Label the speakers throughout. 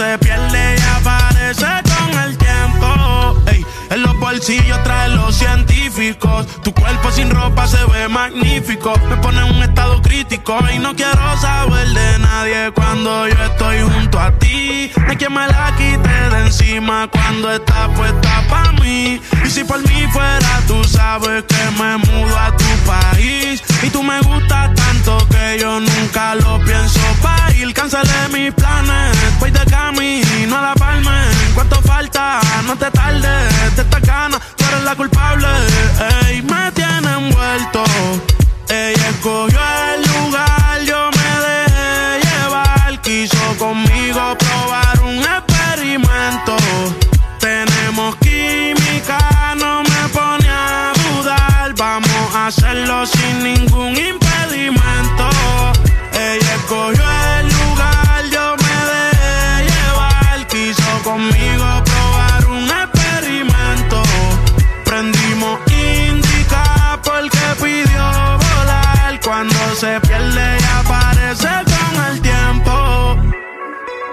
Speaker 1: se pierde y aparece con el tiempo. Ey, en los bolsillos trae los científicos. Tu cuerpo sin ropa se ve magnífico. Me pone en un estado crítico y no quiero saber de nadie cuando yo estoy junto a ti. Hay quien me la quite de encima cuando está puesta para mí. Y si por mí fuera, tú sabes que me mudo a tu país. Y tú me gustas tanto que yo nunca lo pienso para ir. Cancelé mis planes, voy de camino a la palma. ¿Cuánto falta? No te tardes, de esta gana, tú eres la culpable. Ey, me tiene envuelto. Ella escogió el lugar, yo me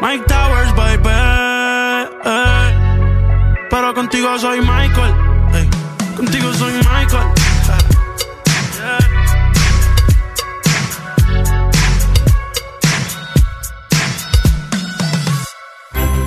Speaker 1: Mike Towers, baby. Pero contigo soy Michael.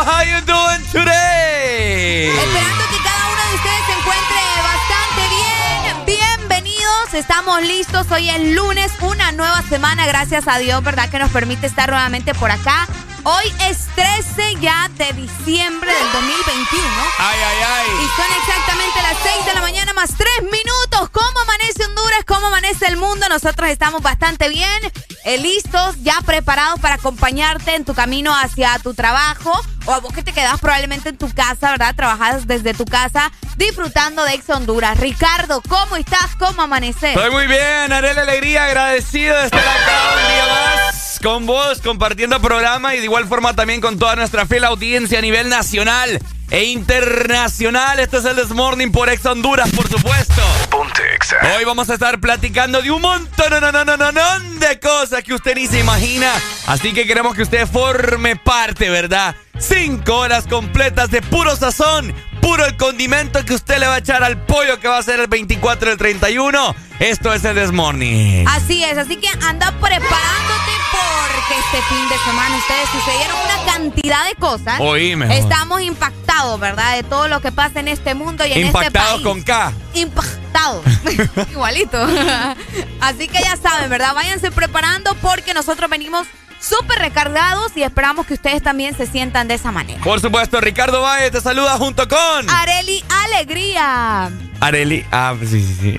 Speaker 2: How you doing today?
Speaker 3: Esperando que cada uno de ustedes se encuentre bastante bien. Bienvenidos, estamos listos. Hoy es lunes, una nueva semana, gracias a Dios, ¿verdad? Que nos permite estar nuevamente por acá. Hoy es 13 ya de diciembre del 2021.
Speaker 2: Ay, ay, ay.
Speaker 3: Y son exactamente las 6 de la mañana más 3 minutos. ¿Cómo amanece Honduras? ¿Cómo amanece el mundo? Nosotros estamos bastante bien, eh, listos, ya preparados para acompañarte en tu camino hacia tu trabajo. O a vos que te quedas probablemente en tu casa, ¿verdad? Trabajas desde tu casa disfrutando de Ex Honduras. Ricardo, ¿cómo estás? ¿Cómo amaneces?
Speaker 2: Estoy muy bien, haré la alegría, agradecido de estar acá un día más con vos, compartiendo programa y de igual forma también con toda nuestra fiel audiencia a nivel nacional e internacional. Esto es el This Morning por Ex Honduras, por supuesto.
Speaker 4: Ponte Exa.
Speaker 2: Hoy vamos a estar platicando de un montón no, no, no, de cosas que usted ni se imagina. Así que queremos que usted forme parte, ¿verdad? Cinco horas completas de puro sazón, puro el condimento que usted le va a echar al pollo que va a ser el 24 del 31. Esto es el Desmorning.
Speaker 3: Así es, así que anda preparándote porque este fin de semana ustedes sucedieron una cantidad de cosas.
Speaker 2: Oíme.
Speaker 3: Estamos impactados, ¿verdad? De todo lo que pasa en este mundo y en
Speaker 2: este país.
Speaker 3: Impactados
Speaker 2: con K.
Speaker 3: Impactados. Igualito. así que ya saben, ¿verdad? Váyanse preparando porque nosotros venimos súper recargados y esperamos que ustedes también se sientan de esa manera.
Speaker 2: Por supuesto, Ricardo Valle te saluda junto con
Speaker 3: Areli Alegría.
Speaker 2: Areli, ah, sí, sí, sí.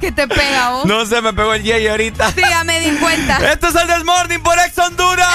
Speaker 3: ¿Qué te pega vos?
Speaker 2: No sé, me pegó el yey ahorita.
Speaker 3: Sí, ya me di cuenta.
Speaker 2: Esto es el Desmorning por Ex Honduras.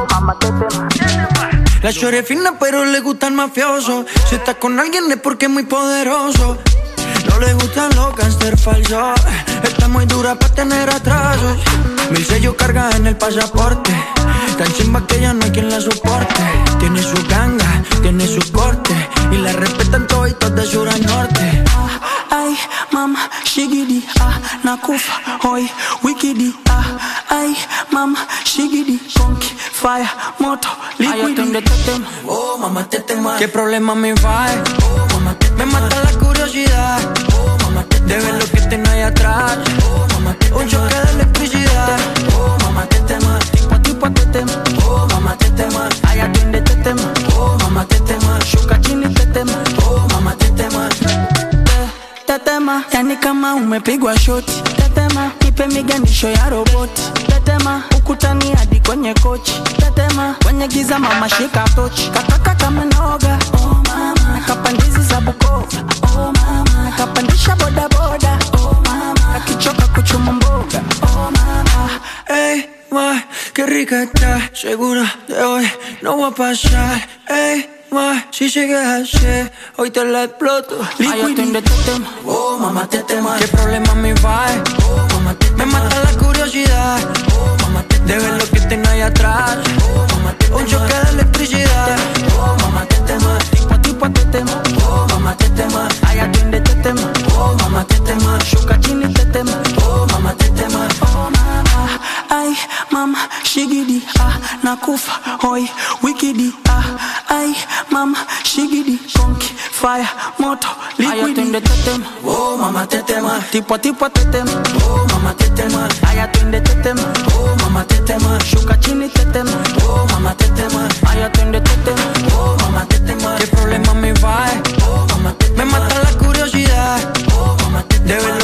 Speaker 5: Mamá, te tema.
Speaker 6: La chore fina, pero le gusta el mafioso. Si está con alguien es porque es muy poderoso. No le gustan los gangster falsos. Está muy dura para tener atrasos. Mil sellos carga en el pasaporte. Tan chimba que ya no hay quien la soporte. Tiene su ganga, tiene su corte. Y la respetan todos de sur a norte. Ay, mama, shigidi, ah, nakufa, hoy, wikidi, ah, ay, mama, shigidi, conky, fire, moto, liquidi. Oh, mamá, te tema. ¿Qué problema me va? Oh, mamá, te Me mata la curiosidad. Oh, mamá, te De ver lo que tengo ahí atrás. Oh, mamá, te Un choque de electricidad. Oh, mamá, te tema. Tipo, tipo, te tema. Oh, mamá, te tema. Ay, atiende, te tema. Oh, mamá, te tema. Shuka, chini, te tema. Oh, mamá, te tema tetema, yani kama umepigwa shoti. Tetema, ipe miganisho ya roboti. Tetema, ukutani hadi kwenye kochi. Tetema, kwenye giza mama shika tochi, kataka kama noga. Oh mama, nakapandizi za Bukova oh mama, nakapandisha bodaboda oh mama, akichoka kuchuma mboga. Oh mama, hey, ma, qué rica está, segura de hoy no va a pasar, hey si llegas ayer, hoy te la exploto. Liquid tema, oh mamá te tema. ¿Qué problema me va? Oh mamá te Me mata la curiosidad, oh mamá te De ver lo que tengo ahí atrás, oh mamá te Un choque de electricidad, oh mamá te tema. Tipo tipo te tema, oh mamá te tema. Atiende te tema, oh mamá te tema. Shuka chini te tema, oh mamá te tema. Oh mama, ay mama, shigidi ah nakufa, hoy wikidi ah ay mama, shigidi, conky, fire, moto, liquid. Ay, tetema, oh mama tetema, tipo tipo tetema, oh mama tetema. Ay, atiende tetema, oh mama tetema, shuka chini tetema, oh mama tetema. Ay, atiende tetema, oh mama tetema. ¿Qué problema me va? Oh mama tetema. Me mata la curiosidad, oh mama tetema. De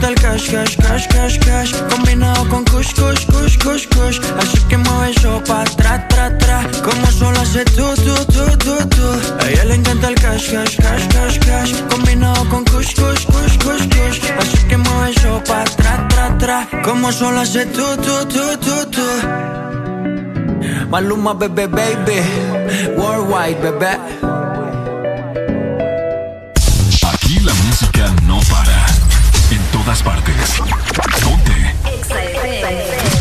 Speaker 6: encanta el cash, cash, cash, cash, cash. Combinado con kush, kush, kush, kush, kush. Así que mueve eso pa' tra, tra, tra. Como solo hace tú, tú, tú, tú, tú A ella le encanta el cash, cash, cash, cash, cash. Combinado con kush, kush, kush, kush, kush. Así que mueve eso pa' tra, tra, tra. Como solo hace tú, tú, tú, tú, tú Maluma, bebé, baby. Worldwide, bebé.
Speaker 7: Todas partes. Ponte.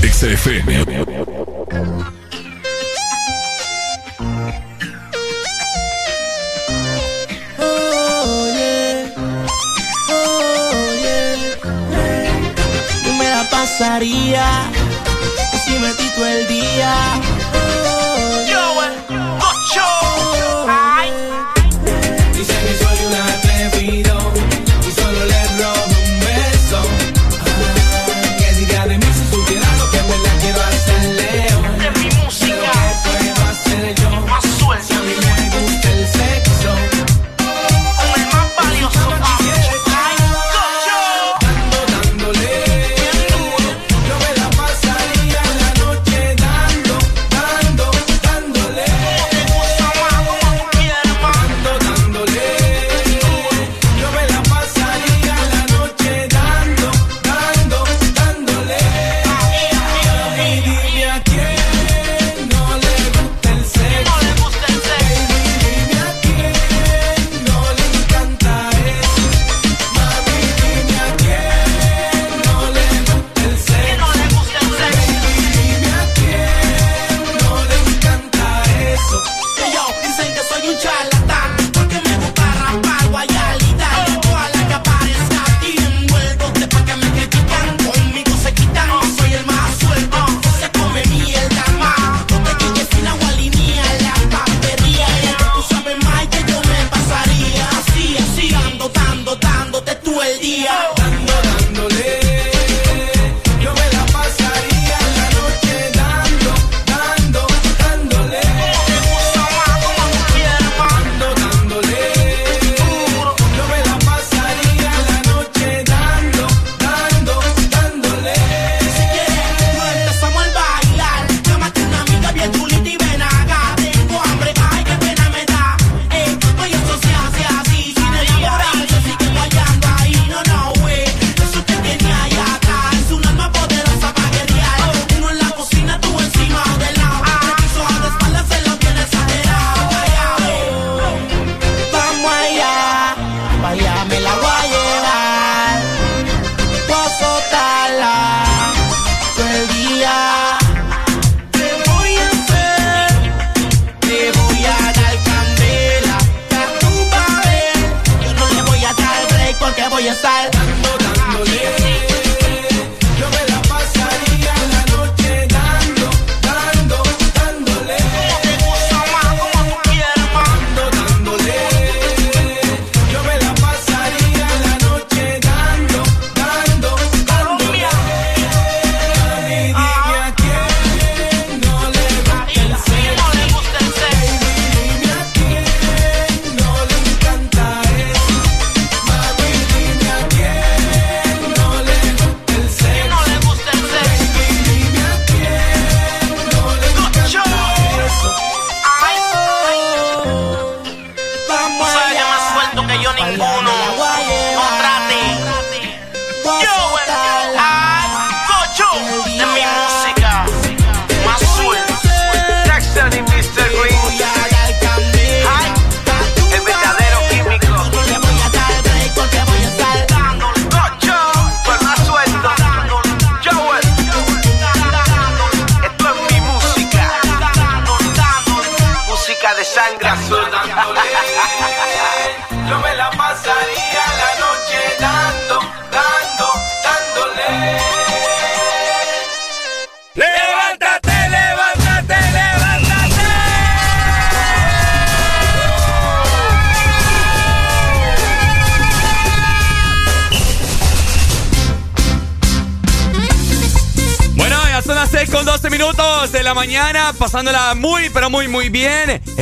Speaker 7: XFM.
Speaker 8: La pasaría si me tito el día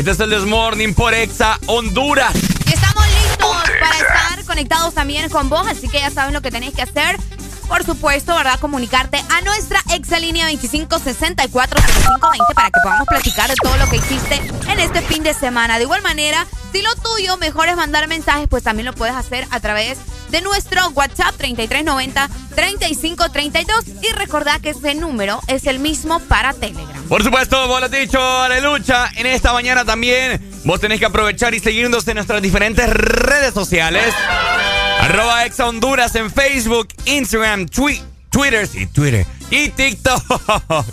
Speaker 2: Este es el Desmorning por Exa Honduras.
Speaker 3: Y estamos listos para estar conectados también con vos, así que ya saben lo que tenéis que hacer. Por supuesto, ¿verdad? Comunicarte a nuestra exalínea 25640520 para que podamos platicar de todo lo que hiciste en este fin de semana. De igual manera, si lo tuyo mejor es mandar mensajes, pues también lo puedes hacer a través de nuestro WhatsApp 3390 3532 y recordad que ese número es el mismo para Telegram.
Speaker 2: Por supuesto, vos lo has dicho, Alelucha. En esta mañana también vos tenés que aprovechar y seguirnos en nuestras diferentes redes sociales. Arroba Exa Honduras en Facebook, Instagram, Twitter, sí, Twitter y TikTok.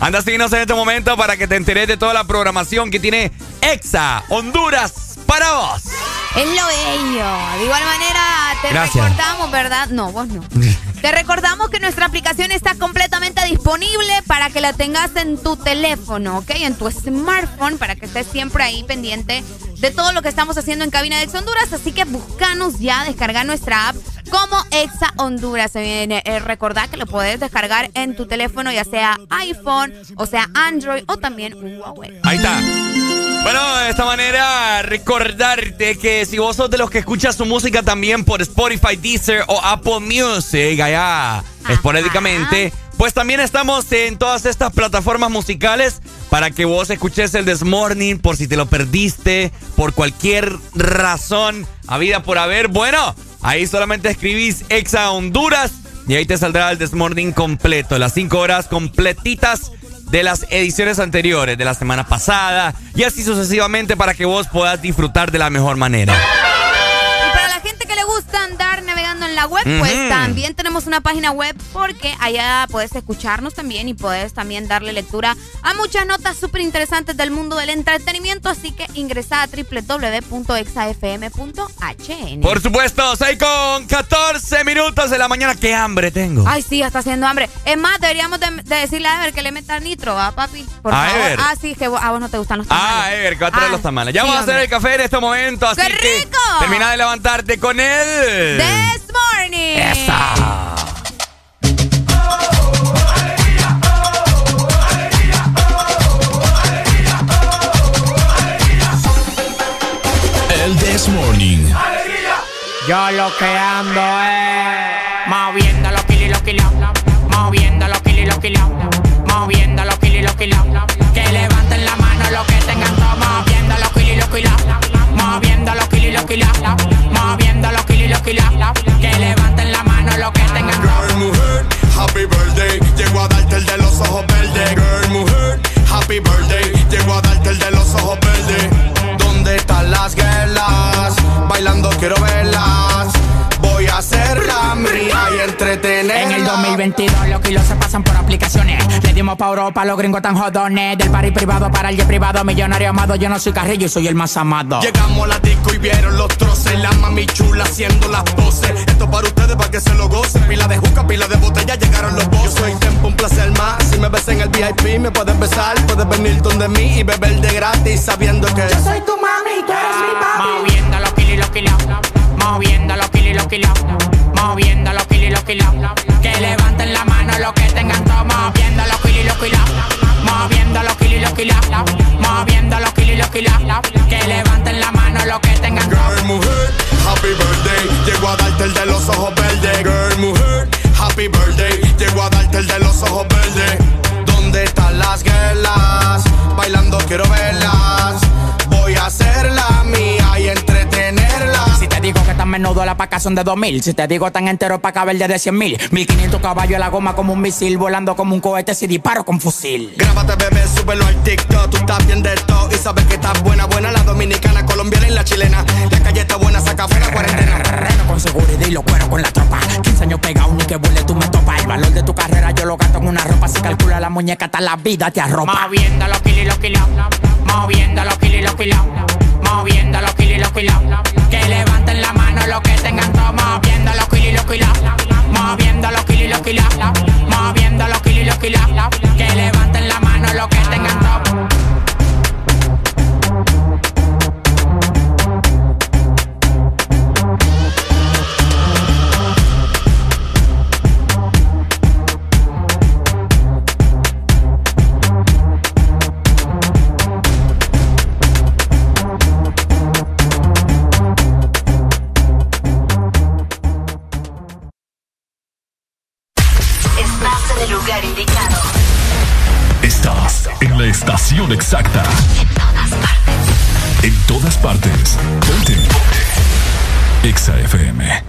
Speaker 2: Anda a seguirnos en este momento para que te enteres de toda la programación que tiene Exa Honduras para vos.
Speaker 3: Es lo bello. De igual manera, te recordamos, ¿verdad? No, vos no. Te recordamos que nuestra aplicación está completamente disponible para que la tengas en tu teléfono, ¿ok? En tu smartphone, para que estés siempre ahí pendiente de todo lo que estamos haciendo en Cabina de Ex Honduras. Así que buscanos ya, descargar nuestra app como Exa Honduras. Eh, recordad que lo puedes descargar en tu teléfono, ya sea iPhone, o sea Android, o también Huawei.
Speaker 2: Ahí está. Bueno, de esta manera recordarte que si vos sos de los que escuchas su música también por Spotify, Deezer o Apple Music, allá esporádicamente, pues también estamos en todas estas plataformas musicales para que vos escuches el This Morning por si te lo perdiste, por cualquier razón, habida por haber. Bueno, ahí solamente escribís Exa Honduras y ahí te saldrá el This Morning completo, las cinco horas completitas de las ediciones anteriores, de la semana pasada y así sucesivamente para que vos puedas disfrutar de la mejor manera.
Speaker 3: Y para la gente que le gusta andar en la web, pues también tenemos una página web porque allá puedes escucharnos también y puedes también darle lectura a muchas notas súper interesantes del mundo del entretenimiento. Así que ingresa a www.exafm.hn.
Speaker 2: Por supuesto, 6 con 14 minutos de la mañana. ¡Qué hambre tengo!
Speaker 3: Ay, sí, está haciendo hambre. Es más, deberíamos de, decirle a Ever que le meta nitro, ¿ah, papi? Por
Speaker 2: a
Speaker 3: favor.
Speaker 2: Ever.
Speaker 3: Ah, sí, que a vos no te gustan los tamales.
Speaker 2: Ah, Ever, que va a traer
Speaker 3: Ah,
Speaker 2: los tamales. Ya
Speaker 3: sí,
Speaker 2: vamos a hacer el café en este momento. Así
Speaker 3: ¡Qué
Speaker 2: que
Speaker 3: rico!
Speaker 2: termina de levantarte con él.
Speaker 3: This morning.
Speaker 2: ¡Esa!
Speaker 7: El This Morning.
Speaker 9: Yo lo que ando es moviendo los kilos y los kilos, moviendo los kilos y los kilos, moviendo los kilos y los kilos. Que levanten la mano los que tengan todo, moviendo los kilos y los kilos, moviendo los kilos y los kilos, moviendo Que levanten la mano los que tengan.
Speaker 10: Girl, mujer, happy birthday. Llego a darte el de los ojos verdes. Girl, mujer, happy birthday. Llego a darte el de los ojos verdes. ¿Dónde están las guerras? Bailando quiero verlas. Hacerla mía y entretenerla.
Speaker 9: En el 2022 los kilos se pasan por aplicaciones. Le dimos pa' Europa, los gringos tan jodones. Del party privado para el jet privado, millonario amado. Yo no soy carrillo y soy el más amado.
Speaker 10: Llegamos a la disco y vieron los troces. La mami chula haciendo las poses. Esto para ustedes, para que se lo gocen. Pila de juca, pila de botella, llegaron los bosses. Yo soy tempo, un placer más. Si me ves en el VIP, me puedes besar. Puedes venir donde mí y beber de gratis. Sabiendo que yo soy tu mami, tú eres mi papi.
Speaker 9: Moviendo los kilos y los kilos. Moviendo los kilos y los kilos. Moviendo los kilos y los kilos. Que levanten la mano los que tengan todo. Moviendo los kilos y los kilos. Moviendo los kilos y los kilos. Moviendo los kilos y los kilos. Que levanten la mano los que tengan.
Speaker 10: Girl, mujer, happy birthday. Llego a darte el de los ojos verdes. Girl, mujer, happy birthday. Llego a darte el de los ojos verdes. ¿Dónde están las guerras? Bailando quiero verlas. Voy a hacerla mía
Speaker 9: menudo la paca son de 2000 Si te digo tan entero pa' caber de 100 mil. 1500 caballos a la goma como un misil Volando como un cohete si disparo con fusil.
Speaker 10: Grábate, bebé, súbelo al TikTok. Tú estás bien de todo y sabes que estás buena, buena. La dominicana, colombiana y la chilena. La calle está buena, saca fuera cuarentena.
Speaker 9: Con seguridad y lo cuero con la tropa. 15 años pegado ni que vuele tú me topas. El valor de tu carrera yo lo gasto en una ropa. Si calcula la muñeca hasta la vida te arropa. Moviendo los kilos y los kilos. Moviendo los kilos y los kilos Moviendo los kilos y los kilos. Que levanten la mano los que tengan todo. Moviendo los kilos y los kilos. Moviendo los kilos y los kilos. Moviendo los kilos y los kilos. Que levanten la mano los que tengan todo
Speaker 11: lugar indicado.
Speaker 7: Estás en la estación exacta.
Speaker 11: En todas partes.
Speaker 7: En todas partes. Ponte. Exa FM.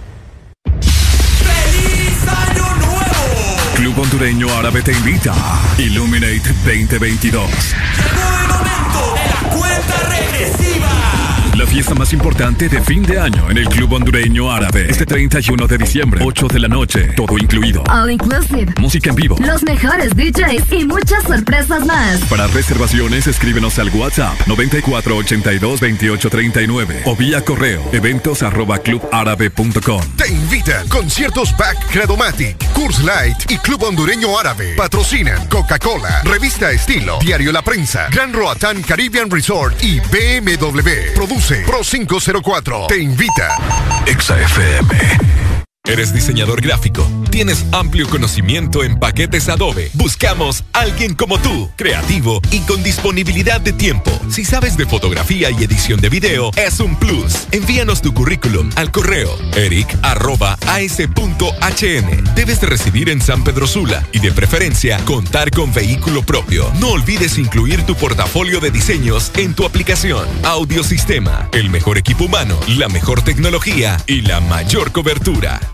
Speaker 4: ¡Feliz Año Nuevo!
Speaker 7: Club Hondureño Árabe te invita. Illuminate 2022.
Speaker 4: Llegó el momento de la cuenta regresiva.
Speaker 7: La fiesta más importante de fin de año en el Club Hondureño Árabe. Este 31 de diciembre, 8 de la noche, todo incluido.
Speaker 12: All inclusive.
Speaker 7: Música en vivo.
Speaker 12: Los mejores DJs y muchas sorpresas más.
Speaker 7: Para reservaciones, escríbenos al WhatsApp 94822839 o vía correo eventos arroba clubárabe.com.
Speaker 13: Te invitan conciertos Back Credomatic, Curse Light y Club Hondureño Árabe. Patrocinan Coca-Cola, Revista Estilo, Diario La Prensa, Gran Roatán Caribbean Resort y BMW. Produce Pro 504. Te invita.
Speaker 7: Exa. ¿Eres diseñador gráfico? ¿Tienes amplio conocimiento en paquetes Adobe? Buscamos alguien como tú, creativo y con disponibilidad de tiempo. Si sabes de fotografía y edición de video, es un plus. Envíanos tu currículum al correo eric.as.hn. Debes de residir en San Pedro Sula y de preferencia contar con vehículo propio. No olvides incluir tu portafolio de diseños en tu aplicación. Audiosistema, el mejor equipo humano, la mejor tecnología y la mayor cobertura.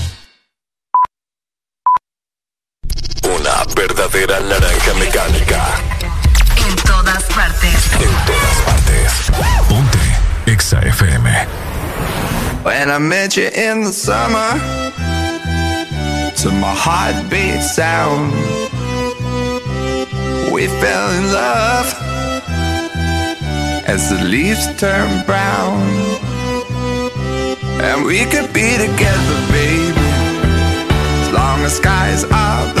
Speaker 7: Una verdadera naranja mecánica.
Speaker 12: En todas partes.
Speaker 7: En todas partes.
Speaker 14: Ponte Exa FM.
Speaker 15: When I met you in the summer, to my heartbeat sound, we fell in love as the leaves turn brown. And we could be together, baby, as long as skies are blue.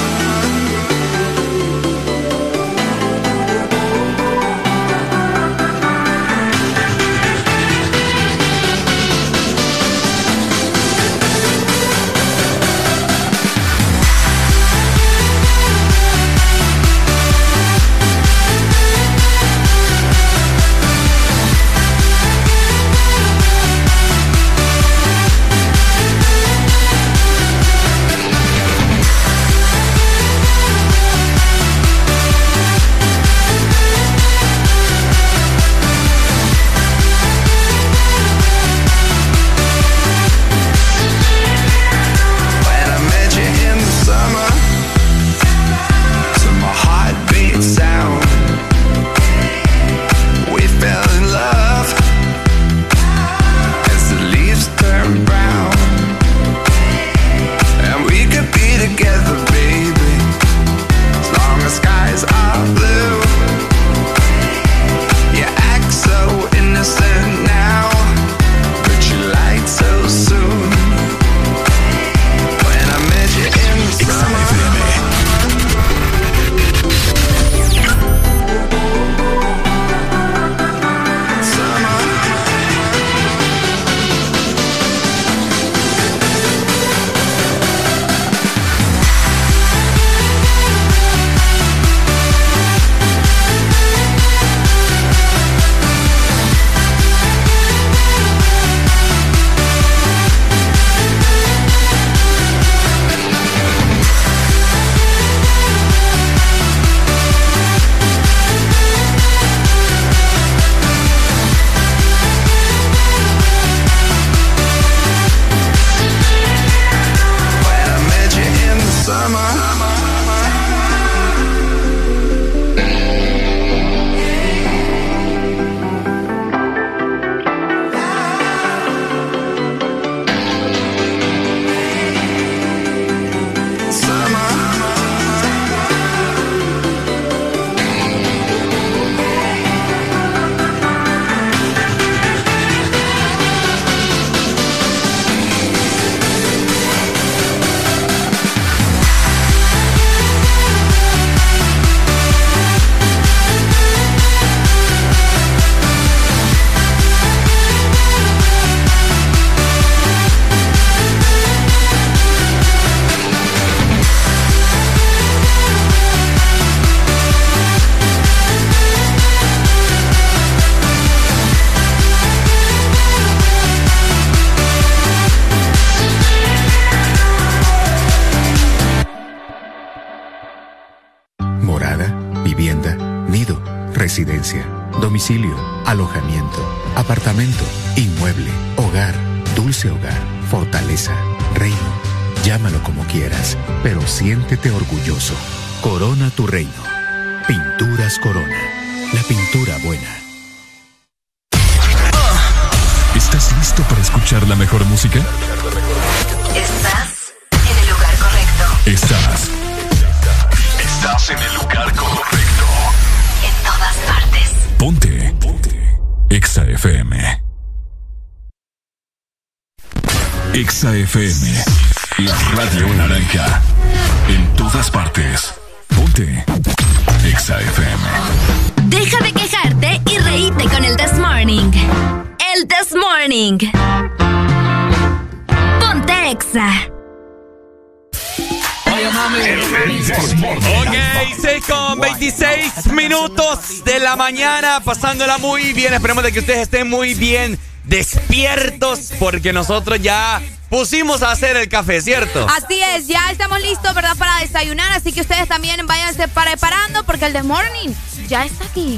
Speaker 2: Muy bien. Esperemos de que ustedes estén muy bien despiertos, porque nosotros ya pusimos a hacer el café, ¿cierto?
Speaker 3: Así es, ya estamos listos, ¿verdad? Para desayunar, así que ustedes también váyanse preparando porque el The Morning ya está aquí.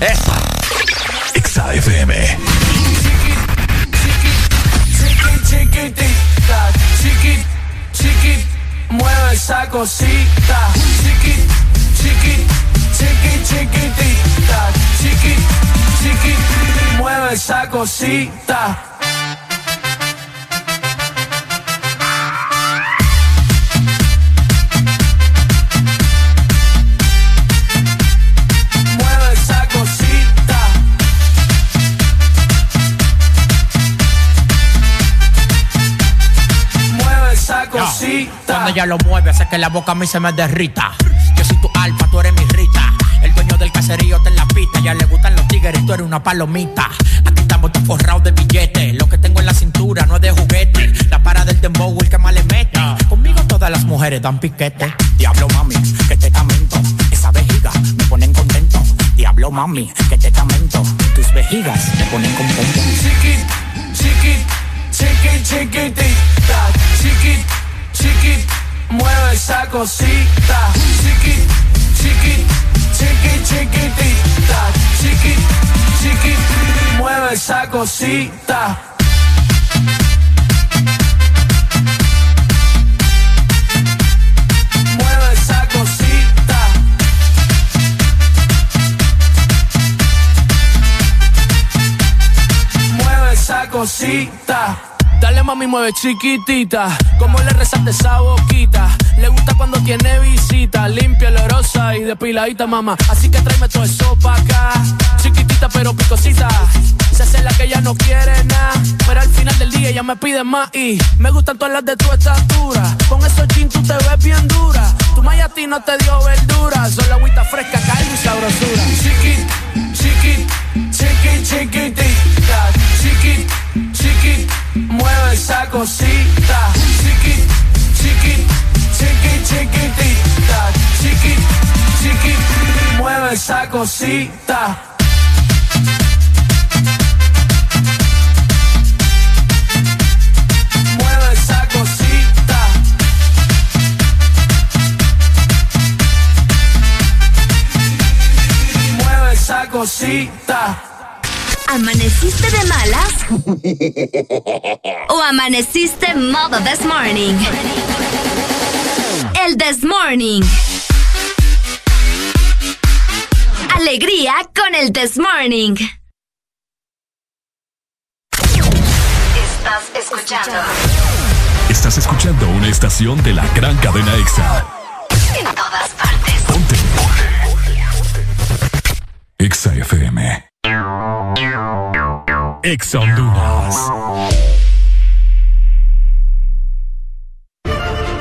Speaker 16: Exa FM.
Speaker 4: chiquitita, chiquit, chiquit, mueve esa cosita, esa cosita. Mueve esa cosita. Mueve esa cosita.
Speaker 17: Cuando ella lo mueve, hace que la boca a mí se me derrita. Yo soy tu alfa, tú eres mi rita. El dueño del caserío te la pista. Ya le gustan los tigres, tú eres una palomita. Todos forrados de billetes. Lo que tengo en la cintura no es de juguete. La para del dembow, el que más le mete. Conmigo todas las mujeres dan piquete. Diablo mami, que te tamento. Esa vejiga me ponen contento. Diablo mami, que te tamento. Tus vejigas me ponen contento.
Speaker 4: Chiquit, chiquit, chiquit, chiquitita, chiquit, chiquit, mueve esa cosita. Chiquit, chiquit, chiquit, chiquitita, chiquit, chiquit, mueve esa cosita. Mueve esa cosita. Mueve esa cosita. Dale mami, mueve chiquitita. Como le resalte esa boquita. Le gusta cuando tiene visita. Limpia, olorosa y depiladita, mamá. Así que tráeme todo eso pa' acá. Chiquitita pero picosita. Se hace la que ella no quiere nada. Pero al final del día ella me pide más. Y me gustan todas las de tu estatura. Con esos jeans tú te ves bien dura. Tu maya a no te dio verdura. Solo agüita fresca, caldo y sabrosura. Chiquit, chiquit, chiquit, chiquitita. Mueve esa cosita. Chiquit, chiquit, chiquit, chiquitita. Chiquit, chiquit, mueve esa cosita. Mueve esa cosita.
Speaker 12: ¿Amaneciste de malas? ¿O amaneciste modo this morning? El this morning. Alegría con el this morning.
Speaker 7: Estás escuchando.
Speaker 16: Estás escuchando una estación de la gran cadena Exa.
Speaker 7: En todas partes.
Speaker 16: Ponte. Exa FM. Exa Honduras.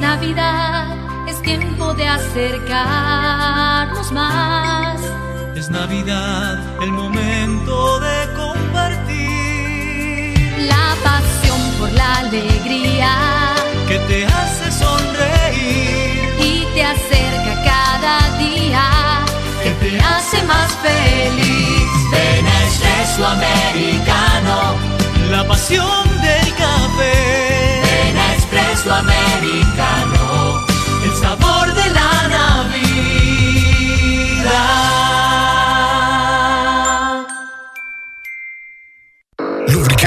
Speaker 18: Navidad, es tiempo de acercarnos más.
Speaker 19: Es Navidad, el momento de compartir.
Speaker 18: La pasión por la alegría.
Speaker 19: Que te hace sonreír.
Speaker 18: Y te acerca cada día.
Speaker 19: Que te hace más feliz.
Speaker 20: Ven a Espresso Americano.
Speaker 19: La pasión del café
Speaker 20: espresso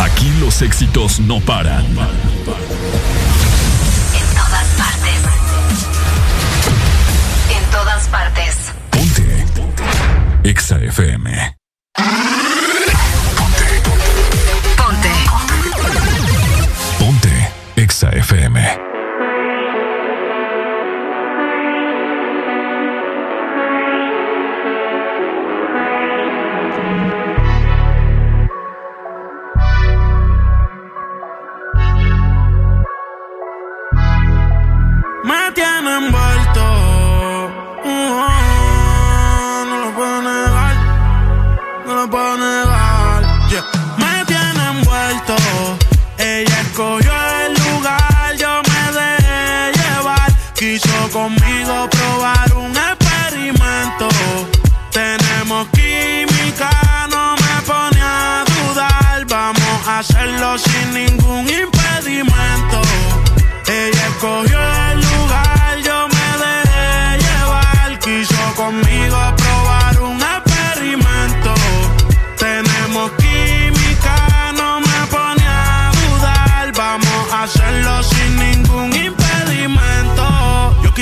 Speaker 7: Aquí los éxitos no paran. En
Speaker 12: todas partes. En todas partes.
Speaker 7: Ponte. Exa FM.
Speaker 12: Ponte. Ponte.
Speaker 7: Ponte. Exa FM.
Speaker 1: Sin ningún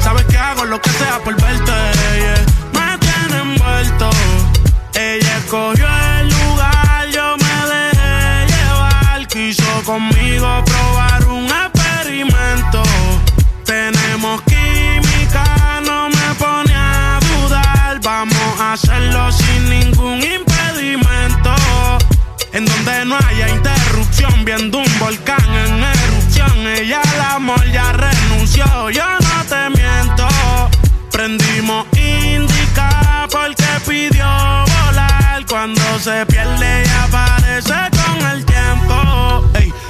Speaker 1: Sabes que hago lo que sea por verte. Me tiene envuelto. Ella escogió el lugar, yo me dejé llevar. Quiso conmigo probar un experimento. Tenemos química, no me pone a dudar. Vamos a hacerlo sin ningún impedimento. En Prendo un volcán en erupción. Ella al amor ya renunció. Yo no te miento. Prendimos indica porque pidió volar. Cuando se pierde y aparece.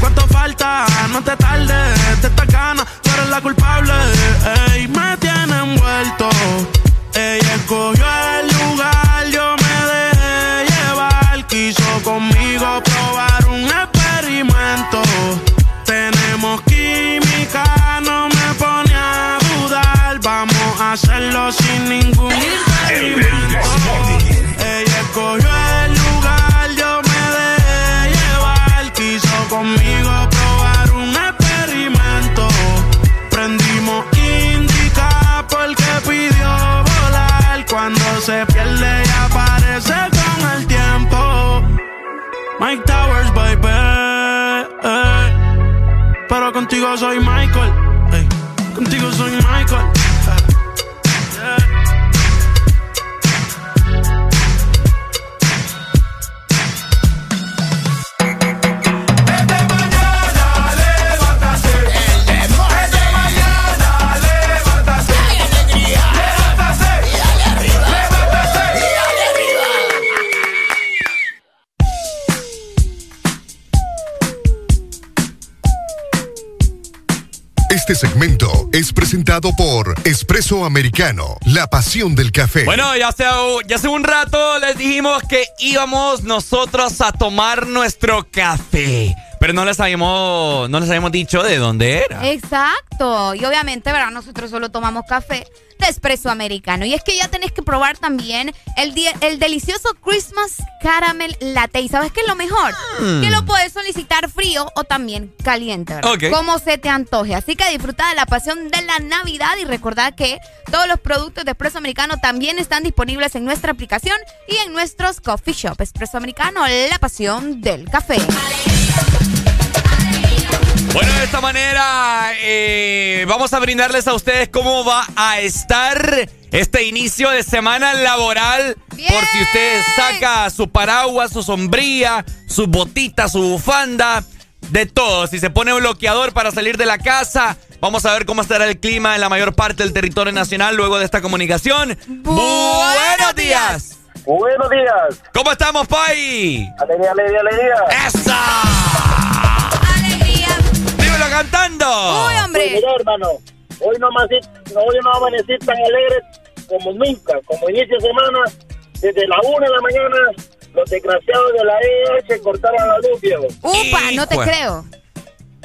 Speaker 1: ¿Cuánto falta? No te tardes, de esta gana, tú eres la culpable. Ey, me tiene envuelto. Ella escogió el lugar, contigo soy Michael.
Speaker 13: Es presentado por Espresso Americano, la pasión del café.
Speaker 2: Bueno, ya hace, ya hace un rato les dijimos que íbamos nosotros a tomar nuestro café. Pero no les habíamos, no les habíamos dicho de dónde era.
Speaker 3: Exacto. Y obviamente, ¿verdad? Nosotros solo tomamos café de espresso americano. Y es que ya tenés que probar también el, el delicioso Christmas Caramel Latte. ¿Y sabes qué es lo mejor?
Speaker 2: Mm.
Speaker 3: Que lo puedes solicitar frío o también caliente, ¿verdad?
Speaker 2: Ok.
Speaker 3: Como se te antoje. Así que disfruta de la pasión de la Navidad y recordad que todos los productos de espresso americano también están disponibles en nuestra aplicación y en nuestros coffee shop. Espresso americano, la pasión del café.
Speaker 2: Bueno, de esta manera eh, vamos a brindarles a ustedes cómo va a estar este inicio de semana laboral. Por si usted saca su paraguas, su sombría, su botita, su bufanda, de todo. Si se pone bloqueador para salir de la casa, vamos a ver cómo estará el clima en la mayor parte del territorio nacional luego de esta comunicación. Buenos días.
Speaker 21: Buenos días.
Speaker 2: ¿Cómo estamos, Pai?
Speaker 21: Alegría, alegría, alegría.
Speaker 2: ¡Esa! ¡Dímelo cantando!
Speaker 3: ¡Uy, hombre!
Speaker 21: Pues mira, hermano, hoy no, hoy no amanecí tan alegre como nunca, como inicio de semana, desde la una de la mañana, los desgraciados de la EH cortaron la luz, Diego.
Speaker 3: Upa, no te
Speaker 21: Hijo.
Speaker 3: creo.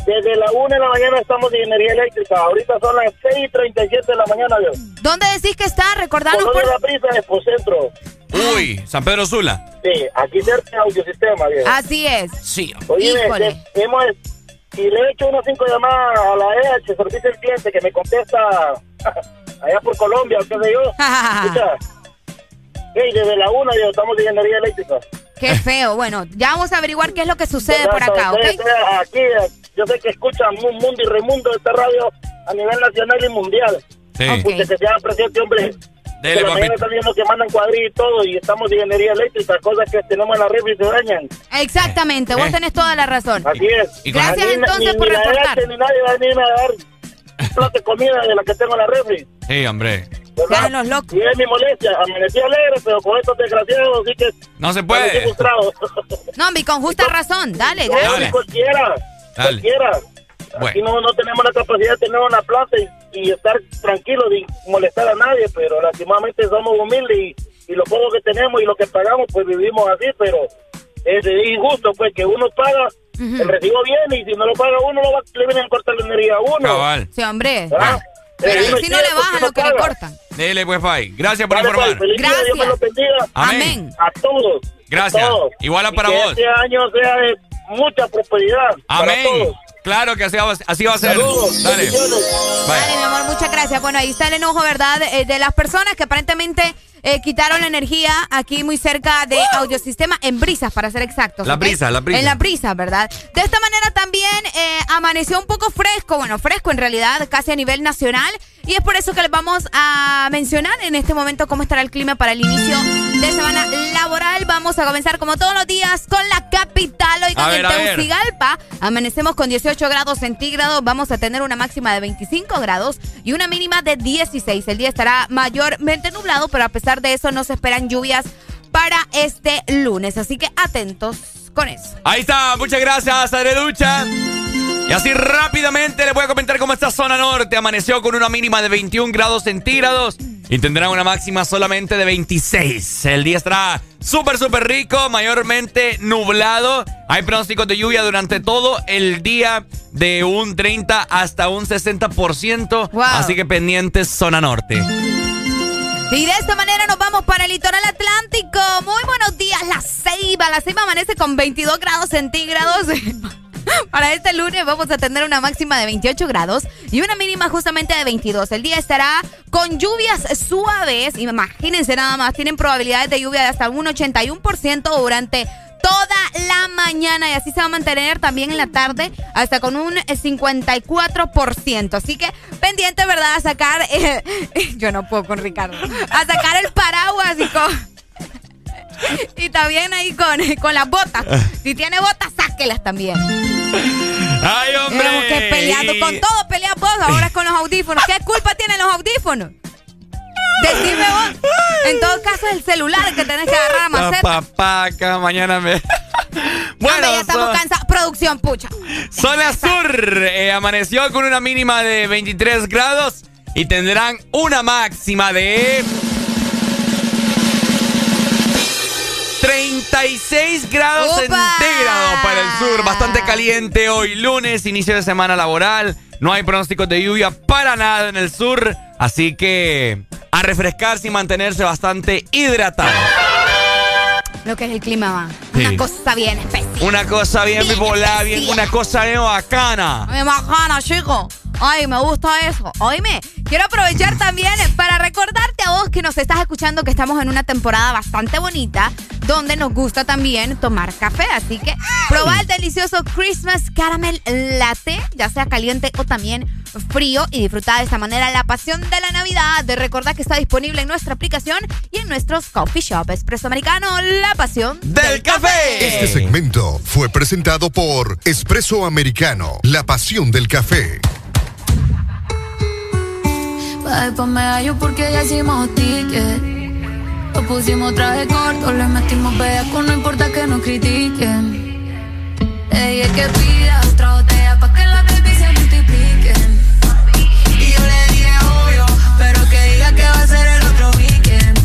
Speaker 21: Desde la una de la mañana estamos en energía eléctrica, ahorita son las 6.37 de la mañana, Diego.
Speaker 3: ¿Dónde decís que está? Recordanos por...
Speaker 21: La Prisa, Expocentro.
Speaker 2: Uy, San Pedro Sula.
Speaker 21: Sí, aquí cerca de Audiosistema, Diego.
Speaker 3: Así es.
Speaker 2: Sí.
Speaker 21: Oye,
Speaker 3: Híjole.
Speaker 21: hemos, y le he hecho unas cinco llamadas a la EH, servicio al cliente, que me contesta allá por Colombia, o qué sé yo. Escucha, hey, desde la una ya estamos en energía eléctrica.
Speaker 3: Qué feo. Bueno, ya vamos a averiguar qué es lo que sucede por acá, ¿ok?
Speaker 21: Aquí, eh, yo sé que escuchan Mu- Mundo y Remundo de esta radio a nivel nacional y mundial.
Speaker 2: Sí.
Speaker 21: Escuche, que sea presente, hombre.
Speaker 2: Dele,
Speaker 21: de la
Speaker 2: papito.
Speaker 21: están viendo que mandan cuadrillos y todo, y estamos de energía eléctrica, cosas que tenemos en la red y se dañan.
Speaker 3: Exactamente, vos
Speaker 21: Eh.
Speaker 3: tenés toda la razón.
Speaker 21: Así es.
Speaker 2: Y
Speaker 3: Gracias
Speaker 21: Ni-
Speaker 3: entonces
Speaker 21: ni-
Speaker 3: por
Speaker 21: ni la
Speaker 3: reportar.
Speaker 21: EH, ni nadie va a venirme a dar un plato de comida de la que tengo en la refri.
Speaker 2: Sí, hombre.
Speaker 21: ¿verdad?
Speaker 3: los locos.
Speaker 21: Y es mi molestia. Amanecí alegre, pero con estos desgraciados sí que
Speaker 2: No se puede.
Speaker 21: frustrado.
Speaker 3: No, y con justa razón. Dale, gracias.
Speaker 21: ni cualquiera.
Speaker 2: Dale.
Speaker 21: Cualquiera. Aquí no, no tenemos la capacidad de tener una planta y, y estar tranquilos sin molestar a nadie, pero lastimamente somos humildes y, y lo poco que tenemos y lo que pagamos, pues vivimos así, pero es injusto, pues que uno paga, el recibo viene y si no lo paga uno, lo va, le vienen a cortar la energía a uno.
Speaker 2: Cabal.
Speaker 3: Sí, hombre. Pero
Speaker 21: Eh, uno
Speaker 3: si no le bajan lo que le cortan.
Speaker 2: Dele, pues, Pai. Gracias por
Speaker 21: Vale,
Speaker 2: informar.
Speaker 21: pues, feliz día, Dios me lo bendiga.
Speaker 2: Amén.
Speaker 21: A todos.
Speaker 2: Gracias.
Speaker 21: a todos.
Speaker 2: Igual a
Speaker 21: Y
Speaker 2: para
Speaker 21: que
Speaker 2: vos.
Speaker 21: Este año sea de mucha prosperidad.
Speaker 2: Amén.
Speaker 21: Para todos.
Speaker 2: Claro que así va, así va a ser. Dale.
Speaker 3: Dale, mi amor, muchas gracias. Bueno, ahí está el enojo, ¿verdad? Eh, de las personas que aparentemente eh, quitaron la energía aquí muy cerca de Audiosistema, en Brisas, para ser exactos.
Speaker 2: La brisa, la brisa.
Speaker 3: En la brisa, ¿verdad? De esta manera también eh, amaneció un poco fresco, bueno, fresco en realidad, casi a nivel nacional. Y es por eso que les vamos a mencionar en este momento cómo estará el clima para el inicio de semana laboral. Vamos a comenzar como todos los días con la capital. Hoy con el Tegucigalpa amanecemos con 18 grados centígrados. Vamos a tener una máxima de 25 grados y una mínima de 16. El día estará mayormente nublado, pero a pesar de eso no se esperan lluvias para este lunes. Así que atentos con eso.
Speaker 2: Ahí está. Muchas gracias, Adreducha. Y así rápidamente les voy a comentar cómo esta zona norte amaneció con una mínima de 21 grados centígrados y tendrá una máxima solamente de 26. El día estará súper, súper rico, mayormente nublado. Hay pronósticos de lluvia durante todo el día de un 30 hasta un 60%. Así que pendientes zona norte.
Speaker 3: Y de esta manera nos vamos para el litoral atlántico. Muy buenos días, La Ceiba. La Ceiba amanece con 22 grados centígrados. Para este lunes vamos a tener una máxima de 28 grados y una mínima justamente de 22. El día estará con lluvias suaves. Imagínense nada más, tienen probabilidades de lluvia de hasta un 81% durante toda la mañana y así se va a mantener también en la tarde hasta con un 54%. Así que pendiente, ¿verdad? A sacar, yo no puedo con Ricardo, a sacar el paraguas y con... Y también ahí con, con las botas. Si tiene botas, sáquelas también.
Speaker 2: ¡Ay, hombre!
Speaker 3: que peleando con todo, peleas vos, ahora con los audífonos. ¿Qué culpa tienen los audífonos? Decime vos. En todo caso, es el celular que tenés que agarrar a maceta.
Speaker 2: Papaca, mañana me.
Speaker 3: bueno, ya estamos cansados. Producción, pucha.
Speaker 2: Zona Sur eh, amaneció con una mínima de 23 grados y tendrán una máxima de. 36 grados centígrados para el sur. Bastante caliente hoy, lunes, inicio de semana laboral. No hay pronósticos de lluvia para nada en el sur. Así que a refrescarse y mantenerse bastante hidratado.
Speaker 3: Lo que es el clima, va. Una cosa bien especial.
Speaker 2: Una cosa bien, bien bien, una cosa bien bacana.
Speaker 3: Bien bacana, chico. Ay, me gusta eso. Oíme, quiero aprovechar también para recordarte a vos que nos estás escuchando que estamos en una temporada bastante bonita donde nos gusta también tomar café. Así que proba el delicioso Christmas Caramel Latte, ya sea caliente o también frío y disfruta de esta manera la pasión de la Navidad. De recordar que está disponible en nuestra aplicación y en nuestros coffee shop. Espresso Americano, la pasión
Speaker 2: del, café.
Speaker 13: Este segmento fue presentado por Espresso Americano, la pasión del café.
Speaker 22: Pa' yo porque ya hicimos ticket. Lo pusimos traje corto, le metimos bellaco, no importa que nos critiquen. Ella es que pida otra botella pa' que la baby se multipliquen. Y yo le dije obvio, pero que diga que va a ser el otro weekend.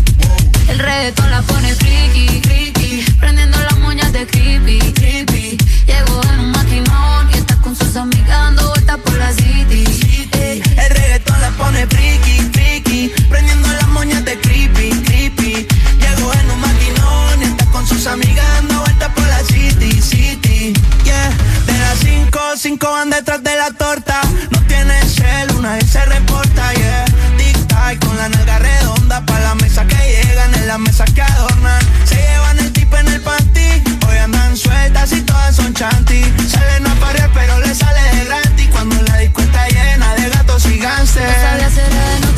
Speaker 22: El reggaetón la pone friki, friki, prendiendo las moñas de creepy, creepy. Llegó en un maquinón y está con sus amigas dando vueltas por la city.
Speaker 23: Pone friki, friki, prendiendo las moñas de creepy, creepy. Llegó en un maquinón y está con sus amigas dando vueltas por la city, city. Yeah, de las cinco, cinco van detrás de la torta. No tiene cel, una vez se reporta, yeah. Tic tac con la nalga redonda pa' la mesa que llegan, en la mesa que adornan. Se llevan el tipo en el panty, hoy andan sueltas y todas son chanty. Salen a parir pero le sale de gratis gánster.
Speaker 22: No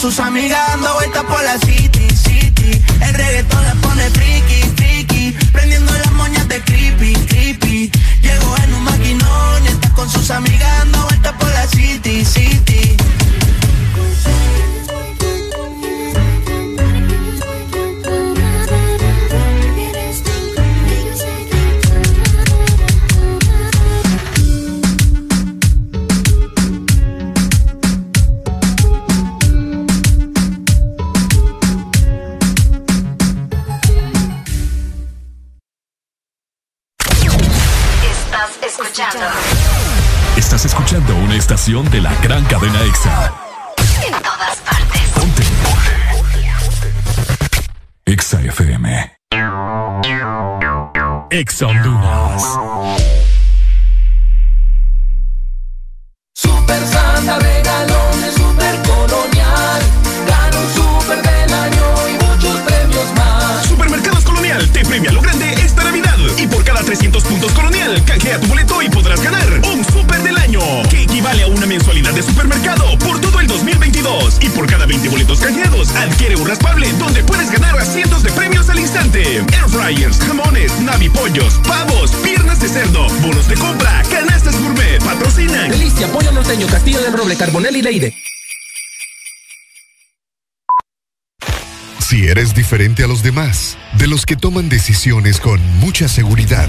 Speaker 23: sus amigas dando vueltas por la city, city. El reggaetón la pone friki,
Speaker 7: escuchando.
Speaker 16: Estás escuchando una estación de la gran cadena EXA.
Speaker 7: En todas partes.
Speaker 16: Ponte. EXA FM. EXA Honduras.
Speaker 24: Super Santa regalones Super Colonial. Gana un Super del año y muchos premios más.
Speaker 25: Supermercados Colonial te premia lo grande esta Navidad. Y por cada 300 puntos Colonial, canjea tu boleto y podrás ganar un Super del año, que equivale a una mensualidad de supermercado por todo el 2022. Y por cada 20 boletos canjeados, adquiere un raspable donde puedes ganar a cientos de premios al instante. Air fryers, jamones, navipollos, pavos, piernas de cerdo, bonos de compra, canastas gourmet, patrocinan.
Speaker 26: Delicia, Pollo Norteño, Castillo del Roble, Carbonel y Leide.
Speaker 13: Si eres diferente a los demás, de los que toman decisiones con mucha seguridad,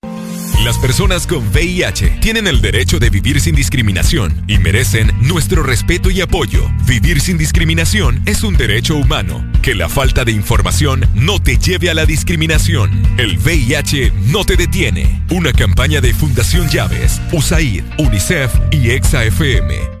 Speaker 16: Las personas con VIH tienen el derecho de vivir sin discriminación y merecen nuestro respeto y apoyo. Vivir sin discriminación es un derecho humano. Que la falta de información no te lleve a la discriminación. El VIH no te detiene. Una campaña de Fundación Llaves, USAID, UNICEF y EXA-FM.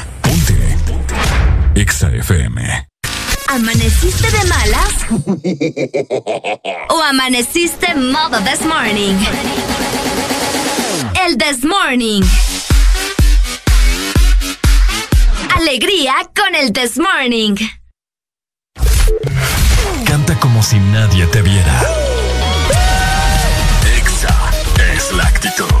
Speaker 16: EXA FM.
Speaker 12: ¿Amaneciste de malas? ¿O amaneciste modo this morning? El this morning. Alegría con el this morning.
Speaker 16: Canta como si nadie te viera. EXA es la actitud.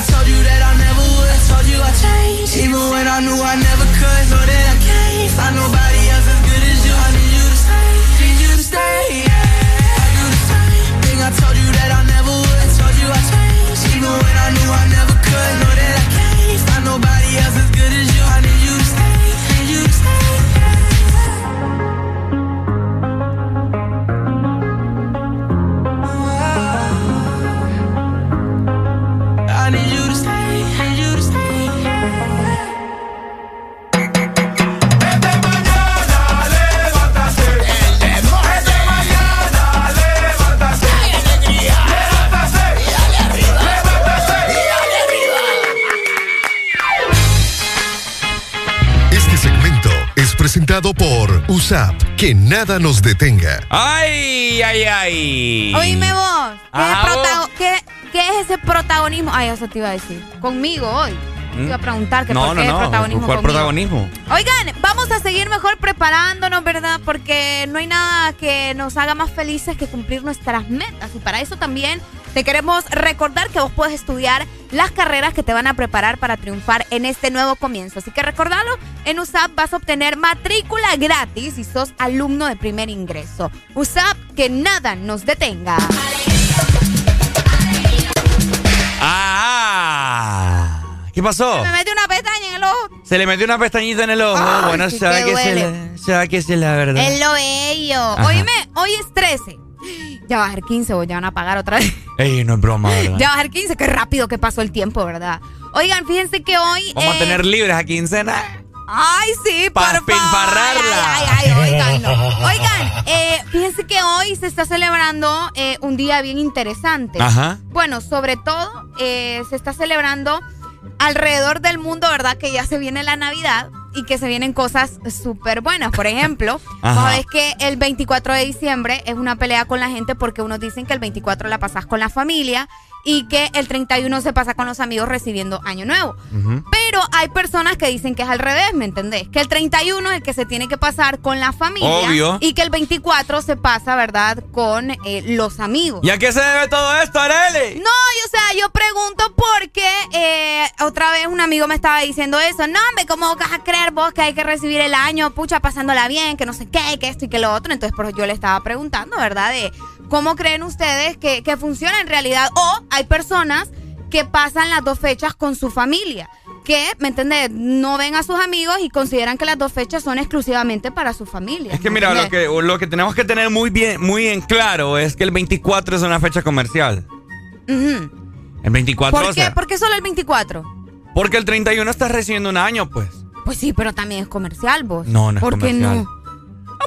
Speaker 23: I told you that I never would. Told you I changed, even when I knew I never could. Know that I can't find nobody.
Speaker 13: Presentado por USAP. Que nada nos detenga.
Speaker 2: ¡Ay, ay, ay!
Speaker 3: Oíme vos. ¿Qué, es,
Speaker 2: Ajá,
Speaker 3: protago-
Speaker 2: vos.
Speaker 3: qué- qué es ese protagonismo? Ay, eso te iba a decir. Conmigo hoy. Te iba a preguntar que
Speaker 2: No,
Speaker 3: por
Speaker 2: no,
Speaker 3: qué
Speaker 2: no.
Speaker 3: protagonismo
Speaker 2: ¿Cuál
Speaker 3: conmigo.
Speaker 2: protagonismo?
Speaker 3: Oigan, vamos a seguir mejor preparándonos, ¿verdad? Porque no hay nada que nos haga más felices que cumplir nuestras metas. Y para eso también te queremos recordar que vos puedes estudiar las carreras que te van a preparar para triunfar en este nuevo comienzo. Así que recordalo, en USAP vas a obtener matrícula gratis si sos alumno de primer ingreso. USAP, que nada nos detenga.
Speaker 2: ¡Ah! ¿Qué pasó?
Speaker 3: Me mete una pestaña en el ojo.
Speaker 2: Se le metió una pestañita en el ojo.
Speaker 3: Ay,
Speaker 2: bueno,
Speaker 3: que
Speaker 2: se sabe que se la verdad.
Speaker 3: Es lo bello.
Speaker 2: Ajá.
Speaker 3: Oíme, hoy es 13. Ya va a ser 15, vos ya van a pagar otra vez.
Speaker 2: Ey, no es broma, ¿verdad?
Speaker 3: Ya va a ser 15, qué rápido que pasó el tiempo, ¿verdad? Oigan, fíjense que hoy.
Speaker 2: Vamos a
Speaker 3: eh,
Speaker 2: tener libres a quincena.
Speaker 3: Ay, sí,
Speaker 2: Pa'
Speaker 3: por favor.
Speaker 2: pinfarrarla.
Speaker 3: Ay, ay, ay, oigan, no. Oigan, eh, fíjense que hoy se está celebrando eh, un día bien interesante.
Speaker 2: Ajá.
Speaker 3: Bueno, sobre todo se está celebrando alrededor del mundo, ¿verdad? Que ya se viene la Navidad y que se vienen cosas súper buenas. Por ejemplo, sabes que el 24 de diciembre es una pelea con la gente porque unos dicen que el 24 la pasas con la familia y que el 31 se pasa con los amigos recibiendo Año Nuevo. Pero hay personas que dicen que es al revés, ¿me entendés? Que el 31 es el que se tiene que pasar con la familia.
Speaker 2: Obvio.
Speaker 3: Y que el 24 se pasa, ¿verdad? Con eh, los amigos.
Speaker 2: ¿Y a qué se debe todo esto, Areli?
Speaker 3: No, y, o sea, yo pregunto porque eh, otra vez un amigo me estaba diciendo eso. No, hombre, ¿cómo vas a creer vos que hay que recibir el año, pucha, pasándola bien, que no sé qué, que esto y que lo otro? Entonces, por eso yo le estaba preguntando, ¿verdad? De cómo creen ustedes que, que funciona en realidad. O hay personas que pasan las dos fechas con su familia. Que, ¿me entiendes? No ven a sus amigos y consideran que las dos fechas son exclusivamente para su familia.
Speaker 2: Es que mira, lo que, lo que tenemos que tener muy bien, muy en claro es que el 24 es una fecha comercial.
Speaker 3: Ujú.
Speaker 2: El 24,
Speaker 3: ¿Por
Speaker 2: o
Speaker 3: qué?
Speaker 2: sea,
Speaker 3: ¿Por qué solo el 24?
Speaker 2: porque el 31 estás recibiendo un año, pues.
Speaker 3: Pues sí, pero también es comercial, vos.
Speaker 2: No, no es
Speaker 3: ¿Por qué no?
Speaker 2: No,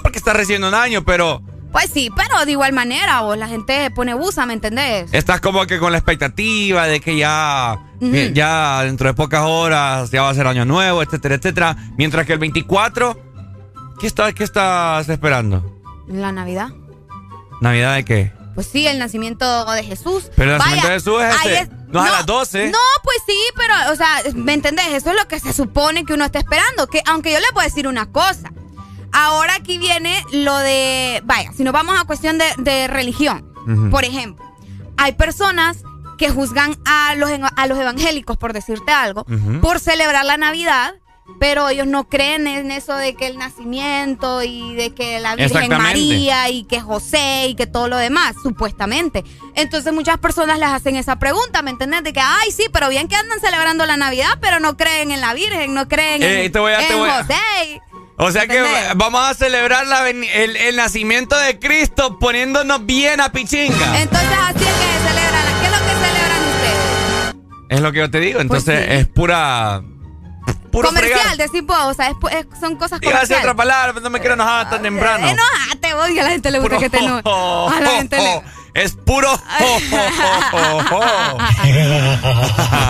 Speaker 2: porque estás recibiendo un año, pero
Speaker 3: Pues sí, pero de igual manera, vos, la gente pone busa, ¿me entendés?
Speaker 2: estás como que con la expectativa de que ya, que ya dentro de pocas horas ya va a ser año nuevo, etcétera, etcétera. Mientras que el 24, ¿qué, está, qué estás esperando?
Speaker 3: La Navidad.
Speaker 2: ¿Navidad de qué?
Speaker 3: Pues sí, el nacimiento de Jesús.
Speaker 2: Pero el
Speaker 3: Vaya,
Speaker 2: nacimiento de Jesús es este, no es a las 12.
Speaker 3: No, pues sí, pero, o sea, ¿me entendés? Eso es lo que se supone que uno está esperando. Que, aunque yo le puedo decir una cosa. Ahora aquí viene lo de. Vaya, si nos vamos a cuestión de, de religión. Por ejemplo, hay personas que juzgan a los, a los evangélicos, por decirte algo, por celebrar la Navidad. Pero ellos no creen en eso de que el nacimiento y de que la Virgen. María y que José y que todo lo demás, supuestamente. Entonces muchas personas les hacen esa pregunta, ¿me entiendes? De que, ay, sí, pero bien que andan celebrando la Navidad, pero no creen en la Virgen, no creen
Speaker 2: Eh,
Speaker 3: en,
Speaker 2: te voy a- te voy a-
Speaker 3: José.
Speaker 2: O sea que
Speaker 3: ¿Entendés?
Speaker 2: vamos a celebrar la el, el nacimiento de Cristo poniéndonos bien a pichinga.
Speaker 3: Entonces así es que se celebran. ¿Qué es lo que celebran ustedes?
Speaker 2: Es lo que yo te digo. Entonces
Speaker 3: Pues sí.
Speaker 2: es pura. Puro
Speaker 3: Comercial,
Speaker 2: fregar.
Speaker 3: decir vos, o sea, es es- son cosas
Speaker 2: Iba a
Speaker 3: comerciales.
Speaker 2: otra palabra, pero no me quiero enojar tan temprano.
Speaker 3: Enojate vos y a la gente le gusta que te eno- A la gente le...
Speaker 2: Es puro.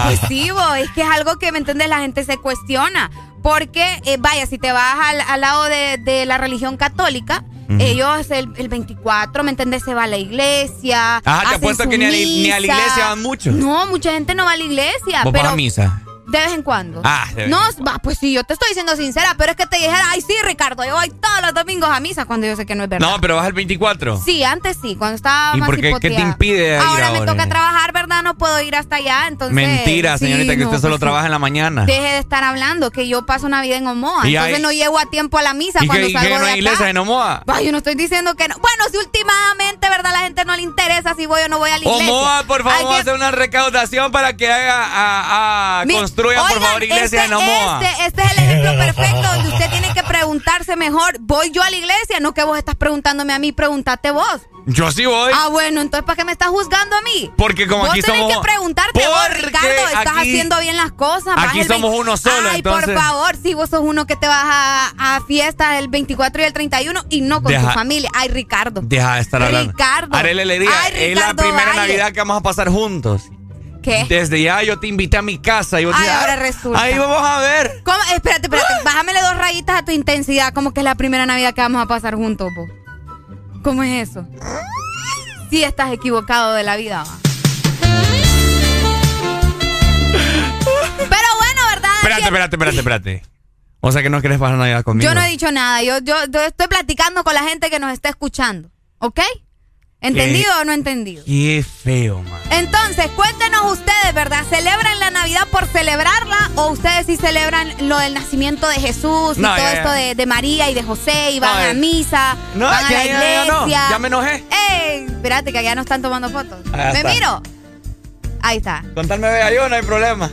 Speaker 3: Pues sí, vos, es que es algo que, ¿me entiendes? La gente se cuestiona. Porque, eh, vaya, si te vas al, al lado de, de la religión católica, ellos el, el 24, ¿me entendés? Se va a la iglesia.
Speaker 2: Ajá, te
Speaker 3: hacen
Speaker 2: apuesto que ni a, la- ni a la iglesia van muchos.
Speaker 3: No, mucha gente no va a la iglesia.
Speaker 2: Vos vas
Speaker 3: pero
Speaker 2: a misa.
Speaker 3: De vez en cuando.
Speaker 2: Ah, de vez
Speaker 3: No,
Speaker 2: en
Speaker 3: va, pues sí, yo te estoy diciendo sincera, pero es que te dijera, ay, sí, Ricardo, yo voy todos los domingos a misa cuando yo sé que no es verdad.
Speaker 2: No, pero vas el 24.
Speaker 3: Sí, antes sí, cuando estaba
Speaker 2: ¿Y
Speaker 3: más
Speaker 2: por qué? ¿Qué te impide ir
Speaker 3: Ahora me
Speaker 2: ahora?
Speaker 3: toca trabajar, ¿verdad? No puedo ir hasta allá, entonces...
Speaker 2: Mentira,
Speaker 3: sí,
Speaker 2: señorita, que
Speaker 3: no,
Speaker 2: usted solo
Speaker 3: pues sí.
Speaker 2: trabaja en la mañana.
Speaker 3: Deje de estar hablando, que yo paso Navidad en Omoa,
Speaker 2: Y
Speaker 3: entonces
Speaker 2: hay-
Speaker 3: no llego a tiempo a la misa
Speaker 2: ¿Y
Speaker 3: cuando
Speaker 2: que,
Speaker 3: salgo
Speaker 2: que no hay iglesia en Omoa?
Speaker 3: Ay, yo no estoy diciendo que no. Bueno, si últimamente, ¿verdad? La gente no le interesa si voy o no voy a la iglesia.
Speaker 2: Omoa, por favor,
Speaker 3: que-
Speaker 2: hacer una recaudación para que haga, a, a- Construyan, por
Speaker 3: Oigan,
Speaker 2: favor, iglesias
Speaker 3: este,
Speaker 2: en Omoa.
Speaker 3: Este, este es el ejemplo perfecto donde usted tiene que preguntarse mejor, ¿voy yo a la iglesia? No que vos estás preguntándome a mí, pregúntate vos.
Speaker 2: Yo sí voy.
Speaker 3: Ah, bueno, entonces ¿para qué me estás juzgando a mí?
Speaker 2: Porque como
Speaker 3: vos
Speaker 2: aquí
Speaker 3: tenés
Speaker 2: somos-
Speaker 3: que preguntarte vos, Ricardo, estás
Speaker 2: aquí-
Speaker 3: haciendo bien las cosas.
Speaker 2: aquí
Speaker 3: el
Speaker 2: somos
Speaker 3: 20
Speaker 2: uno solo,
Speaker 3: Ay,
Speaker 2: entonces-
Speaker 3: por favor, si vos sos uno que te vas a, a fiestas el 24 y el 31 y no con tu
Speaker 2: Deja-
Speaker 3: familia. Ay, Ricardo.
Speaker 2: Deja de estar hablando.
Speaker 3: Ricardo.
Speaker 2: Arele
Speaker 3: Ay,
Speaker 2: es la
Speaker 3: Ricardo
Speaker 2: primera
Speaker 3: Valle.
Speaker 2: Navidad que vamos a pasar juntos.
Speaker 3: ¿Qué?
Speaker 27: Desde ya yo te invité a mi casa y vos
Speaker 3: Ay, ahora
Speaker 27: "Ah,
Speaker 3: resulta.
Speaker 27: Ahí vamos a ver.
Speaker 3: ¿Cómo? Espérate, espérate. Bájamele dos rayitas a tu intensidad, como que es la primera Navidad que vamos a pasar juntos, vos. ¿Cómo es eso? Sí estás equivocado de la vida, va. Pero bueno, ¿verdad?
Speaker 27: Espérate, espérate, espérate, espérate. O sea que no quieres pasar Navidad conmigo.
Speaker 3: Yo no he dicho nada. Yo, yo, yo estoy platicando con la gente que nos está escuchando. ¿Ok? ¿Entendido
Speaker 27: ¿Qué?
Speaker 3: o no entendido?
Speaker 27: Qué feo, man.
Speaker 3: Entonces, cuéntenos ustedes, ¿verdad? ¿Celebran la Navidad por celebrarla o ustedes sí celebran lo del nacimiento de Jesús y
Speaker 27: No,
Speaker 3: todo
Speaker 27: ya, ya.
Speaker 3: esto de, de María y de José y van
Speaker 27: No,
Speaker 3: a misa,
Speaker 27: No,
Speaker 3: van a
Speaker 27: ya,
Speaker 3: la
Speaker 27: ya, no.
Speaker 3: iglesia?
Speaker 27: Ya me enojé.
Speaker 3: ¡Ey! Espérate, que allá no están tomando fotos. ¿Me
Speaker 27: está.
Speaker 3: miro? Ahí está.
Speaker 27: Contarme vea yo, no hay problema.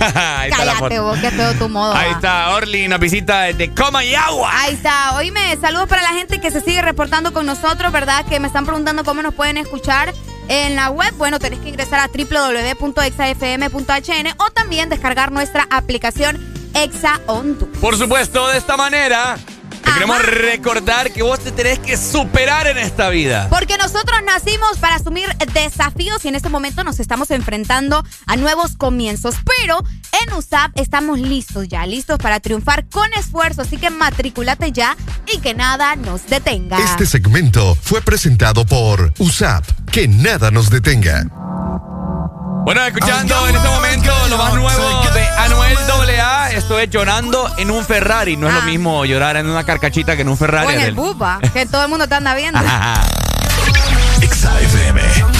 Speaker 27: Ahí
Speaker 3: Cállate vos, qué feo tu modo.
Speaker 27: Ahí
Speaker 3: va.
Speaker 27: está, Orly, una visita de Coma y Agua.
Speaker 3: Ahí está. Oíme, saludos para la gente que se sigue reportando con nosotros, ¿verdad? Que me están preguntando cómo nos pueden escuchar en la web. Bueno, tenés que ingresar a www.exafm.hn o también descargar nuestra aplicación Exa On.
Speaker 27: Por supuesto, de esta manera, te queremos recordar que vos te tenés que superar en esta vida.
Speaker 3: Porque nosotros nacimos para asumir desafíos y en este momento nos estamos enfrentando a nuevos comienzos. Pero en USAP estamos listos ya, listos para triunfar con esfuerzo. Así que matriculate ya y que nada nos detenga.
Speaker 13: Este segmento fue presentado por USAP. Que nada nos detenga.
Speaker 27: Bueno, escuchando en este momento lo más nuevo de Anuel AA, esto es llorando en un Ferrari. No es lo mismo llorar en una carcachita que en un Ferrari.
Speaker 3: O en el bupa, que todo el mundo te anda viendo.
Speaker 27: XAFM.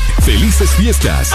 Speaker 24: Felices fiestas.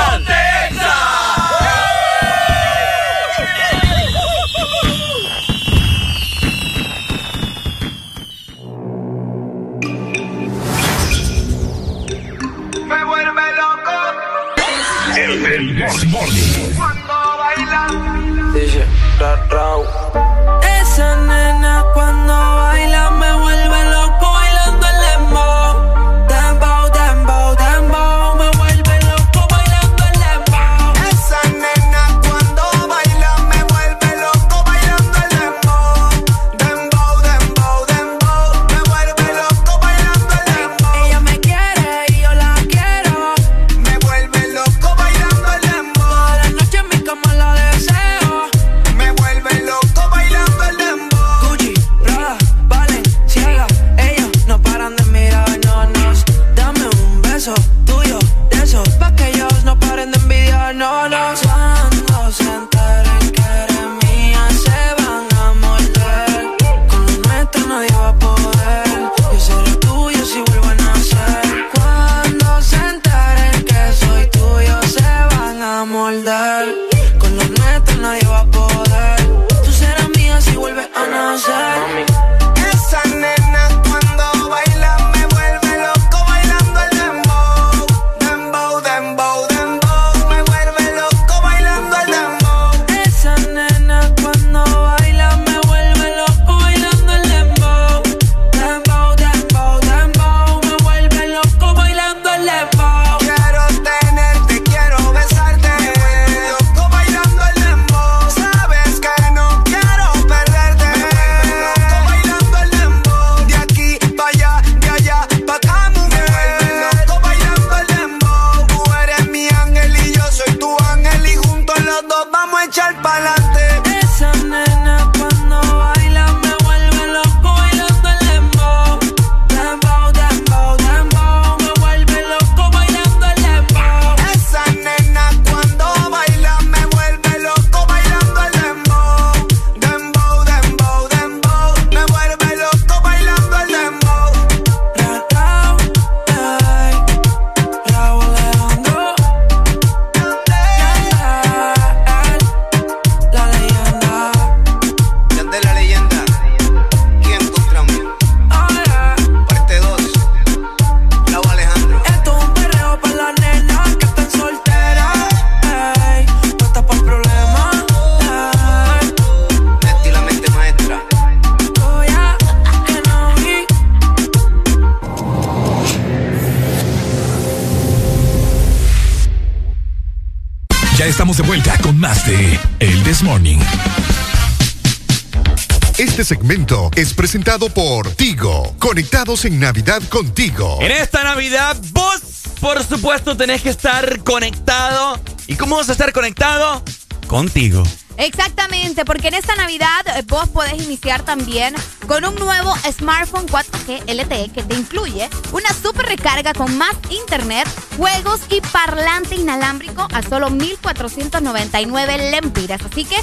Speaker 28: Es
Speaker 13: presentado por Tigo. Conectados en Navidad contigo.
Speaker 2: En esta Navidad, vos, por supuesto, tenés que estar conectado. ¿Y cómo vas a estar conectado? Contigo.
Speaker 3: Exactamente, porque en esta Navidad eh, vos podés iniciar también con un nuevo smartphone 4G LTE que te incluye una super recarga con más internet, juegos y parlante inalámbrico a solo 1,499 lempiras. Así que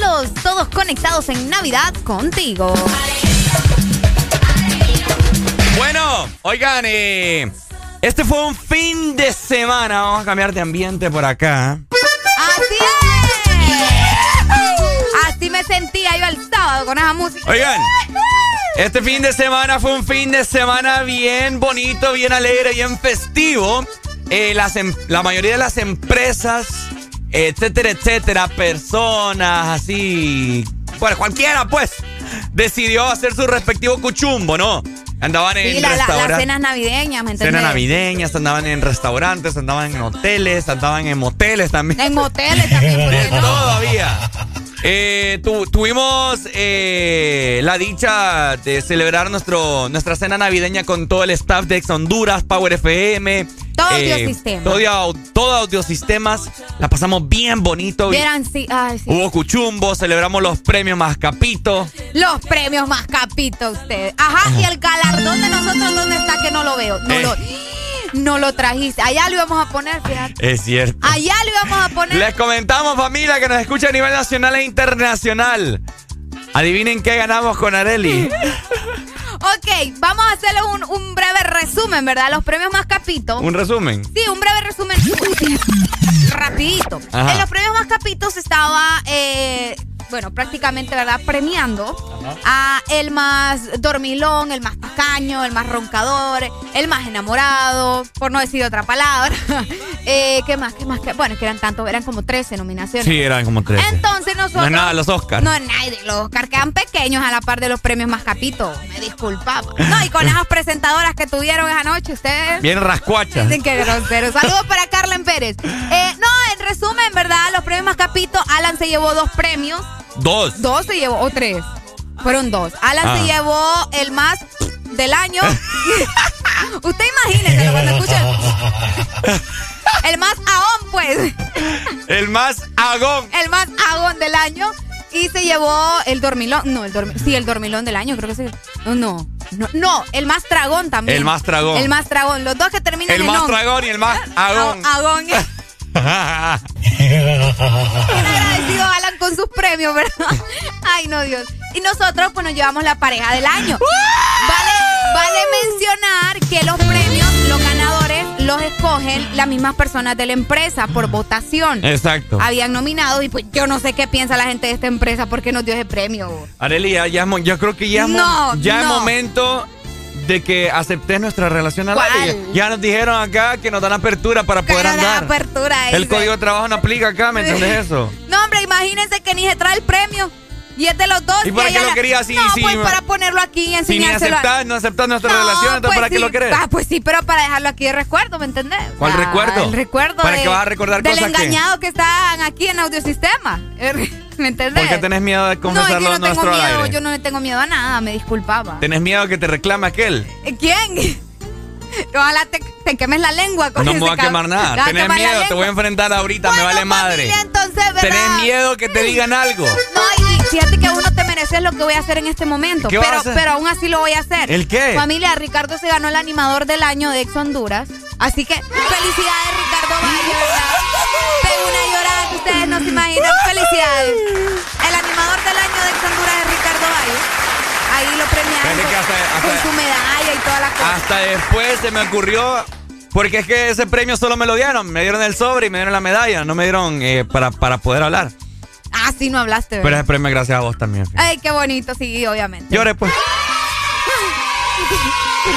Speaker 3: todos conectados en Navidad contigo.
Speaker 2: Bueno, oigan, eh, este fue un fin de semana. Vamos a cambiar de ambiente por acá.
Speaker 3: Así es. Así me sentía yo el sábado con esa música.
Speaker 2: Oigan, este fin de semana fue un fin de semana bien bonito, bien alegre, bien festivo. Eh, las em- la mayoría de las empresas, etcétera, etcétera, personas así, bueno, cualquiera pues, decidió hacer su respectivo cuchumbo, ¿no? Andaban en
Speaker 3: Sí, la- la- las cenas navideñas, ¿me entendés?
Speaker 2: Cenas navideñas, andaban en restaurantes, andaban en hoteles, andaban en moteles también.
Speaker 3: En moteles también.
Speaker 2: Todavía. Eh, tu- tuvimos eh, la dicha de celebrar nuestro, nuestra cena navideña con todo el staff de Ex Honduras, Power FM.
Speaker 3: Todo
Speaker 2: eh,
Speaker 3: Audiosistemas.
Speaker 2: Todo, todo Audiosistemas. La pasamos bien bonito.
Speaker 3: Vieran, sí, ay, sí.
Speaker 2: Hubo cuchumbo, celebramos los premios más capito.
Speaker 3: Los premios más capito ustedes. Ajá, y el galardón de nosotros, ¿dónde está? Que no lo veo. No,
Speaker 2: Eh.
Speaker 3: lo, no lo trajiste. Allá lo íbamos a poner, fíjate.
Speaker 2: Es cierto.
Speaker 3: Allá lo íbamos a poner.
Speaker 2: Les comentamos, familia, que nos escucha a nivel nacional e internacional. Adivinen qué ganamos con Areli.
Speaker 3: Ok, vamos a hacerle un, un breve resumen, ¿verdad? Los premios más capitos.
Speaker 2: ¿Un resumen?
Speaker 3: Sí, un breve resumen. Rapidito.
Speaker 2: Ajá.
Speaker 3: En los premios más capitos estaba, eh, bueno, prácticamente, ¿verdad? Premiando a el más dormilón, el más tacaño, el más roncador, el más enamorado, por no decir otra palabra. eh, ¿Qué más? ¿Qué más? ¿Qué? Bueno, es que eran tantos, eran como 13 nominaciones.
Speaker 2: Sí, eran como tres.
Speaker 3: Entonces nosotros...
Speaker 2: No es nada los Oscars.
Speaker 3: No es nada de los Oscars. Quedan pequeños a la par de los premios más capitos. Me disculpaba. No, y con esas presentadoras que tuvieron esa noche, ustedes...
Speaker 2: Bien rascuachas.
Speaker 3: Dicen que grosero. Saludos para Carlen Pérez. Eh, no, en resumen, ¿verdad? Los premios más capitos, Alan se llevó dos premios.
Speaker 2: Dos.
Speaker 3: Dos se llevó, o tres. Fueron dos. Alan
Speaker 2: Ah.
Speaker 3: se llevó el más del año. Usted imagínese cuando escucha. El más aón, pues.
Speaker 2: El más agón.
Speaker 3: El más agón del año. Y se llevó el dormilón. No, el dormilón. Sí, el dormilón del año, creo que sí. No, no. No, no, el más tragón también.
Speaker 2: El más tragón.
Speaker 3: El más tragón. Los dos que terminan
Speaker 2: El
Speaker 3: en
Speaker 2: más
Speaker 3: on.
Speaker 2: dragón y el más agón.
Speaker 3: Agón. Agradecido Alan con sus premios, ¿verdad? Ay, no, Dios. Y nosotros, pues nos llevamos la pareja del año. Vale, vale mencionar que los premios, los ganadores, los escogen las mismas personas de la empresa por votación.
Speaker 2: Exacto.
Speaker 3: Habían nominado y pues yo no sé qué piensa la gente de esta empresa porque nos dio ese premio.
Speaker 2: Areli, ya, ya es creo que ya, es
Speaker 3: No,
Speaker 2: ya es
Speaker 3: no.
Speaker 2: momento de que aceptes nuestra relación al aire. Ya nos dijeron acá que nos dan apertura para poder andar.
Speaker 3: apertura
Speaker 2: El código de trabajo no aplica acá, ¿me entiendes eso?
Speaker 3: No, hombre, imagínense que ni se trae el premio. Y es de los dos.
Speaker 2: ¿Y para qué lo quería así,
Speaker 3: No,
Speaker 2: sí,
Speaker 3: pues para ponerlo aquí y
Speaker 2: Si
Speaker 3: enseñárselo. a-
Speaker 2: aceptas, no aceptas nuestra
Speaker 3: No,
Speaker 2: relación, entonces
Speaker 3: pues
Speaker 2: ¿para qué
Speaker 3: sí.
Speaker 2: lo querés?
Speaker 3: Ah, pues sí, pero para dejarlo aquí de recuerdo, ¿me entendés?
Speaker 2: ¿Cuál
Speaker 3: Ah,
Speaker 2: recuerdo?
Speaker 3: El recuerdo
Speaker 2: ¿Para
Speaker 3: de-
Speaker 2: qué vas a recordar
Speaker 3: del
Speaker 2: cosas que-
Speaker 3: engañado que... están aquí en audiosistema. ¿Me entendés?
Speaker 2: ¿Por qué tenés miedo de
Speaker 3: No, es
Speaker 2: confesarlo
Speaker 3: que no tengo
Speaker 2: nuestro al
Speaker 3: miedo,
Speaker 2: aire?
Speaker 3: yo no le tengo miedo a nada, me disculpaba.
Speaker 2: ¿Tenés miedo que te reclame aquel?
Speaker 3: Eh, ¿Quién? Ojalá te, te quemes la lengua con
Speaker 2: No me voy a quemar nada. Tenés miedo, te voy a enfrentar ahorita, me vale madre.
Speaker 3: Familia, entonces, ¿verdad?
Speaker 2: ¿Tenés miedo que te digan algo?
Speaker 3: No, fíjate que uno te mereces lo que voy a hacer en este momento.
Speaker 2: ¿Qué vas a
Speaker 3: pero,
Speaker 2: hacer?
Speaker 3: pero aún así lo voy a hacer.
Speaker 2: ¿El qué?
Speaker 3: Familia, Ricardo se ganó el animador del año de Ex Honduras. Así que felicidades, Ricardo Valle, ¿verdad? Tengo una llorada que ustedes no se imaginan. Felicidades. El animador del año de Ex Honduras es Ricardo Valle. Ahí lo premiaron
Speaker 2: hasta- hasta-
Speaker 3: con su medalla y toda la cosa.
Speaker 2: Hasta después se me ocurrió. Porque es que ese premio solo me lo dieron. Me dieron el sobre y me dieron la medalla. No me dieron eh, para, para poder hablar.
Speaker 3: Ah, sí, no hablaste,
Speaker 2: Pero
Speaker 3: ¿verdad?
Speaker 2: ese premio es gracias a vos también. fíjate.
Speaker 3: Ay, qué bonito, sí, obviamente.
Speaker 2: Llore pues.
Speaker 3: No,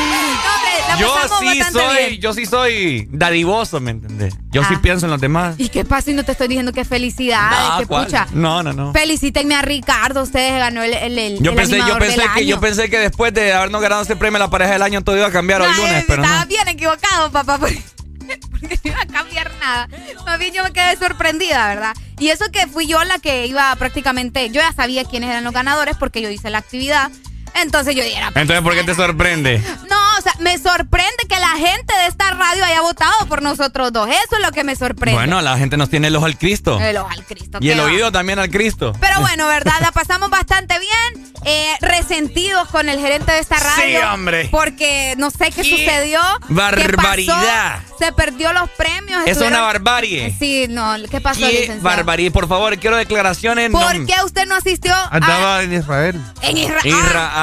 Speaker 3: hombre,
Speaker 2: Yo sí soy,
Speaker 3: bien.
Speaker 2: yo sí soy dadivoso, ¿me entendés? Yo sí
Speaker 3: Ah.
Speaker 2: pienso en los demás.
Speaker 3: ¿Y qué pasa si no te estoy diciendo que felicidades?
Speaker 2: No,
Speaker 3: que
Speaker 2: ¿cuál?
Speaker 3: pucha.
Speaker 2: no, no, no.
Speaker 3: Felicítenme a Ricardo, ustedes ganó el, el, el-
Speaker 2: Yo
Speaker 3: el
Speaker 2: pensé, yo pensé
Speaker 3: del
Speaker 2: que, yo pensé que después de habernos ganado ese premio la pareja del año todo iba a cambiar hoy
Speaker 3: Ay,
Speaker 2: lunes, pero
Speaker 3: estaba
Speaker 2: no.
Speaker 3: bien equivocado, papá, porque, porque no iba a cambiar nada. Más bien yo me quedé sorprendida, ¿verdad? Y eso que fui yo la que iba prácticamente, yo ya sabía quiénes eran los ganadores porque yo hice la actividad. Entonces yo dije, era-
Speaker 2: Entonces, ¿por qué te sorprende?
Speaker 3: no, o sea, me sorprende que la gente de esta radio haya votado por nosotros dos. Eso es lo que me sorprende.
Speaker 2: Bueno, la gente nos tiene el ojo al Cristo.
Speaker 3: El ojo al Cristo.
Speaker 2: y
Speaker 3: qué
Speaker 2: el
Speaker 3: va.
Speaker 2: oído también al Cristo.
Speaker 3: Pero bueno, ¿verdad? La pasamos bastante bien. eh, resentidos con el gerente de esta radio.
Speaker 2: Sí, hombre.
Speaker 3: Porque no sé qué, sucedió. qué
Speaker 2: barbaridad.
Speaker 3: pasó, Se perdió los premios.
Speaker 2: Es una barbarie.
Speaker 3: Sí, no. ¿Qué pasó,
Speaker 2: Qué
Speaker 3: licenciado?
Speaker 2: barbarie. Por favor, quiero declaraciones. no-
Speaker 3: ¿Por qué usted no asistió a-
Speaker 29: Andaba en Israel.
Speaker 3: en Israel?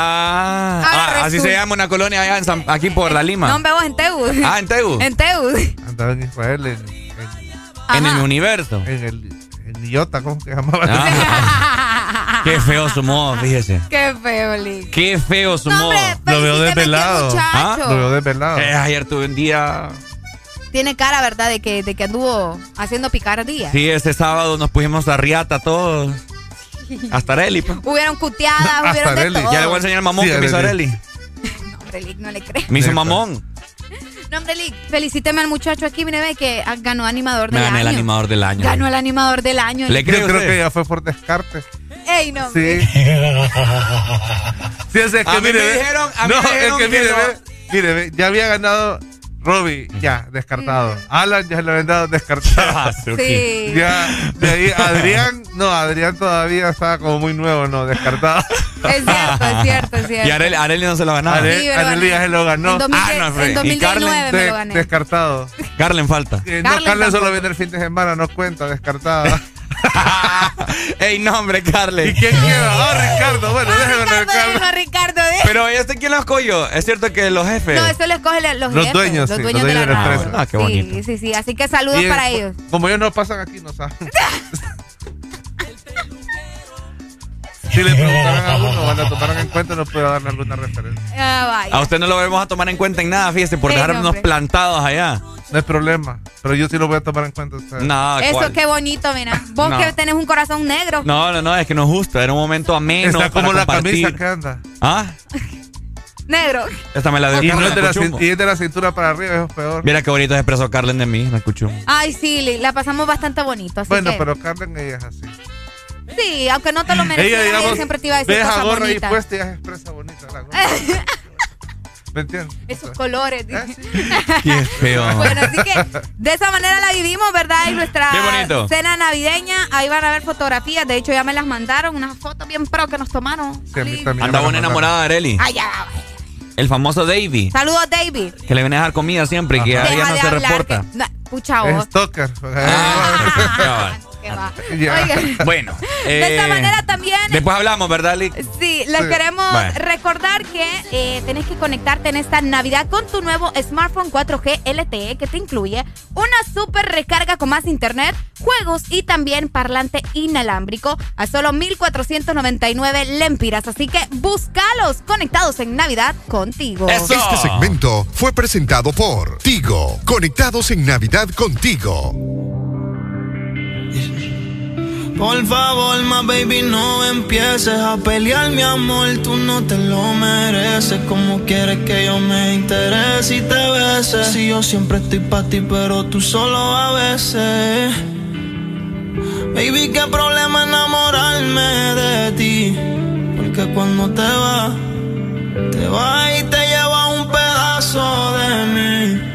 Speaker 2: Ah, ah, así se llama una colonia allá en San- aquí por la Lima.
Speaker 3: No, me voy en Teu.
Speaker 2: Ah, en Teu.
Speaker 3: En Teu.
Speaker 29: Andaba en Israel, en,
Speaker 2: en el universo.
Speaker 29: en el en Iota, ¿cómo se llamaba?
Speaker 2: Ah, qué feo su modo, fíjese.
Speaker 3: Qué feo, Lick.
Speaker 2: Qué feo su
Speaker 3: No,
Speaker 2: modo.
Speaker 3: hombre,
Speaker 29: Lo veo desvelado. Lo veo desvelado.
Speaker 2: Eh, ayer tuve un día.
Speaker 3: Tiene cara, ¿verdad? De que, de que anduvo haciendo picardía.
Speaker 2: Sí, ese sábado nos pusimos a riata todos. Hasta Areli. pues.
Speaker 3: Hubieron cuteadas, hubieron de todo.
Speaker 2: Ya le voy a enseñar el mamón
Speaker 29: Sí,
Speaker 2: que me hizo
Speaker 29: Areli.
Speaker 3: No, hombre, Lick, no le creo.
Speaker 2: Me hizo mamón.
Speaker 3: No, hombre, Lick, felicíteme al muchacho aquí, mire, ve que ah, ganó animador
Speaker 2: Me
Speaker 3: del
Speaker 2: gané el animador del año.
Speaker 3: Ganó el animador del año.
Speaker 2: ¿Le
Speaker 29: creo
Speaker 2: usted?
Speaker 29: que ya fue por descarte.
Speaker 3: Ey, no.
Speaker 29: Sí. sí, es que
Speaker 2: A mí
Speaker 29: mire,
Speaker 2: me
Speaker 29: ve.
Speaker 2: dijeron- a mí
Speaker 29: no,
Speaker 2: me dijeron
Speaker 29: es que
Speaker 2: que
Speaker 29: mire,
Speaker 2: no.
Speaker 29: mire, ve, ya había ganado Robbie, ya, descartado. Alan ya lo habían dado descartado.
Speaker 2: Ah,
Speaker 3: Sí.
Speaker 29: ya, de ahí Adrián, no, Adrián todavía estaba como muy nuevo, no, descartado.
Speaker 3: Es cierto, es cierto, es cierto.
Speaker 2: Y Areli, Areli no se lo ganaba.
Speaker 29: Areli,
Speaker 3: Sí,
Speaker 29: Areli ya se lo ganó.
Speaker 3: En 2010
Speaker 2: Ah, no,
Speaker 3: en
Speaker 2: ¿Y
Speaker 3: 2019
Speaker 2: Carlen?
Speaker 3: me
Speaker 29: De-
Speaker 3: lo gané.
Speaker 29: descartado.
Speaker 2: Carlen falta.
Speaker 29: Eh, no,
Speaker 3: Carlen
Speaker 29: Carlen solo viene el fin de semana, no cuenta, descartado.
Speaker 2: Ey, no, hombre, Carly.
Speaker 29: ¿Y quién queda? Ah, Ricardo. Bueno, déjeme
Speaker 3: Ricardo.
Speaker 29: Ricardo.
Speaker 3: Ricardo ¿eh?
Speaker 2: Pero este quién lo escogió. Es cierto que los jefes.
Speaker 3: No, eso lo escogen los,
Speaker 29: Los
Speaker 3: jefes,
Speaker 29: dueños,
Speaker 3: los
Speaker 29: sí,
Speaker 3: dueños
Speaker 29: los
Speaker 3: de la
Speaker 29: dueños de la empresa.
Speaker 2: Ah, qué bonito.
Speaker 3: Sí, sí, sí. Así que saludos
Speaker 29: Y,
Speaker 3: para
Speaker 29: eh,
Speaker 3: ellos.
Speaker 29: Como ellos no pasan aquí, no saben. si le preguntaran a uno, van a tomar en cuenta, no puedo darle alguna referencia.
Speaker 3: Ah, vaya.
Speaker 2: A usted no lo vamos a tomar en cuenta en nada, fíjese, por
Speaker 3: Sí,
Speaker 2: dejarnos
Speaker 3: hombre.
Speaker 2: plantados allá.
Speaker 29: No hay problema. Pero yo sí lo voy a tomar en cuenta. o sea.
Speaker 2: No,
Speaker 3: Eso
Speaker 2: ¿cuál?
Speaker 3: qué bonito, mira. Vos
Speaker 2: No.
Speaker 3: que tenés un corazón negro.
Speaker 2: No, no, no, es que nos gusta. Era un momento ameno.
Speaker 29: Está como
Speaker 2: para
Speaker 29: la camisa
Speaker 2: compartir.
Speaker 29: que anda.
Speaker 2: Ah,
Speaker 3: Negro.
Speaker 2: esta me la dio
Speaker 29: Y, no
Speaker 2: Carlen
Speaker 29: es de la,
Speaker 2: Cuchumbo.
Speaker 29: cin- y es de la cintura para arriba, eso es peor.
Speaker 2: Mira qué bonito se expresó Carlen de mí, la escuchó.
Speaker 3: Ay, sí, la pasamos bastante bonito. Así
Speaker 29: Bueno,
Speaker 3: que,
Speaker 29: pero Carmen ella es así.
Speaker 3: Sí, aunque no te lo mereces,
Speaker 29: ella, digamos,
Speaker 3: siempre te iba a decir
Speaker 29: ve esa
Speaker 3: cosas
Speaker 29: gorra puesta y ella se expresa bonita. La gorra. ¿Me entiendes?
Speaker 3: Esos colores. dice.
Speaker 2: Qué feo.
Speaker 3: Bueno, así que de esa manera la vivimos, ¿verdad? Y nuestra cena navideña, ahí van a ver fotografías. De hecho, ya me las mandaron, unas fotos bien pro que nos tomaron.
Speaker 29: Sí, a mí también
Speaker 2: Andaba una enamorada de Areli.
Speaker 3: Ay, ya.
Speaker 2: El famoso Davy.
Speaker 3: Saludos, David.
Speaker 2: Que le viene a dejar comida siempre y que ya,
Speaker 3: Deja
Speaker 2: ya no se reporta.
Speaker 3: que- no, pucha vos.
Speaker 29: Es Stalker.
Speaker 2: Ah,
Speaker 3: Qué va.
Speaker 29: Ya.
Speaker 3: Oiga,
Speaker 2: Bueno.
Speaker 3: de esta
Speaker 2: eh,
Speaker 3: manera también
Speaker 2: Después hablamos, ¿verdad, Lick?
Speaker 3: Sí, les
Speaker 29: Sí.
Speaker 3: queremos recordar que eh, tenés que conectarte en esta Navidad con tu nuevo smartphone 4G LTE que te incluye una super recarga con más internet, juegos y también parlante inalámbrico a solo 1499 lempiras. Así que búscalos conectados en Navidad contigo.
Speaker 2: Eso.
Speaker 13: Este segmento fue presentado por Tigo. Conectados en Navidad contigo.
Speaker 30: Por favor, my baby, no empieces a pelear, mi amor. Tú no te lo mereces. Como quieres que yo me interese y te bese. Si yo siempre estoy para ti, pero tú solo a veces. Baby, qué problema enamorarme de ti. Porque cuando te vas, te vas y te lleva un pedazo de mí.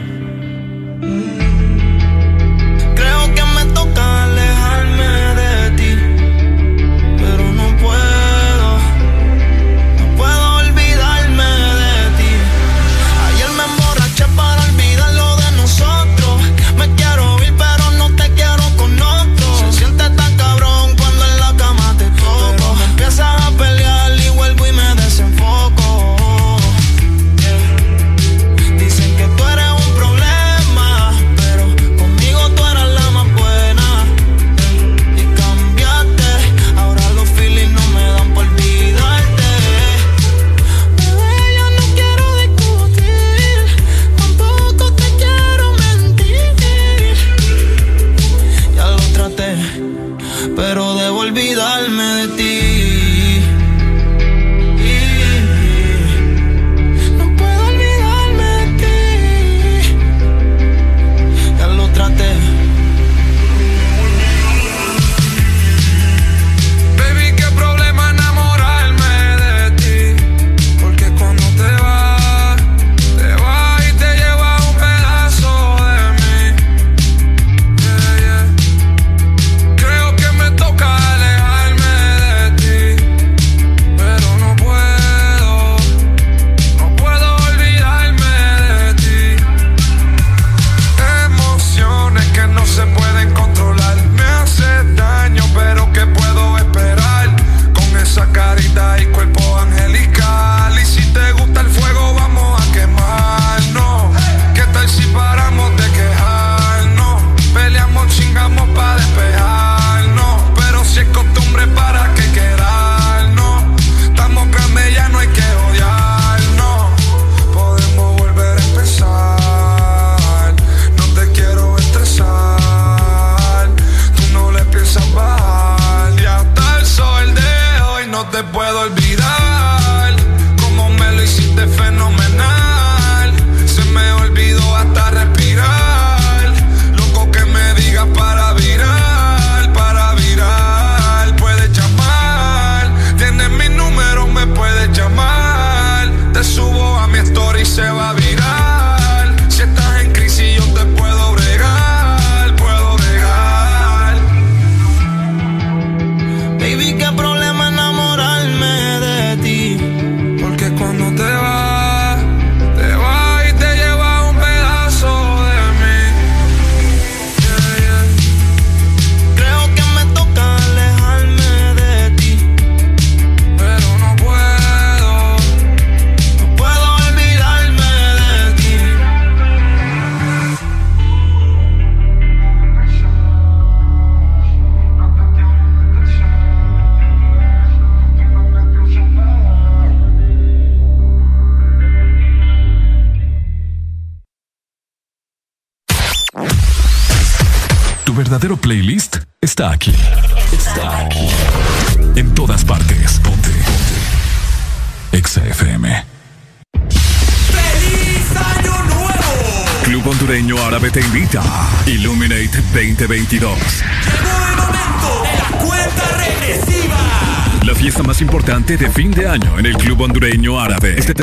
Speaker 7: Año
Speaker 16: en el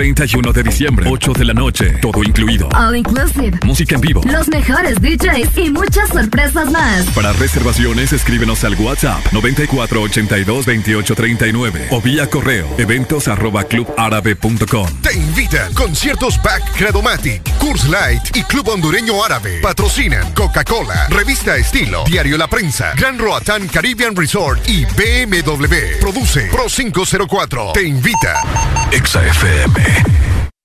Speaker 16: 31 de diciembre, 8 de la noche, todo incluido.
Speaker 12: All inclusive.
Speaker 16: Música en vivo.
Speaker 12: Los mejores DJs y muchas sorpresas más.
Speaker 16: Para reservaciones, escríbenos al WhatsApp 94822839 o vía correo eventos arroba clubárabe.com.
Speaker 13: Te invitan conciertos Back Credomatic, Curse Light y Club Hondureño Árabe. Patrocinan Coca-Cola, Revista Estilo, Diario La Prensa, Gran Roatán Caribbean Resort y BMW. Produce Pro 504. Te invita.
Speaker 16: Exa.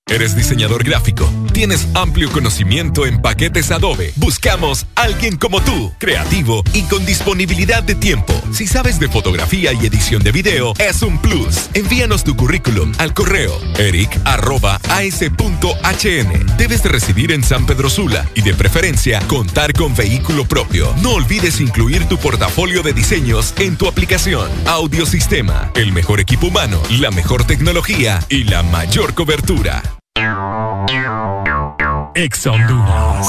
Speaker 16: ¿Eres diseñador gráfico? ¿Tienes amplio conocimiento en paquetes Adobe? Buscamos alguien como tú, creativo y con disponibilidad de tiempo. Si sabes de fotografía y edición de video, es un plus. Envíanos tu currículum al correo eric.as.hn. Debes de residir en San Pedro Sula y de preferencia contar con vehículo propio. No olvides incluir tu portafolio de diseños en tu aplicación. Audiosistema, el mejor equipo humano, la mejor tecnología y la mayor cobertura. Ex Honduras.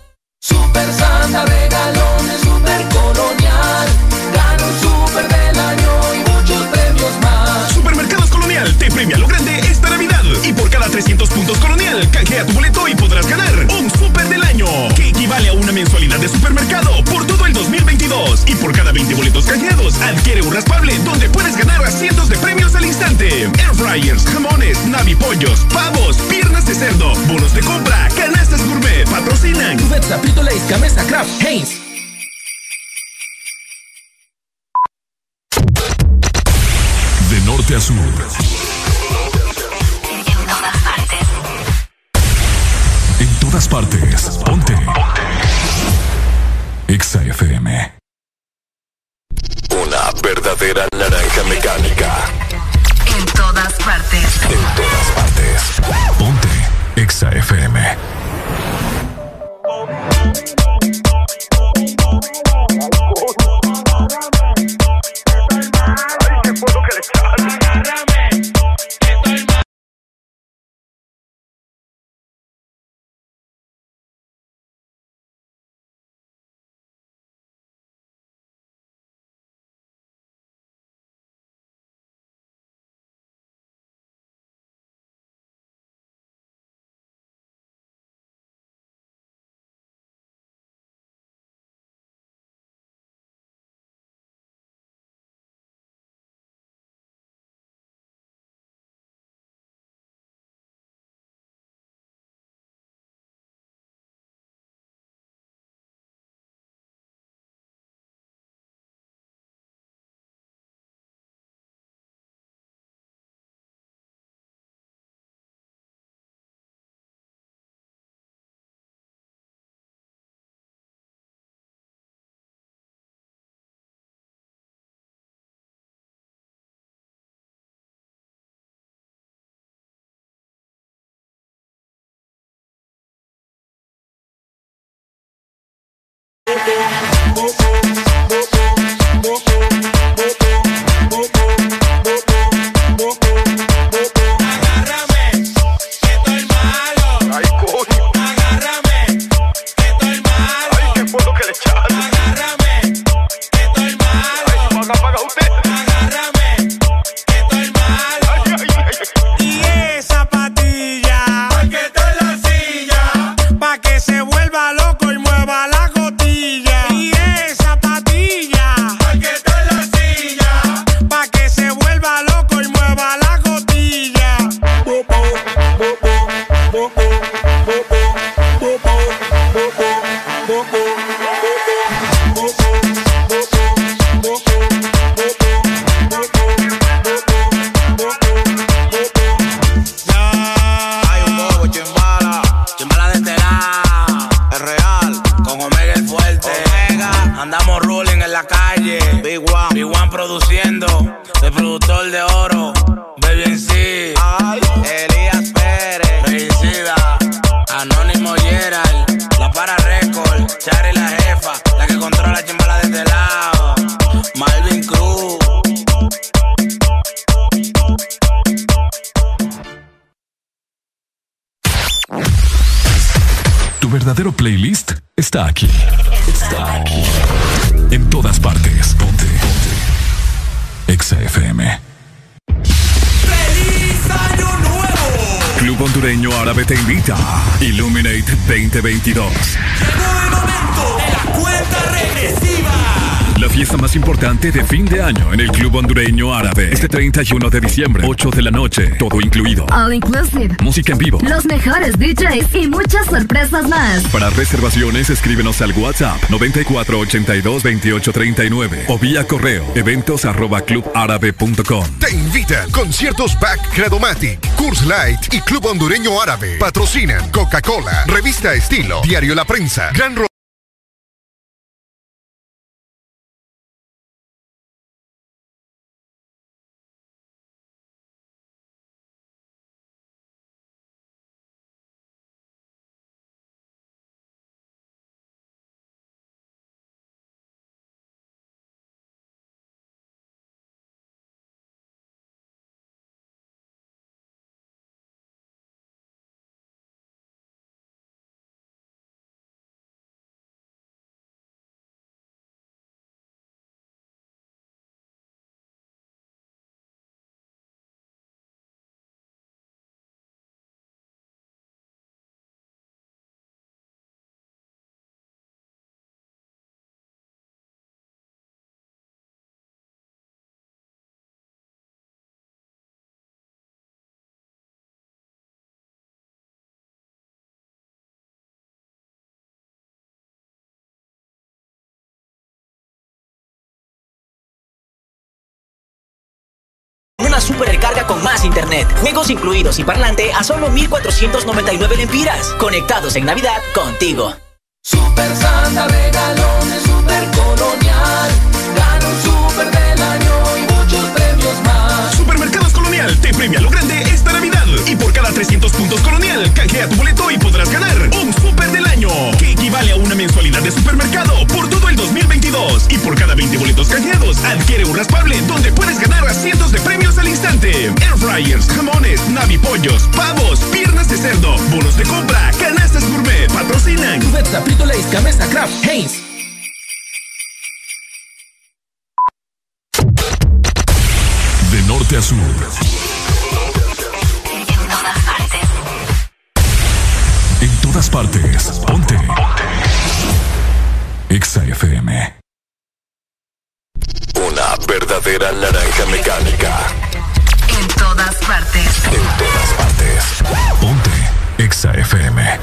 Speaker 7: 31 de diciembre, 8 de la noche. Todo incluido.
Speaker 12: All inclusive.
Speaker 7: Música en vivo.
Speaker 12: Los mejores DJs y muchas sorpresas más.
Speaker 7: Para reservaciones, escríbenos al WhatsApp 9482 2839 o vía correo eventos arroba clubárabe.com.
Speaker 13: Te invitan conciertos Back Credomatic, Curse Light y Club Hondureño Árabe. Patrocinan Coca-Cola, Revista Estilo, Diario La Prensa, Gran Ro
Speaker 31: Super recarga con más internet, juegos incluidos y parlante a solo 1499 lempiras. Conectados en Navidad contigo.
Speaker 24: Super Santa regalones, super colonial.
Speaker 25: Premia lo grande esta Navidad. Y por cada 300 puntos Colonial, canjea tu boleto y podrás ganar un super del año. Que equivale a una mensualidad de supermercado por todo el 2022. Y por cada 20 boletos canjeados, adquiere un raspable donde puedes ganar cientos de premios al instante. Air fryers, jamones, navipollos, pavos, piernas de cerdo, bonos de compra, canastas gourmet, patrocinan.
Speaker 4: Cubeta, Frito Lays, Gamesa, Kraft, Heinz.
Speaker 7: De norte a sur. Todas partes. Ponte. Ponte. Exa FM.
Speaker 32: Una verdadera naranja mecánica.
Speaker 33: En todas partes.
Speaker 32: En todas partes.
Speaker 7: Ponte. Exa FM.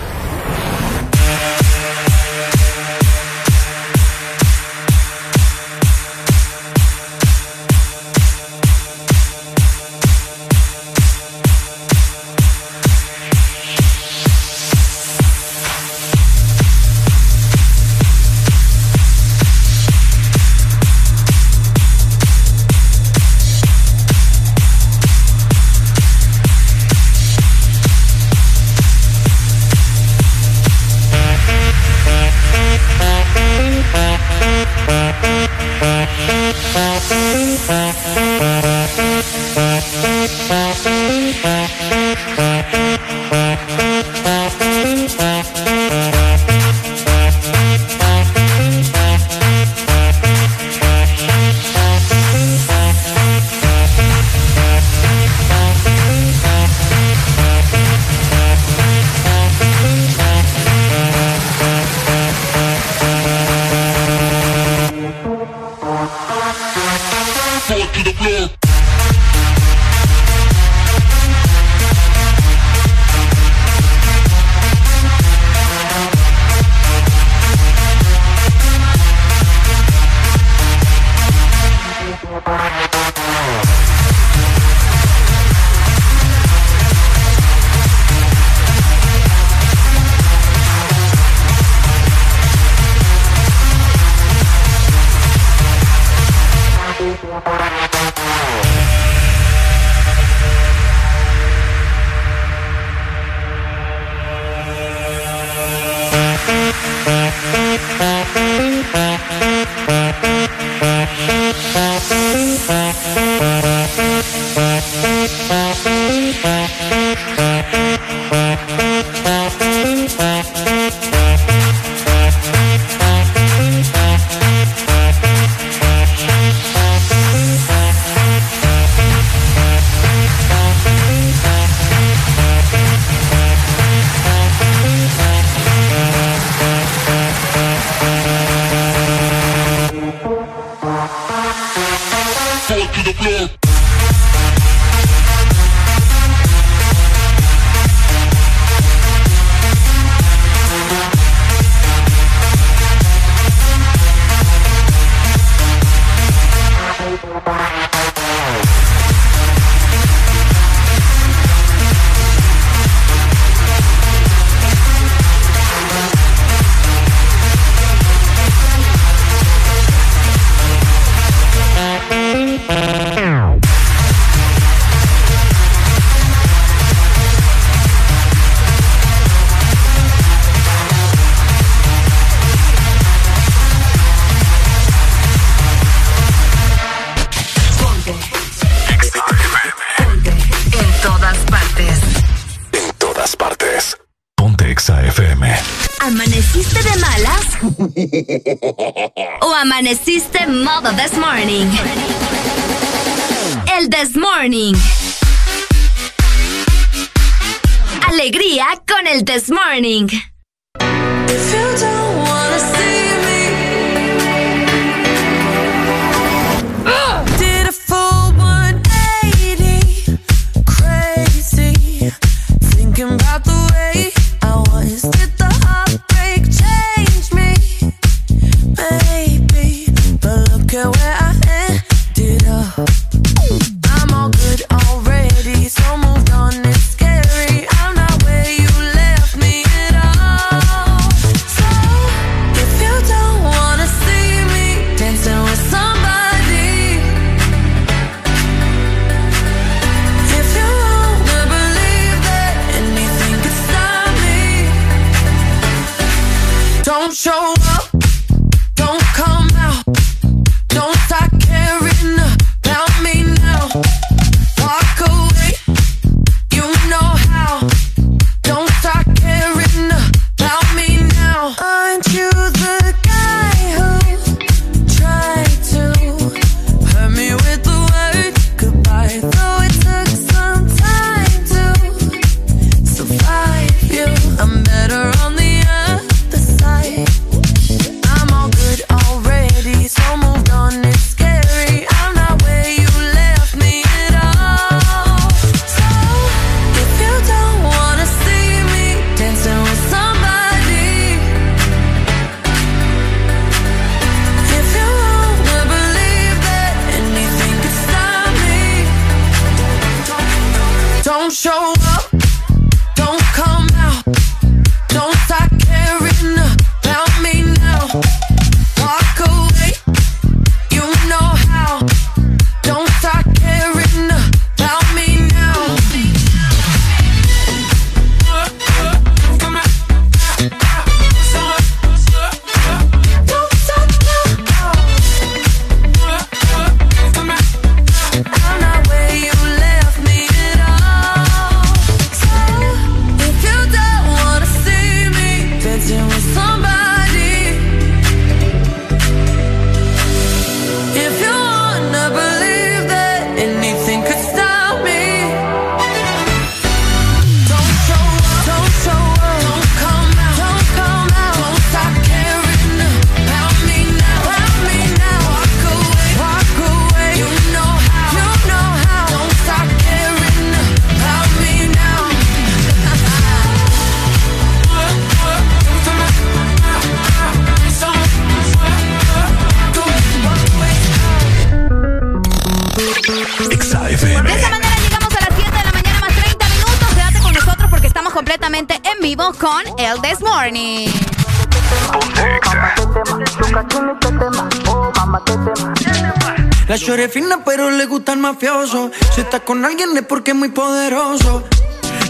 Speaker 6: Si está con alguien es porque es muy poderoso.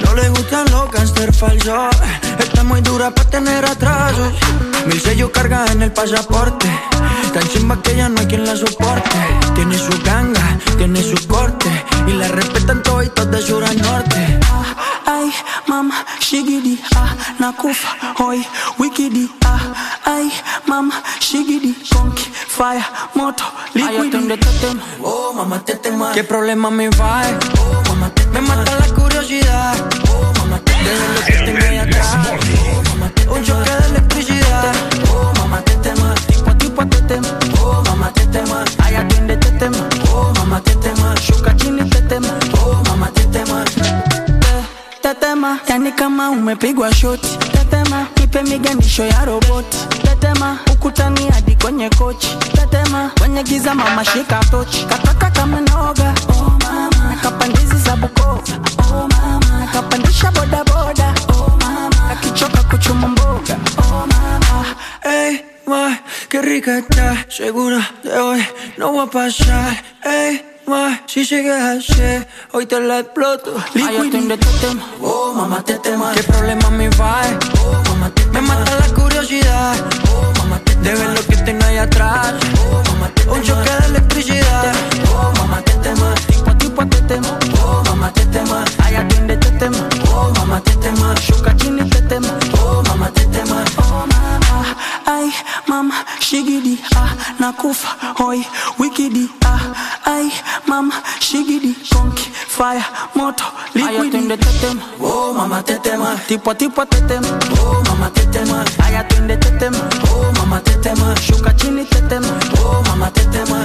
Speaker 6: No le gustan los cáncer falsos. Está muy dura para tener atrasos. Mil sellos carga en el pasaporte ¿Qué problema me va? Oh, mamá, me mata la curiosidad. Oh, mamá, de lo que tengo ahí atrás. Oh, mamá, un choque de electricidad. Oh, mamá, te tema. Tipo a tipo te tema. Oh, mamá, te tema. Ay, atiende te tema. Oh, mamá, te tema.
Speaker 5: Shuka chini te tema.
Speaker 6: Oh, mamá, te tema.
Speaker 5: Te tema. Yani kama umepigwa shoti. Te tema. Nipe miganisho ya roboti. Tetema, ukutani hadi kwenye kochi. Tetema, kwenye giza mama shika tochi. Kaka está. Segura de hoy no va a pasar. Ey, ma, si llegas a ser, hoy te la exploto. Liquid de tetema. Nakufa. Hoi, wikidi. Ah, ay, mama, shigidi. Konki, fire, moto, liquid. Ay, tetema. Oh, mama, tetema. Tipo, tipo, tetema. Oh, mama, tetema. Ay, atiende tetema. Oh, mama, tetema. Shuka chini tetema. Oh, mama, tetema.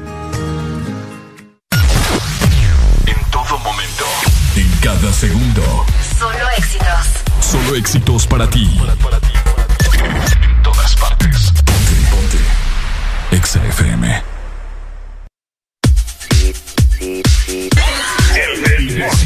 Speaker 7: Segundo.
Speaker 34: Solo éxitos.
Speaker 7: Solo éxitos para ti. En todas partes. Ponte, ponte. Exa FM.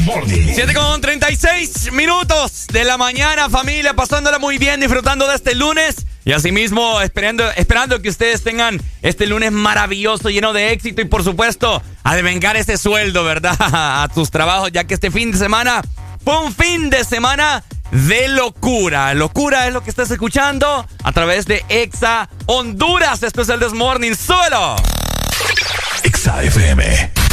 Speaker 2: Morning. 7 con 36 minutos de la mañana, familia, pasándola muy bien, disfrutando de este lunes. Y asimismo, esperando, esperando que ustedes tengan este lunes maravilloso, lleno de éxito y por supuesto, a devengar ese sueldo, ¿verdad? A tus trabajos, ya que este fin de semana fue un fin de semana de locura. Locura es lo que estás escuchando a través de Exa Honduras. Esto es el Desmorning solo.
Speaker 7: Exa FM.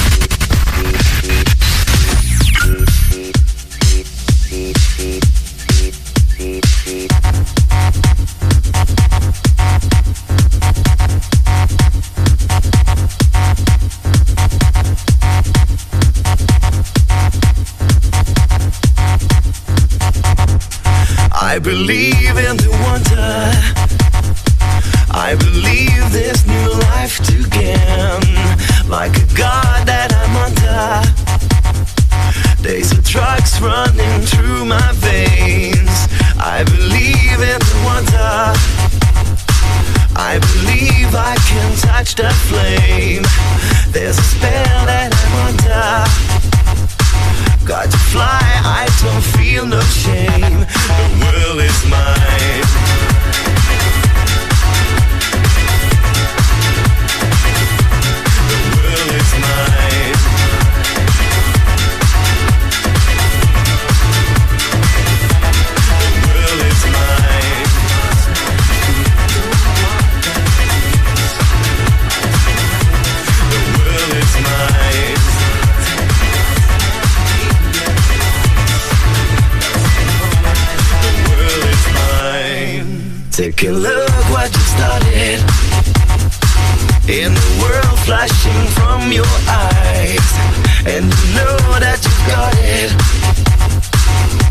Speaker 35: I believe in the wonder. I believe this new life gain. Like a god that I'm under. Days of drugs running through my veins. I believe in the wonder. I believe I can touch the flame. There's a spell that I'm under. Got to fly, I don't feel no shame. The world is mine. A look what you started. In the world flashing from your eyes. And you know that you got it.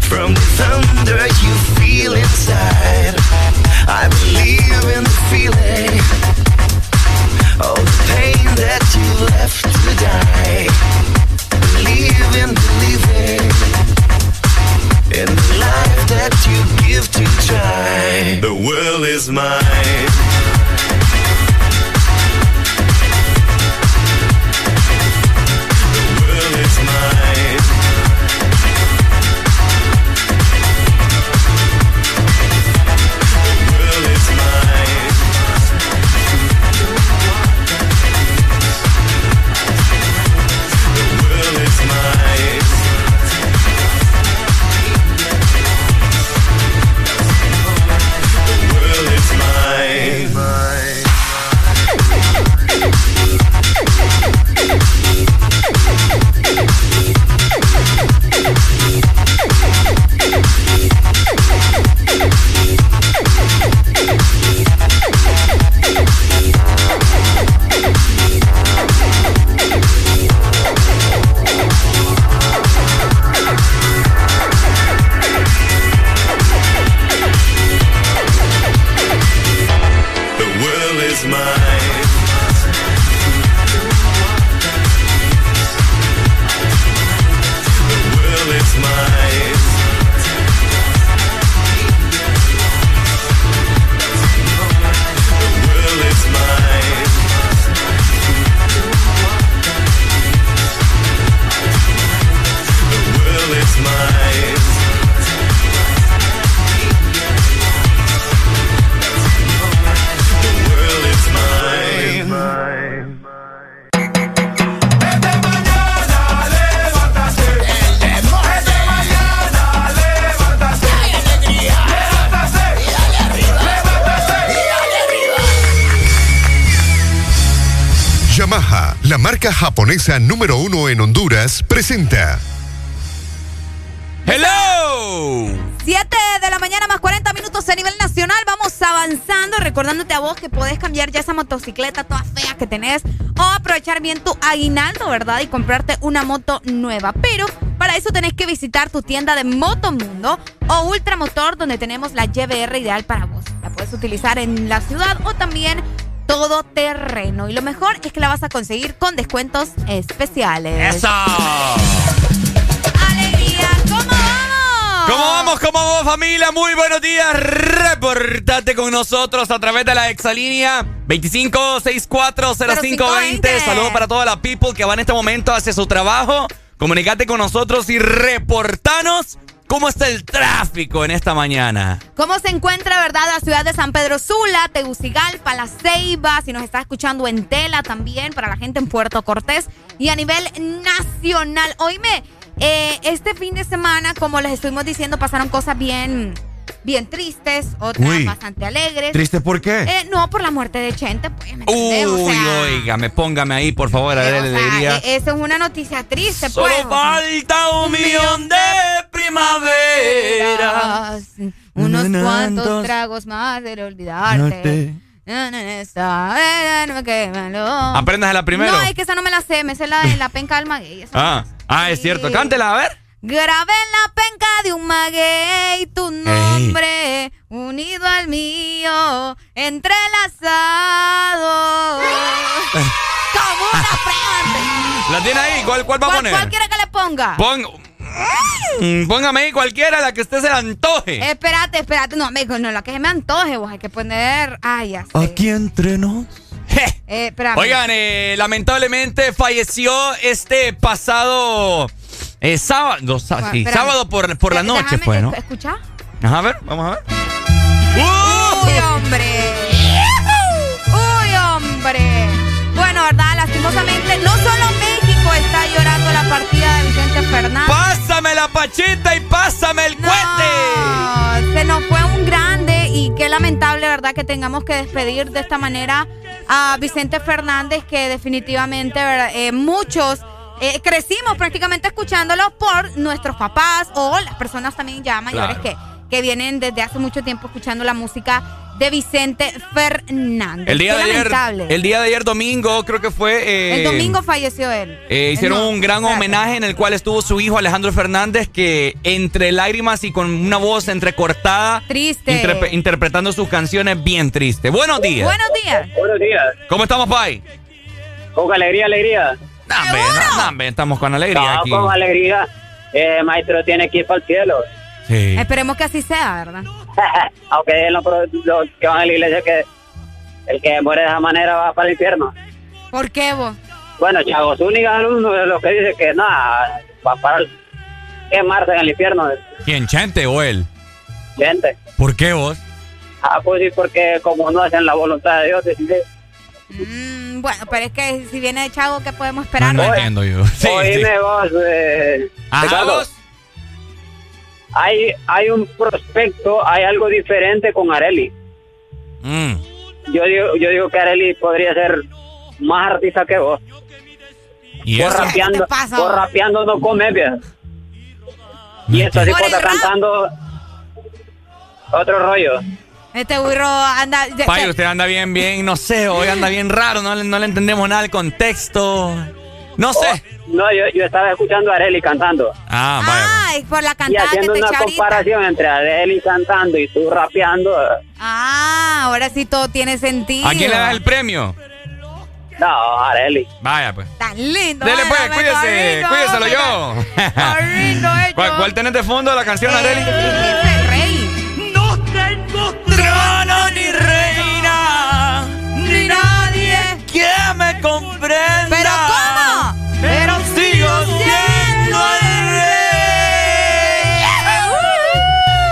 Speaker 35: From the thunder you feel inside. I believe in the feeling. All the pain that you left to die. Believe in believing. That you give to try. The world is mine.
Speaker 13: Japonesa número uno en Honduras, presenta
Speaker 2: ¡Hello!
Speaker 3: 7 de la mañana más 40 minutos a nivel nacional. Vamos avanzando, recordándote a vos que podés cambiar ya esa motocicleta toda fea que tenés o aprovechar bien tu aguinaldo, ¿verdad? Y comprarte una moto nueva. Pero para eso tenés que visitar tu tienda de Motomundo o Ultramotor, donde tenemos la YBR ideal para vos. La puedes utilizar en la ciudad o también todo terreno. Y lo mejor es que la vas a conseguir con descuentos especiales.
Speaker 2: ¡Eso!
Speaker 3: ¡Alegría! ¿Cómo vamos?
Speaker 2: ¿Cómo vamos? ¿Cómo vamos, familia? Muy buenos días. Reportate con nosotros a través de la exalínea 25640520. Saludos para toda la people que va en este momento hacia su trabajo. Comunicate con nosotros y reportanos cómo está el tráfico en esta mañana.
Speaker 3: ¿Cómo se encuentra, verdad, la ciudad de San Pedro Sula, Tegucigalpa, La Ceiba? Si nos está escuchando en Tela también, para la gente en Puerto Cortés y a nivel nacional. Oíme, eh, este fin de semana, como les estuvimos diciendo, pasaron cosas bien, bien tristes, otras
Speaker 2: Uy.
Speaker 3: bastante alegres.
Speaker 2: ¿Triste por qué?
Speaker 3: Eh, no, por la muerte de Chente, pues, ¿me
Speaker 2: Uy?
Speaker 3: O sea,
Speaker 2: oígame, póngame ahí, por favor, a ver, le
Speaker 3: sea,
Speaker 2: diría.
Speaker 3: eh, es una noticia triste,
Speaker 2: Solo
Speaker 3: pues.
Speaker 2: falta un millón de primavera.
Speaker 3: Unos cuantos tragos más de olvidarte. Na, esta, eh, no me quémalo.
Speaker 2: Apréndasela primero.
Speaker 3: No, es que esa no me la sé, me sé la de la penca esa
Speaker 2: Ah, ah, es cierto. Cántela, a ver.
Speaker 3: Grabé en la penca de un maguey tu nombre unido al mío, entrelazado.
Speaker 2: ¿La tiene ahí? ¿Cuál, cuál va a poner?
Speaker 3: ¿Cuál quiere que le ponga?
Speaker 2: Pon, Mm, póngame ahí cualquiera, la que usted se le antoje.
Speaker 3: Espérate, espérate. No, amigo, no, la que se me antoje, vos. Hay que poner. Ay, ya sé.
Speaker 2: Aquí entre nos.
Speaker 3: Eh.
Speaker 2: Oigan, eh, lamentablemente falleció este pasado eh, sábado, sí,
Speaker 3: espérame.
Speaker 2: sábado por, por la
Speaker 3: Eh,
Speaker 2: noche,
Speaker 3: déjame,
Speaker 2: pues, ¿no?
Speaker 3: escu- ¿Escucha?
Speaker 2: Ajá, a ver, vamos a ver.
Speaker 3: ¡Uy, hombre! ¡Uy, hombre! Bueno, ¿verdad? Lastimosamente, no solo México está llorando la partida de Vicente Fernández.
Speaker 2: ¡Pásame la pachita y pásame el
Speaker 3: cohete! Se nos fue un grande y qué lamentable, ¿verdad? Que tengamos que despedir de esta manera a Vicente Fernández, que definitivamente ¿verdad? Eh, muchos eh, crecimos prácticamente escuchándolo por nuestros papás o las personas también ya mayores
Speaker 2: Claro.
Speaker 3: que, que vienen desde hace mucho tiempo escuchando la música de Vicente Fernández.
Speaker 2: El día
Speaker 3: Qué
Speaker 2: de ayer, el día de ayer domingo, creo que fue. eh,
Speaker 3: El domingo falleció él.
Speaker 2: eh, hicieron
Speaker 3: No,
Speaker 2: un gran homenaje en el cual estuvo su hijo Alejandro Fernández, que entre lágrimas y con una voz entrecortada,
Speaker 3: Triste.
Speaker 2: interpre- interpretando sus canciones bien triste. Buenos días.
Speaker 3: Buenos días.
Speaker 36: Buenos días.
Speaker 2: ¿Cómo estamos, Pai?
Speaker 36: Con alegría, alegría.
Speaker 2: Nambe, no, nambe, estamos con alegría
Speaker 36: No,
Speaker 2: aquí.
Speaker 36: con alegría. Eh, maestro tiene que ir para el cielo.
Speaker 2: Sí.
Speaker 3: Esperemos que así sea, ¿verdad?
Speaker 36: Aunque los, que van a la iglesia que el que muere de esa manera va para el infierno.
Speaker 3: ¿Por qué vos?
Speaker 36: Bueno, Chavo Zúñiga es uno de los que dice que nada, va para quemarse en el infierno.
Speaker 2: ¿Quién, Chente o él?
Speaker 36: Gente.
Speaker 2: ¿Por qué vos?
Speaker 36: Ah, pues sí, porque como no hacen la voluntad de Dios, dice,
Speaker 3: Mm, bueno, pero es que si viene de Chavo, ¿qué podemos esperar?
Speaker 2: No entiendo yo. Sí,
Speaker 36: Oíme
Speaker 2: sí.
Speaker 36: vos, eh,
Speaker 2: Ajá,
Speaker 36: Ricardo,
Speaker 2: vos.
Speaker 36: Hay, hay un prospecto, hay algo diferente con Areli.
Speaker 2: Mm.
Speaker 36: Yo digo, yo digo que Areli podría ser más artista que vos.
Speaker 2: ¿Y
Speaker 36: vos
Speaker 2: eso?
Speaker 36: rapeando,
Speaker 3: ¿Qué te pasa,
Speaker 36: vos rapeando no comes, vieja. Y esto así cantando otro rollo.
Speaker 3: Este burro anda... de-
Speaker 2: Pai,
Speaker 3: de-
Speaker 2: usted anda bien, bien, no sé, hoy anda bien raro, no, le- no le entendemos nada del contexto. No sé.
Speaker 36: No, yo, yo estaba escuchando a Areli cantando.
Speaker 2: Ah, vaya.
Speaker 3: Ay, por la
Speaker 36: Y
Speaker 3: cantada que
Speaker 36: haciendo
Speaker 3: te
Speaker 36: una
Speaker 3: ahorita.
Speaker 36: comparación entre Areli cantando y tú rapeando. eh,
Speaker 3: Ah, ahora sí todo tiene sentido.
Speaker 2: ¿A quién le das el premio?
Speaker 36: No, Areli.
Speaker 2: Vaya, pues.
Speaker 3: Tan lindo.
Speaker 2: Dele, pues, cuídese, cuídeselo
Speaker 3: mira.
Speaker 2: yo.
Speaker 3: Está lindo hecho.
Speaker 2: ¿Cuál, cuál tenés de fondo de la canción, Areli?
Speaker 3: El rey.
Speaker 2: No tengo Ni
Speaker 3: nadie.
Speaker 2: que me comprenda.
Speaker 3: ¿Pero cómo?
Speaker 2: Pero sigo siendo el rey.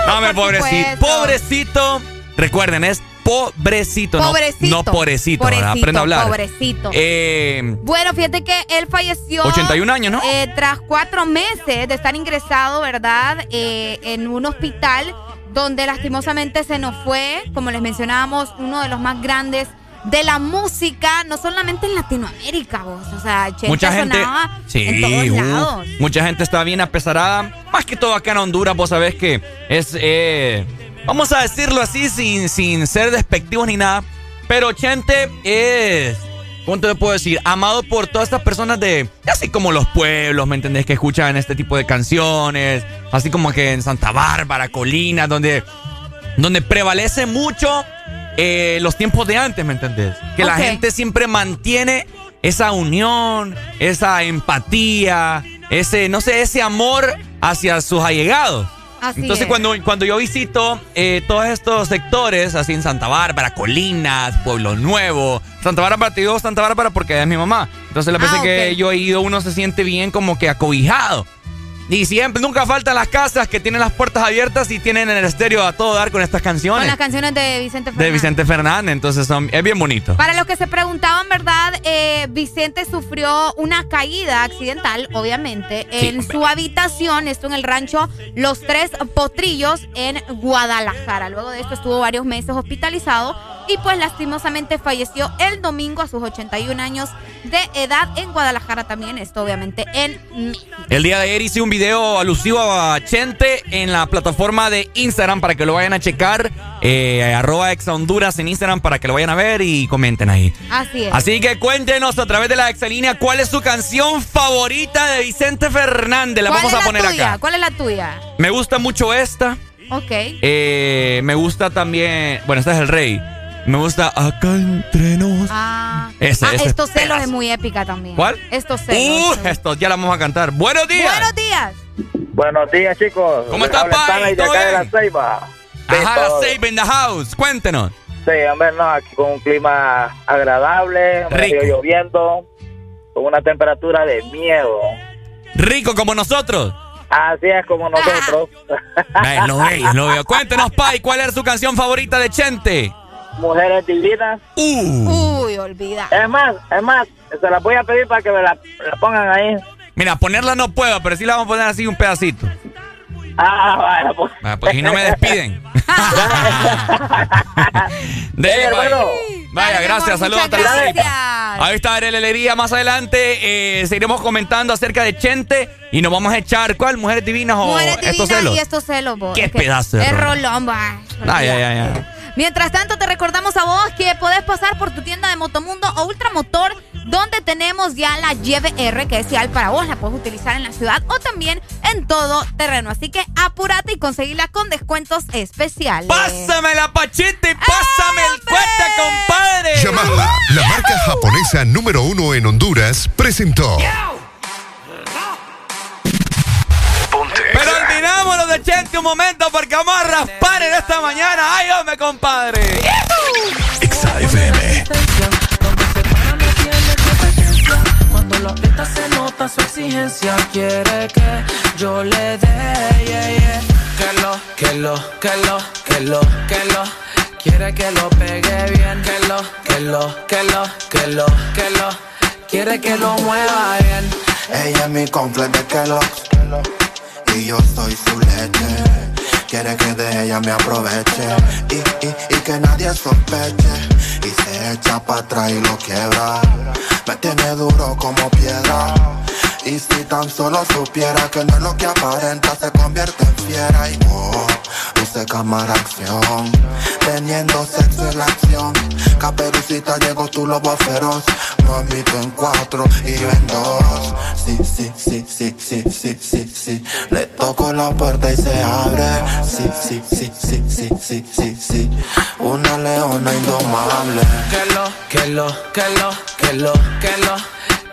Speaker 3: Por
Speaker 2: pobrecito. Pobrecito. Recuerden, es pobrecito,
Speaker 3: Pobrecito.
Speaker 2: no, pobrecito.
Speaker 3: Pobrecito,
Speaker 2: Aprenda a hablar.
Speaker 3: pobrecito.
Speaker 2: Eh,
Speaker 3: Bueno, fíjate que él falleció.
Speaker 2: 81 años, ¿no?
Speaker 3: eh, tras cuatro meses de estar ingresado, ¿verdad? Eh, en un hospital donde lastimosamente se nos fue, como les mencionábamos, uno de los más grandes de la música, no solamente en Latinoamérica, vos. O sea, Chente
Speaker 2: mucha gente.
Speaker 3: sonaba
Speaker 2: Sí,
Speaker 3: en todos
Speaker 2: uh,
Speaker 3: lados.
Speaker 2: mucha gente está bien apesarada. Más que todo acá en Honduras, vos sabés que es. eh, vamos a decirlo así, sin, sin ser despectivos ni nada. Pero Chente es. ¿Cómo te puedo decir? Amado por todas estas personas de. Así como los pueblos, ¿me entendés? Que escuchan este tipo de canciones. Así como que en Santa Bárbara, Colinas, donde. Donde prevalece mucho eh, los tiempos de antes, ¿me entendés? Que la gente siempre mantiene esa unión, esa empatía, ese, no sé, ese amor hacia sus allegados.
Speaker 3: Así
Speaker 2: Entonces
Speaker 3: es.
Speaker 2: cuando, cuando yo visito eh, todos estos sectores, así en Santa Bárbara, Colinas, Pueblo Nuevo, Santa Bárbara, te digo Santa Bárbara porque es mi mamá. Entonces la
Speaker 3: Ah,
Speaker 2: veces
Speaker 3: ok.
Speaker 2: que yo he ido uno se siente bien como que acobijado. Y siempre, nunca faltan las casas que tienen las puertas abiertas y tienen el estéreo a todo dar con estas
Speaker 3: Con
Speaker 2: canciones
Speaker 3: las canciones de Vicente Fernández.
Speaker 2: de Vicente Fernández. Entonces son, es bien bonito.
Speaker 3: Para los que se preguntaban, ¿verdad? Eh, Vicente sufrió una caída accidental, obviamente, en su habitación, esto en el rancho Los Tres Potrillos en Guadalajara. Luego de esto estuvo varios meses hospitalizado y pues lastimosamente falleció el domingo a sus 81 años de edad en Guadalajara también, esto obviamente en.
Speaker 2: El día de ayer hice un video alusivo a Chente en la plataforma de Instagram para que lo vayan a checar. Eh, arroba exa Honduras en Instagram para que lo vayan a ver y comenten ahí.
Speaker 3: Así es.
Speaker 2: Así que cuéntenos a través de la exalínea cuál es su canción favorita de Vicente Fernández. La
Speaker 3: ¿Cuál
Speaker 2: vamos a
Speaker 3: la
Speaker 2: poner
Speaker 3: tuya?
Speaker 2: acá.
Speaker 3: ¿Cuál es la tuya?
Speaker 2: Me gusta mucho esta.
Speaker 3: Ok.
Speaker 2: Eh, me gusta también. Bueno, esta es el rey. Me gusta acá entre nos.
Speaker 3: Ah,
Speaker 2: Ese,
Speaker 3: ah,
Speaker 2: ese
Speaker 3: estos celos
Speaker 2: pedazo.
Speaker 3: es muy épica también.
Speaker 2: ¿Cuál?
Speaker 3: Estos celos.
Speaker 2: Uh, esto ya la vamos a cantar. Buenos días.
Speaker 3: Buenos días.
Speaker 37: Buenos días, chicos.
Speaker 2: ¿Cómo está,
Speaker 37: Habla
Speaker 2: Pai?
Speaker 37: De
Speaker 2: ¿Todo
Speaker 37: acá de
Speaker 2: bien?
Speaker 37: la Ceiba.
Speaker 2: Ajá, la save in the house. Cuéntenos.
Speaker 37: Sí, hombre, no, aquí con un clima agradable, medio
Speaker 2: Rico.
Speaker 37: lloviendo, con una temperatura de miedo.
Speaker 2: Rico como nosotros.
Speaker 37: Así es como nosotros.
Speaker 2: Ay, lo veo, lo veo. Cuéntenos, Pai, ¿cuál es su canción favorita de Chente?
Speaker 37: Mujeres divinas.
Speaker 2: Uh.
Speaker 3: Uy, olvida.
Speaker 37: Es más, es más, se las voy a pedir para que me la, la pongan ahí.
Speaker 2: Mira, ponerla no puedo, pero sí la vamos a poner así un pedacito.
Speaker 37: Ah, bueno, pues.
Speaker 2: Ah, pues si no me despiden. Dele,
Speaker 37: hermano.
Speaker 2: Vaya, gracias, saludos la
Speaker 3: gracias.
Speaker 2: Ahí está Arely Alegría. Más adelante eh, seguiremos comentando acerca de Chente y nos vamos a echar, ¿cuál? ¿Mujeres divinas o
Speaker 3: Mujeres
Speaker 2: estos
Speaker 3: divinas
Speaker 2: celos?
Speaker 3: y estos celos, vos.
Speaker 2: Qué pedazo de
Speaker 3: Es rolón, va.
Speaker 2: Ay, ay, ay, ay.
Speaker 3: Mientras tanto, te recordamos a vos que podés pasar por tu tienda de Motomundo o Ultramotor, donde tenemos ya la YBR, que es ideal para vos. La puedes utilizar en la ciudad o también en todo terreno. Así que apúrate y conseguirla con descuentos especiales.
Speaker 2: Pásame la pachita y pásame el cuete, compadre.
Speaker 13: Yamaha, la marca japonesa número uno en Honduras, presentó
Speaker 2: olvidámonos de Chente un momento porque vamos a raspar en esta mañana. ¡Ay, hombre, compadre!
Speaker 7: XAFM.
Speaker 38: Cuando lo aprieta se nota su exigencia Quiere que yo le dé yeah, yeah. Que lo, que lo, que lo, que lo, que lo Quiere que lo pegue bien Que lo, que lo, que lo, que lo, que lo Quiere que lo mueva bien
Speaker 39: Ella es mi completo de Kellogg's Y yo soy su leche. Quiere que de ella me aproveche y, y, y que nadie sospeche. Y se echa para atrás y lo quiebra. Me tiene duro como piedra Y si tan solo supiera que no es lo que aparenta Se convierte en fiera y oh, luce cámara acción Teniendo sexo en la acción Caperucita llegó tu lobo feroz Mamito en cuatro y yo en dos Sí, sí, sí, sí, sí, sí, sí, sí Le toco la puerta y se abre Sí, sí, sí, sí, sí, sí, sí, sí Una leona indomable
Speaker 38: Que lo, que lo, que lo, que lo, que lo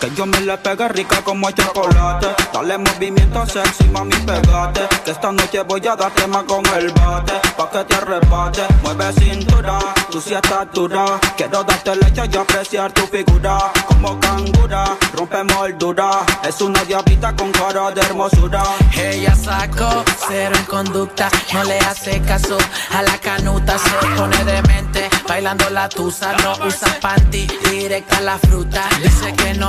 Speaker 40: que yo me le pegue rica como chocolate. Dale movimiento sexy, mami, pegate. Que esta noche voy a darte más con el bate. Pa' que te arrebate, mueve cintura, tú sí estás dura. Quiero darte leche y apreciar tu figura. Como cangura, rompe moldura. Es una diablita con cara de hermosura.
Speaker 38: Ella sacó cero en conducta, no le hace caso a la canuta, se pone demente, bailando la tusa, no usa panty, directa la fruta. Dice que no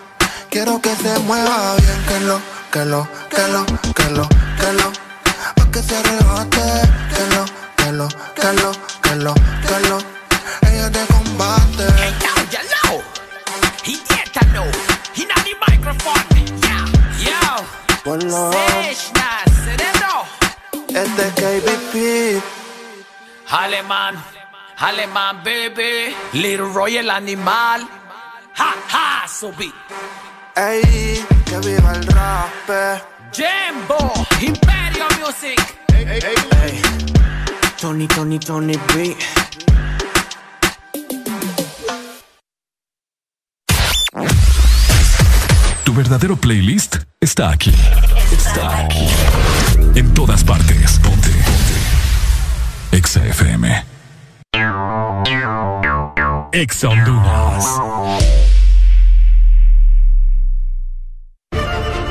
Speaker 39: Quiero que se mueva bien Que lo, que lo, que lo, que lo, que lo Pa' que se arrebate Que lo, que lo, que lo, que lo, que lo Ella de combate
Speaker 38: Idiétalo, inna the microphone, yeah, yo.
Speaker 39: Ponlo
Speaker 38: Seshna, cerebro.
Speaker 39: Este es KBP
Speaker 38: Alemán, alemán, baby. Little Royal animal. Ha, ha, subí.
Speaker 39: Ey, que viva el rap
Speaker 38: Jimbo, Imperio Music.
Speaker 40: Tony, Tony, Tony B.
Speaker 7: Tu verdadero playlist está aquí. Está aquí. En todas partes. Ponte. Ponte. Exa FM. Exa Honduras.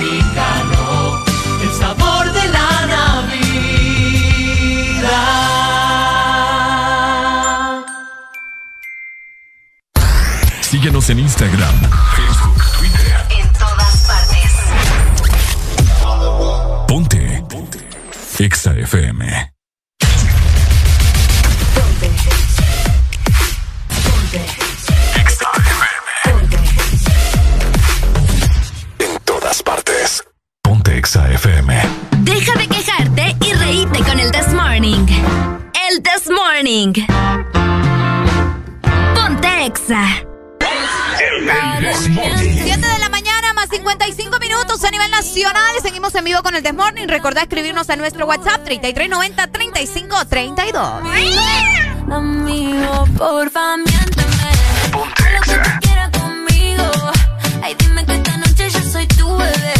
Speaker 22: americano,
Speaker 41: el sabor de la Navidad.
Speaker 16: Síguenos en Instagram, Facebook, Twitter.
Speaker 42: En todas
Speaker 16: partes. Ponte. Ponte. Exa FM. FM.
Speaker 12: Deja de quejarte y reíte con el This Morning. El This Morning. Ponte Exa.
Speaker 3: El 7 de la mañana más 55 minutos a nivel nacional. Seguimos en vivo con el This Morning. Recordá escribirnos a nuestro WhatsApp 3390 3532.
Speaker 22: Amigo, porfa, miénteme.
Speaker 16: Ponte Exa.
Speaker 22: conmigo. Ay, dime que esta noche yo soy tu bebé.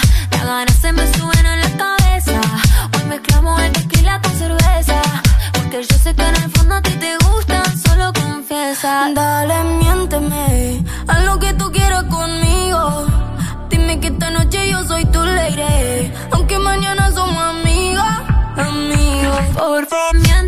Speaker 22: amigos.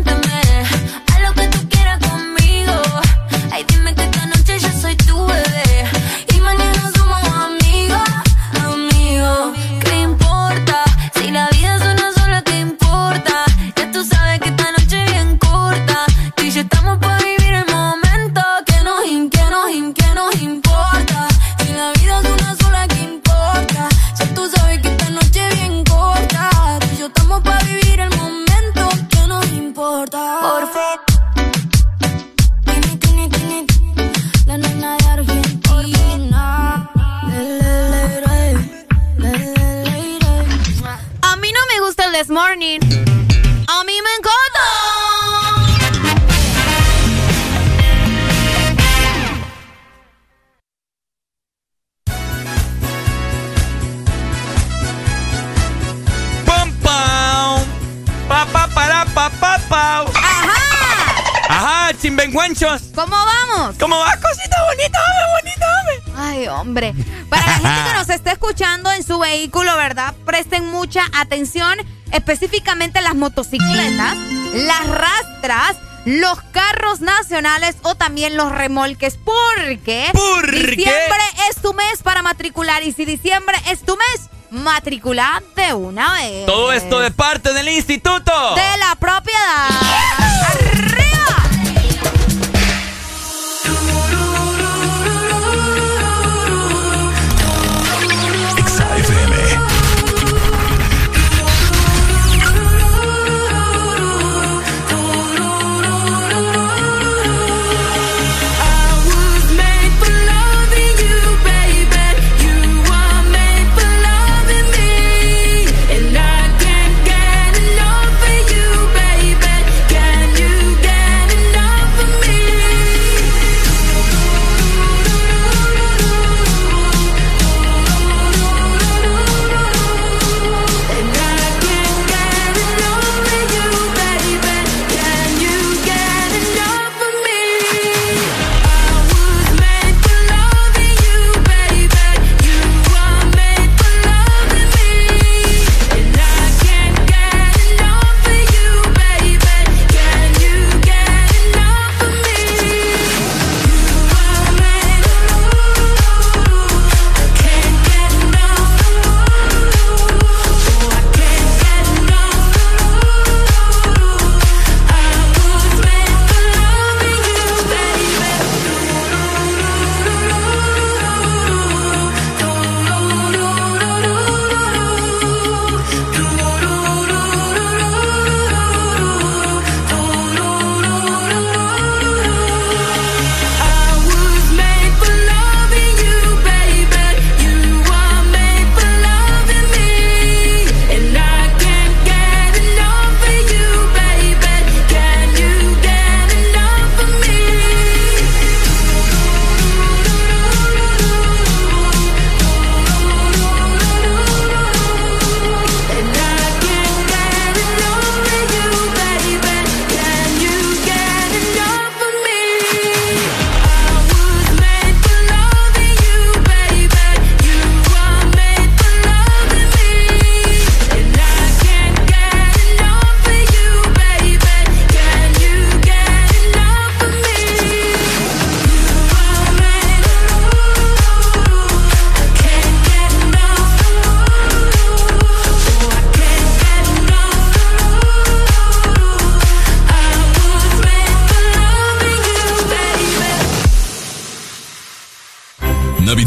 Speaker 2: Chimbenguanchos.
Speaker 24: ¿Cómo vamos?
Speaker 2: ¿Cómo va, cosita bonita, hombre, bonita, hombre?
Speaker 24: Ay, hombre. Para la gente que nos está escuchando en su vehículo, ¿verdad? Presten mucha atención, específicamente las motocicletas, las rastras, los carros nacionales o también los remolques. Porque
Speaker 2: ¿Por qué?
Speaker 24: diciembre es tu mes para matricular y si diciembre es tu mes, matricular de una vez.
Speaker 2: Todo esto de parte del instituto.
Speaker 24: de la propiedad. ¡Arriba!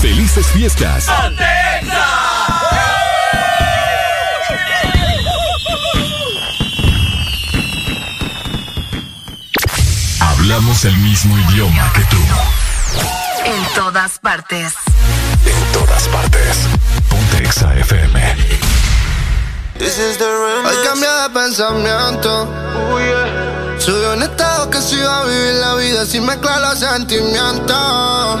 Speaker 7: ¡Felices fiestas! Hablamos el mismo idioma que tú.
Speaker 43: En todas partes.
Speaker 44: En todas partes. Ponte XAFM.
Speaker 41: Hoy cambié de pensamiento. Subió un estado que se iba a vivir la vida sin mezclar los sentimientos.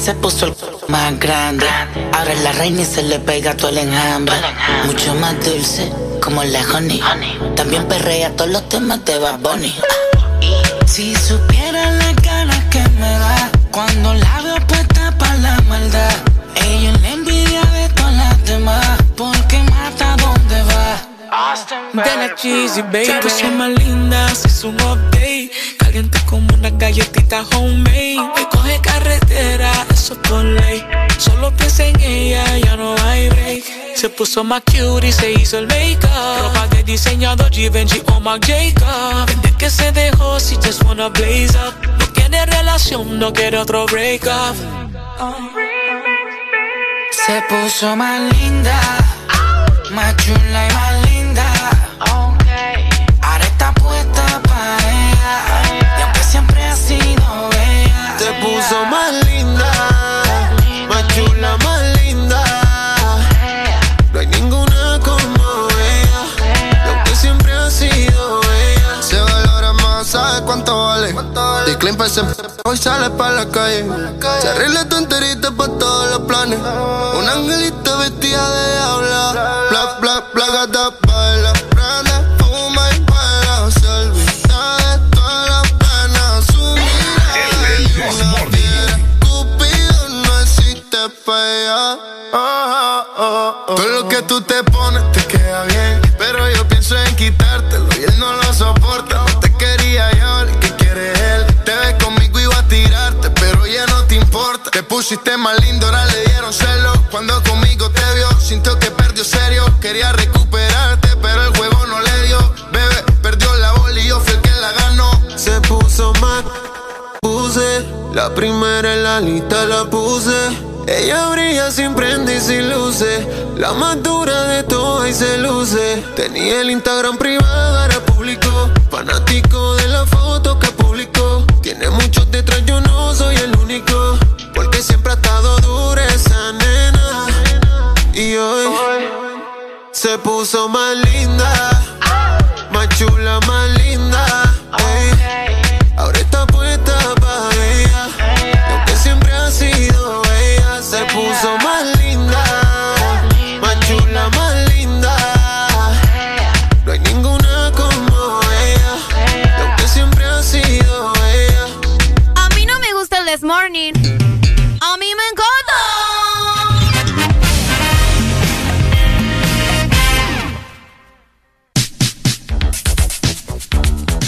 Speaker 41: se puso
Speaker 45: el más grande. Ahora la reina y se le pega todo el enjambre. Mucho más dulce, como la honey. También perrea todos los temas de Bad Si supiera la cara que me da cuando la veo puesta para la maldad. Ella es envidia de todas
Speaker 24: las demás, porque mata donde va. De la cheesy baby. Se más linda, se un update. Caliente como una galletita homemade. Me coge carretera, eso por ley. Solo piensa en ella, ya no hay break. Se puso más cute y se hizo el make-up. Ropa de diseñador Givenchy o Marc Jacob. Desde que se dejó, si just wanna blaze up. No tiene relación, no quiere otro break up.
Speaker 45: Se puso más linda, más chula y más linda.
Speaker 41: Puso más linda, más chula, más linda. No hay ninguna como ella, y aunque siempre ha sido ella. Se valora más, ¿sabes cuánto vale? Decline ese hoy sale pa' la calle. Se arregla tu enterita pa' todos los planes. Un angelito vestida de diabla. Bla, bla, bla, gata, te pones te queda bien. Pero yo pienso en quitártelo y él no lo soporta. No te quería yo, el que quiere él. Te ves conmigo iba a tirarte, pero ya no te importa. Te pusiste más lindo, ahora le dieron celo. Cuando conmigo te vio, sintió que perdió serio. Quería recuperarte, La primera en la lista la puse. Ella brilla sin prende y sin luces. La más dura de todas y se luce. Tenía el Instagram privado, ahora público. Fanático de la foto que publicó. Tiene muchos detrás, yo no soy el único. Porque siempre ha estado dura esa nena. Y hoy se puso más linda. Más chula, más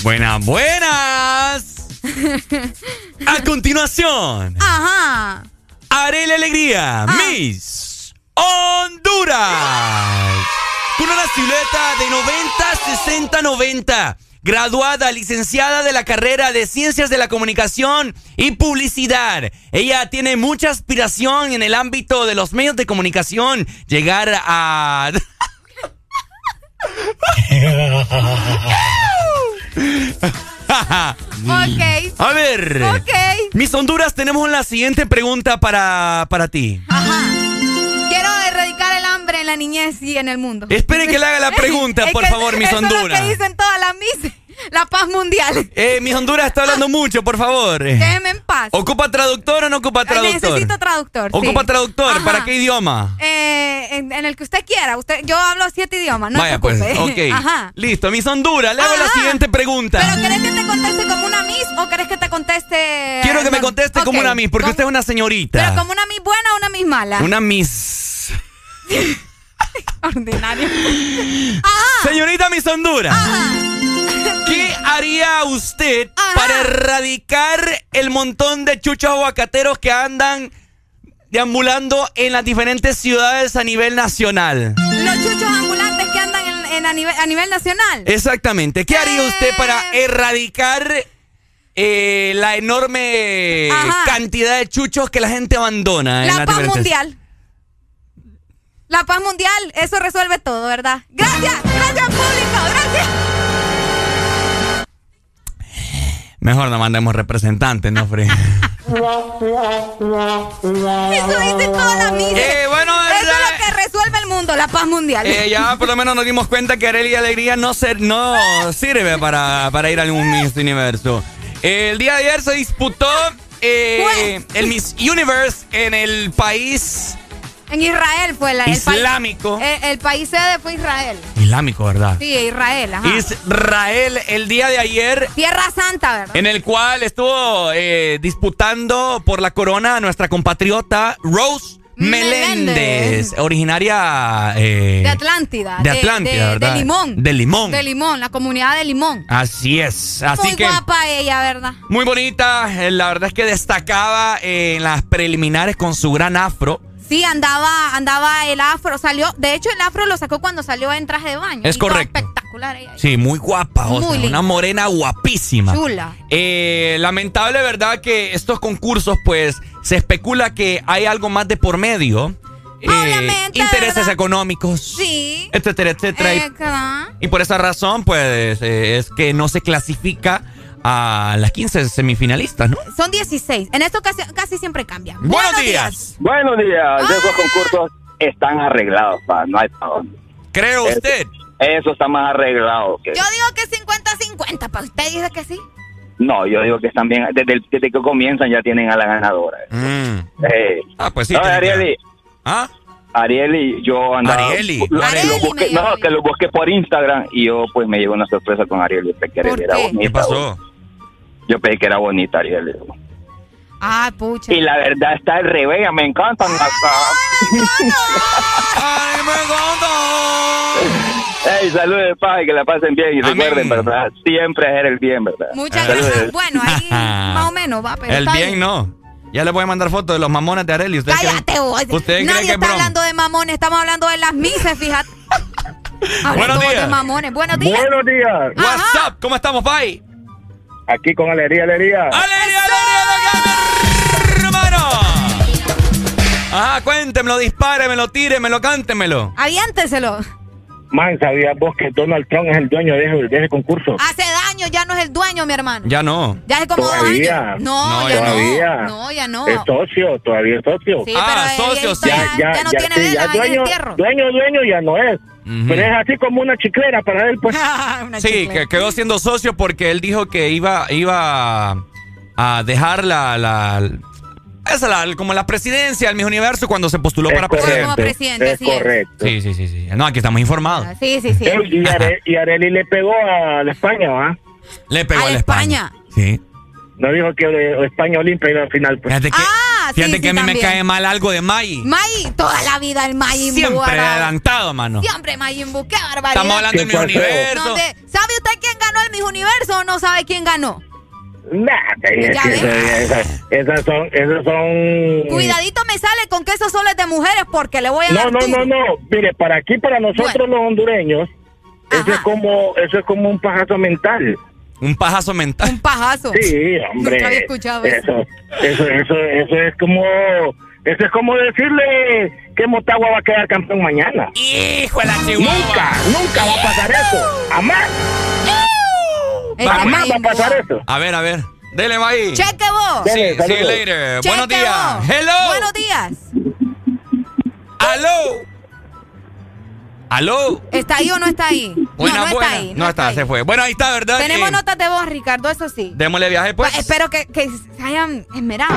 Speaker 2: Buenas, buenas. A continuación,
Speaker 3: Ajá.
Speaker 2: haré la alegría, Miss Honduras. Con una silueta de 90, 60, 90. Graduada, licenciada de la carrera de Ciencias de la Comunicación y Publicidad. Ella tiene mucha aspiración en el ámbito de los medios de comunicación. Llegar a...
Speaker 3: Ok.
Speaker 2: A ver.
Speaker 3: Ok.
Speaker 2: Miss Honduras, tenemos la siguiente pregunta para, para ti.
Speaker 3: Quiero erradicar el hambre en la niñez y en el mundo.
Speaker 2: Espere que le haga la pregunta, por favor,
Speaker 3: eso
Speaker 2: Honduras.
Speaker 3: Es lo que dicen todas las Miss. La paz mundial.
Speaker 2: Eh, Miss Honduras está hablando mucho, por favor.
Speaker 3: Déjeme en paz.
Speaker 2: ¿Ocupa traductor o no ocupa traductor?
Speaker 3: Necesito traductor. sí.
Speaker 2: ¿Ocupa traductor?
Speaker 3: Ajá.
Speaker 2: ¿Para qué idioma?
Speaker 3: Eh, en, en el que usted quiera. Usted, yo hablo siete idiomas, no
Speaker 2: Vaya,
Speaker 3: se
Speaker 2: pues, ok.
Speaker 3: Ajá.
Speaker 2: Listo, Miss Honduras, le hago la siguiente pregunta.
Speaker 3: ¿Pero querés que te conteste como una Miss o querés que te conteste...
Speaker 2: Quiero que me conteste como una Miss, porque usted es una señorita.
Speaker 3: ¿Pero como una Miss buena o una Miss mala?
Speaker 2: Una Miss.
Speaker 3: Ordinario.
Speaker 2: Señorita Miss Honduras. ¿Qué haría usted para erradicar el montón de chuchos aguacateros que andan deambulando en las diferentes ciudades a nivel nacional?
Speaker 3: Los chuchos ambulantes que andan en, en a, nivel, a nivel nacional.
Speaker 2: Exactamente. ¿Qué haría usted para erradicar eh, la enorme
Speaker 3: Ajá.
Speaker 2: cantidad de chuchos que la gente abandona? en
Speaker 3: La paz mundial. La paz mundial, eso resuelve todo, ¿verdad? Gracias, gracias público, gracias.
Speaker 2: Mejor no mandemos representantes, ¿no, Free?
Speaker 3: Eso dice toda la misa.
Speaker 2: Eh, bueno,
Speaker 3: eso es lo que resuelve el mundo, la paz mundial.
Speaker 2: Eh, ya por lo menos nos dimos cuenta que Arely Alegría no, ser, no sirve para, para ir a algún Miss Universo. El día de ayer se disputó eh, el Miss Universe en el país
Speaker 3: En Israel fue la, el
Speaker 2: Islámico.
Speaker 3: eh, el país sede fue Israel.
Speaker 2: islámico, ¿verdad?
Speaker 3: Sí, Israel, ajá.
Speaker 2: Israel el día de ayer
Speaker 3: Tierra Santa, ¿verdad?
Speaker 2: en el cual estuvo eh, disputando por la corona a nuestra compatriota Rose Meléndez, originaria eh,
Speaker 3: De Atlántida.
Speaker 2: de Atlántida,
Speaker 3: de,
Speaker 2: ¿verdad?
Speaker 3: De Limón.
Speaker 2: De Limón.
Speaker 3: De Limón, la comunidad de Limón.
Speaker 2: Así es. Así
Speaker 3: Muy
Speaker 2: que
Speaker 3: guapa ella, ¿verdad?
Speaker 2: muy bonita. eh, La verdad es que destacaba en las preliminares con su gran afro.
Speaker 3: Sí, andaba, andaba el afro, salió, de hecho el afro lo sacó cuando salió en traje de baño.
Speaker 2: Es correcto.
Speaker 3: espectacular ella.
Speaker 2: Sí, muy guapa, o
Speaker 3: Muy
Speaker 2: sea, una morena guapísima.
Speaker 3: Chula.
Speaker 2: Eh, lamentable, ¿verdad? Que estos concursos, pues, se especula que hay algo más de por medio. Eh,
Speaker 3: Obviamente,
Speaker 2: intereses
Speaker 3: ¿verdad?
Speaker 2: económicos.
Speaker 3: Sí.
Speaker 2: Etcétera, etcétera.
Speaker 3: Eh,
Speaker 2: y, por esa razón, pues, eh, es que no se clasifica a las 15 semifinalistas, ¿no?
Speaker 3: Son 16. En esto casi, casi siempre cambia.
Speaker 2: Buenos días.
Speaker 46: Buenos días. Esos concursos están arreglados, pa. No hay pa' dónde.
Speaker 2: ¿Cree usted?
Speaker 46: Eso está más arreglado. Que...
Speaker 3: Yo digo que 50-50, ¿para usted dice que sí?
Speaker 46: No, yo digo que están bien. Desde, el- desde que comienzan ya tienen a la ganadora. Eh,
Speaker 2: Ah, pues sí.
Speaker 46: no, Arieli.
Speaker 2: ¿Ah?
Speaker 46: Arieli, yo andaba.
Speaker 2: Arieli.
Speaker 46: lo- lo
Speaker 2: Arieli
Speaker 46: busqué- no, que lo busqué por Instagram y yo pues me llevé una sorpresa con Arieli. Era
Speaker 3: qué?
Speaker 46: bonita.
Speaker 2: ¿Qué pasó?
Speaker 46: Yo pensé que era bonita Arieli.
Speaker 3: Ah, pucha.
Speaker 46: Y la verdad está al revés, me encantan acá.
Speaker 2: ¡Ay, me
Speaker 46: Ey, saludos, pa, y que la pasen bien. Y
Speaker 2: Amén.
Speaker 46: recuerden, ¿verdad? Siempre hacer el bien, ¿verdad?
Speaker 3: Muchas
Speaker 46: Saludos.
Speaker 3: gracias. Bueno, ahí más o menos va, pero
Speaker 2: El bien no. Ya le voy a mandar fotos de los mamones de Areli. ¿Ustedes
Speaker 3: Cállate vos.
Speaker 2: ¿Ustedes
Speaker 3: Nadie
Speaker 2: creen que es
Speaker 3: está
Speaker 2: broma?
Speaker 3: hablando de mamones, estamos hablando de las mises, fíjate.
Speaker 2: Buenos días.
Speaker 3: de mamones. Buenos días.
Speaker 47: Buenos días.
Speaker 2: What's up? ¿Cómo estamos, Pai?
Speaker 47: Aquí con alegría, alegría.
Speaker 2: ¡Alegría, alegría, hermano! Ajá, cuéntemelo, dispáremelo, tíremelo, cántemelo.
Speaker 3: Aviénteselo.
Speaker 47: Man, ¿sabías vos que Donald Trump es el dueño de ese, de ese concurso?
Speaker 3: Hace daño, ya no es el dueño, mi hermano.
Speaker 2: Ya no.
Speaker 3: Ya es como dos
Speaker 47: Todavía.
Speaker 3: años. No,
Speaker 47: No,
Speaker 3: ya
Speaker 47: todavía.
Speaker 3: no. No, ya no.
Speaker 47: Es socio, todavía es socio.
Speaker 3: Sí, pero él- él ya, ya no tiene
Speaker 47: sí,
Speaker 3: vela
Speaker 47: ya dueño, dueño ya no es. Pero es así como una chiclera para él, pues.
Speaker 2: Sí, que quedó siendo socio porque él dijo que iba, iba a dejar la, la esa la, como la presidencia del Miss Universo cuando se postuló
Speaker 47: Es
Speaker 2: para presidente.
Speaker 3: Como presidente,
Speaker 47: es
Speaker 3: sí es.
Speaker 47: correcto.
Speaker 2: Sí, sí, sí, sí. No, aquí estamos informados.
Speaker 3: Sí, sí, sí.
Speaker 47: Ey, y, Are- y Areli le pegó a la España, ¿va?
Speaker 2: Le pegó
Speaker 3: A
Speaker 2: a la España. Sí.
Speaker 47: No dijo que eh, España Olimpia iba al final, pues.
Speaker 2: Fíjate que,
Speaker 3: Ah,
Speaker 2: fíjate
Speaker 3: sí,
Speaker 2: que a mí
Speaker 3: también.
Speaker 2: me cae mal algo de Mai.
Speaker 3: May, toda la vida el Mayimbu.
Speaker 2: Siempre adelantado, mano.
Speaker 3: Siempre Mayimbu, qué barbaridad.
Speaker 2: Estamos hablando del Miss Universo.
Speaker 3: ¿Dónde- ¿Sabe usted quién ganó el Miss Universo o no sabe quién ganó?
Speaker 47: Nah, es que esas, son, esas son.
Speaker 3: Cuidadito me sale con que eso solo es de mujeres porque le voy a
Speaker 47: No,
Speaker 3: dar
Speaker 47: no,
Speaker 3: duro.
Speaker 47: no, no. Mire, para aquí, para nosotros los hondureños, eso es como, eso es como un pajazo mental.
Speaker 2: Un pajazo mental.
Speaker 3: Un pajazo.
Speaker 47: Sí, hombre.
Speaker 3: Nunca había escuchado eso.
Speaker 47: Eso, eso, eso, eso es como, eso es como decirle que Motagua va a quedar campeón mañana.
Speaker 2: Hijo de la chihuahua.
Speaker 47: Nunca, nunca va a pasar eso. Jamás. Jamás va a pasar eso.
Speaker 2: A ver, a ver. Dele, Mai.
Speaker 3: Cheque vos.
Speaker 2: Sí,
Speaker 47: Dele,
Speaker 2: see you later.
Speaker 3: Cheque
Speaker 2: Buenos días.
Speaker 3: vos.
Speaker 2: Hello.
Speaker 3: Buenos días.
Speaker 2: Aló. Aló.
Speaker 3: ¿Está ahí o no está ahí?
Speaker 2: Buena,
Speaker 3: no, no
Speaker 2: buena.
Speaker 3: está ahí.
Speaker 2: no está, se fue. Bueno, ahí está, ¿verdad?
Speaker 3: Tenemos
Speaker 2: Eh,
Speaker 3: notas de voz, Ricardo, eso sí.
Speaker 2: Démosle viaje, pues.
Speaker 3: Espero que, que se hayan esmerado.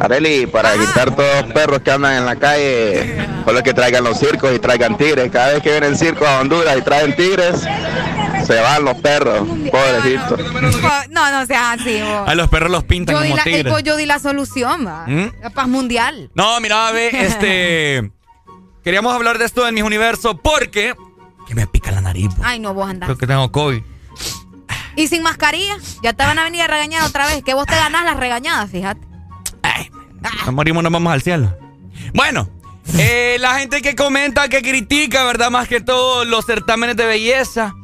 Speaker 48: Areli, para quitar todos los perros que andan en la calle, solo que traigan los circos y traigan tigres. Cada vez que vienen circos a Honduras y traen tigres, se van los perros, pobrecito.
Speaker 3: No, no seas así, vos.
Speaker 2: A los perros los pintan
Speaker 3: Yo di,
Speaker 2: como
Speaker 3: la, eh,
Speaker 2: tigres.
Speaker 3: pues yo di la solución, va.
Speaker 2: ¿Mm?
Speaker 3: La paz mundial.
Speaker 2: No, mira, ve, este. Queríamos hablar de esto en mis universo porque. Que me pica la nariz. bo.
Speaker 3: Ay, no, vos andás.
Speaker 2: Creo que tengo COVID.
Speaker 3: Y sin mascarilla, ya te van a venir a regañar otra vez. Que vos te ganás las regañadas, fíjate.
Speaker 2: Nos morimos, nos vamos al cielo. Bueno, eh, la gente que comenta, que critica, ¿verdad? Más que todo los certámenes de belleza.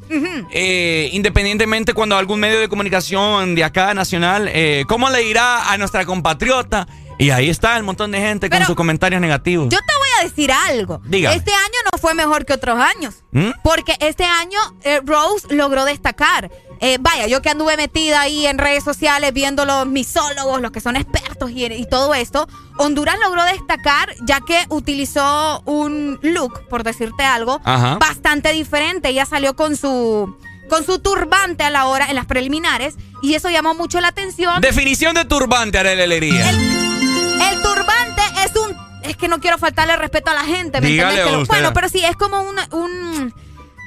Speaker 2: Eh, independientemente cuando algún medio de comunicación de acá nacional, eh, ¿cómo le irá a nuestra compatriota? Y ahí está el montón de gente con sus comentarios negativos.
Speaker 3: Yo te voy a decir algo.
Speaker 2: Dígame.
Speaker 3: Este año no fue mejor que otros años.
Speaker 2: ¿Mm?
Speaker 3: Porque este año eh, Rose logró destacar. Eh, vaya, yo que anduve metida ahí en redes sociales viendo los misólogos, los que son expertos y, y todo esto, Honduras logró destacar ya que utilizó un look, por decirte algo,
Speaker 2: Ajá.
Speaker 3: bastante diferente. Ella salió con su con su turbante a la hora en las preliminares y eso llamó mucho la atención.
Speaker 2: Definición de turbante, Arely Alegría.
Speaker 3: El es que no quiero faltarle respeto a la gente, ¿me
Speaker 2: Dígale
Speaker 3: entendés?
Speaker 2: Usted.
Speaker 3: bueno, pero sí, es como un. un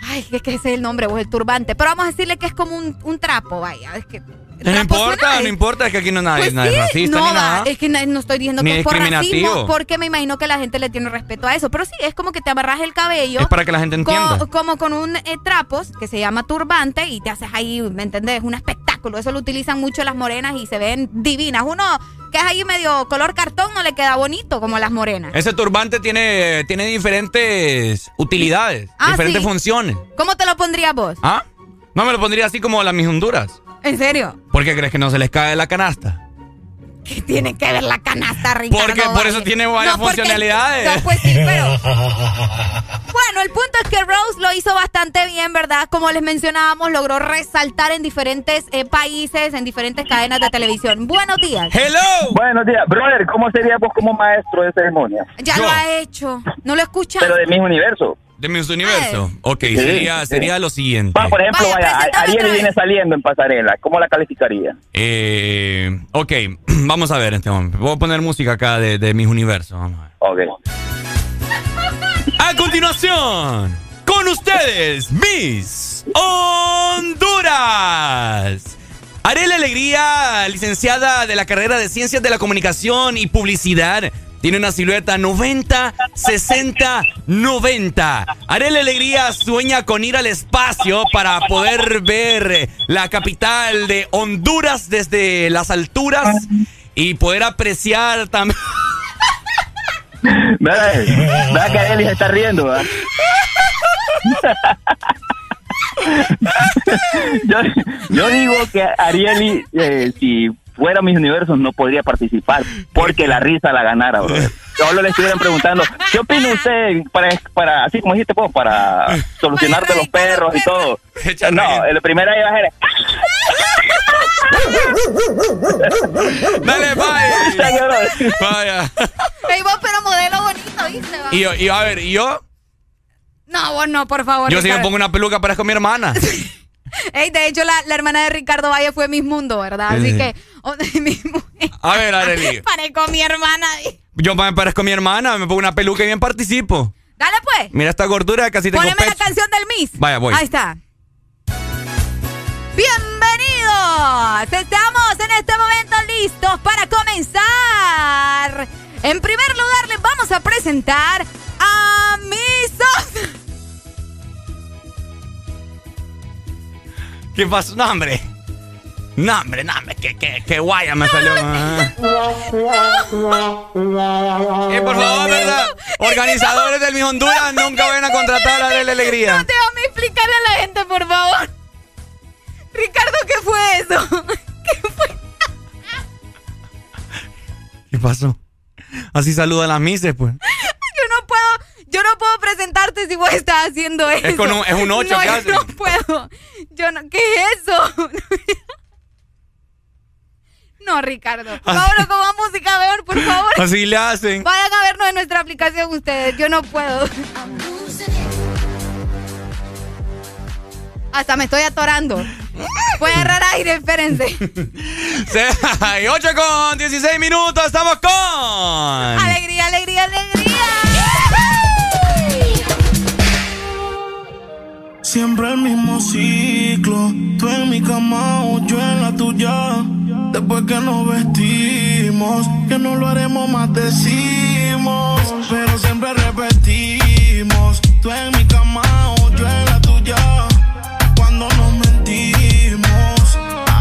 Speaker 3: ay, es que ese es el nombre, vos, el turbante. Pero vamos a decirle que es como un, un trapo, vaya. Es que
Speaker 2: No importa, no importa, es que aquí no nadie,
Speaker 3: Pues
Speaker 2: nadie
Speaker 3: sí,
Speaker 2: es racista
Speaker 3: no,
Speaker 2: ni nada.
Speaker 3: es que no estoy diciendo
Speaker 2: Ni
Speaker 3: que es por racismo, porque me imagino que la gente le tiene respeto a eso. Pero sí, es como que te amarras el cabello.
Speaker 2: Es para que la gente
Speaker 3: co-
Speaker 2: entienda.
Speaker 3: como con un eh, trapos que se llama turbante y te haces ahí, ¿me entendés? Un espectáculo. Eso lo utilizan mucho las morenas y se ven divinas. Uno que es ahí medio color cartón no le queda bonito como las morenas.
Speaker 2: Ese turbante tiene, tiene diferentes utilidades,
Speaker 3: Ah,
Speaker 2: diferentes
Speaker 3: sí.
Speaker 2: funciones.
Speaker 3: ¿Cómo te lo pondrías vos?
Speaker 2: ¿Ah? No me lo pondría así como las mis Honduras.
Speaker 3: ¿En serio?
Speaker 2: ¿Por qué crees que no se les cae la canasta?
Speaker 3: ¿Qué tiene que ver la canasta, Ricardo?
Speaker 2: Porque por eso tiene varias
Speaker 3: No, porque-
Speaker 2: funcionalidades.
Speaker 3: no, pues sí, pero... Bueno, el punto es que Rose lo hizo bastante bien, ¿verdad? Como les mencionábamos, logró resaltar en diferentes eh, países, en diferentes cadenas de televisión. Buenos días.
Speaker 2: Hello.
Speaker 46: Buenos días, brother. ¿Cómo sería vos como maestro de ceremonia?
Speaker 3: Ya lo ha hecho. ¿No lo escuchas?
Speaker 46: Pero de mis universo.
Speaker 2: De Miss Universo. Ok,
Speaker 46: Sí,
Speaker 2: sería,
Speaker 46: sí.
Speaker 2: sería lo siguiente.
Speaker 46: Va, por ejemplo,
Speaker 3: Vaya,
Speaker 46: Ariel viene saliendo en pasarela. ¿Cómo la calificaría?
Speaker 2: Eh, ok, vamos a ver en este momento. Voy a poner música acá de, de mis universos. Vamos a ver.
Speaker 46: Ok.
Speaker 2: A continuación, con ustedes, Miss Honduras. Arela Alegría, licenciada de la carrera de Ciencias de la Comunicación y Publicidad. Tiene una silueta 90, 60, 90. Arela Alegría sueña con ir al espacio para poder ver la capital de Honduras desde las alturas y poder apreciar también...
Speaker 46: Vea, que Ariel se está riendo, yo digo que Arieli, eh, si fuera mis universos, no podría participar porque la risa la ganara, bro. Solo le estuvieran preguntando, ¿qué opina usted para, para así como dijiste vos, para solucionar de los perros y todo? No, el primero iba a ser...
Speaker 2: Dale, vaya. Vaya.
Speaker 3: Ey, vos, pero modelo bonito, ¿viste? va?
Speaker 2: Y yo, y a ver, ¿y yo?
Speaker 3: No, vos no, por favor.
Speaker 2: Yo si me pongo una peluca parezco mi hermana.
Speaker 3: Ey, de hecho, la, la hermana de Ricardo Valle fue Miss Mundo, ¿verdad? Así
Speaker 2: Sí.
Speaker 3: Que... oh, mi mujer.
Speaker 2: A ver, Arely.
Speaker 3: Parezco mi hermana.
Speaker 2: Yo me parezco mi hermana, me pongo una peluca y bien participo.
Speaker 3: Dale, pues.
Speaker 2: Mira esta gordura, casi tengo
Speaker 3: Poneme la canción del Miss.
Speaker 2: Vaya, voy.
Speaker 3: Ahí está. Bienvenidos. Estamos en este momento listos para comenzar. En primer lugar, les vamos a presentar a Miss...
Speaker 2: ¿Qué pasó? No, hombre. No, hombre, no, hombre, que, que, que guaya me salió. Ah. Eh, por favor, ¿verdad? Organizadores del Mi Honduras nunca vayan a contratar a Arely Alegría.
Speaker 3: No, déjame explicarle a la gente, por favor. Ricardo, ¿qué fue eso?
Speaker 2: ¿Qué pasó? Así saludan las mises, pues.
Speaker 3: Yo no puedo, yo no puedo presentarte si vos estás haciendo eso.
Speaker 2: con un- es un ocho
Speaker 3: no,
Speaker 2: que
Speaker 3: yo no puedo. Yo no, ¿qué es eso? No, Ricardo. Vámonos con más música mejor, por favor.
Speaker 2: Así le hacen.
Speaker 3: Vayan a vernos en nuestra aplicación ustedes. Yo no puedo. Hasta me estoy atorando. Voy a agarrar aire, espérense.
Speaker 2: Se- y 8 con 16 minutos, estamos con.
Speaker 3: Alegría, alegría, alegría.
Speaker 1: Siempre el mismo ciclo, tú en mi cama o yo en la tuya. Después que nos vestimos, que no lo haremos más decimos, pero siempre repetimos. Tú en mi cama o yo en la tuya. Cuando nos mentimos,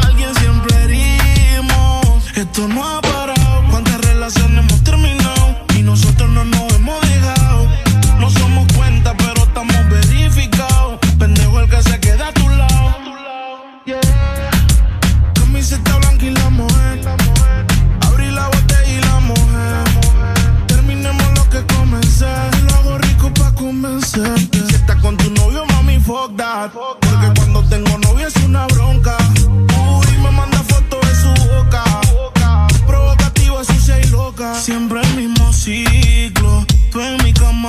Speaker 1: alguien siempre herimos. Esto no ha fuck that. Porque cuando tengo novia es una bronca. Uy, me manda fotos de su boca. Provocativa, sucia y loca. Siempre el mismo ciclo. Tú en mi cama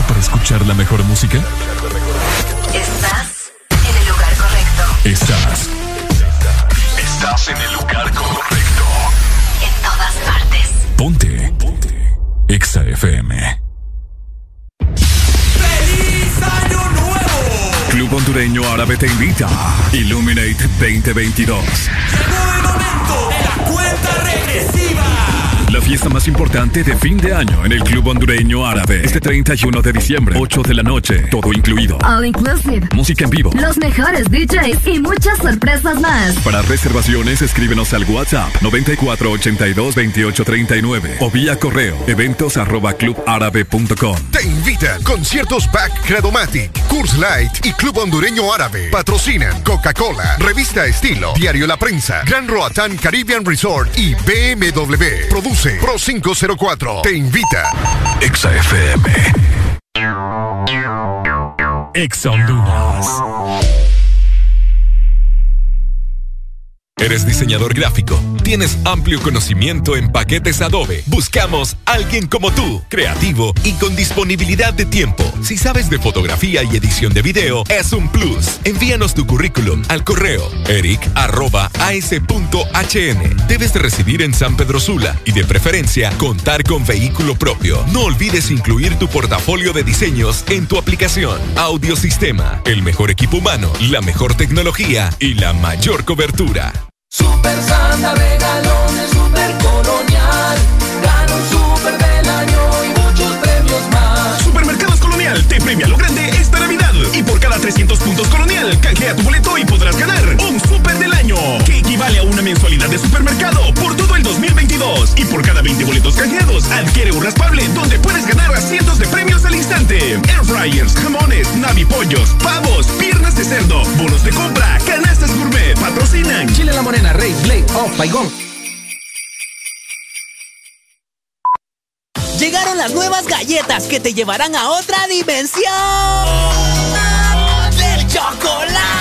Speaker 7: Listo para escuchar la mejor música?
Speaker 49: Estás en el lugar correcto.
Speaker 7: Estás.
Speaker 2: Estás en el lugar correcto.
Speaker 49: En todas partes.
Speaker 7: Ponte. Ponte. Exa FM.
Speaker 2: ¡Feliz Año Nuevo!
Speaker 7: Club Hondureño Árabe te invita. Illuminate 2022.
Speaker 2: Llegó el momento de la cuenta regresiva.
Speaker 7: La fiesta más importante de fin de año en el Club Hondureño Árabe. Este 31 de diciembre, 8 de la noche, todo incluido.
Speaker 12: All inclusive.
Speaker 7: Música en vivo.
Speaker 12: Los mejores DJs y muchas sorpresas más.
Speaker 7: Para reservaciones, escríbenos al WhatsApp 94822839 o vía correo eventos arroba clubárabe.com.
Speaker 13: Te invita Conciertos Back Credomatic, Curse Light y Club Hondureño Árabe. Patrocinan Coca-Cola, Revista Estilo, Diario La Prensa, Gran Roatán Caribbean Resort y BMW. Produce Pro 504. Te invita.
Speaker 7: Exa FM. Exa Honduras.
Speaker 16: ¿Eres diseñador gráfico? ¿Tienes amplio conocimiento en paquetes Adobe? Buscamos alguien como tú, creativo y con disponibilidad de tiempo. Si sabes de fotografía y edición de video, es un plus. Envíanos tu currículum al correo eric.as.hn. Debes de residir en San Pedro Sula y de preferencia contar con vehículo propio. No olvides incluir tu portafolio de diseños en tu aplicación. Audiosistema, el mejor equipo humano, la mejor tecnología y la mayor cobertura.
Speaker 24: Super Santa regalones, super colonial. Gana un super del año y muchos premios más.
Speaker 25: Supermercados Colonial te premia lo grande esta Navidad. Y por cada 300 puntos Colonial, canjea tu boleto y podrás ganar un super del año. Que equivale a una mensualidad de supermercado por todo el 2022. Y por cada 20 boletos canjeados, adquiere un raspable donde puedes ganar a cientos de premios al instante. Air fryers, jamones, navipollos, pavos, piernas de cerdo, bonos de compra, canastas gourmet, patrocinan.
Speaker 50: Chile La Morena, Rey, Blade, Off, Paigón.
Speaker 31: Llegaron las nuevas galletas que te llevarán a otra dimensión del chocolate.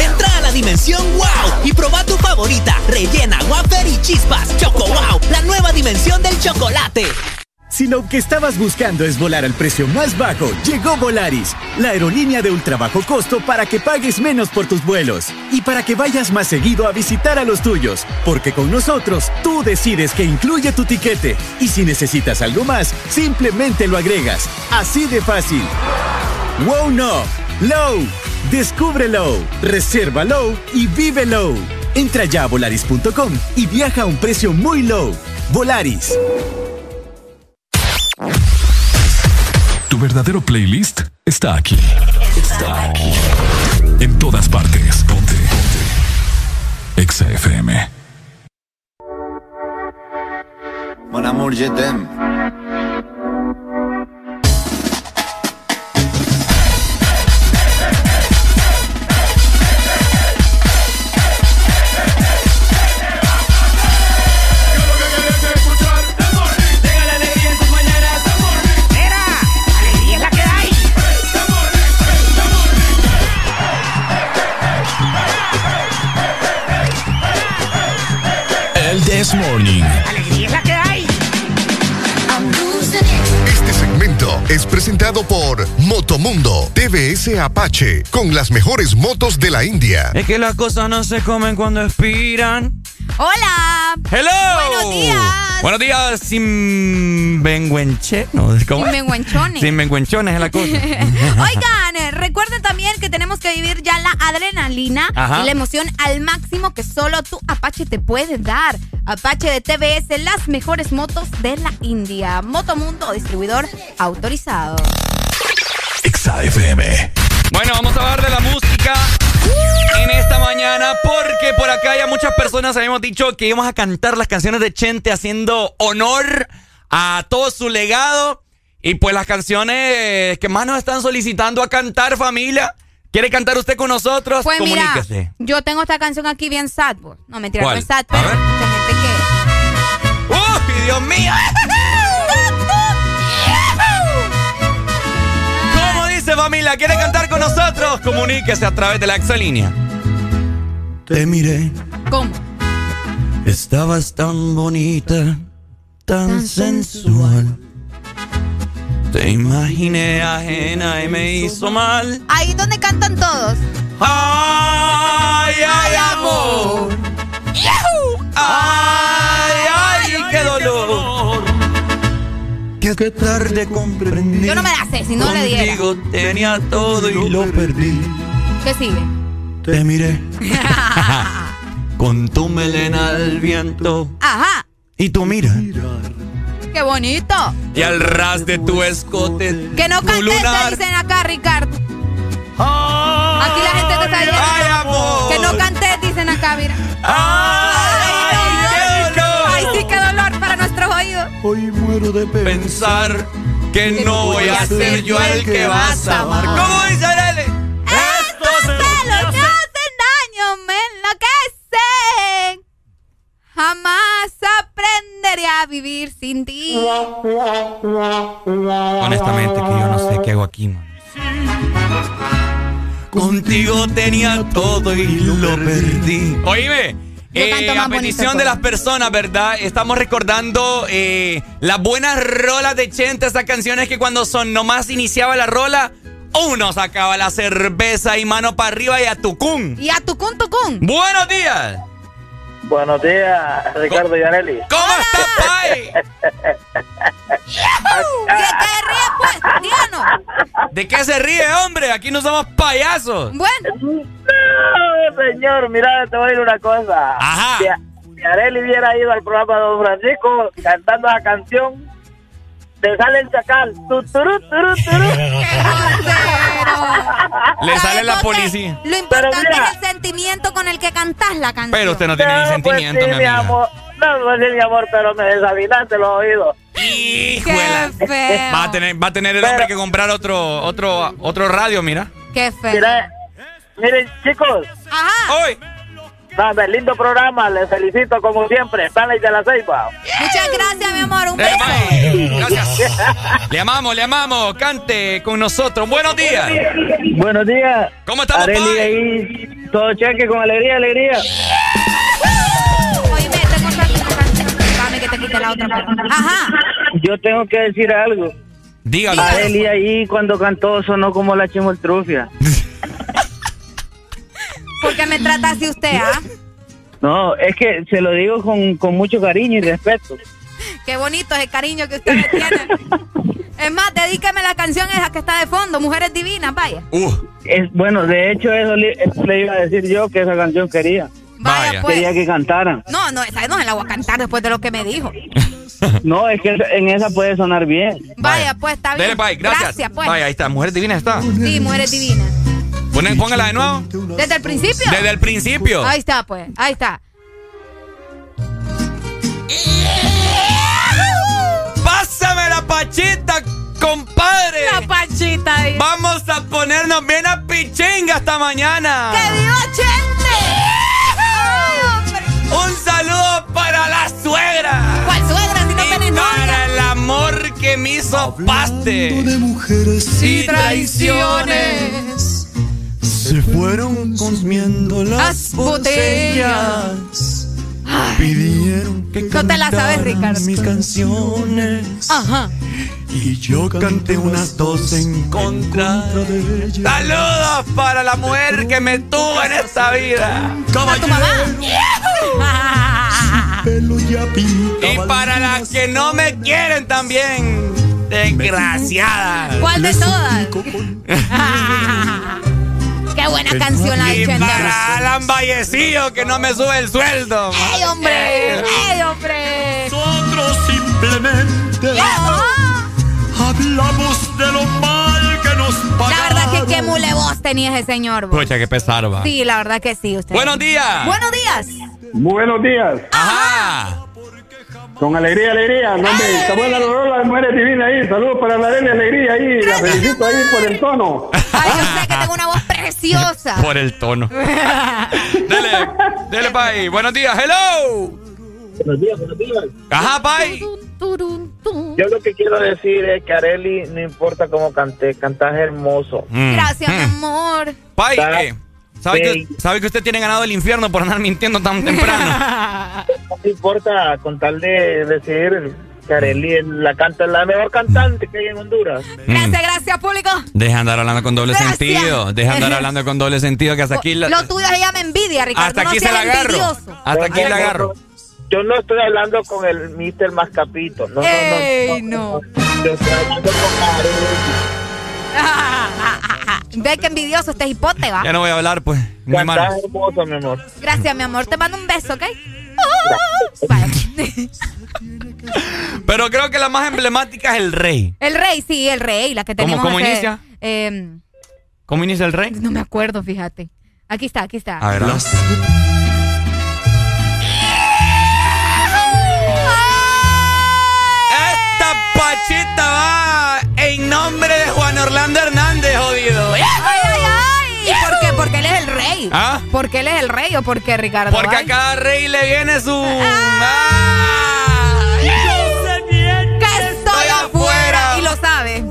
Speaker 31: Entra a la dimensión wow y proba tu favorita, rellena, wafer y chispas. Choco wow, la nueva dimensión del chocolate.
Speaker 51: Si lo que estabas buscando es volar al precio más bajo, llegó Volaris, la aerolínea de ultra bajo costo para que pagues menos por tus vuelos y para que vayas más seguido a visitar a los tuyos, porque con nosotros tú decides que incluye tu tiquete y si necesitas algo más, simplemente lo agregas. Así de fácil. Wow no, Low. Descubre Low, reserva Low y vive Low. Entra ya a volaris.com y viaja a un precio muy low. Volaris.
Speaker 7: Tu verdadero playlist está aquí. Está aquí. En todas partes. Ponte. Ponte. Exa FM.
Speaker 52: Mon amour, je
Speaker 24: es
Speaker 13: presentado por Motomundo TVS Apache con las mejores motos de la India.
Speaker 2: Es que las cosas no se comen cuando expiran.
Speaker 3: Hola.
Speaker 2: Hello.
Speaker 3: Buenos días.
Speaker 2: Buenos días, sin venguenche. No, ¿cómo es?
Speaker 3: Sinvergüenchones.
Speaker 2: Sin venguenchones es la cosa.
Speaker 3: Oigan, eh, recuerden también que tenemos que vivir ya la adrenalina
Speaker 2: Ajá.
Speaker 3: y la emoción al máximo que solo tu Apache te puede dar. Apache de TBS, las mejores motos de la India. Motomundo, distribuidor autorizado.
Speaker 44: XAFM.
Speaker 2: Bueno, vamos a hablar de la música en esta mañana porque por acá ya muchas personas habíamos dicho que íbamos a cantar las canciones de Chente haciendo honor a todo su legado y pues las canciones que más nos están solicitando a cantar familia. ¿Quiere cantar usted con nosotros?
Speaker 3: Pues mira,
Speaker 2: Comuníquese.
Speaker 3: yo tengo esta canción aquí bien sad, boy. No, mentira,
Speaker 2: ¿Cuál?
Speaker 3: no es sad, pero
Speaker 2: ver.
Speaker 3: mucha gente que...
Speaker 2: ¡Uy, Dios mío! Dice familia? ¿Quiere cantar con nosotros? Comuníquese a través de la exolínea. Te miré,
Speaker 3: ¿Cómo?
Speaker 2: estabas tan bonita, tan sensual. Te imaginé ajena y me hizo mal.
Speaker 3: Ahí donde cantan todos.
Speaker 2: ¡Ay, ay, amor! ¡Ay, Que tarde comprendí.
Speaker 3: Yo no me la sé, si no le diera.
Speaker 2: Tenía todo y lo perdí.
Speaker 3: ¿Qué sigue?
Speaker 2: Te miré con tu melena al viento
Speaker 3: Ajá,
Speaker 2: y tu mira
Speaker 3: qué bonito.
Speaker 2: y al ras de tu escote.
Speaker 3: Que no cantes, te dicen acá, Ricardo. Aquí la gente te está diciendo.
Speaker 2: ay, amor.
Speaker 3: Que no cantes, dicen acá, mira.
Speaker 2: ¡Ay, Hoy muero de pensar que no voy a ser yo el que vas a amar. ¿Cómo dice Arely?
Speaker 3: Estos celos me hacen daño, me enloquecen. Jamás aprenderé a vivir sin ti.
Speaker 2: Honestamente que yo no sé qué hago aquí, man. Contigo tenía todo y lo perdí. Oíme, eh, a petición de las personas, ¿verdad? Estamos recordando eh, las buenas rolas de Chente, esas canciones que cuando son nomás iniciaba la rola, uno sacaba la cerveza y mano para arriba y a tucún.
Speaker 3: Y a tucún, tucún.
Speaker 2: Buenos días.
Speaker 47: Buenos días, Ricardo y Arely.
Speaker 2: ¿Cómo estás, Pai?
Speaker 3: ¿De qué ríe, pues? Díganos.
Speaker 2: ¿De qué se ríe, hombre? Aquí no somos payasos.
Speaker 3: Bueno,
Speaker 47: No, señor, mira, te voy a decir una cosa.
Speaker 2: Ajá.
Speaker 47: Si, si Arely hubiera ido al programa de Don Francisco cantando la canción, te sale el chacal. Tu, turú, turú, turú.
Speaker 2: Le sale
Speaker 3: ¿sabes
Speaker 2: la policía.
Speaker 3: Lo importante
Speaker 47: mira.
Speaker 3: es el sentimiento con el que cantas la canción.
Speaker 2: Pero usted no tiene ni sentimiento,
Speaker 47: pues
Speaker 2: mi
Speaker 47: sí, mi
Speaker 2: amiga.
Speaker 47: amor. No, pues sí, mi amor, pero me desafinaste los oídos.
Speaker 3: Feo.
Speaker 2: Va a tener, va a tener el hombre que comprar otro, otro, otro radio, mira.
Speaker 3: Qué feo.
Speaker 47: Mira, miren, chicos.
Speaker 3: Ajá.
Speaker 2: Hoy.
Speaker 47: Dame, lindo programa, les felicito como siempre. Stanley de la Ceiba.
Speaker 3: Muchas gracias, mi amor. Un beso.
Speaker 2: Gracias. Le amamos, le amamos. Cante con nosotros. Buenos días.
Speaker 47: Buenos días.
Speaker 2: ¿Cómo estamos,
Speaker 47: Arely
Speaker 2: Pai?
Speaker 47: ahí, todo cheque con alegría, alegría.
Speaker 3: Oye, tengo. Dame que te quite la otra. Ajá.
Speaker 47: Yo tengo que decir algo.
Speaker 2: Dígalo.
Speaker 47: Arely ahí cuando cantó sonó como la chimoltrufia.
Speaker 3: ¿Por qué me trata así usted, ah?
Speaker 47: No, es que se lo digo con, con mucho cariño y respeto.
Speaker 3: Qué bonito es el cariño que usted me tiene. Es más, dedícame la canción esa que está de fondo, Mujeres Divinas, vaya.
Speaker 2: Uh,
Speaker 47: Es, bueno, de hecho eso le, eso le iba a decir yo que esa canción quería.
Speaker 3: Vaya,
Speaker 2: Vaya.
Speaker 3: pues.
Speaker 47: Quería que cantaran.
Speaker 3: No, no, esa no se la voy a cantar después de lo que me dijo.
Speaker 47: No, es que en esa puede sonar bien.
Speaker 3: Vaya, pues, está bien.
Speaker 2: Dele. Gracias.
Speaker 3: Gracias, pues.
Speaker 2: Vaya, ahí está. Mujer divina está.
Speaker 3: Sí, Mujeres Divinas.
Speaker 2: Ponen- póngala de nuevo.
Speaker 3: ¿Desde el principio?
Speaker 2: Desde el principio.
Speaker 3: Ahí está, pues. Ahí está.
Speaker 2: Pásame la pachita, compadre.
Speaker 3: La pachita ahí.
Speaker 2: Vamos a ponernos bien a pichinga esta mañana.
Speaker 3: ¡Que viva Chente! Ay, hombre.
Speaker 2: Un saludo para la suegra.
Speaker 3: ¿Cuál suegra si no
Speaker 2: Y
Speaker 3: tenés
Speaker 2: para
Speaker 3: novia?
Speaker 2: el amor que me hizo paste.
Speaker 3: Y traiciones.
Speaker 2: Se fueron consumiendo
Speaker 3: Las botellas.
Speaker 2: Pidieron que
Speaker 3: No te la sabes, Ricardo.
Speaker 2: mis canciones.
Speaker 3: Ajá.
Speaker 53: Y yo canté unas dos en contra de ella.
Speaker 2: Saludos para la mujer que me tuvo en esta vida.
Speaker 3: ¿A tu mamá?
Speaker 2: Y para las que no me quieren también. Desgraciada.
Speaker 3: ¿Cuál de todas? Qué buena canción la de Chente.
Speaker 2: para Alan Vallecillo que no me sube el sueldo.
Speaker 3: ¡Ey, hombre! ¡Ey, hombre!
Speaker 53: Nosotros simplemente hablamos de lo mal que nos
Speaker 3: La
Speaker 53: pagaron.
Speaker 3: verdad que qué mule voz tenía ese señor. vos.
Speaker 2: Pucha, qué pesar va.
Speaker 3: Sí, la verdad que sí. Usted.
Speaker 2: Buenos días.
Speaker 3: Buenos días.
Speaker 54: Buenos días.
Speaker 2: Ajá.
Speaker 54: Con alegría, alegría. No, hombre, está buena la rola de Mujeres Divinas ahí. Saludos para la de alegría ahí. La felicito ahí por el tono.
Speaker 3: Ay, yo sé que tengo una voz preciosa.
Speaker 2: Por el tono. dele, dele, Pai. Buenos días, hello.
Speaker 21: Buenos días, buenos días.
Speaker 2: Ajá, Pai.
Speaker 21: Yo lo que quiero decir es que Areli, no importa cómo cante, cantas hermoso.
Speaker 2: Mm.
Speaker 3: Gracias, mi amor.
Speaker 2: Pai, eh, ¿sabe, que, ¿sabe que usted tiene ganado el infierno por andar mintiendo tan temprano?
Speaker 21: No importa con tal de decir es la canta la mejor cantante que hay en Honduras.
Speaker 3: Gracias, gracias, público.
Speaker 2: Deja andar hablando con doble
Speaker 3: Gracias.
Speaker 2: sentido. Deja andar hablando con doble sentido que hasta aquí la,
Speaker 3: Lo tuyo se llama envidia, Ricardo.
Speaker 2: hasta
Speaker 3: no
Speaker 2: aquí se la agarro.
Speaker 3: envidioso.
Speaker 2: Hasta aquí la agarro.
Speaker 21: Yo no estoy hablando con el Mr. Mascapito. No, no, no. Yo estoy hablando con Areli.
Speaker 3: Ve que envidioso este hipote, va.
Speaker 2: Ya no voy a hablar, pues. Muy mal.
Speaker 21: Hermoso, mi amor.
Speaker 3: Gracias, mi amor. Te mando un beso, ¿ok?
Speaker 2: Pero creo que la más emblemática es el rey.
Speaker 3: El rey, sí, el rey, la que
Speaker 2: ¿Cómo-
Speaker 3: tenemos.
Speaker 2: cómo
Speaker 3: hace-
Speaker 2: inicia?
Speaker 3: em,
Speaker 2: ¿Cómo inicia el rey?
Speaker 3: no me acuerdo, fíjate. Aquí está, aquí está.
Speaker 2: A ver. Esta pachita va en nombre de Juan Orlando Hernández, jodido.
Speaker 3: ¡Ay, ay, ay! ¿Por qué? Porque él es el rey.
Speaker 2: ¿Ah?
Speaker 3: ¿Porque él es el rey o porque Ricardo?
Speaker 2: Porque a cada rey le viene su...
Speaker 3: Que estoy afuera. Y lo sabe.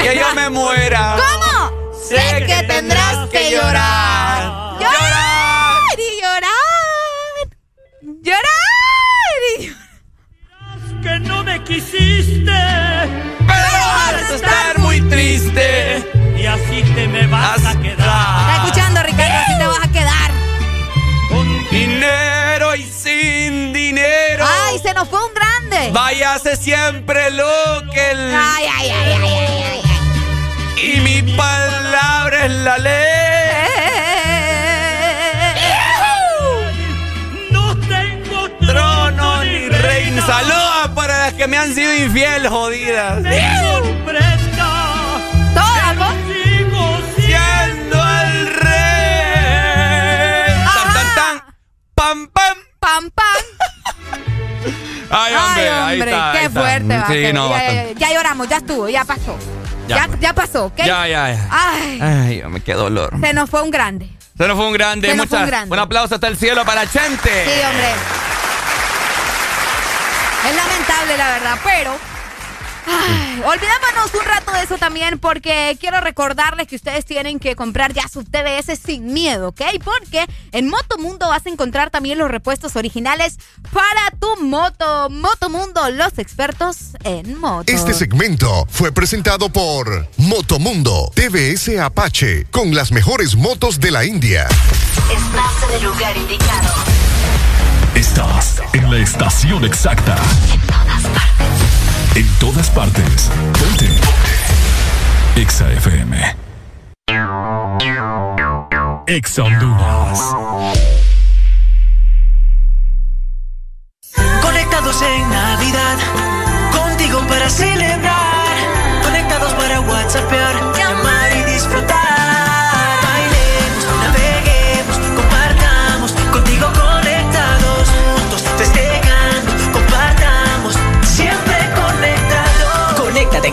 Speaker 2: Que yo me muera.
Speaker 3: ¿Cómo? Sé que tendrás que llorar. Llorar y llorar. Llorar y llorar.
Speaker 53: Que no me quisiste.
Speaker 2: Pero vas a estar muy triste.
Speaker 53: Y así te me vas a
Speaker 3: ¿Estás
Speaker 53: quedar.
Speaker 3: escuchando, Ricardo? Así te vas a quedar.
Speaker 2: Con dinero y sin dinero.
Speaker 3: ¡Ay, se nos fue un grande!
Speaker 2: Váyase siempre lo que el...
Speaker 3: ¡Ay, ay, ay, ay, ay, ay, ay.
Speaker 2: Y mi palabra es la ley. Que me han sido infiel, jodidas.
Speaker 3: ¿Todas, vos?
Speaker 53: Sigo
Speaker 2: Siendo el rey. Tan, tan, tan. Pam, pam.
Speaker 3: ¡Pam, pam!
Speaker 2: Ay, hombre,
Speaker 3: Ay,
Speaker 2: ahí
Speaker 3: hombre,
Speaker 2: está. ahí
Speaker 3: qué
Speaker 2: está.
Speaker 3: fuerte va.
Speaker 2: Sí,
Speaker 3: que-
Speaker 2: no,
Speaker 3: ya, ya, ya lloramos, ya estuvo, ya pasó.
Speaker 2: Ya.
Speaker 3: Ya, ya pasó, ¿ok?
Speaker 2: Ya, ya, ya.
Speaker 3: Ay,
Speaker 2: Ay, me qué dolor.
Speaker 3: se nos fue un grande.
Speaker 2: Se nos fue un grande.
Speaker 3: Se nos fue un
Speaker 2: Muchas,
Speaker 3: grande.
Speaker 2: un aplauso hasta el cielo para Chente.
Speaker 3: Sí, hombre. Es lamentable, la verdad, pero. ay, olvidémonos un rato de eso también porque quiero recordarles que ustedes tienen que comprar ya su TBS sin miedo, ¿ok? Porque en Motomundo vas a encontrar también los repuestos originales para tu moto. Motomundo, los expertos en moto.
Speaker 13: Este segmento fue presentado por Motomundo TVS Apache con las mejores motos de la India.
Speaker 12: Estás en el lugar indicado.
Speaker 7: Estás en la estación exacta. En todas partes. Ponte. Exa FM. Exa Honduras.
Speaker 55: Conectados en Navidad, contigo para celebrar. Conectados para WhatsAppear,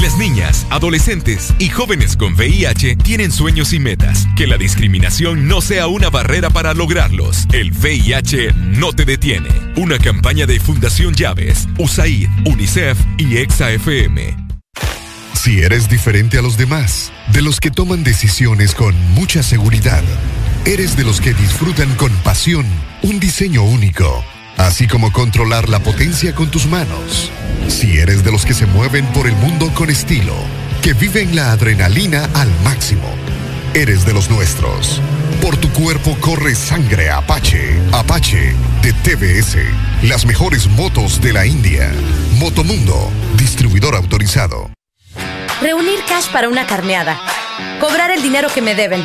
Speaker 16: Las niñas, adolescentes y jóvenes con VIH tienen sueños y metas. Que la discriminación no sea una barrera para lograrlos. El VIH no te detiene. Una campaña de Fundación Llaves, USAID, UNICEF y EXA-FM.
Speaker 13: Si eres diferente a los demás, de los que toman decisiones con mucha seguridad, eres de los que disfrutan con pasión un diseño único así como controlar la potencia con tus manos. Si eres de los que se mueven por el mundo con estilo, que viven la adrenalina al máximo, eres de los nuestros. Por tu cuerpo corre sangre Apache, Apache de TBS, las mejores motos de la India. Motomundo, distribuidor autorizado.
Speaker 56: Reunir cash para una carneada, cobrar el dinero que me deben,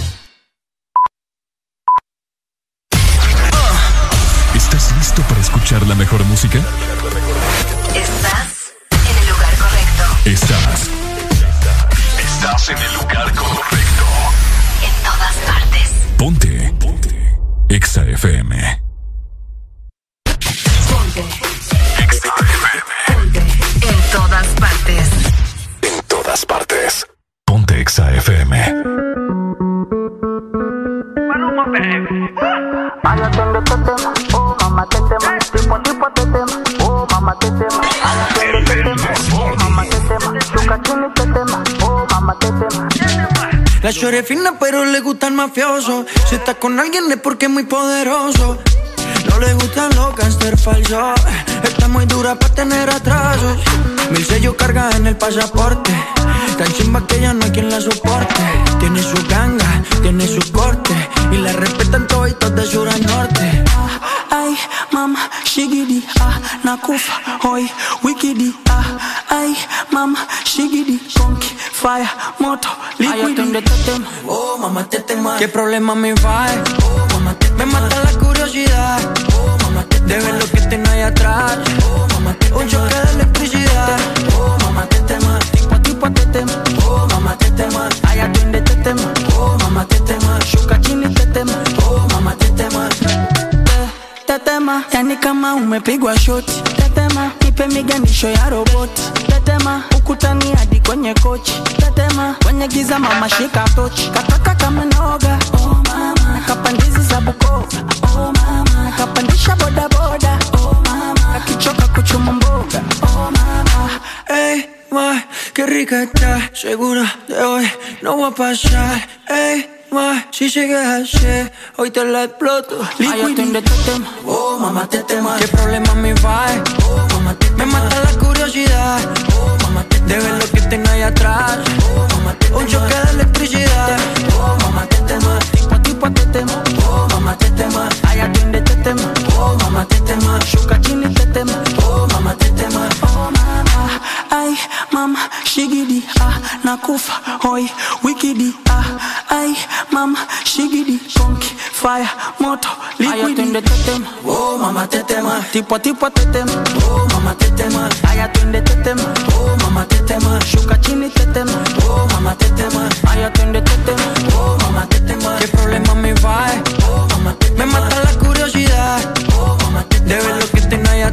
Speaker 7: Escuchar la mejor música?
Speaker 12: Estás en el lugar correcto.
Speaker 7: Estás
Speaker 44: Estás en el lugar correcto.
Speaker 12: En todas partes.
Speaker 7: Ponte. Ponte. Exa FM.
Speaker 12: Ponte. En todas partes.
Speaker 7: En todas partes. Ponte Exa FM.
Speaker 5: Oh, mamá, tetema. Tipo, tipo, tetema. Oh, mamá, tetema. Oh, mamá, tetema. Chuca, chini, tetema. Oh, mamá, tetema.
Speaker 6: La chore es fina, pero le gusta el mafioso. Si está con alguien es porque es muy poderoso. No le gustan los gangster falsos. Está muy dura para tener atrasos. Mil sellos carga en el pasaporte. Tan chimba que ya no hay quien la soporte. Tiene su ganga, tiene su corte. Y la respetan todos de sur a norte.
Speaker 5: Ay, mama, shigidi, ah, nakufa, hoy, wikidi, ah, ay, mama, shigidi, conky, fire, moto, liquidi.
Speaker 6: Oh, mamá, te tema. ¿Qué problema me va? Oh, mamá, te Me mata la curiosidad. Oh, mamá, te De ver lo que tengo ahí atrás. Oh, mamá, te Un choque de electricidad. Oh, mamá, te tema. Tipo a tipo te tema. Oh, mamá, te tema. Ay, atiende te tema. Oh, mamá, te tema. Shuka chini te tema. Oh, mamá, te tema.
Speaker 5: Tetema, yani kama umepigwa shoti. Tetema, nipe miganisho ya roboti. Tetema, ukutani hadi kwenye kochi. Tetema, kwenye giza mama shika tochi. Kataka kama noga. Oh mama, nakapandizi za Bukoba. Oh mama, nakapandisha boda boda. Oh mama, nakichoka kuchuma mboga. Oh mama,
Speaker 6: Ey, ma, qué rica está. Segura de hoy no va a pasar. Ey, ma, si sigues así, hoy te la exploto. Ay, atiende te tema. Oh, mamá, te tema. ¿Qué problema me va? Oh, mamá, te Me mata la curiosidad. Oh, De ver lo que tengo ahí atrás. Oh, mamá, te Un choque de electricidad. Oh, mamá, te tema. Tipo a tipo te tema. Oh, mamá, te tema. Ay, atiende te tema. Oh, mamá, te tema. Shuka chini te tema.
Speaker 5: Mama, ay, mama, shigidi, ah, nakufa, hoy, wikidi, ah, ay, mama, shigidi, conky, fire, moto, liquidi.
Speaker 6: te tema. Oh, mamá, te tema. Tipo a tipo te tema. Oh, mamá, te tema. Ay, atiende te tema. Oh, mamá, te tema. Shuka chini te tema. Oh, mamá, te tema. Ay, atiende te tema. Oh, mamá, te tema. ¿Qué problema me va? Oh, mamá, te tema. Me mata la curiosidad. Oh, mamá, te tema. De ver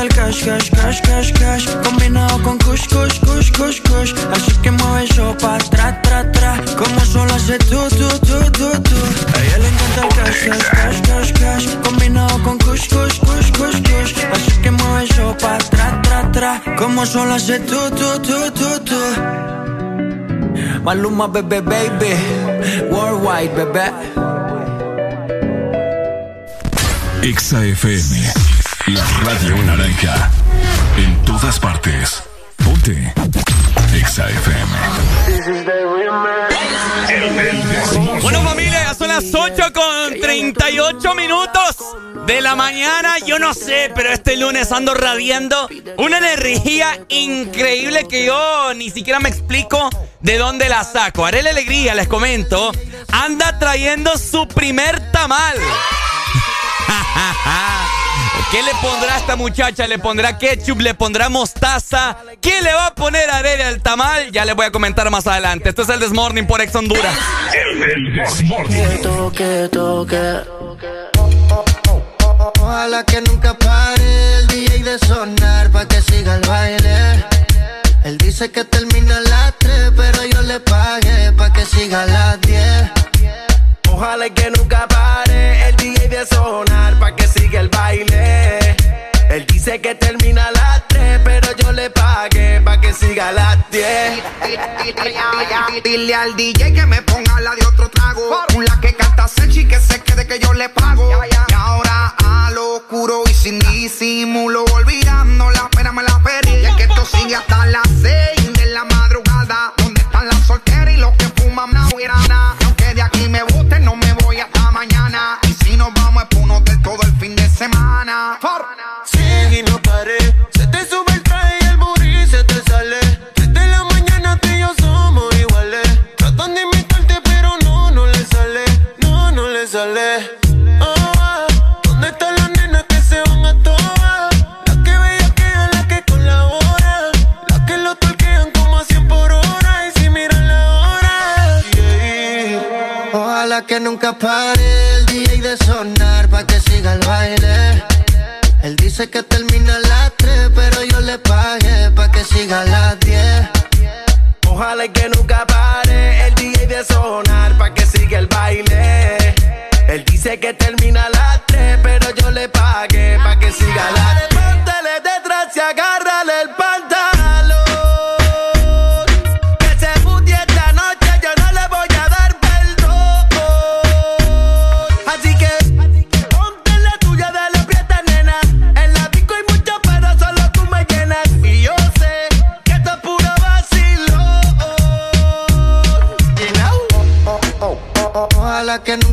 Speaker 6: encanta el cash, cash, cash, cash, cash. Combinado con kush, kush, kush, kush, kush. Así que mueve eso pa' tra, tra, tra. Como solo hace tú, tú, tú, tú, tú A ella le encanta el cash, cash, cash, cash, cash. Combinado con kush, kush, kush, kush, kush. Así que mueve eso pa' tra, tra, tra. Como solo hace tú, tú, tú, tú, tú Maluma, bebé, baby. Worldwide, bebé.
Speaker 7: Exa FM. La radio naranja. En todas partes. Ponte.
Speaker 2: Bueno familia, ya son las 8 con 38 minutos de la mañana. Yo no sé, pero este lunes ando radiando una energía increíble que yo ni siquiera me explico de dónde la saco. Haré la alegría, les comento. Anda trayendo su primer tamal. ¿Qué le pondrá a esta muchacha? ¿Le pondrá ketchup? ¿Le pondrá mostaza? ¿Qué le va a poner a Arely al tamal? Ya le voy a comentar más adelante. Esto es el Desmorning por Ex Honduras.
Speaker 20: El Desmorning. Toque, toque. Ojalá que nunca pare el DJ de sonar pa' que siga el baile. Él dice que termina a las 3, pero yo le pagué pa' que siga a las 10.
Speaker 57: Ojalá que nunca pare el DJ de sonar pa' que siga el baile. Él dice que termina a las 3, pero yo le pagué pa' que siga a las 10.
Speaker 58: Dile al DJ que me ponga la de otro trago. La que canta Sechi que se quede que yo le pago. Y ahora a lo oscuro y sin disimulo, olvidando la pena me la perdí. Y es que esto sigue hasta las 6
Speaker 20: Ojalá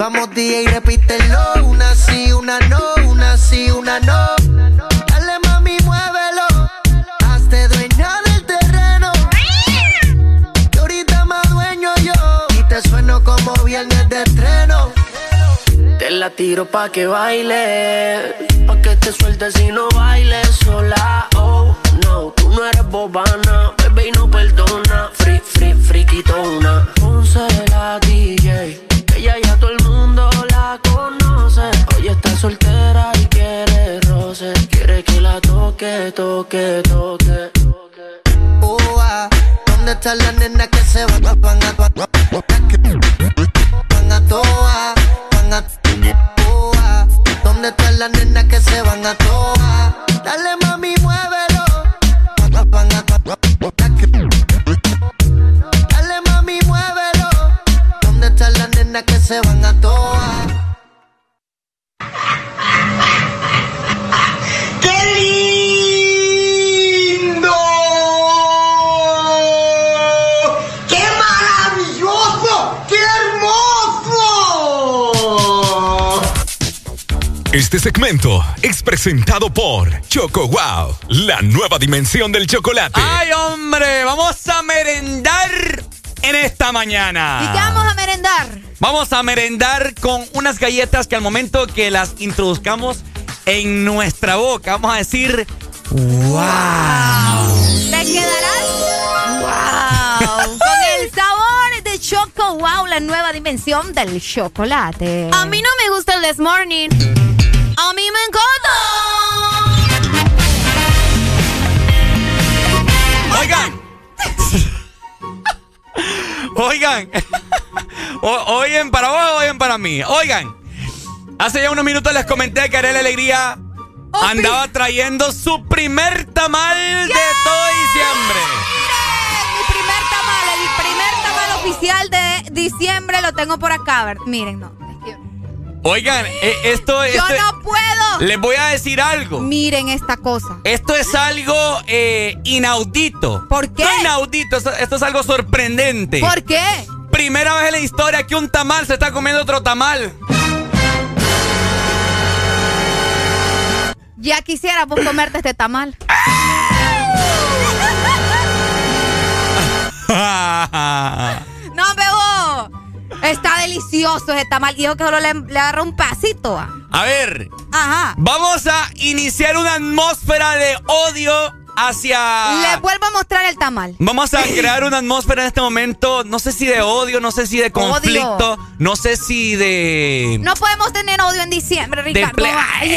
Speaker 20: Vamos DJ, repítelo, una sí, una no, una sí, una no. Dale mami, muévelo, hazte dueña del terreno. Que ahorita más dueño yo, y te sueno como viernes de estreno.
Speaker 57: Te la tiro pa' que baile, pa' que te sueltes y no bailes sola. Oh, no, tú no eres bobana, bebé y no perdona. Free, free, friquitona. Ponce la DJ, Hoy está soltera y quiere roce, quiere que la toque, toque, toque.
Speaker 20: Oh, ¿Dónde están las nenas que se van, van a van a toa, van a oh, ¿Dónde están las nenas que se van a toa? Dale mami, muévelo. Van a Dale mami, muévelo. ¿Dónde están las nenas que se van a toa?
Speaker 16: Este segmento es presentado por Choco Wow, la nueva dimensión del chocolate.
Speaker 2: ¡Ay, hombre! Vamos a merendar en esta mañana.
Speaker 3: ¿Y qué vamos a merendar?
Speaker 2: Vamos a merendar con unas galletas que al momento que las introduzcamos en nuestra boca, vamos a decir ¡Wow!
Speaker 3: ¿Te quedarás? ¡Wow! Con Wow, la nueva dimensión del chocolate. A mí no me gusta el This Morning. A mí me encanta.
Speaker 2: Oigan. Oigan. oigan para vos, oigan para mí. Oigan. Hace ya unos minutos les comenté que Arela Alegría andaba trayendo su primer tamal de todo diciembre.
Speaker 3: Oficial de diciembre lo tengo por acá. Miren, no.
Speaker 2: Oigan, eh, esto es.
Speaker 3: Yo no puedo.
Speaker 2: Les voy a decir algo.
Speaker 3: Miren esta cosa.
Speaker 2: Esto es algo eh, inaudito.
Speaker 3: ¿Por qué?
Speaker 2: No inaudito, esto, esto, es algo sorprendente.
Speaker 3: ¿Por qué?
Speaker 2: Primera vez en la historia que un tamal se está comiendo otro tamal.
Speaker 3: Ya quisiéramos comerte este tamal. no, bebo. Está delicioso ese tamal. Dijo que solo le, le agarra un pasito.
Speaker 2: A ver.
Speaker 3: Ajá.
Speaker 2: Vamos a iniciar una atmósfera de odio hacia.
Speaker 3: Le vuelvo a mostrar el tamal.
Speaker 2: Vamos a crear una atmósfera en este momento, no sé si de odio, no sé si de conflicto, no sé si de.
Speaker 3: No podemos tener odio en diciembre, Ricardo.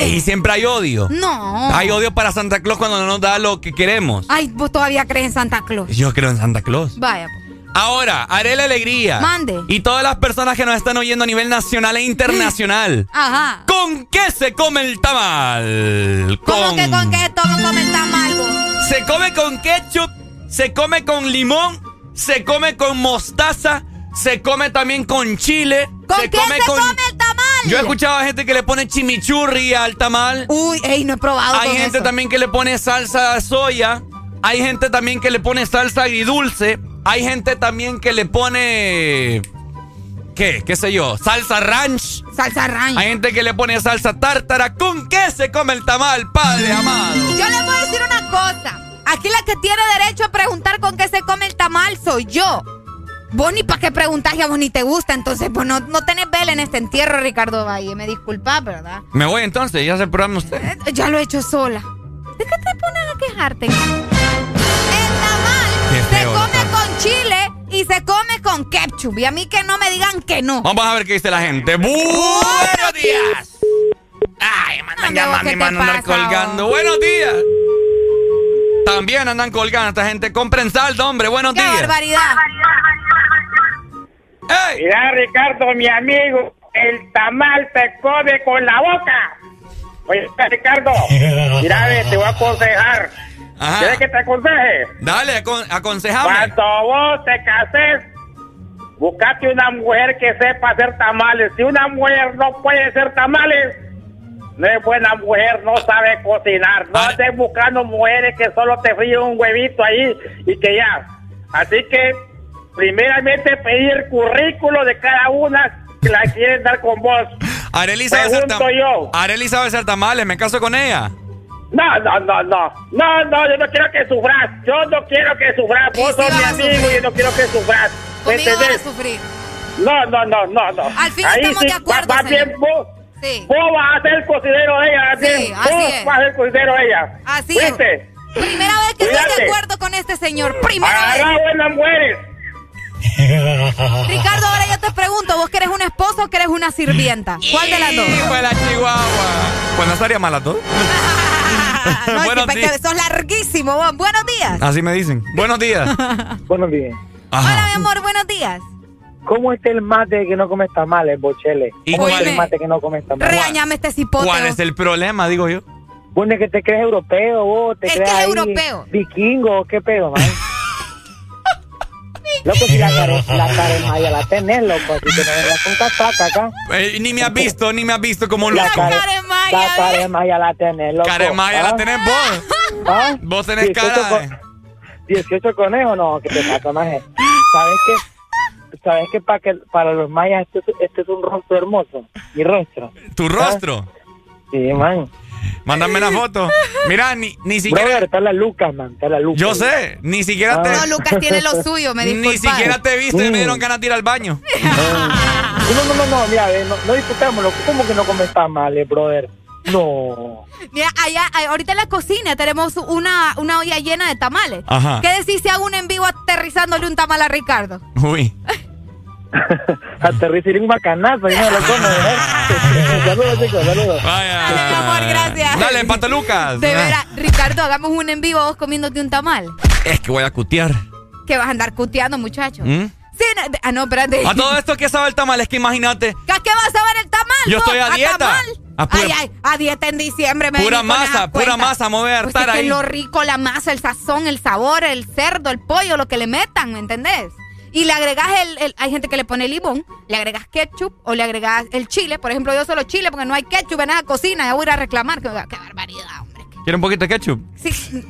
Speaker 2: Y siempre hay odio.
Speaker 3: No.
Speaker 2: Hay odio para Santa Claus cuando no nos da lo que queremos.
Speaker 3: Ay, vos todavía crees en Santa Claus.
Speaker 2: Yo creo en Santa Claus.
Speaker 3: Vaya. pues.
Speaker 2: Ahora, haré la alegría.
Speaker 3: Mande.
Speaker 2: Y todas las personas que nos están oyendo a nivel nacional e internacional.
Speaker 3: Ajá.
Speaker 2: ¿Con qué se come el tamal?
Speaker 3: ¿Cómo con... que con qué todo come el tamal? Vos?
Speaker 2: Se come con ketchup, se come con limón, se come con mostaza, se come también con chile.
Speaker 3: ¿Con
Speaker 2: se
Speaker 3: qué
Speaker 2: come
Speaker 3: se
Speaker 2: con...
Speaker 3: come el tamal?
Speaker 2: Yo he escuchado a gente que le pone chimichurri al tamal.
Speaker 3: Uy, ey, no he probado.
Speaker 2: Hay gente
Speaker 3: eso.
Speaker 2: también que le pone salsa de soya. Hay gente también que le pone salsa agridulce. Hay gente también que le pone. ¿Qué? ¿Qué sé yo? Salsa ranch.
Speaker 3: Salsa ranch.
Speaker 2: Hay gente que le pone salsa tártara. ¿Con qué se come el tamal, padre amado?
Speaker 3: Yo le voy a decir una cosa. Aquí la que tiene derecho a preguntar con qué se come el tamal soy yo. Vos ni para qué preguntás y a vos ni te gusta. Entonces, pues no, no tenés vela en este entierro, Ricardo Valle. Me disculpas, ¿verdad?
Speaker 2: Me voy entonces, ya se programa usted.
Speaker 3: Eh, ya lo he hecho sola. ¿De qué te pones a quejarte? El tamal se come con chile y se come con ketchup. Y a mí que no me digan que no.
Speaker 2: Vamos a ver qué dice la gente. ¡Buenos días! Ay, mandan llamando y colgando. ¡Buenos días! También andan colgando esta gente. Compren saldo, hombre. Buenos
Speaker 3: ¡Qué
Speaker 2: días.
Speaker 3: barbaridad!
Speaker 2: ¡Ey!
Speaker 47: Mira, Ricardo, mi amigo, el tamal te come con la boca. Oye, Ricardo, mira, te voy a aconsejar.
Speaker 2: Ajá.
Speaker 47: ¿Quieres que te aconseje?
Speaker 2: Dale, acon aconsejame.
Speaker 47: Cuando vos te cases, buscate una mujer que sepa hacer tamales. Si una mujer no puede hacer tamales, no es buena mujer, no sabe cocinar. No estés buscando mujeres que solo te fríen un huevito ahí y que ya. Así que, primeramente, pedir currículo de cada una que la quieren dar con vos.
Speaker 2: Arely sabe hacer tam-
Speaker 47: yo.
Speaker 2: Arely sabe hacer tamales. Me caso con ella.
Speaker 47: No, no, no, no. No, no, yo no quiero que sufras. Yo no quiero que sufras. Vos
Speaker 3: sí
Speaker 47: sos mi amigo y yo no quiero que sufras. ¿Me
Speaker 3: Conmigo vas a
Speaker 47: entendés?
Speaker 3: sufrir.
Speaker 47: No, no, no, no, no.
Speaker 3: Al fin
Speaker 47: Ahí
Speaker 3: estamos
Speaker 47: sí,
Speaker 3: de acuerdo,
Speaker 47: va- va bien, vos,
Speaker 3: Sí.
Speaker 47: vos vas a ser el cocinero de ella,
Speaker 3: Sí,
Speaker 47: bien.
Speaker 3: así
Speaker 47: vos
Speaker 3: es.
Speaker 47: vas a ser el cocinero de ella.
Speaker 3: Así es. Primera vez que estoy de acuerdo con este señor. Primera vez.
Speaker 47: Agarra buenas mujeres.
Speaker 3: Ricardo, ahora yo te pregunto, ¿vos querés una esposa o querés una sirvienta? ¿Cuál de las dos?
Speaker 2: Hijo de la chihuahua. Pues no estaría mal a todos.
Speaker 3: No, es
Speaker 2: Buenos
Speaker 3: que,
Speaker 2: días.
Speaker 3: sos larguísimo. vos. Buenos días.
Speaker 2: Así me dicen. Buenos días.
Speaker 59: Buenos días.
Speaker 3: Hola, mi amor, buenos días.
Speaker 59: ¿Cómo está el mate que no come tamales, Bochele?
Speaker 2: ¿Y
Speaker 59: ¿Cómo
Speaker 2: cuál
Speaker 59: está el
Speaker 2: es?
Speaker 59: mate que no come tamales?
Speaker 3: Regañame este cipote.
Speaker 2: ¿Cuál es el problema, digo yo?
Speaker 59: Vos ni que te crees europeo, vos te
Speaker 3: Es
Speaker 59: crees
Speaker 3: que es
Speaker 59: ahí
Speaker 3: europeo.
Speaker 59: vikingo, ¿qué pedo, man? loco, si la care, la caremaya la tenés, loco, si te vengas con casaca acá.
Speaker 2: Eh, ni me has visto, ni me has visto como un
Speaker 59: La
Speaker 2: loco.
Speaker 59: care-
Speaker 3: caremaya,
Speaker 59: La
Speaker 3: ¿eh?
Speaker 59: caremaya la tenés, loco.
Speaker 2: Caremaya
Speaker 59: ¿Ah?
Speaker 2: la tenés vos.
Speaker 59: ¿Ah?
Speaker 2: Vos tenés
Speaker 59: 18
Speaker 2: cara
Speaker 59: con-
Speaker 2: de-
Speaker 59: 18 conejos, no, que te pasa, maje. ¿Sabes qué? ¿Sabes qué? Para, que, para los mayas este, es- este es un rostro hermoso. Mi rostro.
Speaker 2: ¿Tu rostro?
Speaker 59: Sí, man.
Speaker 2: Mándame una foto. Mira, ni, ni siquiera...
Speaker 59: Brother, está la Lucas, man. Está la Lucas.
Speaker 2: Yo sé, ni siquiera te...
Speaker 3: No, Lucas tiene lo suyo, me
Speaker 2: Ni
Speaker 3: disculpas.
Speaker 2: siquiera te viste y me
Speaker 59: Mm.
Speaker 2: dieron ganas de ir al baño.
Speaker 59: No, no, no, no, mira, eh, no, no discutámoslo. ¿Cómo que no comes tamales, brother? No.
Speaker 3: Mira, allá, ahorita en la cocina tenemos una, una olla llena de tamales.
Speaker 2: Ajá.
Speaker 3: ¿Qué decís si hago un en vivo aterrizándole un tamal a Ricardo?
Speaker 2: Uy.
Speaker 59: Aterrizaré un bacanazo y no lo come, ¿eh? saludos, chicos, saludos.
Speaker 2: Vaya.
Speaker 3: Dale, mi amor, gracias.
Speaker 2: Dale, Pato Lucas.
Speaker 3: De veras, Ricardo, hagamos un en vivo vos comiéndote un tamal.
Speaker 2: Es que voy a cutear.
Speaker 3: Que vas a andar cuteando, muchacho.
Speaker 2: ¿Mm?
Speaker 3: Sí, no, Ah, no, espérate.
Speaker 2: A todo esto, ¿qué sabe el tamal? Es que imagínate.
Speaker 3: ¿Qué, qué vas a ver el tamal?
Speaker 2: Yo estoy a, dieta.
Speaker 3: Tamal?
Speaker 2: A pura,
Speaker 3: ay, ay, a dieta en diciembre. Me
Speaker 2: pura masa, pura masa, me voy a
Speaker 3: pues
Speaker 2: hartar
Speaker 3: que
Speaker 2: ahí.
Speaker 3: lo rico, la masa, el sazón, el sabor, el cerdo, el pollo, lo que le metan, ¿me entendés? Y le agregas el, el, hay gente que le pone limón, le agregas ketchup o le agregas el chile. Por ejemplo, yo solo chile porque no hay ketchup en la cocina. Ya voy a ir a reclamar. Qué, qué barbaridad, hombre.
Speaker 2: ¿Quiere un poquito de ketchup?
Speaker 3: Sí.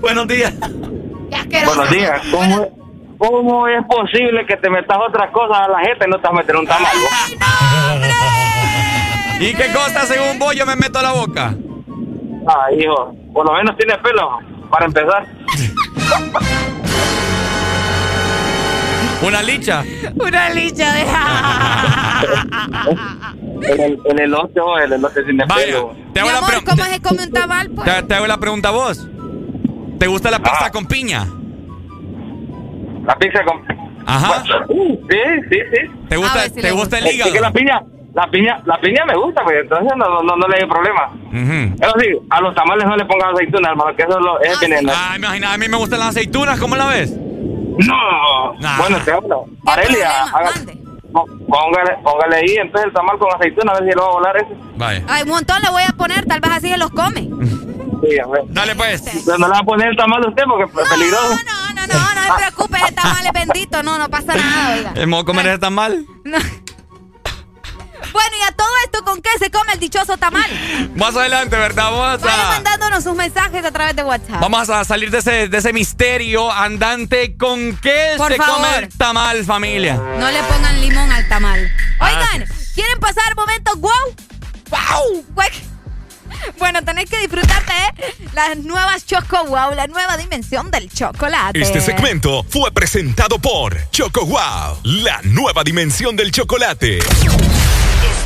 Speaker 2: Buenos días.
Speaker 47: Buenos días. ¿Cómo, ¿Cómo es posible que te metas otras cosas a la gente y no te vas a meter un tamal?
Speaker 3: ¡Ay, no, hombre!
Speaker 2: ¿Y qué cosa según vos yo me meto a la boca?
Speaker 47: Ah, hijo, por lo menos tiene pelo, para empezar.
Speaker 2: ¿Una licha?
Speaker 3: Una licha de...
Speaker 47: El, el, elote, oh, el elote sin pelo.
Speaker 2: te
Speaker 3: Mi
Speaker 2: hago, la
Speaker 3: amor,
Speaker 2: pre-
Speaker 3: ¿cómo se come un tamal, pues?
Speaker 2: te, te hago la pregunta a vos. ¿Te gusta la pizza
Speaker 47: Ah.
Speaker 2: con piña?
Speaker 47: La pizza con...
Speaker 2: Ajá.
Speaker 47: Uh, sí, sí, sí.
Speaker 2: ¿Te gusta,
Speaker 3: si
Speaker 2: ¿te gusta el
Speaker 47: Es
Speaker 2: hígado?
Speaker 47: que la piña, la piña, la piña me gusta, pues entonces no, no, no le hay problema. Eso sí, a los tamales no le pongan aceituna, hermano, que eso es, lo, es
Speaker 3: Ah,
Speaker 47: veneno.
Speaker 2: Ah, imagina, a mí me gustan las aceitunas, ¿cómo la ves?
Speaker 47: No.
Speaker 2: Nah.
Speaker 47: Bueno, te hablo.
Speaker 3: ¿Qué
Speaker 47: Arelia, póngale, póngale ahí entonces el tamal con aceituna, a ver si lo va a volar ese.
Speaker 2: Vaya.
Speaker 3: Ay, un montón le voy a poner, tal vez así se los come.
Speaker 47: Sí, a ver.
Speaker 2: Dale pues.
Speaker 47: Pero no le va a poner el tamal a usted porque es peligroso.
Speaker 3: No, no, no, no se preocupe, ese tamal es bendito, no, no pasa nada, oiga.
Speaker 2: ¿El modo comer tan mal?
Speaker 3: No. Bueno, y a todo esto, ¿con qué se come el dichoso tamal?
Speaker 2: Más adelante, ¿verdad? Vamos
Speaker 3: Vayan
Speaker 2: a,
Speaker 3: mandándonos sus mensajes a través de WhatsApp.
Speaker 2: vamos a salir de ese, de ese misterio andante. ¿Con qué
Speaker 3: Por
Speaker 2: se
Speaker 3: favor.
Speaker 2: come el tamal, familia?
Speaker 3: No le pongan limón al tamal. Oigan,
Speaker 2: Gracias.
Speaker 3: ¿quieren pasar momentos wow? ¡Wow! Bueno, tenéis que disfrutarte de las nuevas Choco Wow, la nueva dimensión del chocolate.
Speaker 16: Este segmento fue presentado por Choco Wow, la nueva dimensión del chocolate.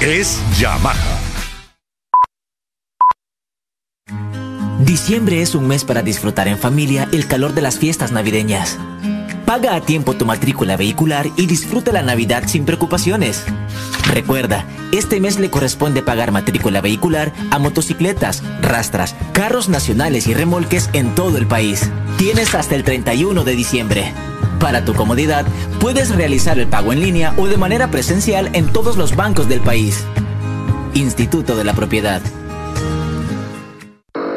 Speaker 60: es Yamaha.
Speaker 31: Diciembre es un mes para disfrutar en familia el calor de las fiestas navideñas. Paga a tiempo tu matrícula vehicular y disfruta la Navidad sin preocupaciones. Recuerda, este mes le corresponde pagar matrícula vehicular a motocicletas, rastras, carros nacionales y remolques en todo el país. Tienes hasta el 31 de diciembre. Para tu comodidad, puedes realizar el pago en línea o de manera presencial en todos los bancos del país. Instituto de la Propiedad.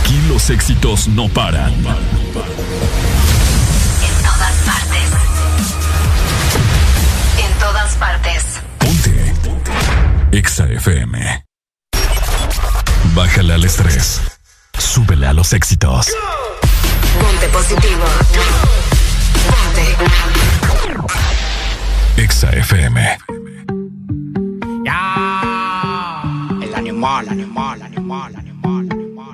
Speaker 7: Aquí los éxitos no paran. En
Speaker 12: todas partes. En todas partes.
Speaker 7: Ponte. Ponte. Exa FM. Bájale al estrés. Súbele a los éxitos.
Speaker 12: Ponte positivo. Ponte.
Speaker 7: Exa FM.
Speaker 61: Ya. El animal, animal, animal, animal.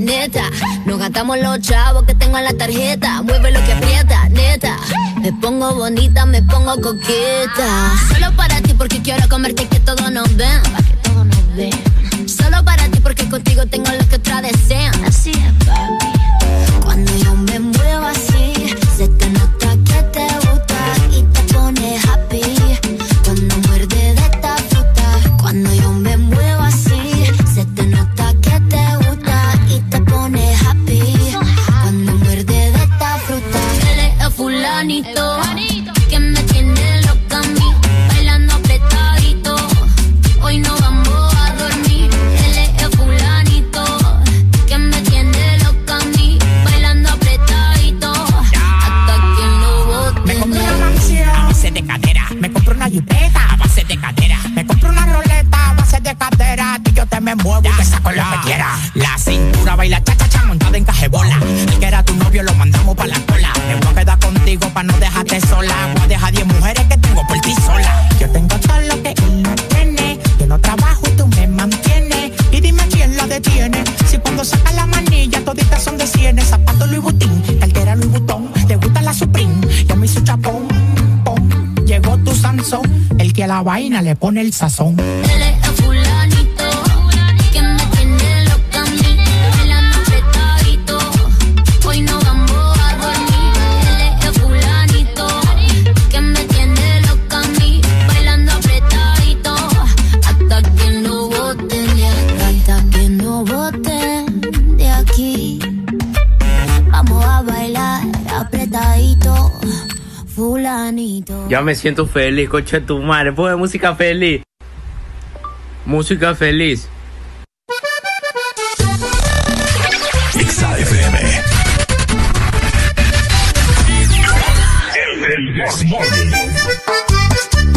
Speaker 52: neta. Nos gastamos los chavos que tengo en la tarjeta. Mueve lo que aprieta, neta. Me pongo bonita, me pongo coqueta. Solo para ti porque quiero comerte que todos nos ven. Pa' que todos nos ven. Solo para ti porque contigo tengo lo que otra desean. Así es, papi. Cuando yo me muevo así,
Speaker 62: el fulanito. Que me tiene loca a mí. Bailando apretadito. Hoy no vamos a dormir. Él es el fulanito. Que me tiene loca a mí. Bailando apretadito. Hasta que lo bote.
Speaker 61: Me compré una mansión a base de cadera. Me compré una jipeta a base de cadera. Me compré una roleta a base de cadera. Y yo te me muevo y te saco lo que quiera. La cintura baila cha cha cha montada en cajebola. El que era tu novio lo mandamos pa' la contigo pa' no dejarte sola. Voy a dejar 10 mujeres que tengo por ti sola. Yo tengo todo lo que él no tiene. Yo no trabajo y tú me mantienes. Y dime quién la detiene. Si cuando saca la manilla toditas son de cienes. Zapato Louis Vuitton, cartera Louis Vuitton. Te gusta la Supreme, yo me un chapón. pom. Llegó tu Sansón, el que a la vaina le pone el sazón.
Speaker 63: Ya me siento feliz, coche tu madre. Pone música feliz. Música feliz.
Speaker 7: Exa FM.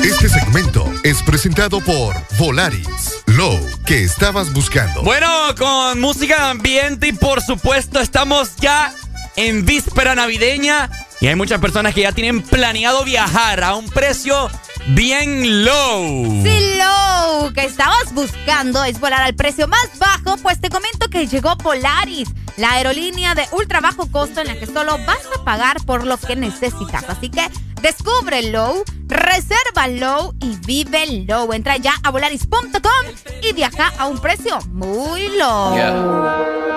Speaker 13: Este segmento es presentado por Volaris. Low, que estabas buscando.
Speaker 2: Bueno, con música de ambiente y por supuesto estamos ya en víspera navideña y hay muchas personas que ya tienen planeado viajar a un precio bien low.
Speaker 3: Si lo que estabas buscando es volar al precio más bajo, pues te comento que llegó Polaris, la aerolínea de ultra bajo costo en la que solo vas a pagar por lo que necesitas. Así que reserva Low y vive Low. Entra ya a volaris.com y viaja a un precio muy low.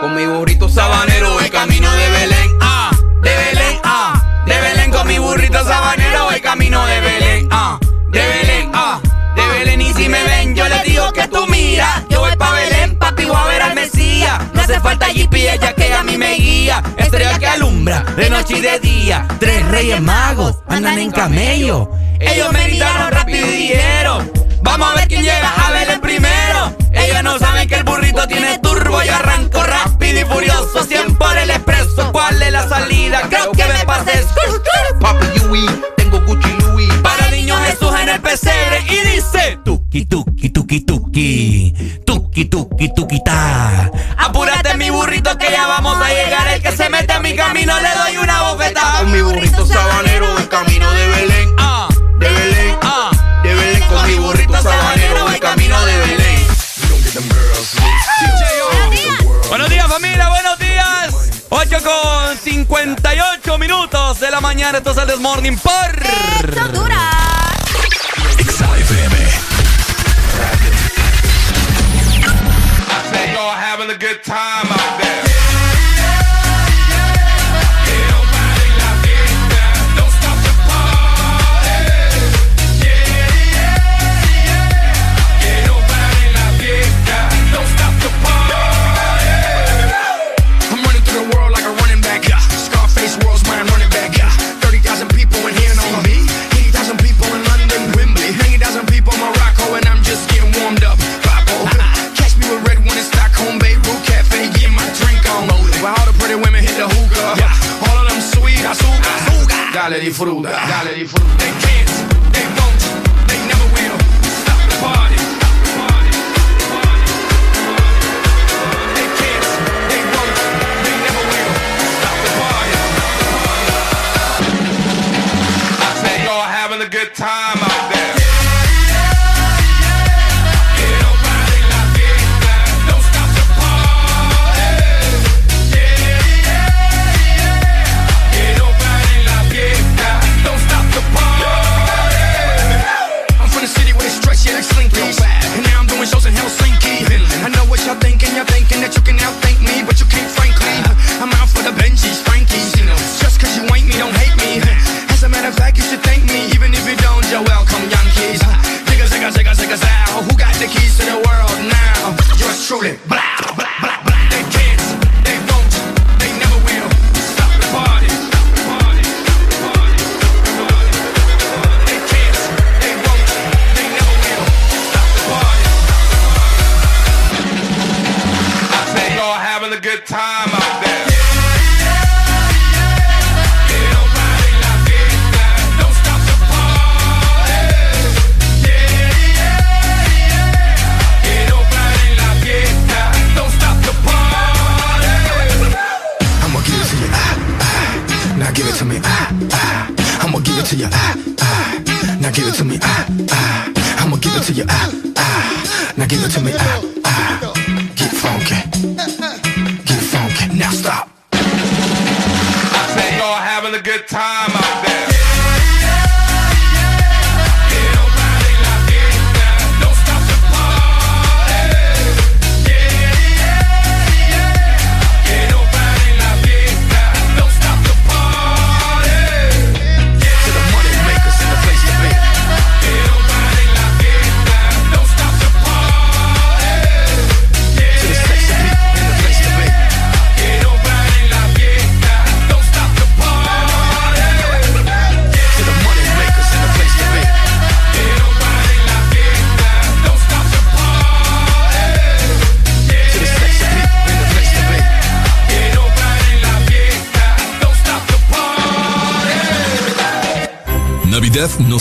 Speaker 2: Con mi burrito sabanero voy camino de Belén, ah, de Belén, ah, de Belén con mi burrito sabanero voy camino de Belén, ah, de Belén, ah, de Belén y si me ven yo les digo que tú mira, yo voy pa' Belén, papi voy a ver al Mesías, no hace falta GPS ya que a mí me guía, estrella que alumbra de noche y de día, tres reyes magos andan en camello, ellos me gritaron rápido y dijeron, vamos a ver quién llega a Belén primero, ellos no saben que el burrito tiene turbo. Y arranco rápido y furioso, 100 por el expreso, ¿cuál es la salida? Creo que me pasé, papi Yui, tengo Gucci Niños Jesús en el pesebre y dice, tuki tuki tuki tuki, tuki tuki tuki ta, apúrate mi burrito que ya vamos a llegar, el que se mete a mi camino le doy una bofetada, con mi burrito sabanero en camino de Belén, ah, de Belén, ah, de Belén con mi burrito sabanero en camino de Belén. Buenos días familia, buenos días. 8 con 58 minutos de la mañana. Esto es el This Morning por...
Speaker 3: Honduras.
Speaker 7: Exa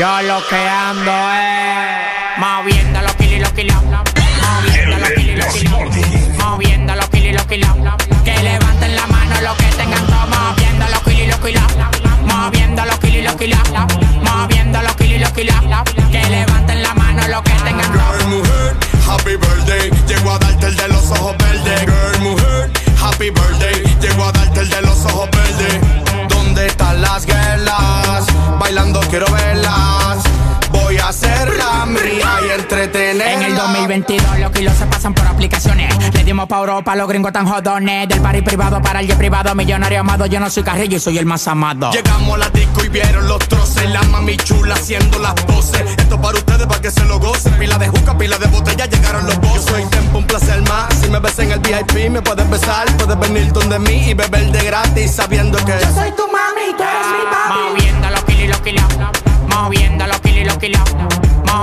Speaker 9: Yo lo que ando es moviendo los kilos y los kilos. Moviendo los kilos y los kilos. Moviendo los kilos y los kilos. Que levanten la mano los que tengan todo. Moviendo los kilos y los kilos. Moviendo los kilos y los kilos. Moviendo los kilos y los kilos. Que levanten la mano los que tengan todo.
Speaker 10: Mujer, happy birthday. Llego a darte el de los ojos verdes. Girl, mujer, happy birthday. Llego a darte el de los ojos verdes. ¿Dónde están las guerras? Bailando quiero verlas. Voy a hacerla mía y entretenerla.
Speaker 9: En el 2022 los kilos se pasan por aplicaciones. Le dimos pa' Europa, los gringos tan jodones. Del party privado para el jet privado, millonario amado. Yo no soy carrillo y soy el más amado.
Speaker 10: Llegamos a la disco y vieron los troces. La mami chula haciendo las poses. Esto para ustedes, para que se lo gocen. Pila de juca, pila de botella, llegaron los bosses. Yo soy tiempo, un placer más. Si me ves en el VIP, me puedes besar. Puedes venir donde mí y beber de gratis, sabiendo que yo soy tu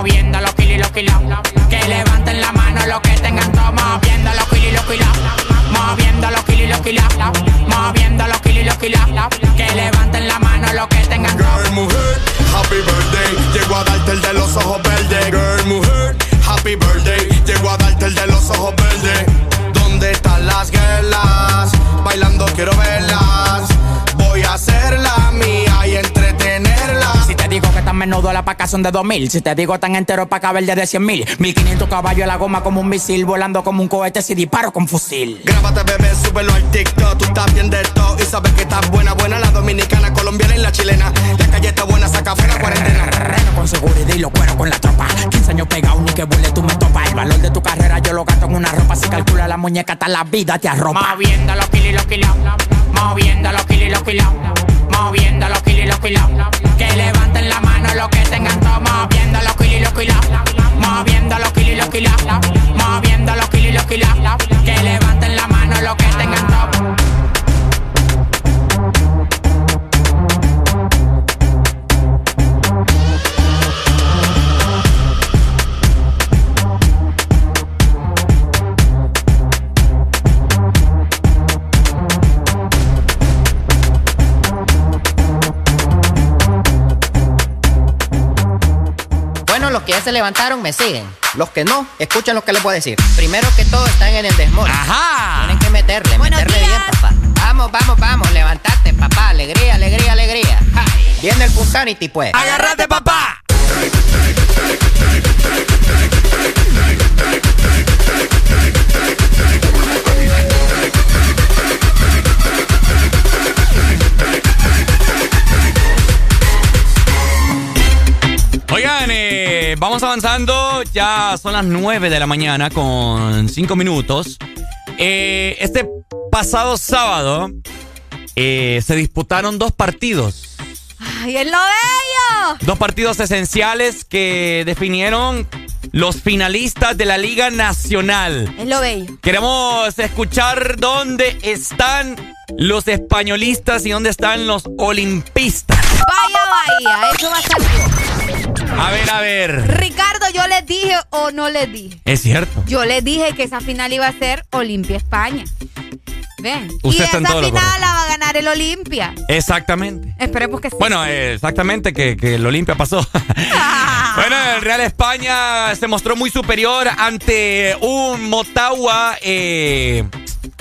Speaker 9: viendo los kilos y los kilos. Que levanten la mano los que tengan todo, moviendo los kilos y los kilos. Moviendo los kilos y los kilos. Moviendo los kilos y los kilos. Que levanten la mano los que tengan todo.
Speaker 10: Girl, mujer, happy birthday. Llego a darte el de los ojos verdes. Girl, mujer, happy birthday. Llego a darte el de los ojos verdes.
Speaker 61: Pa' acá son de 2000. Si te digo tan entero pa' caber de 100 mil. 1500 caballos a la goma como un misil. Volando como un cohete si disparo con fusil.
Speaker 64: Grábate, bebé, súbelo al TikTok. Tú estás bien de todo y sabes que estás buena, buena. La dominicana, colombiana y la chilena. La calle está buena, saca fuera cuarentena.
Speaker 61: Reno con seguridad y lo cuero con la tropa. 15 años pegado, ni que vuele tú me topas. El valor de tu carrera yo lo gasto en una ropa. Si calcula la muñeca, hasta la vida te arropa. Moviendo los kilos y los kilos. Moviendo los kilos y los kilos. Moviendo los kilos y los kilos.
Speaker 65: Se levantaron me siguen. Los que no, escuchen lo que les voy a decir. Primero que todo están en el desmor.
Speaker 2: Ajá.
Speaker 65: Tienen que meterle,
Speaker 3: Buenos
Speaker 65: meterle
Speaker 3: días.
Speaker 65: bien, papá. Vamos, vamos, vamos, levantate, papá. Alegría, alegría, alegría. Viene el Punsanity, pues.
Speaker 2: ¡Agárrate, papá! Vamos avanzando. Ya son las 9 de la mañana con 5 minutos. Eh, este pasado sábado eh, se disputaron dos partidos.
Speaker 3: ¡Ay, es lo bello!
Speaker 2: Dos partidos esenciales que definieron los finalistas de la Liga Nacional.
Speaker 3: Es lo bello.
Speaker 2: Queremos escuchar dónde están los españolistas y dónde están los olimpistas.
Speaker 3: Vaya, vaya, eso va a yo.
Speaker 2: A ver, a ver.
Speaker 3: Ricardo, yo les dije o no les dije.
Speaker 2: Es cierto.
Speaker 3: Yo les dije que esa final iba a ser Olimpia España. Ven.
Speaker 2: Usted
Speaker 3: y esa final la va a ganar el Olimpia.
Speaker 2: Exactamente.
Speaker 3: Esperemos que sí.
Speaker 2: Bueno, eh, exactamente que, que el Olimpia pasó. bueno, el Real España se mostró muy superior ante un Motagua. Eh,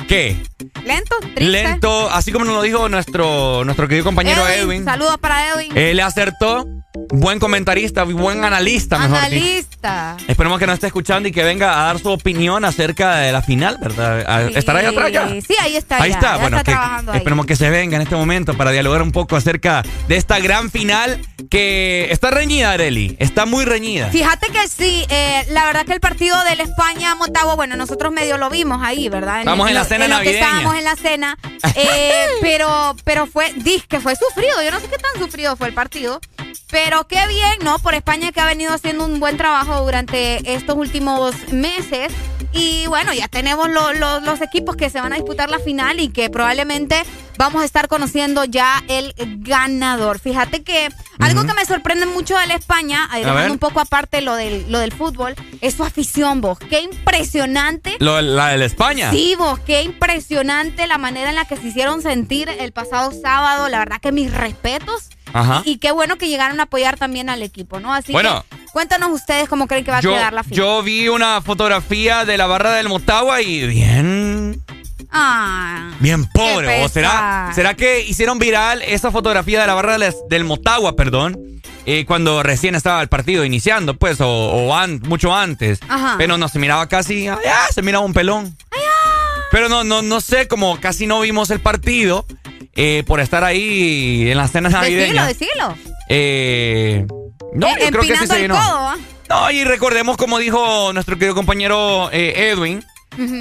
Speaker 2: ¿Qué?
Speaker 3: Lento, triste.
Speaker 2: Lento, así como nos lo dijo nuestro, nuestro querido compañero Edwin.
Speaker 3: Saludos para Edwin.
Speaker 2: Él le acertó. Buen comentarista, buen analista, mejor dicho.
Speaker 3: Analista.
Speaker 2: Esperemos que nos esté escuchando y que venga a dar su opinión acerca de la final, ¿verdad? A- ¿Estará ahí atrás ya?
Speaker 3: Sí, ahí está.
Speaker 2: Ahí
Speaker 3: ya,
Speaker 2: está,
Speaker 3: ya
Speaker 2: bueno,
Speaker 3: está
Speaker 2: que
Speaker 3: trabajando ahí.
Speaker 2: esperemos que se venga en este momento para dialogar un poco acerca de esta gran final que está reñida, Areli. Está muy reñida.
Speaker 3: Fíjate que sí, eh, la verdad que el partido del España-Motagua, bueno, nosotros medio lo vimos ahí, ¿verdad?
Speaker 2: Estamos en la cena
Speaker 3: que
Speaker 2: navideña.
Speaker 3: estábamos en la cena, eh, pero, pero fue, que fue sufrido, yo no sé qué tan sufrido fue el partido, pero qué bien, ¿no? Por España que ha venido haciendo un buen trabajo durante estos últimos meses. Y bueno, ya tenemos lo- lo- los equipos que se van a disputar la final y que probablemente vamos a estar conociendo ya el ganador. Fíjate que algo que me sorprende mucho de la España, dejando un poco aparte lo del, lo del fútbol, es su afición, vos. Qué impresionante.
Speaker 2: Lo, la de la España.
Speaker 3: Sí, vos, qué impresionante la manera en la que se hicieron sentir el pasado sábado. La verdad que mis respetos.
Speaker 2: Ajá.
Speaker 3: Y qué bueno que llegaron a apoyar también al equipo, ¿no? Así
Speaker 2: Bueno.
Speaker 3: que cuéntanos ustedes cómo creen que va
Speaker 2: Yo,
Speaker 3: a quedar la final.
Speaker 2: yo vi una fotografía de la barra del Motagua y bien,
Speaker 3: Ah,
Speaker 2: bien pobre. ¿O será, será que hicieron viral esa fotografía de la barra del, del Motagua, perdón? eh, cuando recién estaba el partido iniciando, pues, o, o an- mucho antes.
Speaker 3: Ajá.
Speaker 2: Pero no se miraba casi, allá se miraba un pelón. Pero no, no, no sé, como casi no vimos el partido eh, por estar ahí en la cena
Speaker 3: decilo,
Speaker 2: navideña.
Speaker 3: decilo.
Speaker 2: Eh, no,
Speaker 3: Eh,
Speaker 2: yo creo que sí se llenó.
Speaker 3: codo, ¿ah?
Speaker 2: No, y recordemos como dijo nuestro querido compañero eh, Edwin,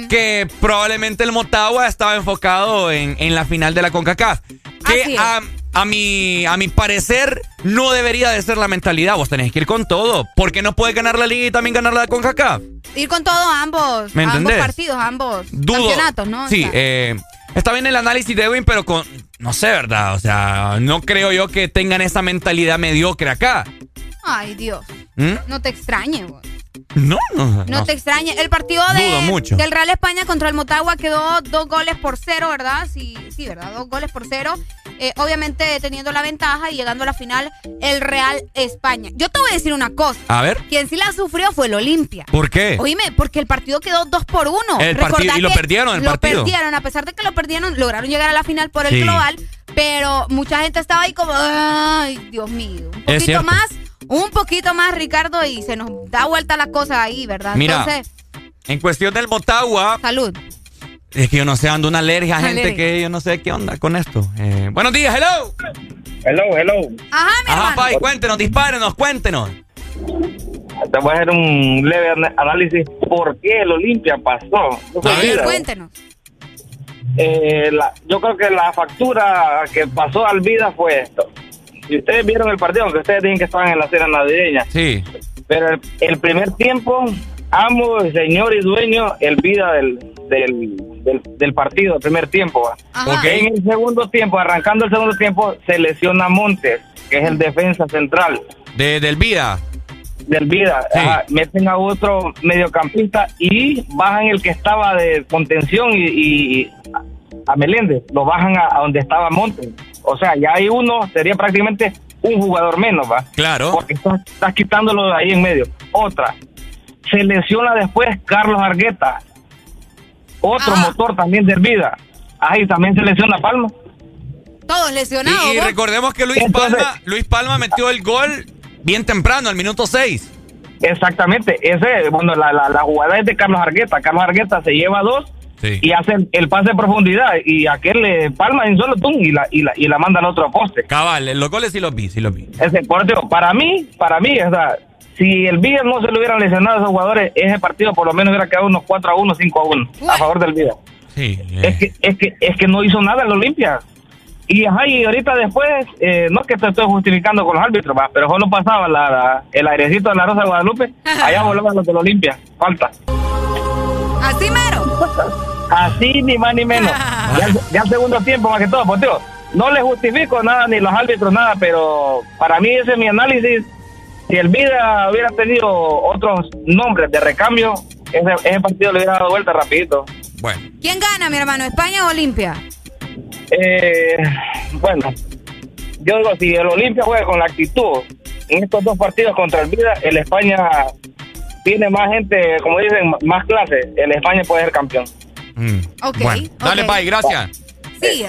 Speaker 2: que probablemente el Motagua estaba enfocado en, en la final de la CONCACAF. Que a, a mi, a mi parecer no debería de ser la mentalidad. Vos tenés que ir con todo. Porque no puedes ganar la liga y también ganar la CONCACAF.
Speaker 3: Ir con todo ambos,
Speaker 2: ¿Me
Speaker 3: ambos
Speaker 2: entendés?
Speaker 3: partidos, ambos
Speaker 2: Dudo.
Speaker 3: campeonatos, ¿no? O
Speaker 2: Sí,
Speaker 3: sea,
Speaker 2: eh, está bien el análisis de Edwin, pero con... No sé, ¿verdad? O sea, no creo yo que tengan esa mentalidad mediocre acá.
Speaker 3: Ay, Dios.
Speaker 2: ¿Mm?
Speaker 3: No te extrañe, vos.
Speaker 2: No, no.
Speaker 3: No, te extrañe. El partido de-
Speaker 2: mucho.
Speaker 3: del Real España contra el Motagua quedó dos goles por cero, ¿verdad? Sí, sí, ¿verdad? Dos goles por cero. Eh, obviamente teniendo la ventaja y llegando a la final el Real España. Yo te voy a decir una cosa.
Speaker 2: A ver.
Speaker 3: Quien sí la sufrió fue el Olimpia.
Speaker 2: ¿Por qué?
Speaker 3: Oíme, porque el partido quedó dos por uno.
Speaker 2: El partido-
Speaker 3: Recordá
Speaker 2: y lo perdieron el
Speaker 3: lo
Speaker 2: partido.
Speaker 3: perdieron, a pesar de que lo perdieron, lograron llegar a la final por el
Speaker 2: Sí.
Speaker 3: global, pero mucha gente estaba ahí como, ay, Dios mío, un poquito más, Un poquito más, Ricardo, y se nos da vuelta la cosa ahí, ¿verdad?
Speaker 2: Mira.
Speaker 3: Entonces,
Speaker 2: En cuestión del Motagua,
Speaker 3: salud.
Speaker 2: Es que yo no sé, ando una alergia a gente
Speaker 3: Alergia.
Speaker 2: que yo no sé qué onda con esto. Eh, buenos días, hello.
Speaker 47: Hello, hello.
Speaker 3: Ajá, mi
Speaker 2: Ajá,
Speaker 3: hermano.
Speaker 2: Pai, cuéntenos, dispárenos, cuéntenos.
Speaker 47: Te voy a hacer un leve análisis por qué el Olimpia pasó.
Speaker 3: Sí, cuéntenos.
Speaker 47: Eh, la- yo creo que la factura que pasó al vida fue esto. Si ustedes vieron el partido, aunque ustedes dicen que estaban en la cena navideña,
Speaker 2: Sí.
Speaker 47: pero el, el primer tiempo, amo, señor y dueño, el vida del, del, del, del partido, el primer tiempo. en el segundo tiempo, arrancando el segundo tiempo, se lesiona Montes, que es el defensa central
Speaker 2: De, del Vida.
Speaker 47: del vida.
Speaker 2: Sí.
Speaker 47: Ajá, meten a otro mediocampista y bajan el que estaba de contención y, y a Meléndez, lo bajan a, a donde estaba Montes. O sea, ya hay uno, sería prácticamente un jugador menos, ¿va?
Speaker 2: Claro.
Speaker 47: Porque estás, estás quitándolo de ahí en medio. Otra, se lesiona después Carlos Argueta, otro
Speaker 3: Ah.
Speaker 47: motor también del vida. Ahí también se lesiona Palma.
Speaker 3: Todos lesionados.
Speaker 2: Y, recordemos que Luis
Speaker 47: Entonces-
Speaker 2: Palma, Luis Palma metió el gol bien temprano, al minuto 6.
Speaker 47: Exactamente, ese, bueno, la, la, la jugada es de Carlos Argueta. Carlos Argueta se lleva dos
Speaker 2: Sí.
Speaker 47: y hace el, pase de profundidad y aquel le palma en solo tum y la, y la, y la manda al otro poste.
Speaker 2: Cabal, los goles sí los vi, sí los vi.
Speaker 47: Ese, por para mí, para mí, o sea, si el Villa no se le hubieran lesionado a esos jugadores, ese partido por lo menos hubiera quedado unos 4 a 1, 5 a 1 a favor del Villa.
Speaker 2: Sí.
Speaker 47: Es que, es que, es que no hizo nada el Olimpia. Y, ajá, y ahorita después, eh, no es que te estoy justificando con los árbitros, va, pero solo pasaba la, la- el airecito de la Rosa de Guadalupe, allá volaban los del Olimpia, falta.
Speaker 3: Así mero.
Speaker 47: Así ni más ni menos. Ya, ya el segundo tiempo más que todo, pues tío, no le justifico nada, ni los árbitros nada, pero para mí ese es mi análisis. Si el Vida hubiera tenido otros nombres de recambio, ese, ese partido le hubiera dado vuelta rapidito.
Speaker 2: Bueno.
Speaker 3: ¿Quién gana, mi hermano? ¿España o Olimpia?
Speaker 47: Eh, bueno, yo digo, si el Olimpia juega con la actitud en estos dos partidos contra el Vida, el España tiene más gente, como dicen, más clase. El España puede ser campeón.
Speaker 3: Ok,
Speaker 2: Bueno, dale. Pai, gracias.
Speaker 3: Sí.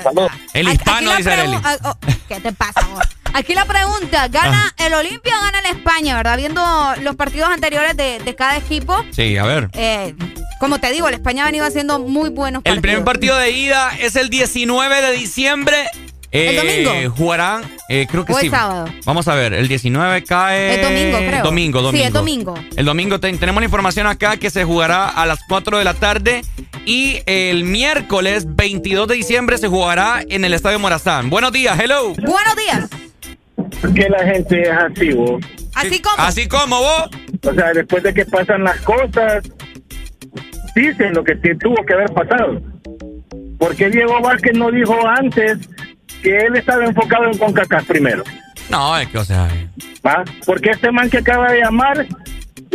Speaker 2: El
Speaker 3: Aquí-
Speaker 2: hispano, dice
Speaker 3: ah, oh, ¿Qué te pasa vos? Aquí la pregunta, ¿gana el Olimpia o gana el España, verdad? Viendo los partidos anteriores de, de cada equipo,
Speaker 2: Sí, a ver.
Speaker 3: eh, como te digo, el España ha venido haciendo muy buenos partidos.
Speaker 2: El primer partido de ida es el 19 de diciembre.
Speaker 3: ¿El domingo?
Speaker 2: Jugarán, eh, creo que
Speaker 3: ¿O
Speaker 2: sí.
Speaker 3: sábado?
Speaker 2: Vamos a ver, el 19 cae.
Speaker 3: Es domingo, creo.
Speaker 2: Domingo, domingo.
Speaker 3: Sí, es domingo.
Speaker 2: El domingo ten- tenemos la información acá que se jugará a las 4 de la tarde. Y el miércoles 22 de diciembre se jugará en el Estadio Morazán. Buenos días, hello.
Speaker 3: Buenos días.
Speaker 21: Que la gente es así, vos.
Speaker 3: Así como.
Speaker 2: Así como vos.
Speaker 21: O sea, después de que pasan las cosas, dicen lo que te- tuvo que haber pasado. porque Diego Vázquez no dijo antes que él estaba enfocado en CONCACAF primero?
Speaker 2: No, es que, o sea.
Speaker 21: ¿Va? Porque este man que acaba de llamar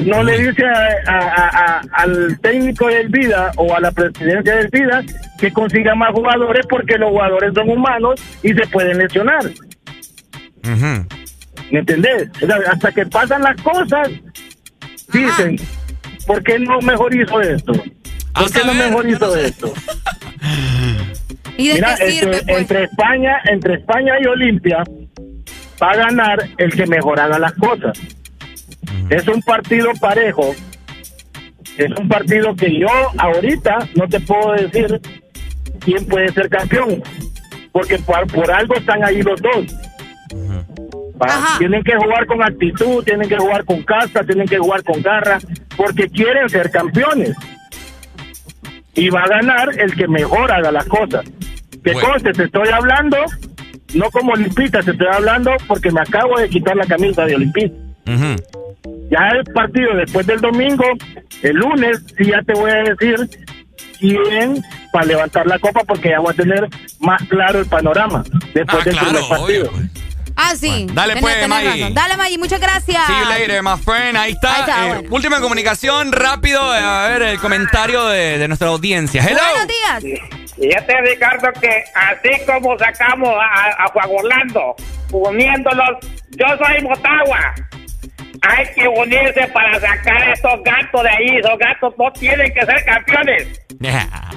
Speaker 21: no le dice a- a- a- al técnico del Vida o a la presidencia del Vida que consiga más jugadores porque los jugadores son humanos y se pueden lesionar. ¿Me entendés? O sea, hasta que pasan las cosas, dicen, ¿por qué no mejor hizo esto? ¿Por qué no mejor hizo esto?
Speaker 3: ¿Y de
Speaker 21: Mira,
Speaker 3: qué sirve,
Speaker 21: entre,
Speaker 3: pues?
Speaker 21: entre España, entre España y Olimpia va a ganar el que mejor haga las cosas. Es un partido parejo. Es un partido que yo ahorita no te puedo decir quién puede ser campeón, porque por, por algo están ahí los dos. Tienen que jugar con actitud, tienen que jugar con casta, tienen que jugar con garra, porque quieren ser campeones. Y va a ganar el que mejor haga las cosas. Que conste, te estoy hablando, no como olimpista, te estoy hablando porque me acabo de quitar la camisa de olimpista. Ya el partido después del domingo, el lunes, sí ya te voy a decir quién para levantar la copa porque ya voy a tener más claro el panorama después
Speaker 2: Ah,
Speaker 21: del
Speaker 2: claro,
Speaker 21: primer partido.
Speaker 3: Ah, sí.
Speaker 2: Dale,
Speaker 3: Tenés-
Speaker 2: pues,
Speaker 3: tenés
Speaker 2: Maggie.
Speaker 3: razón. Dale, Maggie, muchas gracias.
Speaker 2: You later, my friend. Ahí está.
Speaker 3: Ahí está,
Speaker 2: Eh,
Speaker 3: bueno.
Speaker 2: Última comunicación, rápido. eh, A ver, el comentario de, de nuestra audiencia. Hello.
Speaker 3: Buenos días.
Speaker 47: Fíjate, Ricardo, que así como sacamos a, a Juan Orlando, uniéndolos, yo soy Motagua. Hay que unirse para sacar a estos gatos de ahí. Esos gatos no tienen que ser campeones.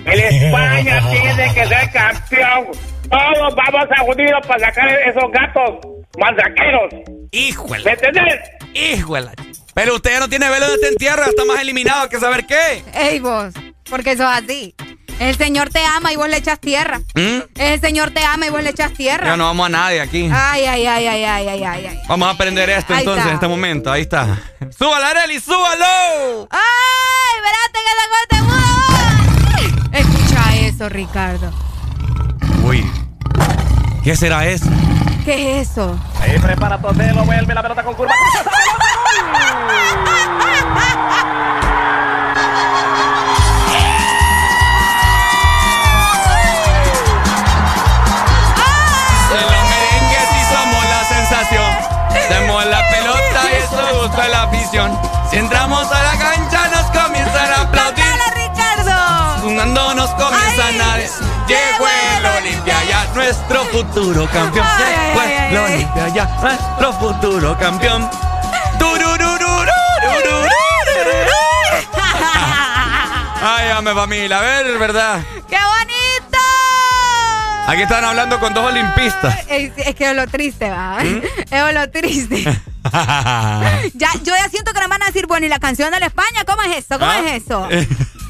Speaker 47: El España tiene que ser campeón. Todos vamos a unirnos para sacar esos gatos manzaqueros.
Speaker 2: Híjole.
Speaker 47: ¿Me entendés?
Speaker 2: Híjole. Pero usted ya no tiene velo de este entierro, ya está más eliminado que saber qué.
Speaker 3: Ey, vos, porque eso es así. El Señor te ama y vos le echas tierra.
Speaker 2: ¿Mm?
Speaker 3: El Señor te ama y vos le echas tierra.
Speaker 2: Ya no vamos a nadie aquí.
Speaker 3: Ay, ay, ay, ay, ay, ay, ay, ay.
Speaker 2: Vamos a aprender esto
Speaker 3: Ahí
Speaker 2: entonces
Speaker 3: está.
Speaker 2: en este momento. Ahí está. ¡Súbalo, Areli! ¡Súbalo!
Speaker 3: ¡Ay! ¡Espérate que este mudo! Escucha eso, Ricardo.
Speaker 2: Uy. ¿Qué será eso?
Speaker 3: ¿Qué es eso?
Speaker 66: Ahí prepara Totelo, vuelve la pelota con curva.
Speaker 2: En nuestro futuro campeón. Llegó el Olimpia ya, nuestro futuro campeón. Ay, ame familia, a ver, ¿verdad?
Speaker 3: ¡Qué bonito!
Speaker 2: Aquí están hablando con dos olimpistas.
Speaker 3: Es, es que es lo triste, va.
Speaker 2: ¿Mm?
Speaker 3: Es lo triste. Ya, yo ya siento que nos van a decir, bueno, ¿y la canción de la España? ¿Cómo es eso? ¿Cómo
Speaker 2: ¿Ah?
Speaker 3: es eso?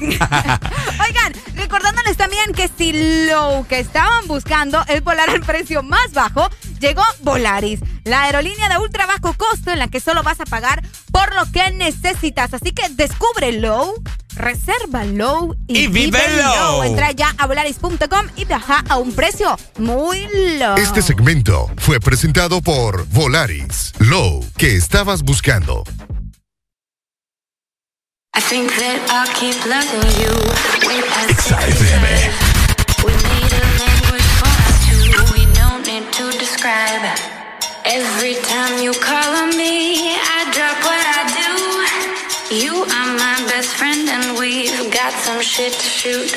Speaker 3: Oigan, recordándoles también que si lo que estaban buscando es volar al precio más bajo, llegó Volaris, la aerolínea de ultra bajo costo en la que solo vas a pagar por lo que necesitas. Así que descubre Low, reserva Low y,
Speaker 2: Y vive low.
Speaker 3: Entra ya a volaris.com y viaja a un precio muy low.
Speaker 13: Este segmento fue presentado por Volaris. Low, que estabas buscando.
Speaker 62: I think that I'll keep loving you way past We need a language for us two. We don't need to describe. Every time you call on me, I drop what I do. You are my best friend, and we've got some shit to shoot.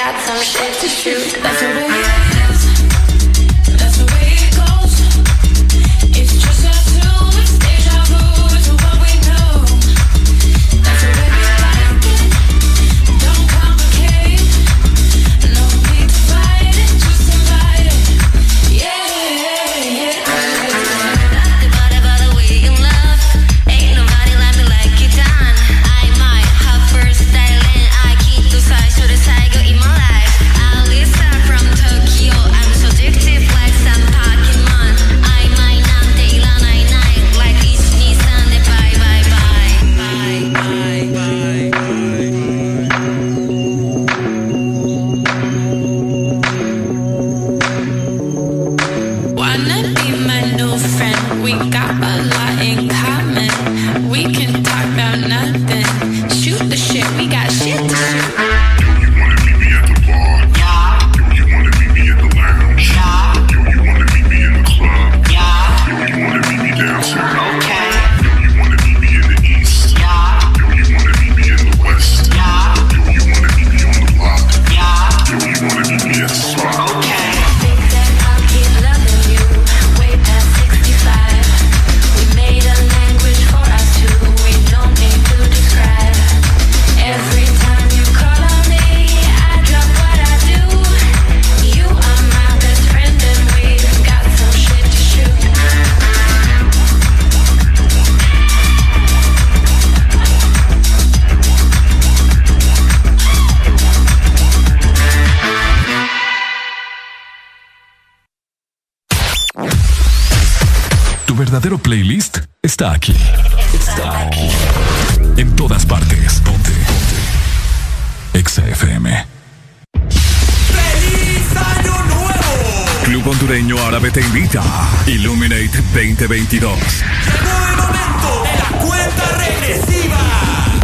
Speaker 62: got some shit to shoot. That's the
Speaker 7: 2022.
Speaker 16: Llegó el momento de la cuenta regresiva.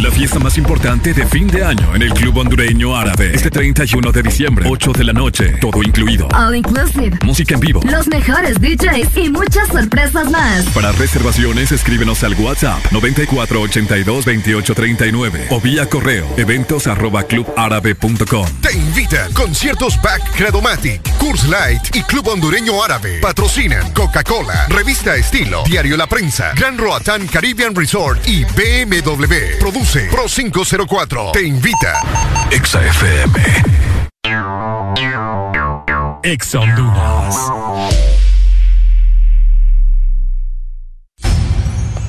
Speaker 7: La fiesta más importante de fin de año en el Club Hondureño Árabe. Este 31 de diciembre, 8 de la noche, todo incluido.
Speaker 60: All inclusive.
Speaker 7: Música en vivo.
Speaker 60: Los mejores DJs y muchas sorpresas más.
Speaker 7: Para reservaciones, escríbenos al WhatsApp 94822839 o vía correo eventos arroba clubárabe.com.
Speaker 13: Te invitan conciertos Back Credomatic, Curse Light y Club Hondureño Árabe. Patrocinan Coca-Cola, Revista Estilo, Diario La Prensa, Gran Roatán Caribbean Resort y BMW. Produce Pro 504. Te invita.
Speaker 7: Exa FM. Exa Honduras.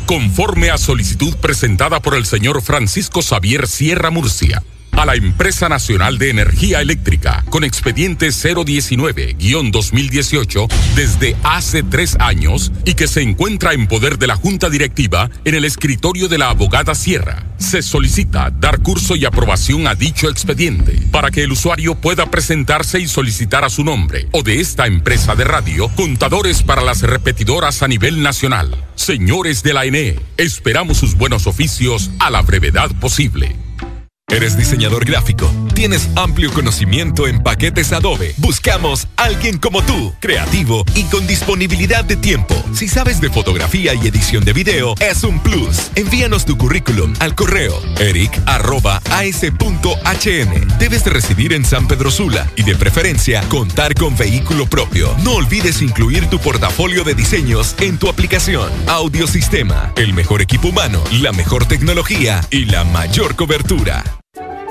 Speaker 67: Conforme a solicitud presentada por el señor Francisco Xavier Sierra Murcia a la Empresa Nacional de Energía Eléctrica con expediente 019-2018 desde hace tres años y que se encuentra en poder de la Junta Directiva en el escritorio de la abogada Sierra. Se solicita dar curso y aprobación a dicho expediente para que el usuario pueda presentarse y solicitar a su nombre o de esta empresa de radio contadores para las repetidoras a nivel nacional. Señores de la ENE, esperamos sus buenos oficios a la brevedad posible.
Speaker 16: ¿Eres diseñador gráfico? ¿Tienes amplio conocimiento en paquetes Adobe? Buscamos alguien como tú, creativo y con disponibilidad de tiempo. Si sabes de fotografía y edición de video, es un plus. Envíanos tu currículum al correo eric.as.hn. Debes de residir en San Pedro Sula y de preferencia contar con vehículo propio. No olvides incluir tu portafolio de diseños en tu aplicación. Audiosistema, el mejor equipo humano, la mejor tecnología y la mayor cobertura.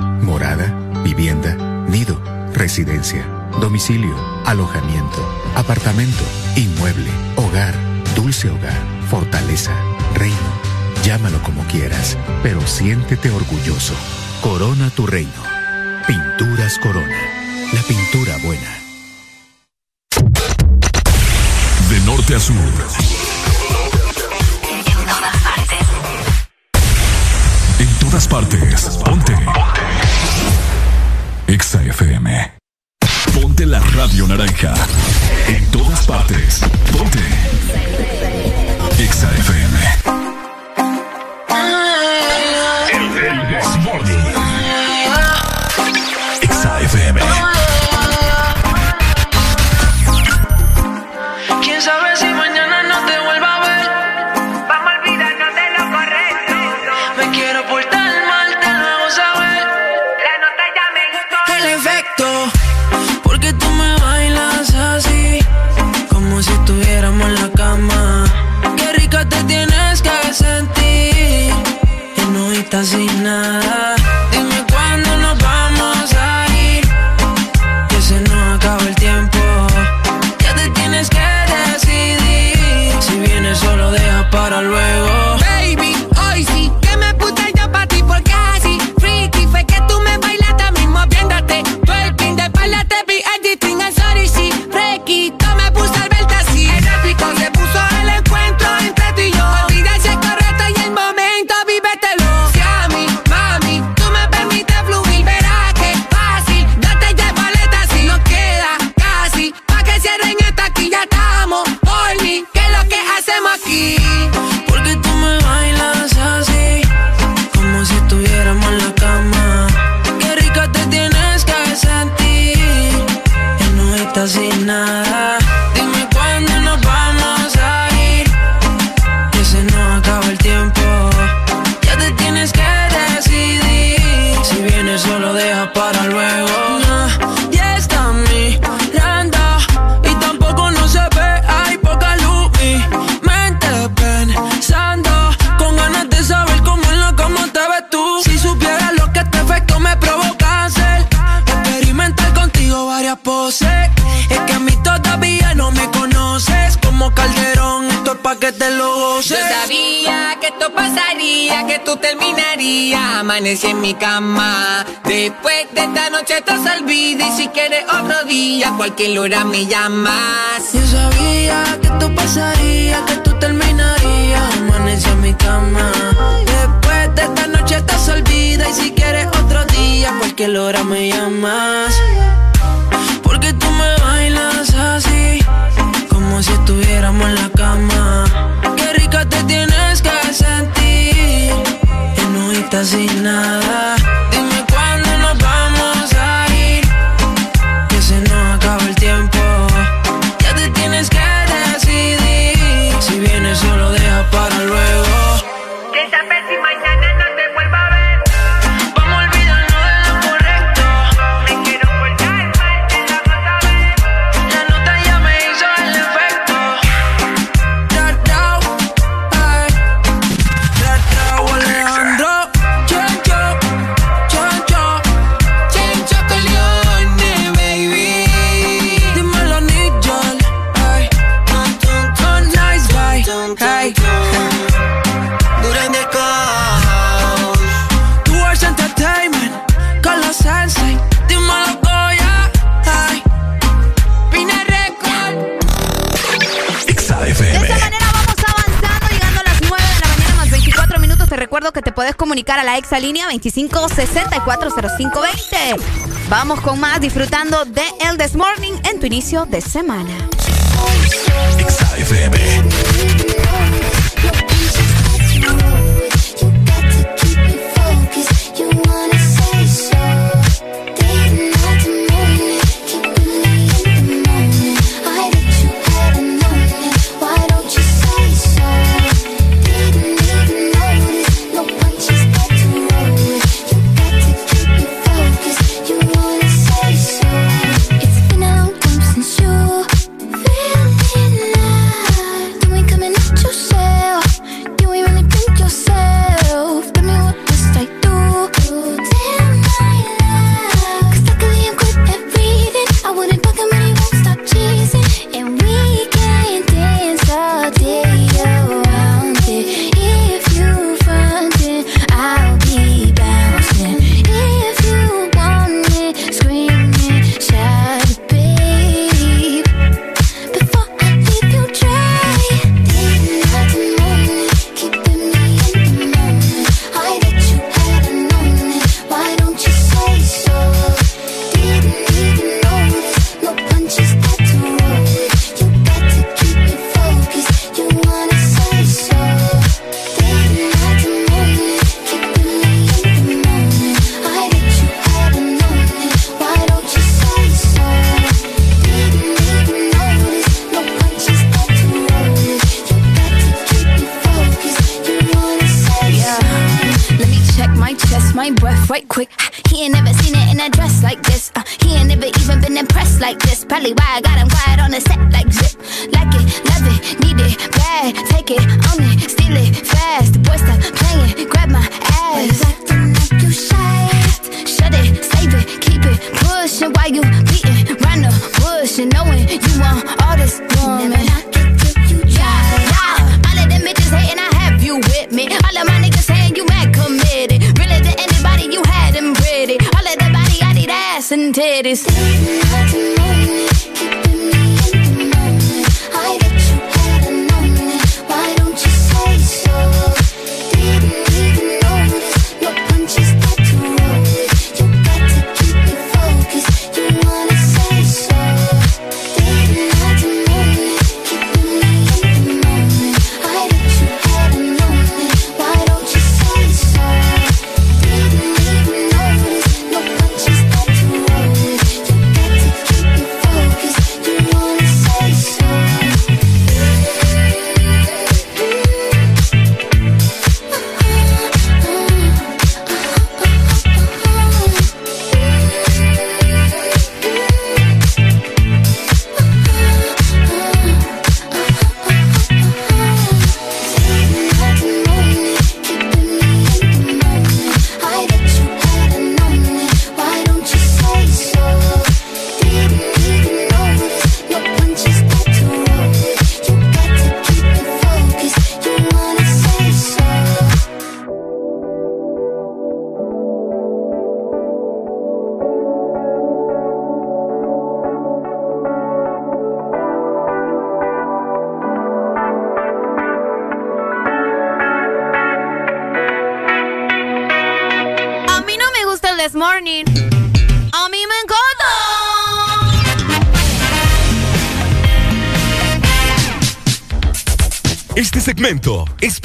Speaker 68: Morada, vivienda, nido, residencia, domicilio, alojamiento, apartamento, inmueble, hogar, dulce hogar, fortaleza, reino. Llámalo como quieras, pero siéntete orgulloso. Corona tu reino. Pinturas Corona. La pintura buena.
Speaker 7: De norte a sur. Todas partes. Ponte. Exa FM. Ponte la radio naranja. En todas partes. Ponte. Exa FM.
Speaker 24: Estás pensaría que
Speaker 69: tú
Speaker 24: terminarías. Amanecí en mi cama. Después de esta noche te olvides y si quieres otro día, cualquier hora me llamas. Yo sabía que tú pasaría, que tú terminarías. Amanecí en mi cama. Después de esta noche te olvides y si quieres otro día, cualquier hora me llamas. Porque tú me bailas así, como si estuviéramos en la cama. Qué rica te tienes que sentir vueltas y nada.
Speaker 62: recuerdo que te puedes comunicar a la exalínea 25640520. Vamos con más disfrutando de El This Morning en tu inicio de semana.
Speaker 16: eres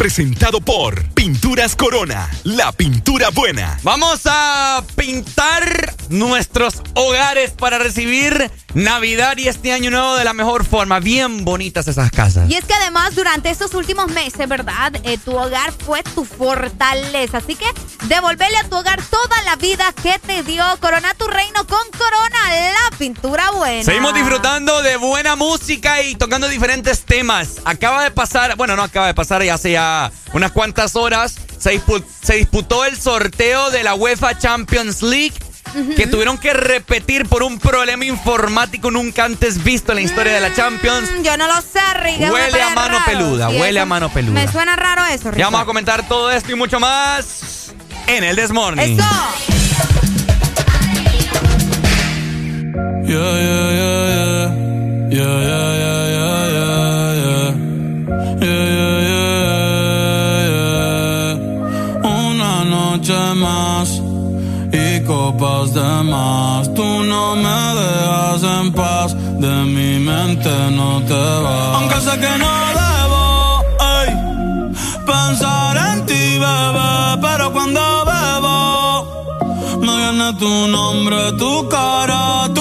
Speaker 16: presentado por Pinturas Corona, la pintura buena.
Speaker 2: Vamos a pintar nuestros hogares para recibir Navidad y este año nuevo de la mejor forma. Bien bonitas esas casas.
Speaker 3: Y es que además durante estos últimos meses, ¿verdad? Eh, tu hogar fue tu fortaleza. Así que devolverle a tu hogar toda la vida que te dio. Corona tu reino con Corona, la pintura buena.
Speaker 2: Seguimos disfrutando de buena música y tocando diferentes temas. Acaba de pasar, bueno, no acaba de pasar, ya hace ya unas cuantas horas, se, dispu- se disputó el sorteo de la UEFA Champions League. Que tuvieron que repetir por un problema informático nunca antes visto en la historia de la Champions.
Speaker 3: Mm, Yo no lo sé, una
Speaker 2: Huele a mano
Speaker 3: raro.
Speaker 2: peluda,
Speaker 3: Sí,
Speaker 2: huele a mano peluda.
Speaker 3: Me suena raro eso, Rick.
Speaker 2: Ya vamos a comentar todo esto y mucho más en el Desmorning.
Speaker 3: Eso.
Speaker 53: Yeah, yeah, yeah, yeah. Yeah, yeah, yeah, yeah, yeah, yeah. Yeah, yeah, yeah, yeah. Una noche más y copas de más. Tú no me dejas en paz, de mi mente no te vas. Aunque sé que no pero cuando bebo me viene tu nombre, tu cara, tu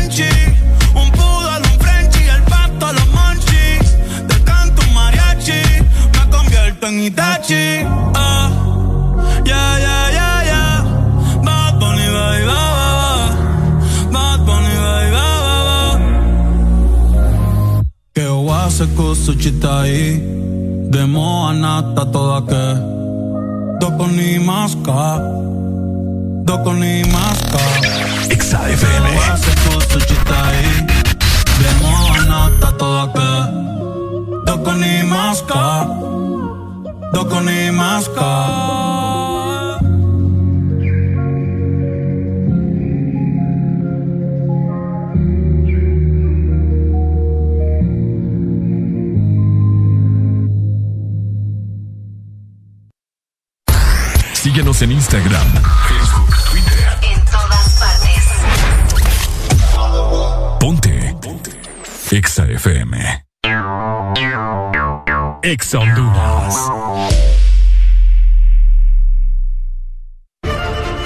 Speaker 53: ah. Yeah, yeah, yeah, yeah. Bad Bunny, baby, ba, ba, ba. Bad Bunny, baby, ba, ba, ba. Que aí Demo anata toda que Doko ni maska Doko ni maska
Speaker 16: XAFM
Speaker 53: Que aí Demo anata toda que Doko ni maska Doko ni maska
Speaker 7: Síguenos en Instagram, Facebook, Twitter.
Speaker 60: En todas partes.
Speaker 7: Ponte. Ponte. Exa FM. Exa Honduras.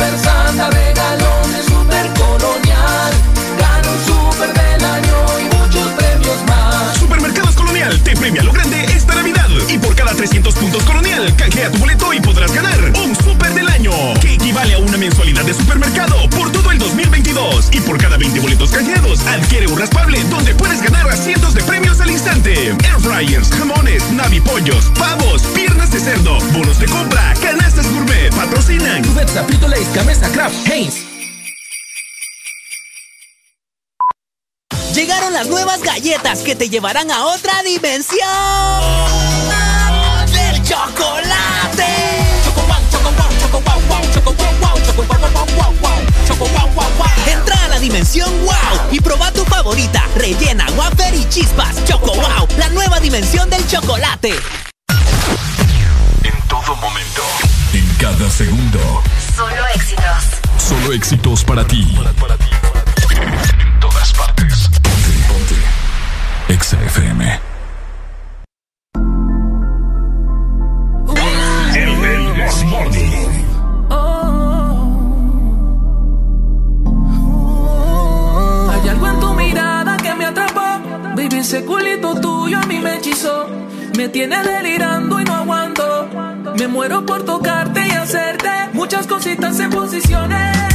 Speaker 70: Super Santa regalones, super colonial. Gana un super del año y muchos premios más.
Speaker 25: Supermercados Colonial te premia lo grande esta Navidad. Y por cada 300 puntos Colonial, canjea tu boleto y podrás ganar un super del año, que equivale a una mensualidad de supermercado por todo el 2022. Y por cada 20 boletos canjeados, adquiere un raspable donde puedes ganar a cientos de premios al instante. Air fryers, jamones, navipollos, pavos, piernas de cerdo, bonos de compra, canastas gourmet, patrocinan.
Speaker 70: Cubeta, Pito Lays, Camesa, Kraft, Heinz.
Speaker 71: Llegaron las nuevas galletas que te llevarán a otra dimensión del chocolate. Entra a la dimensión wow y proba tu favorita, rellena, wafer y chispas. Choco wow, la nueva dimensión del chocolate.
Speaker 16: En todo momento, en cada segundo.
Speaker 60: Solo éxitos.
Speaker 16: Solo éxitos para ti. En todas partes. Ponte, ponte. Exa FM.
Speaker 24: Me tiene delirando y no aguanto. Me muero por tocarte y hacerte muchas cositas en posiciones.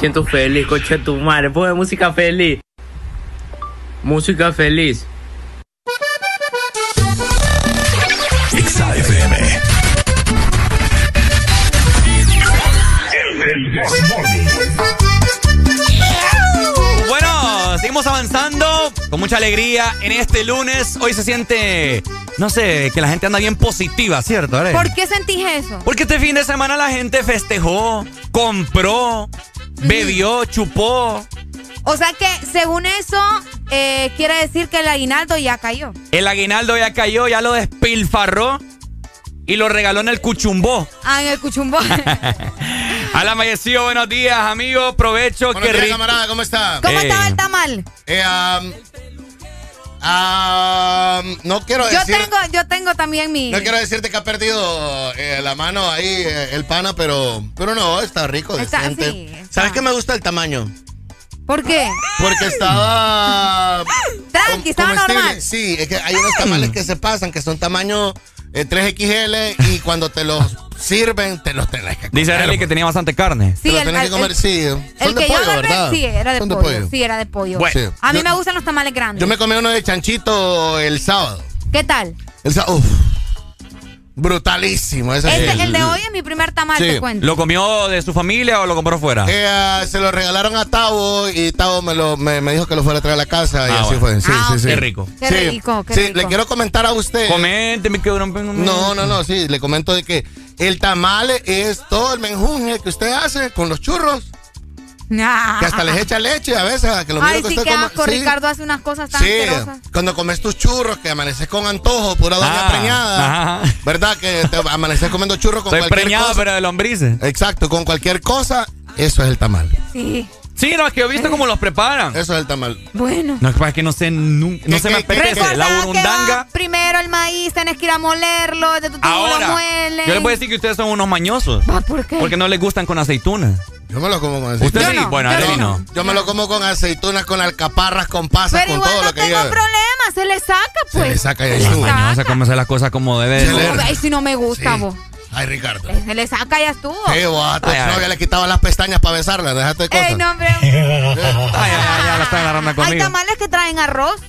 Speaker 66: siento feliz, coche tu madre. Pues música feliz. Música feliz.
Speaker 2: Bueno, seguimos avanzando con mucha alegría en este lunes. Hoy se siente, no sé, que la gente anda bien positiva, ¿cierto?
Speaker 3: ¿Por qué sentís eso?
Speaker 2: Porque este fin de semana la gente festejó, compró, bebió, chupó.
Speaker 3: O sea que, según eso, eh, quiere decir que el aguinaldo ya cayó.
Speaker 2: El aguinaldo ya cayó, ya lo despilfarró y lo regaló en el cuchumbó.
Speaker 3: Ah, en el cuchumbó.
Speaker 2: Al Mayecillo, buenos días, amigo. Provecho.
Speaker 72: Buenos días, camarada, ¿cómo está?
Speaker 3: ¿Cómo
Speaker 2: eh.
Speaker 3: estaba el tamal?
Speaker 72: Eh, um, um no quiero
Speaker 3: yo. Tengo, yo tengo también mi.
Speaker 72: No quiero decirte que ha perdido eh, la mano ahí, el pana, pero, pero no, está rico,
Speaker 3: está,
Speaker 72: decente.
Speaker 3: Sí.
Speaker 72: ¿Sabes qué me gusta el tamaño?
Speaker 3: ¿Por qué?
Speaker 72: Porque estaba...
Speaker 3: Tranqui, estaba normal.
Speaker 72: Sí, es que hay unos tamales que se pasan, que son tamaño eh, 3XL y cuando te los sirven, te los tenés que comer.
Speaker 2: Dice Arely que tenía bastante carne.
Speaker 3: Sí,
Speaker 72: te los
Speaker 3: el-
Speaker 72: tenés que
Speaker 3: el-
Speaker 72: comer,
Speaker 3: el-
Speaker 72: sí. Son
Speaker 3: El
Speaker 72: de
Speaker 3: que yo
Speaker 72: pollo,
Speaker 3: agarré,
Speaker 72: ¿verdad?
Speaker 3: sí, era de
Speaker 72: Son
Speaker 3: pollo. Sí, era de pollo.
Speaker 72: Bueno. Sí.
Speaker 3: A mí
Speaker 72: Yo-
Speaker 3: me gustan los tamales grandes.
Speaker 72: Yo me comí uno de chanchito el sábado.
Speaker 3: ¿Qué tal?
Speaker 72: El sábado, uf, brutalísimo. Ese
Speaker 3: Este,
Speaker 72: sí.
Speaker 3: el de hoy es mi primer tamal,
Speaker 72: Sí.
Speaker 3: te cuento.
Speaker 2: ¿Lo comió de su familia o lo compró fuera?
Speaker 72: Eh, ah, se lo regalaron a Tavo y Tavo me, lo, me, me dijo que lo fuera a traer a la casa y
Speaker 2: Ah,
Speaker 72: así
Speaker 2: bueno.
Speaker 72: fue. Sí,
Speaker 3: Ah,
Speaker 72: sí, sí.
Speaker 2: Qué rico.
Speaker 3: Qué
Speaker 72: Sí.
Speaker 3: rico, qué
Speaker 72: sí,
Speaker 3: rico.
Speaker 72: le quiero comentar a usted.
Speaker 2: Comente, mi quebrón.
Speaker 72: No, no, no, sí, le comento de que el tamal es todo el menjunje que usted hace con los churros, Que hasta les echa leche a veces, que lo
Speaker 3: Ay,
Speaker 72: que
Speaker 3: sí, qué
Speaker 72: come-
Speaker 3: asco.
Speaker 72: sí.
Speaker 3: Ricardo hace unas cosas tan
Speaker 72: Sí,
Speaker 3: asquerosas.
Speaker 72: cuando comes tus churros, que amaneces con antojo, pura doña
Speaker 2: Ah,
Speaker 72: preñada,
Speaker 2: ajá.
Speaker 72: ¿verdad? Que te amaneces comiendo churros con
Speaker 2: Estoy
Speaker 72: cualquier
Speaker 2: preñado,
Speaker 72: cosa.
Speaker 2: pero de lombrices.
Speaker 72: Exacto, con cualquier cosa, eso es el tamal.
Speaker 3: Sí.
Speaker 2: Sí, no, es que yo he visto cómo los preparan.
Speaker 72: Eso es el tamal.
Speaker 3: Bueno.
Speaker 2: No, es que- que no sé, no
Speaker 72: ¿Qué,
Speaker 2: se me apetece. La
Speaker 3: que
Speaker 2: burundanga.
Speaker 3: primero el maíz, tenés que ir a molerlo, de tu tú lo
Speaker 2: Ahora, yo les voy a decir que ustedes son unos mañosos.
Speaker 3: Ah, ¿Por qué?
Speaker 2: Porque no les gustan con aceitunas.
Speaker 72: Yo me lo como con aceitunas.
Speaker 2: ¿Usted sí?
Speaker 3: no,
Speaker 2: bueno,
Speaker 3: yo
Speaker 2: Arely
Speaker 3: no.
Speaker 2: no.
Speaker 72: Yo me lo como con aceitunas, con alcaparras, con pasas,
Speaker 3: Pero
Speaker 72: con
Speaker 3: igual
Speaker 72: todo
Speaker 3: no
Speaker 72: lo que
Speaker 3: tengo
Speaker 72: lleva.
Speaker 3: problema, se le saca,
Speaker 72: Se
Speaker 3: pues.
Speaker 72: le saca y ahí
Speaker 3: Se le
Speaker 72: sube.
Speaker 3: saca.
Speaker 2: Mañosa, cómese las cosas como debe de
Speaker 72: Se le-
Speaker 2: ser.
Speaker 3: Ay, si no me gusta,
Speaker 72: Sí.
Speaker 3: vos.
Speaker 72: Ay, Ricardo.
Speaker 3: Se le saca y ya estuvo.
Speaker 72: Sí, vos a tu novia le quitaba las pestañas para besarla, déjate de cosas.
Speaker 3: Ey, no, hombre.
Speaker 2: Ay, ay, ay, ya la están agarrando
Speaker 3: Hay
Speaker 2: conmigo.
Speaker 3: tamales que traen arroz.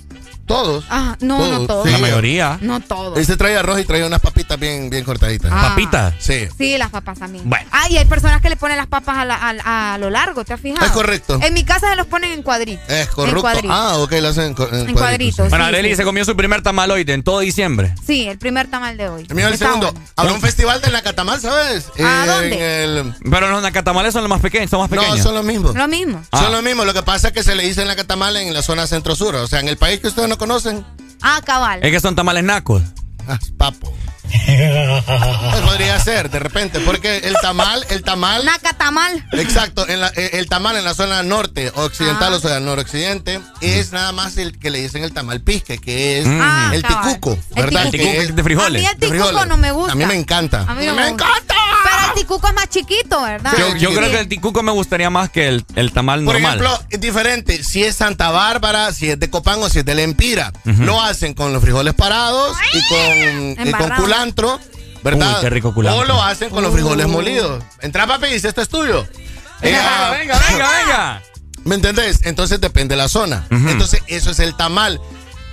Speaker 72: Todos.
Speaker 3: Ah, no, no
Speaker 72: Todos, sí.
Speaker 2: La mayoría.
Speaker 3: No todos.
Speaker 72: Este trae arroz y trae unas papitas bien, bien cortaditas.
Speaker 3: Ah.
Speaker 2: Papitas.
Speaker 72: Sí.
Speaker 3: Sí, las papas también.
Speaker 2: Bueno.
Speaker 3: Ah, y hay personas que le ponen las papas a, la- a- a lo largo, ¿te has fijado?
Speaker 72: Es correcto.
Speaker 3: En mi casa se los ponen en cuadritos.
Speaker 72: Es
Speaker 3: En
Speaker 72: corrupto.
Speaker 3: cuadritos.
Speaker 72: Ah, ok, lo hacen en, cu- en
Speaker 3: En
Speaker 72: cuadritos.
Speaker 3: cuadritos.
Speaker 2: Bueno,
Speaker 3: sí,
Speaker 2: Arely
Speaker 3: sí.
Speaker 2: se comió su primer tamaloide en todo diciembre.
Speaker 3: Sí, el primer tamal de hoy.
Speaker 72: Es el segundo.
Speaker 3: bueno.
Speaker 72: Habrá un festival de Nacatamal, ¿sabes?
Speaker 3: ¿A
Speaker 72: En
Speaker 3: dónde?
Speaker 72: el-
Speaker 2: Pero los nacatamales son los más pequeños, son más
Speaker 72: No,
Speaker 2: pequeños.
Speaker 72: son los mismos.
Speaker 3: Lo mismo.
Speaker 2: Ah.
Speaker 72: Son lo mismo. Lo que pasa es que se le dice Nacatamal en la zona centro-sur. O sea, en el país que ustedes no conocen,
Speaker 3: Ah, cabal.
Speaker 2: Es que son tamales nacos.
Speaker 72: ah, papo. Pues podría ser, de repente, porque el tamal, el tamal.
Speaker 3: Nacatamal.
Speaker 72: Exacto, en la- eh, el tamal en la zona norte, occidental,
Speaker 3: Ah.
Speaker 72: o sea, noroccidente, es nada más el que le dicen el tamal pisque, que es
Speaker 3: Ah,
Speaker 72: el
Speaker 3: cabal.
Speaker 72: ticuco,
Speaker 3: El
Speaker 72: ¿verdad?
Speaker 2: El
Speaker 3: ticuco.
Speaker 72: es
Speaker 2: de
Speaker 3: A
Speaker 2: frijoles.
Speaker 3: mí el ticuco no me gusta.
Speaker 72: A mí me encanta.
Speaker 3: A mí no
Speaker 72: me,
Speaker 3: me gusta.
Speaker 72: encanta.
Speaker 3: El ticuco es más chiquito, ¿verdad?
Speaker 2: Yo, yo creo que el ticuco me gustaría más que el, el tamal
Speaker 72: Por
Speaker 2: normal.
Speaker 72: ejemplo, es diferente si es Santa Bárbara, si es de Copán o si es de Lempira. Lo hacen con los frijoles parados y con, y con culantro, ¿verdad?
Speaker 2: Uy, qué rico culantro.
Speaker 72: O lo hacen con los frijoles molidos. Entra, papi, dice, esto es tuyo. Eh,
Speaker 2: venga, venga, venga, venga.
Speaker 72: ¿Me entendés? Entonces depende de la zona. Entonces, eso es el tamal.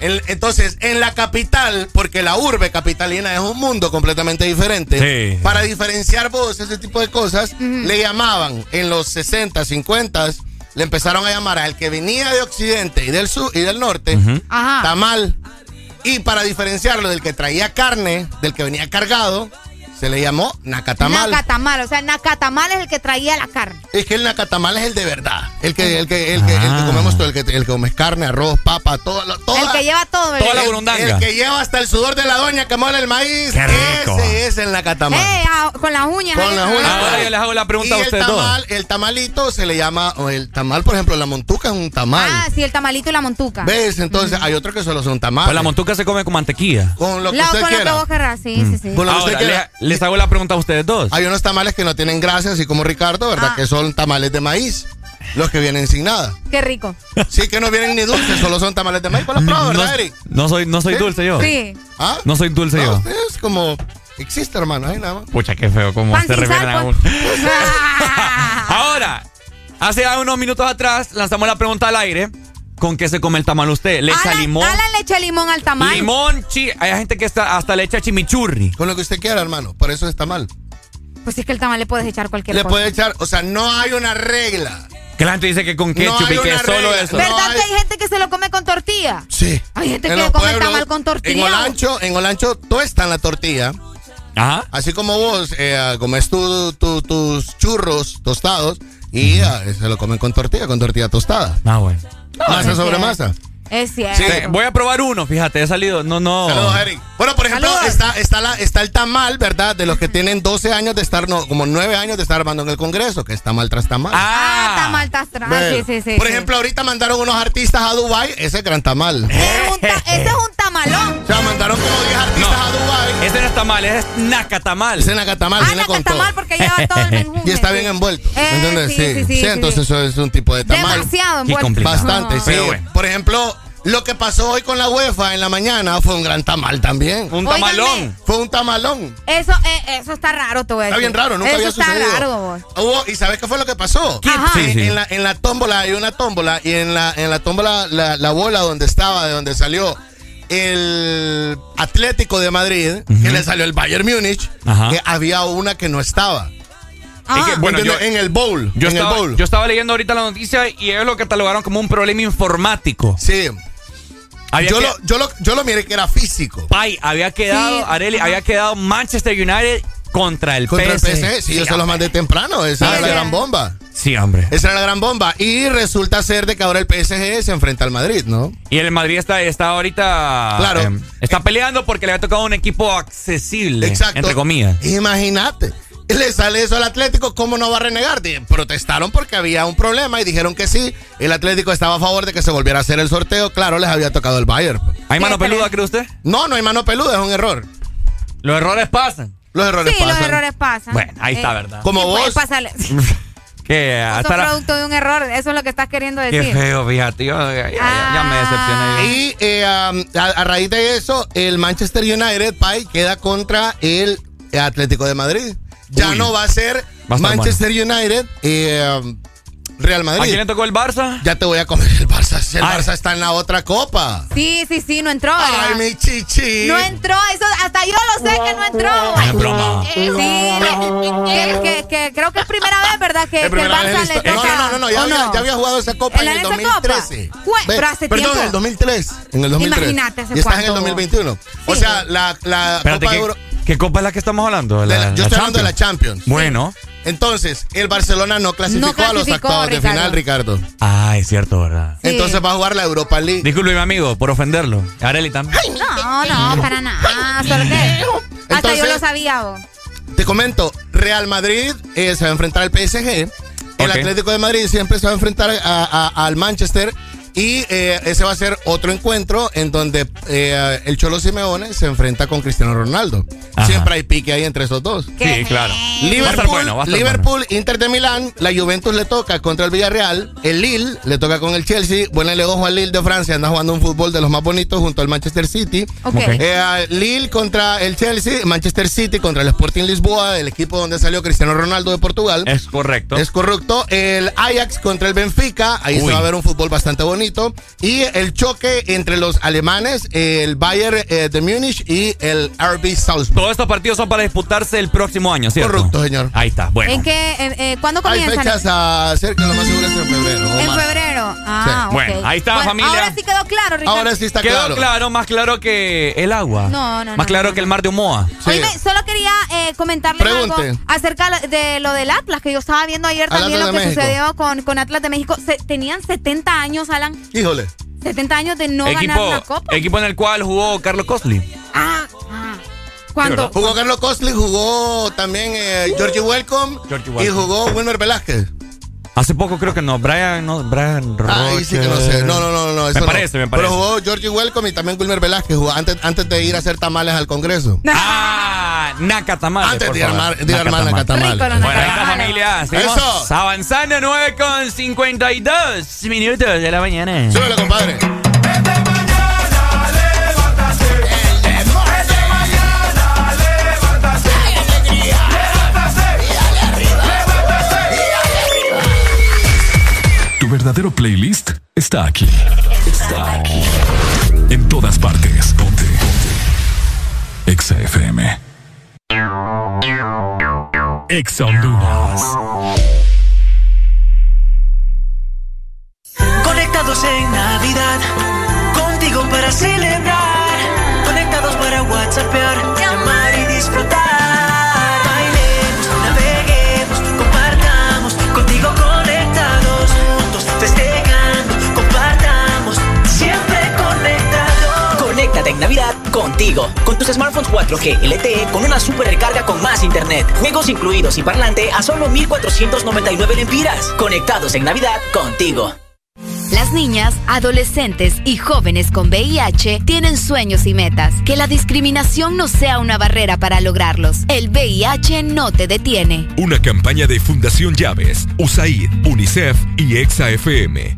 Speaker 72: Entonces, en la capital, porque la urbe capitalina es un mundo completamente diferente,
Speaker 2: Sí.
Speaker 72: para diferenciar vos ese tipo de cosas, le llamaban en los 60, 50, le empezaron a llamar al que venía de Occidente y del sur y del norte,
Speaker 3: Ajá.
Speaker 72: tamal. Y para diferenciarlo del que traía carne, del que venía cargado, se le llamó nacatamal.
Speaker 3: Nacatamal. O sea, nacatamal es el que traía la carne.
Speaker 72: Es que el nacatamal es el de verdad. El que, el que, el que, el que
Speaker 2: Ah.
Speaker 72: comemos todo, el que, el que comes carne, arroz, papa, todo. lo- toda-
Speaker 3: El que lleva todo, ¿verdad?
Speaker 2: Toda la
Speaker 72: el-
Speaker 2: burundanga.
Speaker 72: El que lleva hasta el sudor de la doña que mola el maíz.
Speaker 2: Qué rico.
Speaker 72: Ese es el nacatamal.
Speaker 3: Eh, ah, con las uñas.
Speaker 72: Con las uñas.
Speaker 2: Ahora yo les hago la pregunta
Speaker 72: y
Speaker 2: a ustedes
Speaker 72: el
Speaker 2: dos.
Speaker 72: tamal, el tamalito se le llama, o el tamal, por ejemplo, la montuca es un tamal.
Speaker 3: Ah, sí, el tamalito y la montuca.
Speaker 72: ¿Ves? Entonces hay otro que solo son tamales.
Speaker 2: Pues la montuca se come con mantequilla.
Speaker 72: Con lo que
Speaker 3: La-
Speaker 72: usted
Speaker 3: con lo
Speaker 72: quiera.
Speaker 3: que vos querrás, sí, sí, sí.
Speaker 72: Con lo que
Speaker 2: Ahora,
Speaker 72: usted quiera.
Speaker 2: le- les hago la pregunta a ustedes dos.
Speaker 72: Hay unos tamales que no tienen grasa, así como Ricardo, ¿verdad?
Speaker 3: Ah.
Speaker 72: Que son tamales de maíz. Los que vienen sin nada.
Speaker 3: Qué rico.
Speaker 72: Sí, que no vienen ni dulces, solo son tamales de maíz. Pues los pruebas,
Speaker 2: no,
Speaker 72: ¿verdad, Eric?
Speaker 2: no soy, no soy
Speaker 72: ¿Sí?
Speaker 2: dulce yo.
Speaker 3: Sí.
Speaker 72: ¿Ah?
Speaker 2: No soy dulce
Speaker 72: No,
Speaker 2: yo.
Speaker 72: es como. Existe, hermano, ahí nada más.
Speaker 2: Pucha, qué feo como se refieren a uno. Ahora, hace unos minutos atrás lanzamos la pregunta al aire. ¿Con qué se come el tamal usted? ¿Le echa
Speaker 3: Alan-
Speaker 2: limón?
Speaker 3: Alan le echa limón al tamal.
Speaker 2: Limón, chi. Hay gente que está, hasta le echa chimichurri.
Speaker 72: Con lo que usted quiera, hermano. Por eso está mal.
Speaker 3: Pues es que el tamal le puedes echar cualquier
Speaker 72: Le
Speaker 3: cosa.
Speaker 72: puede echar, o sea, no hay una regla.
Speaker 2: Que la gente dice que con ketchup
Speaker 72: hay
Speaker 2: y que
Speaker 72: una
Speaker 2: solo
Speaker 72: regla.
Speaker 2: eso.
Speaker 3: ¿Verdad
Speaker 72: No hay-
Speaker 3: que hay gente que se lo come con tortilla?
Speaker 72: Sí.
Speaker 3: Hay gente
Speaker 72: En
Speaker 3: que come el
Speaker 72: pueblos,
Speaker 3: tamal con tortilla.
Speaker 72: En Olancho, en Olancho, tuestan la tortilla.
Speaker 2: Ajá.
Speaker 72: Así como vos eh, comes tu- tu- tus churros tostados y ah, se lo comen con tortilla, con tortilla tostada.
Speaker 2: Ah, bueno.
Speaker 72: Masa sobre masa.
Speaker 3: Es cierto.
Speaker 72: Sí.
Speaker 2: Sí, Voy a probar uno, fíjate, he salido. No, no.
Speaker 72: Saludos, Eric. Bueno, por ejemplo,
Speaker 3: Saludos.
Speaker 72: está, está, la, está el tamal, ¿verdad? De los que tienen 12 años de estar, no, como 9 años de estar armando en el Congreso, que está mal tras tamal.
Speaker 3: Ah, está mal, está atrás.
Speaker 72: Ve.
Speaker 3: Sí, sí, sí.
Speaker 72: Por
Speaker 3: sí.
Speaker 72: ejemplo, ahorita mandaron unos artistas a Dubai, ese es gran tamal.
Speaker 3: Ese es un tamalón.
Speaker 72: O sea, mandaron como 10 artistas a Dubai.
Speaker 2: Ese no es tamal, ese es nacatamal.
Speaker 72: Ese nacatamal
Speaker 3: Ah,
Speaker 72: viene con todo.
Speaker 3: nacatamal porque lleva todo el menjunje.
Speaker 72: Y está bien envuelto.
Speaker 3: Eh,
Speaker 72: ¿Me entiendes?
Speaker 3: sí, sí, sí, sí,
Speaker 72: entonces
Speaker 3: sí.
Speaker 72: eso es un tipo de tamal.
Speaker 3: Demasiado envuelto.
Speaker 72: Bastante,
Speaker 3: Ah.
Speaker 72: sí.
Speaker 2: Pero bueno.
Speaker 72: Por ejemplo, lo que pasó hoy con la UEFA en la mañana fue un gran tamal también.
Speaker 2: Un tamalón.
Speaker 72: Fue un tamalón.
Speaker 3: Eso, eh, eso está raro, te voy a
Speaker 72: Está bien raro, nunca
Speaker 3: eso
Speaker 72: había
Speaker 3: está
Speaker 72: sucedido.
Speaker 3: raro, vos.
Speaker 72: Hubo- ¿Y sabes qué fue lo que pasó?
Speaker 3: Ajá.
Speaker 2: Sí,
Speaker 72: En,
Speaker 2: sí.
Speaker 72: en la, en la tómbola hay una tómbola y en la, en la tómbola la, la bola donde estaba, de donde salió el Atlético de Madrid, que le salió el Bayern Múnich,
Speaker 2: Ajá.
Speaker 72: que había una que no estaba.
Speaker 2: Que,
Speaker 3: Ah.
Speaker 2: bueno, yo,
Speaker 72: en el bowl.
Speaker 2: yo
Speaker 72: en
Speaker 2: estaba,
Speaker 72: el bowl.
Speaker 2: yo estaba leyendo ahorita la noticia y ellos lo catalogaron como un problema informático.
Speaker 72: sí.
Speaker 2: Había
Speaker 72: Yo
Speaker 2: que-
Speaker 72: lo, yo, lo, yo lo miré que era físico.
Speaker 2: Pai, había quedado,
Speaker 3: Sí.
Speaker 2: Areli, había quedado Manchester United contra el
Speaker 72: Contra el
Speaker 2: PSG.
Speaker 72: PSG, sí, yo se los mandé temprano. Esa era la gran bomba.
Speaker 2: Sí, hombre.
Speaker 72: Esa era la gran bomba. Y resulta ser de que ahora el PSG se enfrenta al Madrid, ¿no?
Speaker 2: Y el Madrid está, está ahorita.
Speaker 72: Claro.
Speaker 2: eh, está peleando porque le ha tocado un equipo accesible.
Speaker 72: Exacto.
Speaker 2: Entre comillas.
Speaker 72: Imagínate. Le sale eso al Atlético, ¿cómo no va a renegar? Protestaron porque había un problema y dijeron que sí. El Atlético estaba a favor de que se volviera a hacer el sorteo. Claro, les había tocado el Bayern.
Speaker 2: ¿Hay mano
Speaker 3: Sí,
Speaker 2: peluda, cree usted?
Speaker 72: No, no hay mano peluda, es un error.
Speaker 2: Los errores pasan.
Speaker 72: Los errores
Speaker 3: Sí,
Speaker 72: pasan.
Speaker 3: los errores pasan.
Speaker 2: Bueno, ahí está,
Speaker 3: Eh,
Speaker 2: ¿verdad?
Speaker 72: Como
Speaker 3: sí, puede
Speaker 72: vos.
Speaker 3: pasarle.
Speaker 2: Que hasta la-
Speaker 3: producto de un error, eso es lo que estás queriendo
Speaker 2: Qué
Speaker 3: decir.
Speaker 2: feo, fíjate. Yo, ya, ya- ya me decepcioné. yo.
Speaker 72: Y eh, um, a, a raíz de eso, el Manchester United, Pai, queda contra el Atlético de Madrid. Ya
Speaker 2: Uy.
Speaker 72: no va a ser
Speaker 2: Va a estar
Speaker 72: Manchester United eh, Real
Speaker 2: ¿A
Speaker 72: Madrid.
Speaker 2: quién le tocó el Barça?
Speaker 72: Ya te voy a comer el Barça. El
Speaker 2: Ay.
Speaker 72: Barça está en la otra copa.
Speaker 3: Sí, sí, sí, no entró, ¿verdad?
Speaker 72: Ay, mi chichi.
Speaker 3: No entró, eso hasta yo lo sé que no entró.
Speaker 2: Es broma.
Speaker 3: Eh, sí, que, que- que creo que es primera vez, ¿verdad? Que, que el
Speaker 72: en
Speaker 3: Barça le toca.
Speaker 72: No, no, no, no, ya,
Speaker 3: ¿o
Speaker 72: había, ya había jugado esa copa
Speaker 3: ¿En
Speaker 72: en, el
Speaker 3: esa copa?
Speaker 72: 2013.
Speaker 3: Fue,
Speaker 72: Ve,
Speaker 3: pero hace
Speaker 72: perdón,
Speaker 3: tiempo.
Speaker 72: en el 2003. En el 2003.
Speaker 3: Imagínate hace
Speaker 72: Y estás en
Speaker 3: cuánto.
Speaker 72: el 2021. O sea, la, la
Speaker 2: Espérate,
Speaker 72: Copa
Speaker 2: ¿qué,
Speaker 72: Euro.
Speaker 2: qué copa es la que estamos hablando?
Speaker 72: de
Speaker 2: La-
Speaker 72: la- yo
Speaker 2: la
Speaker 72: estoy hablando de la Champions.
Speaker 2: Bueno.
Speaker 72: Entonces, el Barcelona no clasificó, a los octavos de final, Ricardo.
Speaker 2: Ah, es cierto, ¿verdad?
Speaker 3: Sí.
Speaker 72: Entonces va a jugar la Europa League.
Speaker 2: Disculpe, mi amigo, por ofenderlo. Areli también.
Speaker 3: No, no, para nada. Solo que hasta
Speaker 72: Entonces-
Speaker 3: yo lo sabía. vos.
Speaker 72: Te comento, Real Madrid eh, se va a enfrentar al PSG. El. Atlético de Madrid siempre se va a enfrentar a- a- al Manchester. Y eh, ese va a ser otro encuentro en donde eh, el Cholo Simeone se enfrenta con Cristiano Ronaldo.
Speaker 2: Ajá.
Speaker 72: Siempre hay pique ahí entre esos dos.
Speaker 2: Sí, claro.
Speaker 72: Liverpool,
Speaker 2: bueno,
Speaker 72: Inter de Milán, la Juventus le toca contra el Villarreal, el Lille le toca con el Chelsea, buenle ojo al Lille de Francia, anda jugando un fútbol de los más bonitos junto al Manchester City.
Speaker 3: Ok.
Speaker 2: Ok.
Speaker 72: Eh, Lille contra el Chelsea, Manchester City contra el Sporting Lisboa, el equipo donde salió Cristiano Ronaldo de Portugal.
Speaker 2: Es correcto.
Speaker 72: Es corrupto. El Ajax contra el Benfica. Ahí
Speaker 2: Uy.
Speaker 72: se va a ver un fútbol bastante bonito. Y el choque entre los alemanes, el Bayern eh, de Múnich y el RB Salzburg.
Speaker 2: Todos estos partidos son para disputarse el próximo año, ¿cierto?
Speaker 72: Correcto, señor.
Speaker 2: Ahí está, bueno.
Speaker 3: ¿En qué? eh, eh, ¿Cuándo
Speaker 72: Hay
Speaker 3: comienzan?
Speaker 72: fechas a lo más seguro es en febrero.
Speaker 3: En febrero. Ah,
Speaker 72: Sí.
Speaker 2: Bueno, ahí está,
Speaker 3: Bueno,
Speaker 2: familia.
Speaker 3: Ahora sí quedó claro, Ricardo.
Speaker 72: Ahora sí está
Speaker 2: Quedó
Speaker 72: claro.
Speaker 2: claro. más claro que el agua.
Speaker 3: No, no,
Speaker 2: Más
Speaker 3: no,
Speaker 2: claro
Speaker 3: no,
Speaker 2: que el mar de Omoa.
Speaker 72: Sí.
Speaker 3: Oíme, solo quería eh, comentarle
Speaker 72: Pregunte.
Speaker 3: algo acerca de lo del Atlas, que yo estaba viendo ayer también
Speaker 72: Atlas
Speaker 3: lo que
Speaker 72: México.
Speaker 3: sucedió con, con Atlas de México. Se- tenían 70 años, Alan.
Speaker 72: Híjole.
Speaker 3: 70 años de no ganar
Speaker 2: equipo,
Speaker 3: una copa.
Speaker 2: equipo en el cual jugó Carlos Cosli.
Speaker 3: Ah, ah. ¿Cuándo?
Speaker 72: Jugó Carlos Costly, jugó también eh, Georgie Welcome
Speaker 2: Georgie
Speaker 72: y jugó Wilmer Velázquez.
Speaker 2: Hace poco creo que no. Brian, no, Brian Roche.
Speaker 72: Ahí sí que no sé. No, no, no, no. eso
Speaker 2: Me
Speaker 72: no.
Speaker 2: parece, me parece.
Speaker 72: Pero jugó Georgie Welcome y también Wilmer Velázquez jugó antes, antes de ir a hacer tamales al Congreso.
Speaker 2: Ah, Nacatamal.
Speaker 72: Antes de armar, de armar Nacatamal.
Speaker 3: Rico, los
Speaker 2: Bueno, ahí familia. Seguimos
Speaker 72: Eso.
Speaker 2: avanzando 9 con 52 minutos de la mañana.
Speaker 72: Súbele, compadre.
Speaker 16: Verdadero playlist está aquí. Está aquí. En todas partes. Ponte. Ponte. Exa FM. Exa Honduras.
Speaker 73: Conectados en Navidad, contigo para celebrar. Conectados para WhatsAppear,
Speaker 31: Tigo. Con tus smartphones 4G LTE con una super recarga con más internet, juegos incluidos y parlante a solo 1499 lempiras. Conectados en Navidad contigo.
Speaker 74: Las niñas, adolescentes y jóvenes con VIH tienen sueños y metas. Que la discriminación no sea una barrera para lograrlos. El VIH no te detiene.
Speaker 16: Una campaña de Fundación Llaves, USAID, UNICEF y EXA-FM.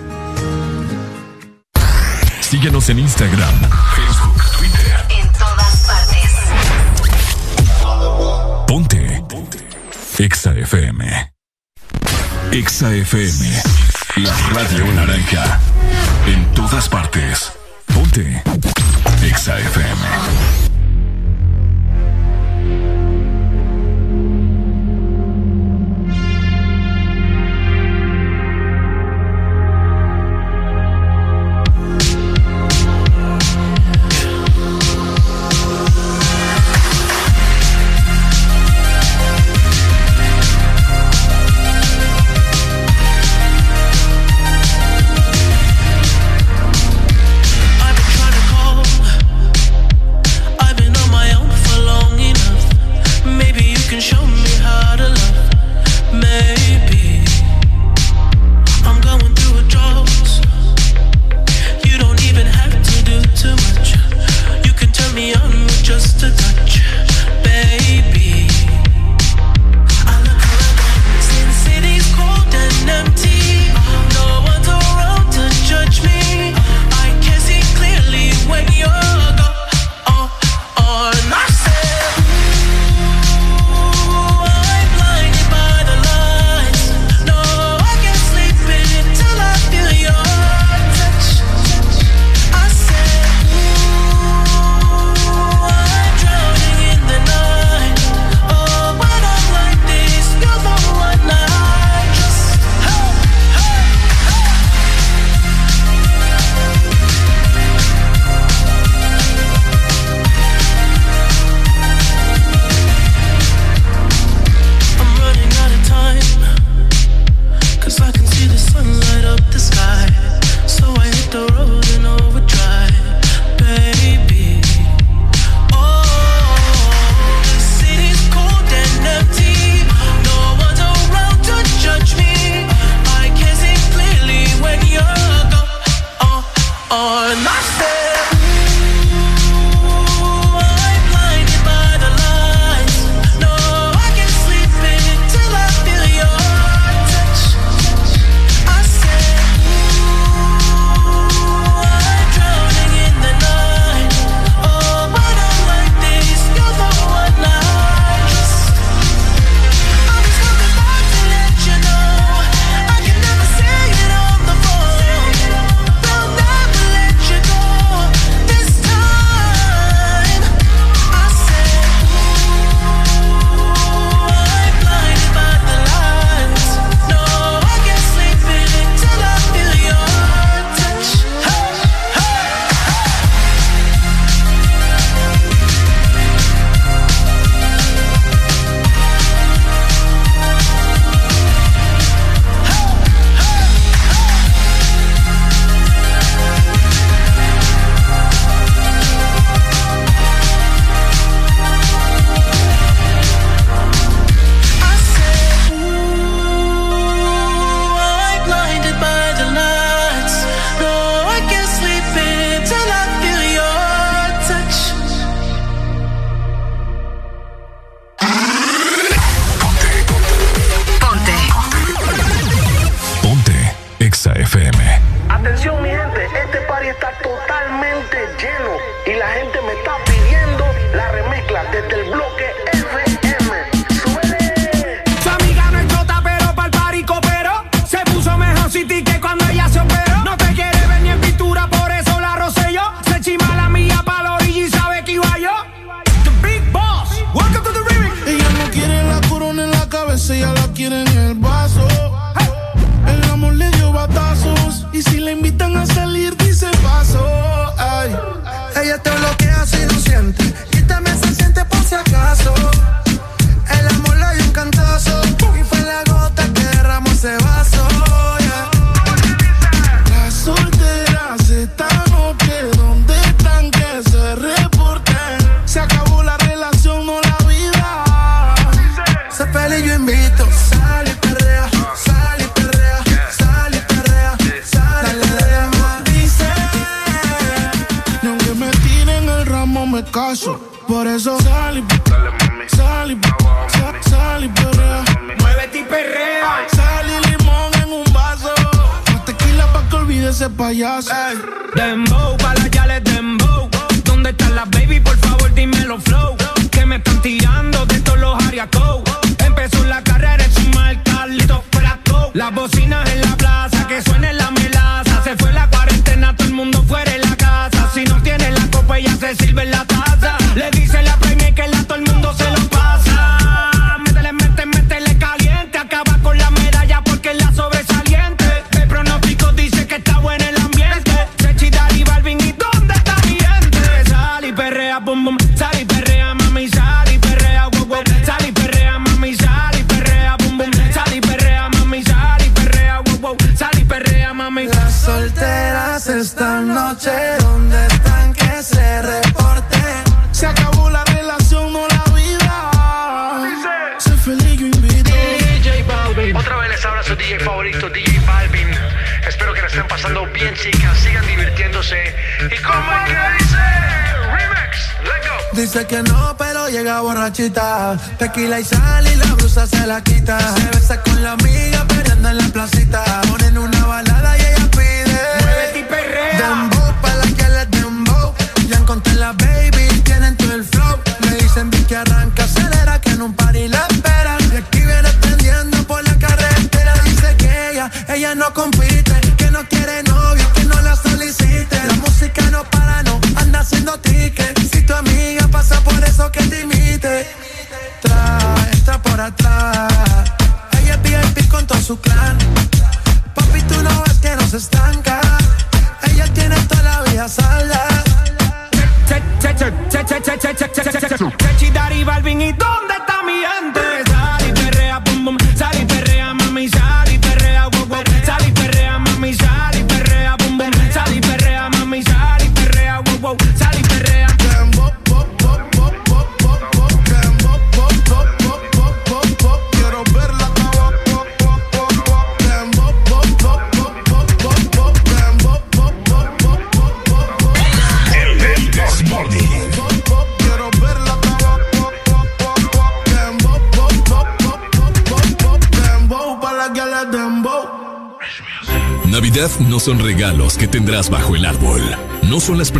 Speaker 7: Síguenos en Instagram, Facebook, Twitter.
Speaker 75: En todas partes.
Speaker 7: Ponte. Ponte. Exa FM. Exa FM. La radio naranja. En todas partes. Ponte. Exa FM.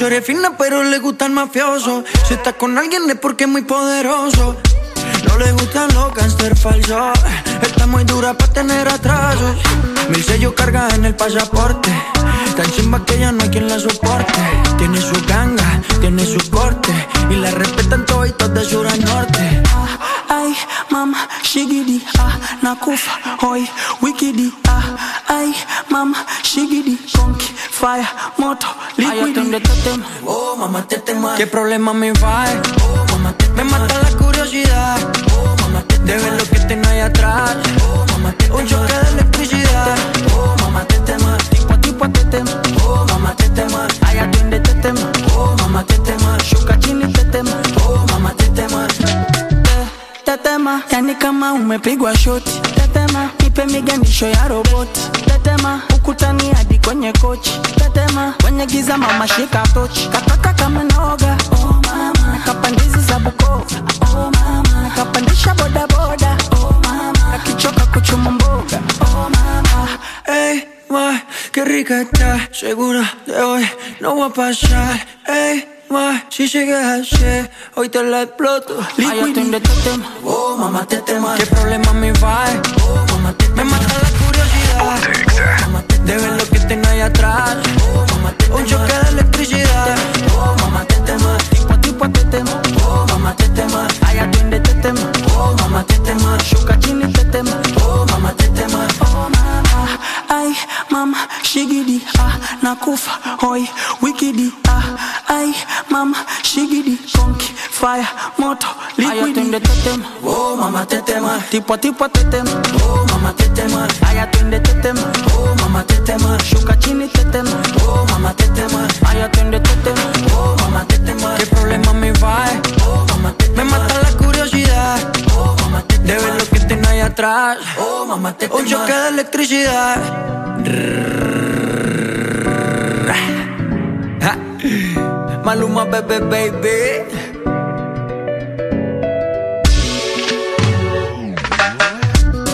Speaker 6: Shorty fina, pero le gusta el mafioso. Si está con alguien es porque es muy poderoso. No le gustan los gangster falsos. Está muy dura para tener atrasos. Mil sellos carga en el pasaporte. Tan chimba que ya no hay quien la soporte. Tiene su ganga, tiene su corte. Y la respetan todos de sur a norte.
Speaker 62: Ay, mam,
Speaker 6: shigidi, ah, nakufa, hoy, wikidi, ah mama, shigidi, conky, fire, moto, liquidi. Ay, tetema, oh, mamá, tetema. ¿Qué problema me va? Oh, mamá, tetema. Me mata la curiosidad, oh, mamá, tetema. De ver lo que tengo ahí atrás, oh, mamá, tetema. Un choque de electricidad, oh, mamá, tetema. Tipo a tipo tetema, oh, mamá, tetema. Ay, atiende tetema, oh, mamá, tetema. Shuka chini tetema, oh, mamá, tetema. Tetema, yani kama umepigwa shoti. Nipe miganisho ya roboti. Tetema, ukutani hadi kwenye kochi. Tetema, kwenye giza mama shika tochi. Kataka kama noga, oh mama. Nakapandizi za Bukova, oh mama. Nakapandisha boda boda, oh mama. Nakichoka kuchuma mboga, oh mama. Ey, ma, qué rica está. Segura de hoy no va a pasar. Ey, ma, si sigues así, hoy te la exploto. Liquid de tetema, oh mamá tetema. ¿Qué problema me va? Oh. Me mata la curiosidad. De ver lo que tengo ahí atrás. Un choque de electricidad. Mamá tetema. Tipo a tipo tetema. Oh mamá tetema. Ay, atiende tetema. Oh mamá tetema. Shuka chini tetema. Oh mamá tetema. Oh mama. Ay, mama, shigidi, ah, nakufa, hoi, wikidi, ah, ay, mama, shigidi, conky, fire, moto, liquidi. Ay, tetema, oh, mama, tetema, tipo tipo tetema, oh, mama, tetema, ay, atiende tetema, oh, mama, tetema, shuka chini tetema, oh, mama, tetema, ay, atiende tetema, oh, mama, tetema, ¿qué problema me va? Oh, mama, tetema, me mata la curiosidad, oh, mama, tetema, de ver lo que tengo ahí atrás, oh, mama, tetema, un choque de electricidad. Maluma, bebé, baby.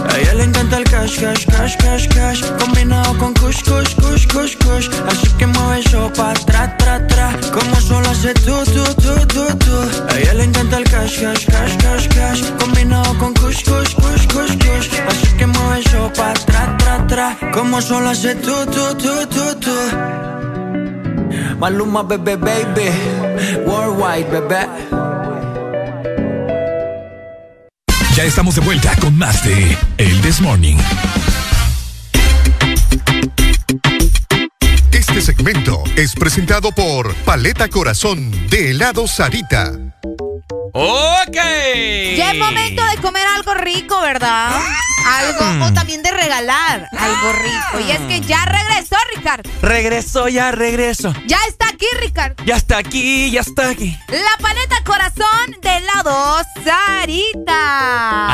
Speaker 6: A ella le encanta el cash, cash, cash, cash, cash. Combinado con kush, kush, kush, kush, kush. Así que mueve eso pa' tra, tra, tra. Como solo hace tú, tú, tú, tú, tú A ella le encanta el cash, cash, cash, cash, cash. Combinado con kush, kush, kush, kush, kush. Así que mueve eso pa' tra, tra, tra. Como solo hace tú, tú, tú, tú, tú Maluma, bebé, baby Worldwide, bebé
Speaker 7: Ya estamos de vuelta con más de El This Morning.
Speaker 76: Este segmento es presentado por Paleta Corazón de helado Sarita.
Speaker 2: Ok.
Speaker 3: Ya es momento de comer algo rico, ¿verdad? Algo, o también de regalar algo rico. Y es que ya regresó, Ricardo.
Speaker 2: Regreso, ya regreso.
Speaker 3: Ya está aquí, Ricardo.
Speaker 2: Ya está aquí, ya está aquí.
Speaker 3: La paleta corazón de helado Sarita.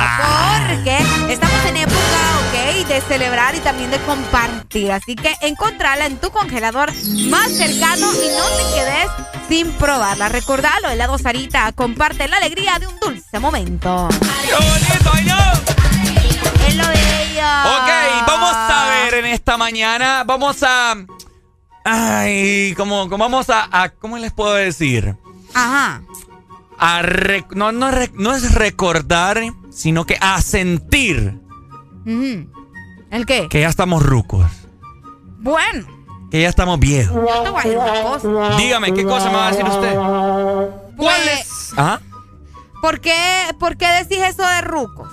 Speaker 3: Porque estamos en ok, de celebrar y también de compartir. Así que encontrala en tu congelador más cercano y no te quedes sin probarla. Recordalo, helado Sarita. Comparte la alegría de un dulce momento.
Speaker 2: ¡Qué bonito, ay no!
Speaker 3: Es lo bello.
Speaker 2: Ok, vamos a ver en esta mañana. Vamos a. Ay, ¿cómo, cómo vamos a, a- ¿Cómo les puedo decir?
Speaker 3: Ajá.
Speaker 2: A rec- no, no, no es recordar, sino que a sentir.
Speaker 3: ¿El qué?
Speaker 2: que ya estamos rucos.
Speaker 3: Bueno,
Speaker 2: Que ya estamos viejos.
Speaker 3: yo te voy a decir una cosa.
Speaker 2: Dígame, ¿qué cosa me va a decir usted?
Speaker 3: ¿Cuál
Speaker 2: es? ¿Ah?
Speaker 3: ¿Por qué, ¿Por qué decís eso de rucos?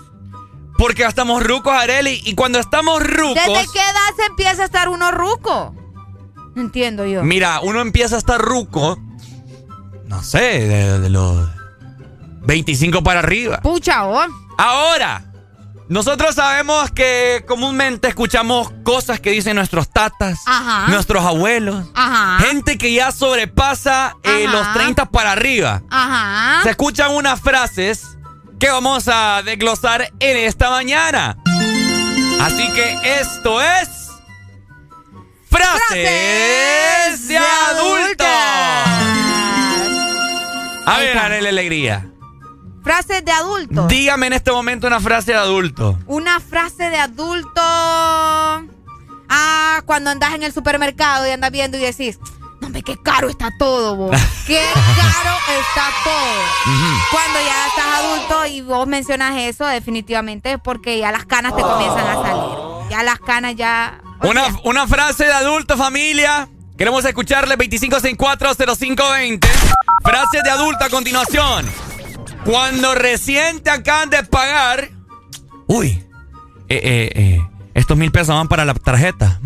Speaker 2: Porque ya estamos rucos, Areli. Y cuando estamos rucos.
Speaker 3: ¿Desde qué edad se empieza a estar uno ruco? Entiendo yo.
Speaker 2: Mira, uno empieza a estar ruco. No sé, de, de los 25 para arriba.
Speaker 3: Pucha, oh.
Speaker 2: Ahora, nosotros sabemos que comúnmente escuchamos cosas que dicen nuestros tatas,
Speaker 3: Ajá.
Speaker 2: nuestros abuelos,
Speaker 3: Ajá.
Speaker 2: gente que ya sobrepasa eh, los 30 para arriba.
Speaker 3: Ajá.
Speaker 2: Se escuchan unas frases que vamos a desglosar en esta mañana. Así que esto es. Frases, de adultos. A ver, Arely Alegría.
Speaker 3: Frases de adulto.
Speaker 2: Dígame en este momento una frase de adulto.
Speaker 3: Una frase de adulto. Ah, cuando andas en el supermercado y andas viendo y decís, no hombre, qué caro está todo, vos. Qué caro está todo. Cuando ya estás adulto y vos mencionas eso, definitivamente es porque ya las canas te comienzan a salir. Ya las canas ya.
Speaker 2: Una, una frase de adulto, familia. Queremos escucharle 25640520. Frase de adulto a continuación. Cuando recién te acaban de pagar Uy, eh, eh, eh, estos mil pesos van para la tarjeta.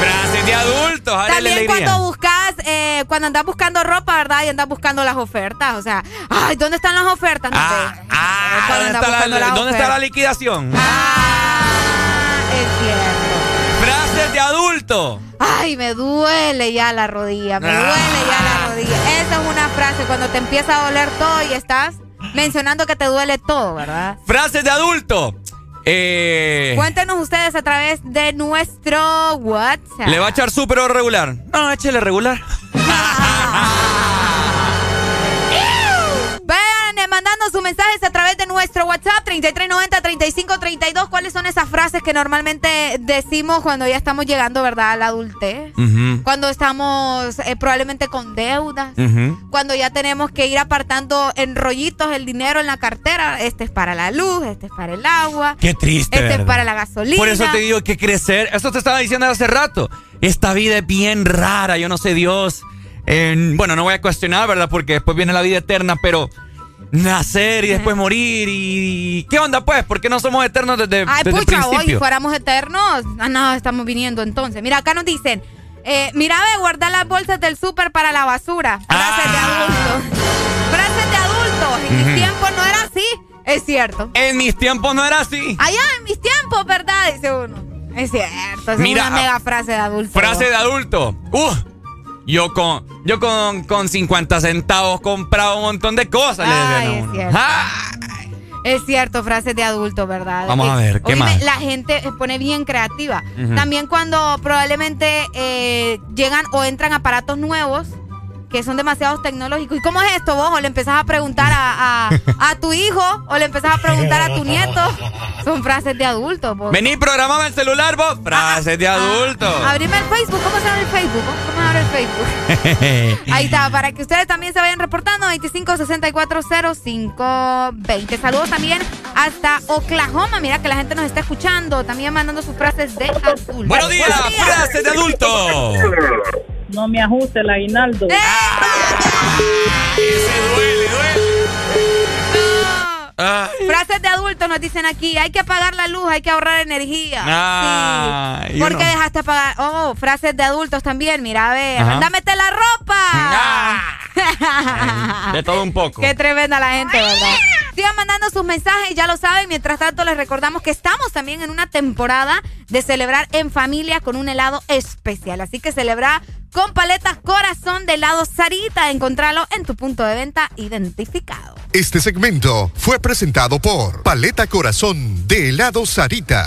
Speaker 2: Frases de adultos,
Speaker 3: También
Speaker 2: Alegría.
Speaker 3: cuando buscas, eh, cuando andas buscando ropa, ¿verdad? Y andas buscando las ofertas. O sea, ay, ¿dónde están las ofertas? No sé.
Speaker 2: Ah,
Speaker 3: Cuando
Speaker 2: ¿dónde, está la, está liquidación?
Speaker 3: Ah, es cierto.
Speaker 2: Frases de adulto.
Speaker 3: Ay, me duele ya la rodilla, me duele ya la rodilla. Esa es una frase cuando te empieza a doler todo y estás mencionando que te duele todo, ¿verdad?
Speaker 2: Frases de adulto. Eh,
Speaker 3: Cuéntenos ustedes a través de nuestro WhatsApp.
Speaker 2: ¿Le va a echar súper o regular? No, échele regular.
Speaker 3: Vayan eh, mandando sus mensajes a través de nuestro WhatsApp 3390-3532. ¿Cuáles son esas frases que normalmente decimos cuando ya estamos llegando, verdad, a la adultez? Cuando estamos eh, probablemente con deudas. Cuando ya tenemos que ir apartando en rollitos el dinero en la cartera. Este es para la luz, este es para el agua.
Speaker 2: Qué triste.
Speaker 3: Este es para la gasolina.
Speaker 2: Por eso te digo que crecer, eso te estaba diciendo hace rato. Esta vida es bien rara, yo no sé Dios. Eh, bueno, no voy a cuestionar, ¿verdad? Porque después viene la vida eterna, pero nacer y después morir y... ¿Qué onda pues? ¿Por qué no somos eternos desde,
Speaker 3: Ay,
Speaker 2: desde el
Speaker 3: pucha, hoy
Speaker 2: principio?
Speaker 3: fuéramos eternos. Ah, no, estamos viniendo entonces. Mira, acá nos dicen, eh, mira, ve, guardar las bolsas del súper para la basura. Frases de adultos. Frases de adultos. En mis tiempos no era así. Es cierto.
Speaker 2: En mis tiempos no era así.
Speaker 3: Allá en mis tiempos, ¿verdad? Dice uno. Es cierto. Es
Speaker 2: Mira,
Speaker 3: una mega frase de adulto.
Speaker 2: Frase de adulto. ¡Uh! Yo con, yo con, con 50 centavos compraba un montón de cosas. le
Speaker 3: es cierto. Es cierto, frases de adulto, ¿verdad?
Speaker 2: Vamos a ver, ¿qué más?
Speaker 3: La gente se pone bien creativa. También cuando probablemente eh, llegan o entran aparatos nuevos que son demasiados tecnológicos. ¿Y cómo es esto vos? O le empezás a preguntar a, a- a tu hijo o le empezás a preguntar a tu nieto. Son frases de adulto. vos.
Speaker 2: Vení, programame el celular, vos. Frases de adulto.
Speaker 3: Abrime el Facebook. ¿Cómo se abre el Facebook? ¿Cómo se abre el Facebook? Ahí está, para que ustedes también se vayan reportando 25640520. Saludos también hasta Oklahoma. Mira que la gente nos está escuchando, también mandando sus frases de adulto.
Speaker 2: Buenos días, frases de adulto.
Speaker 77: No me ajuste el aguinaldo.
Speaker 3: ¡Eh! Frases de adultos nos dicen aquí, hay que apagar la luz, hay que ahorrar energía.
Speaker 2: Ah,
Speaker 3: Sí. ¿Por qué dejaste apagar? Oh, frases de adultos también, mira, a ver, meter la ropa.
Speaker 2: De todo un poco.
Speaker 3: Qué tremenda la gente, ¿verdad? Sigan mandando sus mensajes, ya lo saben. Mientras tanto, les recordamos que estamos también en una temporada de celebrar en familia con un helado especial. Así que celebra con paletas corazón de helado Sarita. Encontralo en tu punto de venta identificado.
Speaker 76: Este segmento fue presentado por Paleta Corazón de helado Sarita.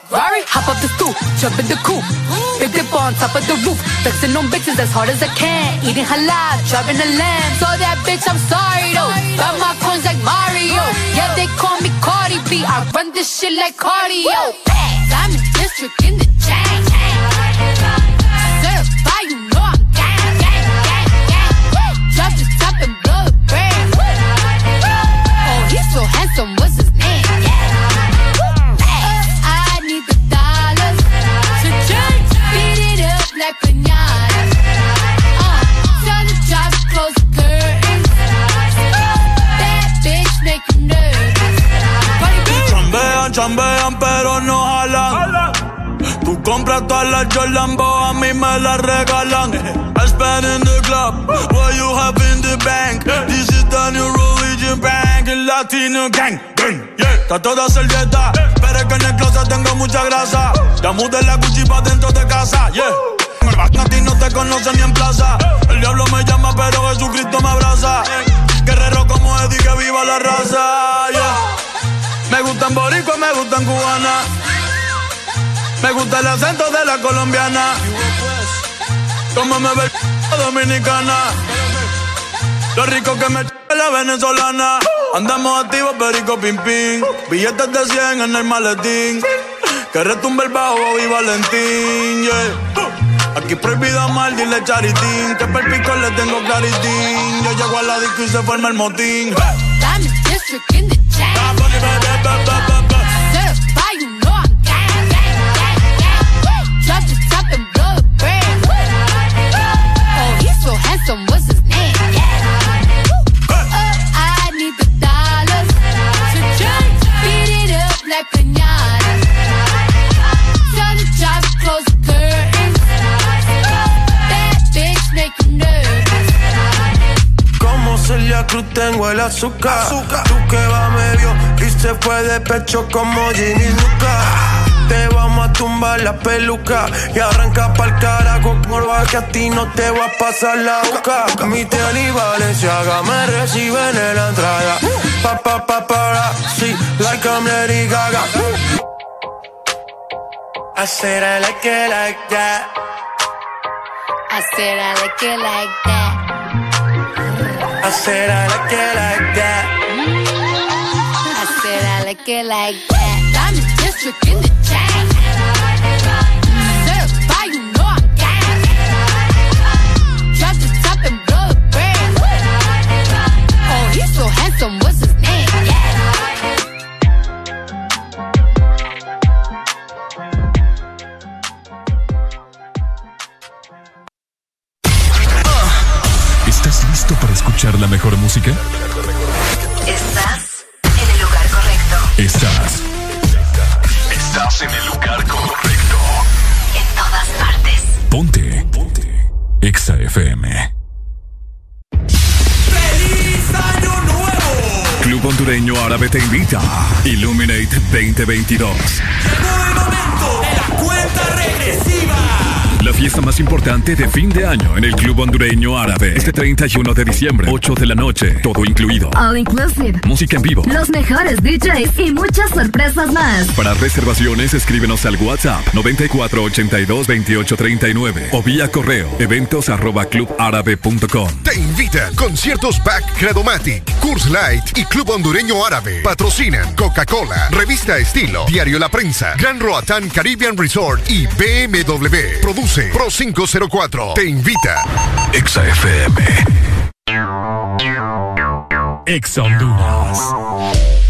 Speaker 78: Ferrari, hop up the stoop, jump in the coupe. Big dip on top of the roof, flexing on bitches as hard as I can. Eating halal, driving a lamb. So that bitch, I'm sorry though. Got my coins like Mario. Yeah, they call me Cardi B. I run this shit like cardio. Diamond district in the chain.
Speaker 53: Chambean, pero no jalan. Tú compras todas las Jordan, a mí me las regalan. I spend in the club, what you have in the bank. This is the new religion bank, el latino gang. gang, yeah. Está toda servieta, pero es que en el closet tengo mucha grasa. Ya mudé la Gucci pa' dentro de casa, yeah. A ti no te conocen ni en plaza. El diablo me llama, pero Jesucristo me abraza. Guerrero como Eddie, que viva la raza, yeah. Me gustan boricua, me gustan cubana. Me gusta el acento de la colombiana. Como me ve dominicana. Lo rico que me la venezolana. Andamos activos, perico pim pim. Billetes de 100 en el maletín. Que retumbe el bajo y Valentín, yeah. Aquí prohibido mal, dile charitín. Que per pico le tengo claritín. Yo llego a la disco y se forma el motín.
Speaker 78: Shine. Tengo el azúcar. Tú que va medio y se fue de pecho como Ginny Luca. Te vamos a tumbar la peluca y arranca pa'l carajo curva que a ti no te va a pasar la boca. Mi tele y Valenciaga me reciben en la entrada. Pa pa pa para, sí, like I'm Lady Gaga. I said I like it like that.
Speaker 79: I said I like it like that.
Speaker 78: I said I like it like that.
Speaker 79: I said I like it like that. Diamond District in the chat.
Speaker 7: La mejor música?
Speaker 80: Estás en el lugar correcto.
Speaker 7: Estás. Estás en el lugar correcto.
Speaker 80: En todas partes.
Speaker 7: Ponte. Ponte. Exa FM.
Speaker 25: ¡Feliz Año Nuevo!
Speaker 7: Club Hondureño Árabe te invita. Illuminate 2022.
Speaker 25: Llegó el momento de la cuenta regresiva.
Speaker 7: La fiesta más importante de fin de año en el Club Hondureño Árabe. Este 31 de diciembre, 8 de la noche, todo incluido.
Speaker 81: All inclusive.
Speaker 7: Música en vivo.
Speaker 81: Los mejores DJs y muchas sorpresas más.
Speaker 7: Para reservaciones, escríbenos al WhatsApp 94822839 o vía correo eventos arroba clubárabe.com.
Speaker 13: Te invita Conciertos Back Credomatic, Curse Light y Club Hondureño Árabe. Patrocinan Coca-Cola, Revista Estilo, Diario La Prensa, Gran Roatán Caribbean Resort y BMW. Produce Pro 504. Te invita.
Speaker 7: Exa FM. Exa Honduras.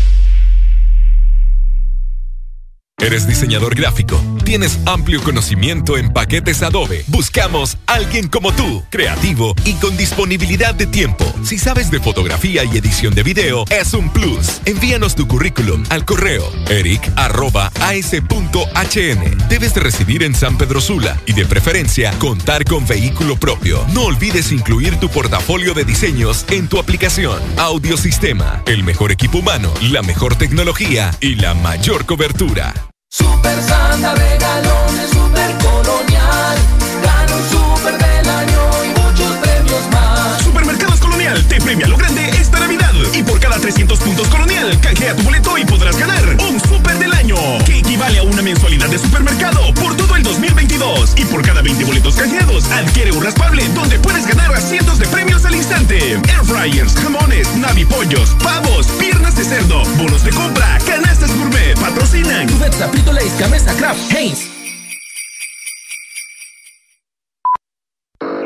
Speaker 16: ¿Eres diseñador gráfico? ¿Tienes amplio conocimiento en paquetes Adobe? Buscamos alguien como tú, creativo y con disponibilidad de tiempo. Si sabes de fotografía y edición de video, es un plus. Envíanos tu currículum al correo eric.as.hn. Debes de residir en San Pedro Sula y de preferencia contar con vehículo propio. No olvides incluir tu portafolio de diseños en tu aplicación. Audiosistema, el mejor equipo humano, la mejor tecnología y la mayor cobertura.
Speaker 24: Super Santa regalones, super colonial. Gana un super del año y muchos premios más.
Speaker 25: Supermercados Colonial te premia lo grande. Y por cada 300 puntos Colonial, canjea tu boleto y podrás ganar un super del año. Que equivale a una mensualidad de supermercado por todo el 2022. Y por cada 20 boletos canjeados, adquiere un raspable donde puedes ganar a cientos de premios al instante. Air fryers, jamones, navipollos, pavos, piernas de cerdo, bonos de compra, canastas gourmet, patrocinan.
Speaker 82: Cubeta, Frito Lays, Gamesa, Kraft, Heinz.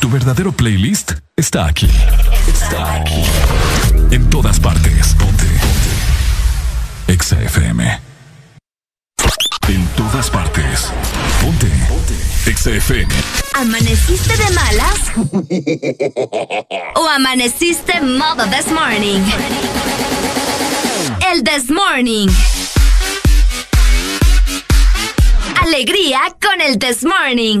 Speaker 7: Tu verdadero playlist está aquí. Está aquí. En todas partes. Ponte. Ponte. Exa FM. En todas partes. Ponte. Ponte. Exa FM.
Speaker 83: ¿Amaneciste de malas? ¿O amaneciste modo this morning? El this morning. Alegría con el this morning.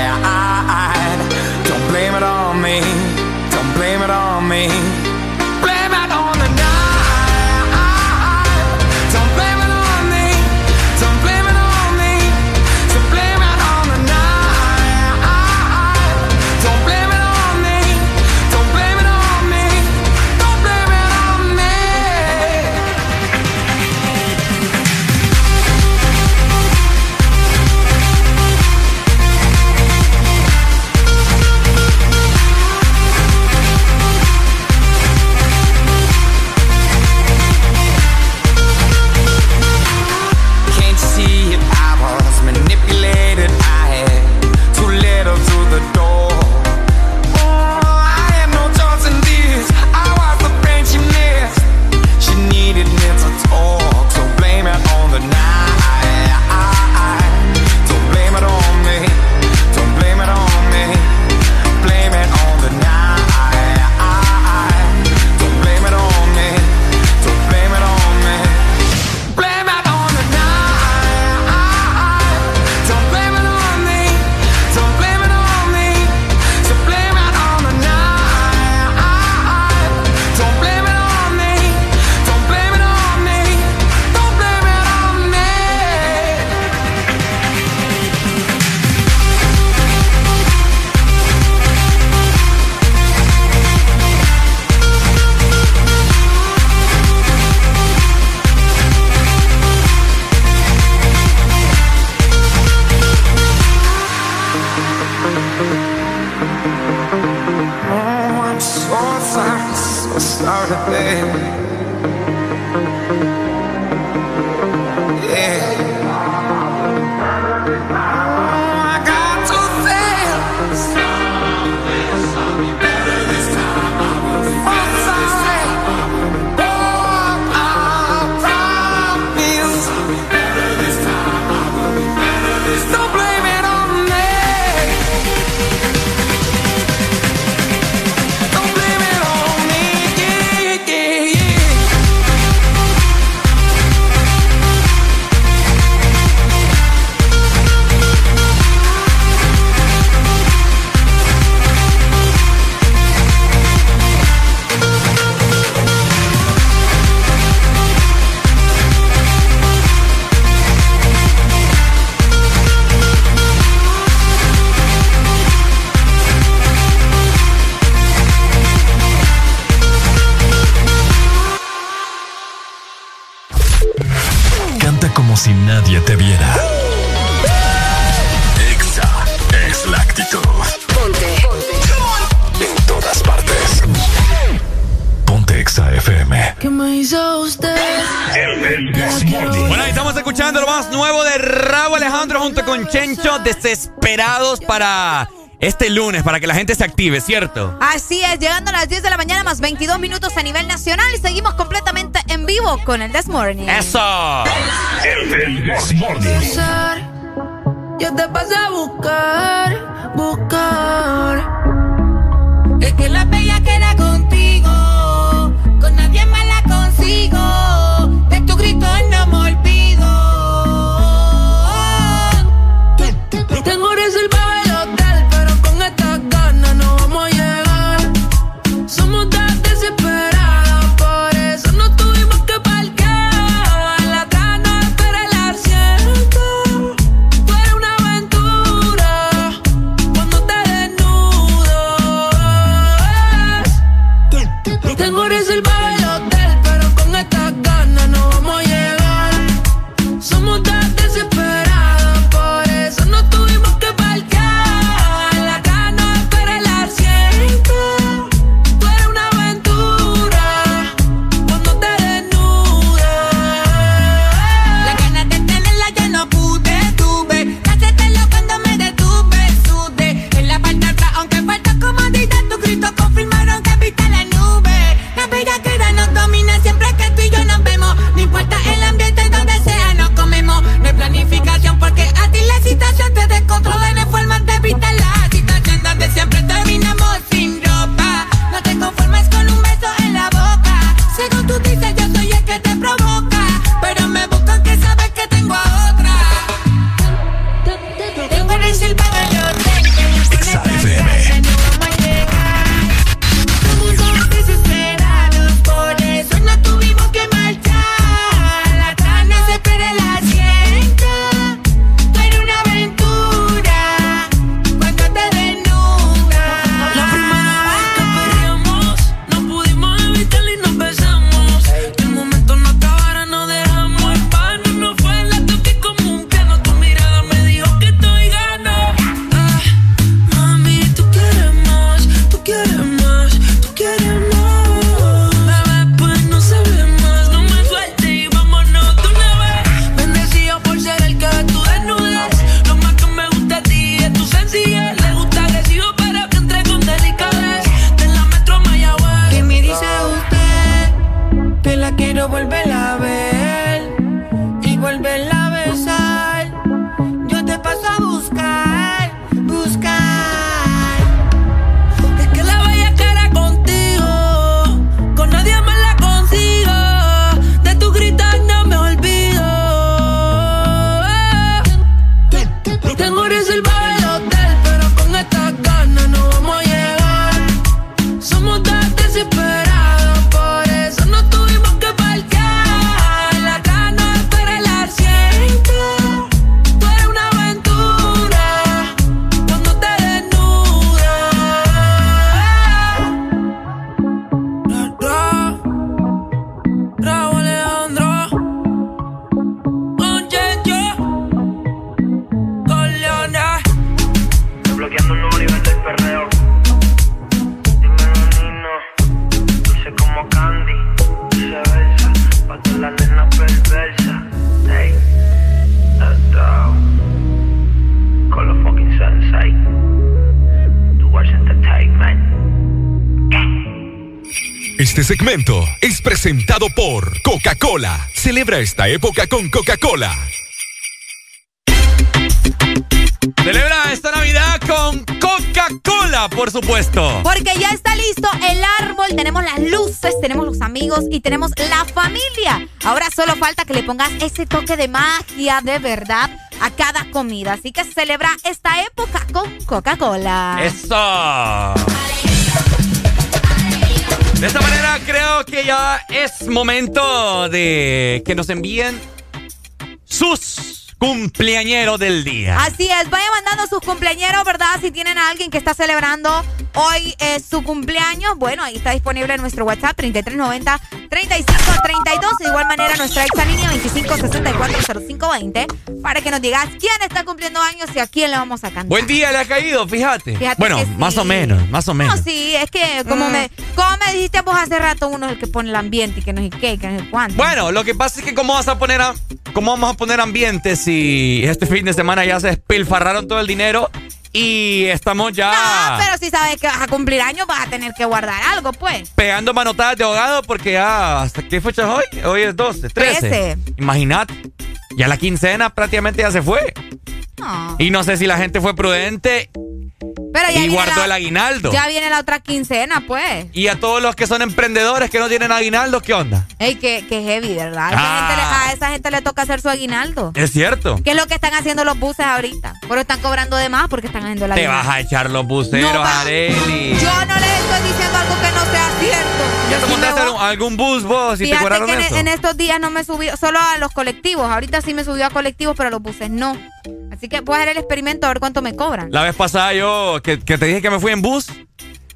Speaker 2: chenchos desesperados para este lunes para que la gente se active, ¿cierto?
Speaker 3: Así es, llegando a las 10 de la mañana más 22 minutos a nivel nacional y seguimos completamente en vivo con el This Morning.
Speaker 2: ¡Eso! El, el This Morning.
Speaker 24: Yo te paso a buscar, buscar. Es que la bella queda contigo, con nadie más la consigo.
Speaker 16: Segmento es presentado por Coca-Cola. Celebra esta época con Coca-Cola.
Speaker 2: Celebra esta Navidad con Coca-Cola, por supuesto.
Speaker 3: Porque ya está listo el árbol, tenemos las luces, tenemos los amigos y tenemos la familia. Ahora solo falta que le pongas ese toque de magia de verdad a cada comida. Así que celebra esta época con Coca-Cola.
Speaker 2: Eso. De esta manera creo que ya es momento de que nos envíen sus cumpleañeros del día.
Speaker 3: Así es, vayan mandando sus cumpleaños, ¿verdad? Si tienen a alguien que está celebrando hoy eh, su cumpleaños, bueno, ahí está disponible en nuestro WhatsApp 3390-3532. De igual manera, nuestra exa línea 25640520 para que nos digas quién está cumpliendo años y a quién le vamos a cantar.
Speaker 2: Buen día le ha caído, fíjate.
Speaker 3: Fíjate
Speaker 2: bueno,
Speaker 3: sí.
Speaker 2: más o menos, más o menos.
Speaker 3: No, sí, es que como,
Speaker 2: Mm.
Speaker 3: me, me dijiste vos hace rato, uno es el que pone el ambiente y que no sé qué, que no sé cuánto.
Speaker 2: Bueno, lo que pasa es que cómo vas a poner a- cómo vamos a poner ambiente si este fin de semana ya se despilfarraron todo el dinero y estamos ya
Speaker 3: No, pero si sabes que vas a cumplir años, vas a tener que guardar algo, pues.
Speaker 2: pegando manotadas de ahogado porque ya hasta qué fecha es hoy? Hoy es 12, 13.
Speaker 3: Trece.
Speaker 2: Imagínate. Ya la quincena prácticamente ya se fue.
Speaker 3: No.
Speaker 2: Y no sé si la gente fue prudente
Speaker 3: Pero ya
Speaker 2: y guardó
Speaker 3: la-
Speaker 2: el aguinaldo.
Speaker 3: Ya viene la otra quincena, pues.
Speaker 2: Y a todos los que son emprendedores que no tienen aguinaldo, ¿qué onda?
Speaker 3: Ey, que, que heavy, ¿verdad? A esa,
Speaker 2: Ah.
Speaker 3: gente le, a esa gente le toca hacer su aguinaldo.
Speaker 2: Es cierto.
Speaker 3: ¿Qué es lo que están haciendo los buses ahorita? Pero están cobrando de más porque están haciendo la
Speaker 2: Te vas a echar los buceros,
Speaker 3: No.
Speaker 2: Areli.
Speaker 3: Yo no les estoy diciendo algo que no sea cierto.
Speaker 2: ¿Ya te montaste algún, bus vos y te
Speaker 3: Fíjate
Speaker 2: cobraron
Speaker 3: que en,
Speaker 2: eso?
Speaker 3: en estos días no me subió, solo a los colectivos. Ahorita sí me subió a colectivos, pero a los buses no. Así que voy a hacer el experimento a ver cuánto me cobran.
Speaker 2: La vez pasada yo, que, que te dije que me fui en bus,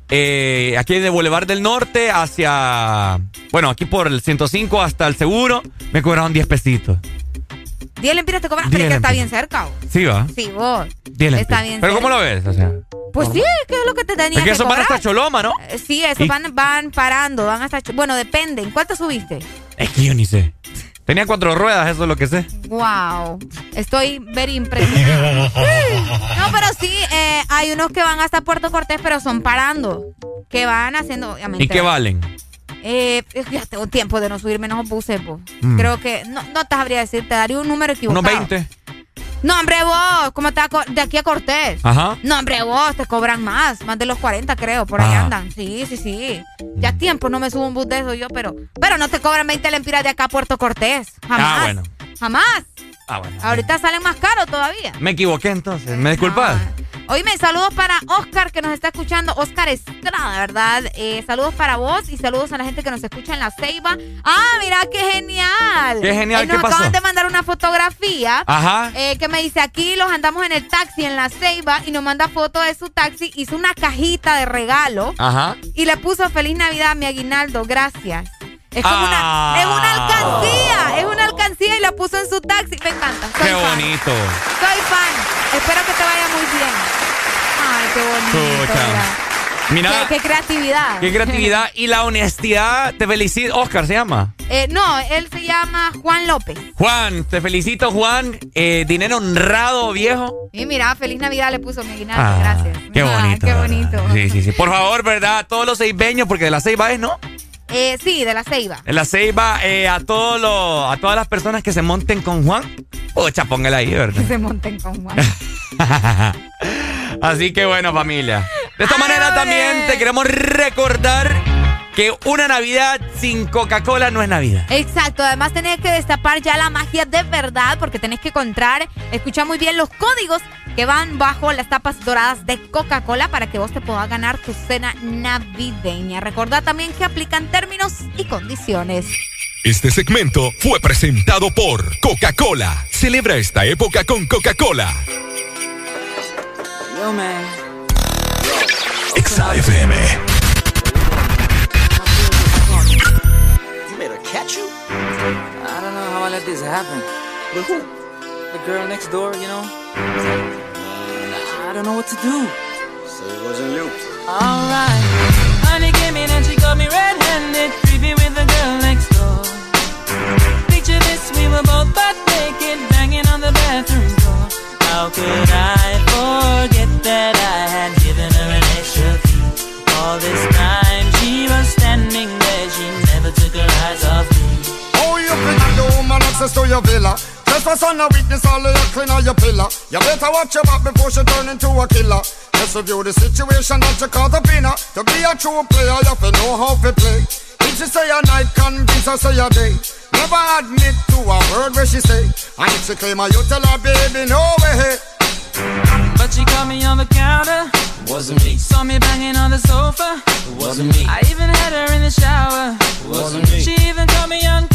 Speaker 2: eh, aquí de Boulevard del Norte hacia, bueno, aquí por el 105 hasta el seguro, me cobraron 10 pesitos.
Speaker 3: 10 lempiras te cobran, pero es que está bien cerca. vos.
Speaker 2: Sí, va.
Speaker 3: Sí, vos.
Speaker 2: 10
Speaker 3: Está bien
Speaker 2: Pero ¿cómo lo ves? O sea,
Speaker 3: Pues sí, ¿qué es lo que te tenía
Speaker 2: es que
Speaker 3: que
Speaker 2: eso van
Speaker 3: cobrar?
Speaker 2: hasta Choloma, ¿no?
Speaker 3: Eh, Sí, eso van, van parando, van hasta... Ch- Bueno, dependen. ¿Cuánto subiste?
Speaker 2: Es que yo ni sé. Tenía cuatro ruedas, eso es lo que sé.
Speaker 3: Wow, estoy very impresionada. no, pero sí, eh, hay unos que van hasta Puerto Cortés, pero son parando. Que van haciendo, obviamente.
Speaker 2: ¿Y qué valen?
Speaker 3: Eh, ya tengo tiempo de no subirme en los buses, po.
Speaker 2: Mm.
Speaker 3: Creo que, no, no te sabría decir, te daría un número equivocado.
Speaker 2: Unos 20.
Speaker 3: No, hombre, vos, ¿cómo te de aquí a Cortés?
Speaker 2: Ajá.
Speaker 3: No, hombre, vos, te cobran más, más de los 40 creo, por ahí
Speaker 2: Ah.
Speaker 3: andan. Sí, sí, sí. Ya tiempo no me subo un bus de eso yo, pero, pero no te cobran 20 lempiras de acá a Puerto Cortés. Jamás.
Speaker 2: Ah, bueno.
Speaker 3: Jamás.
Speaker 2: Ah, bueno.
Speaker 3: Ahorita salen más caros todavía.
Speaker 2: Me equivoqué entonces. ¿Me disculpas?
Speaker 3: Oíme, saludos para Oscar que nos está escuchando, Oscar Estrada, ¿verdad? Eh, saludos para vos y saludos a la gente que nos escucha en la Ceiba. Ah, mira qué genial.
Speaker 2: Qué genial,
Speaker 3: Eh, nos
Speaker 2: ¿qué pasó?
Speaker 3: acaban de mandar una fotografía.
Speaker 2: Ajá.
Speaker 3: eh, que me dice aquí los andamos en el taxi en la Ceiba y nos manda foto de su taxi, hizo una cajita de regalo
Speaker 2: Ajá.
Speaker 3: y le puso feliz Navidad mi aguinaldo, gracias. Es como
Speaker 2: Ah.
Speaker 3: una, es una alcancía, es una alcancía y la puso en su taxi. Me encanta. Soy
Speaker 2: Qué
Speaker 3: fan.
Speaker 2: bonito.
Speaker 3: Soy fan. Espero que te vaya muy bien. Ay, qué bonito. Mira. Qué, qué creatividad.
Speaker 2: qué creatividad y la honestidad. Te felicito. Oscar se llama.
Speaker 3: Eh, no, él se llama Juan López.
Speaker 2: Juan, te felicito, Juan. Eh, dinero honrado, viejo.
Speaker 3: Y mira, feliz Navidad le puso mi aguinaldo.
Speaker 2: Ah,
Speaker 3: Gracias.
Speaker 2: Qué
Speaker 3: Ah,
Speaker 2: bonito.
Speaker 3: qué bonito.
Speaker 2: Sí, sí, sí. Por favor, ¿verdad? Todos los ceibeños, porque de la ceiba es, ¿no?
Speaker 3: Eh, sí, de la Ceiba.
Speaker 2: En la ceiba, eh, a, todos los, a todas las personas que se monten con Juan. Ocha, póngala ahí, ¿verdad?
Speaker 3: Que se monten con Juan.
Speaker 2: Así que bueno, familia. De esta manera también te queremos recordar que una Navidad sin Coca-Cola no es Navidad.
Speaker 3: Exacto, además tenés que destapar ya la magia de verdad porque tenés que encontrar, escucha muy bien los códigos que van bajo las tapas doradas de Coca-Cola para que vos te puedas ganar tu cena navideña. Recordá también que aplican términos y condiciones.
Speaker 16: Este segmento fue presentado por Coca-Cola. Celebra esta época con Coca-Cola.
Speaker 84: Yo, man.
Speaker 16: Exa FM.
Speaker 84: got you? I don't know how I let this happen. With who? The girl next door, you know? I don't know what to do.
Speaker 85: So it wasn't you.
Speaker 84: Alright. Honey came in and she caught me red-handed, creepy with the girl next door. Picture this, we were both butt naked, banging on the bathroom door. How could I?
Speaker 85: Access to your villa. Trespass on a witness, all of your clean on your pillar. You better watch your back before she turn into a killer. Let's review the situation that you caught up in. To be a true player, you have to know how to play. If she say a night, convince her say a day. Never admit to a word where she say. And if she claim her, you tell her, baby, no way.
Speaker 84: But she caught me on the counter.
Speaker 86: Wasn't me.
Speaker 84: Saw me banging on the sofa.
Speaker 86: Wasn't me.
Speaker 84: I even had her in the shower.
Speaker 86: Wasn't me.
Speaker 84: She even caught me on camera.
Speaker 86: Wasn't me.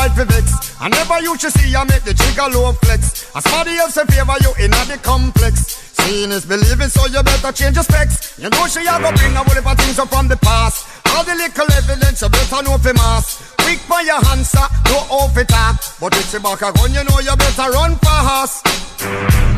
Speaker 85: right for vex. I never used to see you make the trigger low flex. As somebody else in favor you in the complex. Seeing is believing, so you better change your specs. You know she have a bring a whole heap of things up from the past. All the little evidence you better know for mass. Quick by your answer, no off it talk. But if she back a gun, you know you better run fast.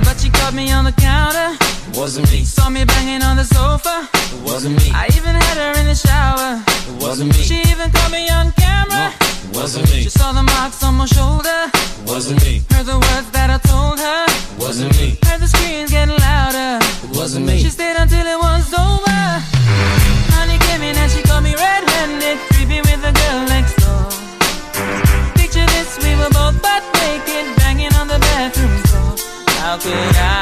Speaker 84: But she caught me on the counter.
Speaker 86: It Wasn't me.
Speaker 84: Saw me banging on the sofa.
Speaker 86: It wasn't me.
Speaker 84: I even had her in the shower.
Speaker 86: It wasn't me.
Speaker 84: She even caught me on camera.
Speaker 86: It Wasn't me.
Speaker 84: She saw the marks on my shoulder.
Speaker 86: It Wasn't me.
Speaker 84: Heard the words that I told her.
Speaker 86: Wasn't me.
Speaker 84: Heard the screams getting louder.
Speaker 86: It wasn't me.
Speaker 84: She stayed until it was over. In and she caught me red-handed, creepy with the girl next door. Picture this, we were both butt naked, banging on the bathroom door. How could I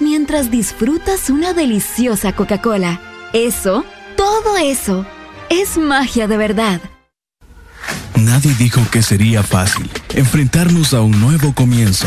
Speaker 87: mientras disfrutas una deliciosa Coca-Cola. Eso, todo eso, es magia de verdad.
Speaker 51: Nadie dijo que sería fácil enfrentarnos a un nuevo comienzo,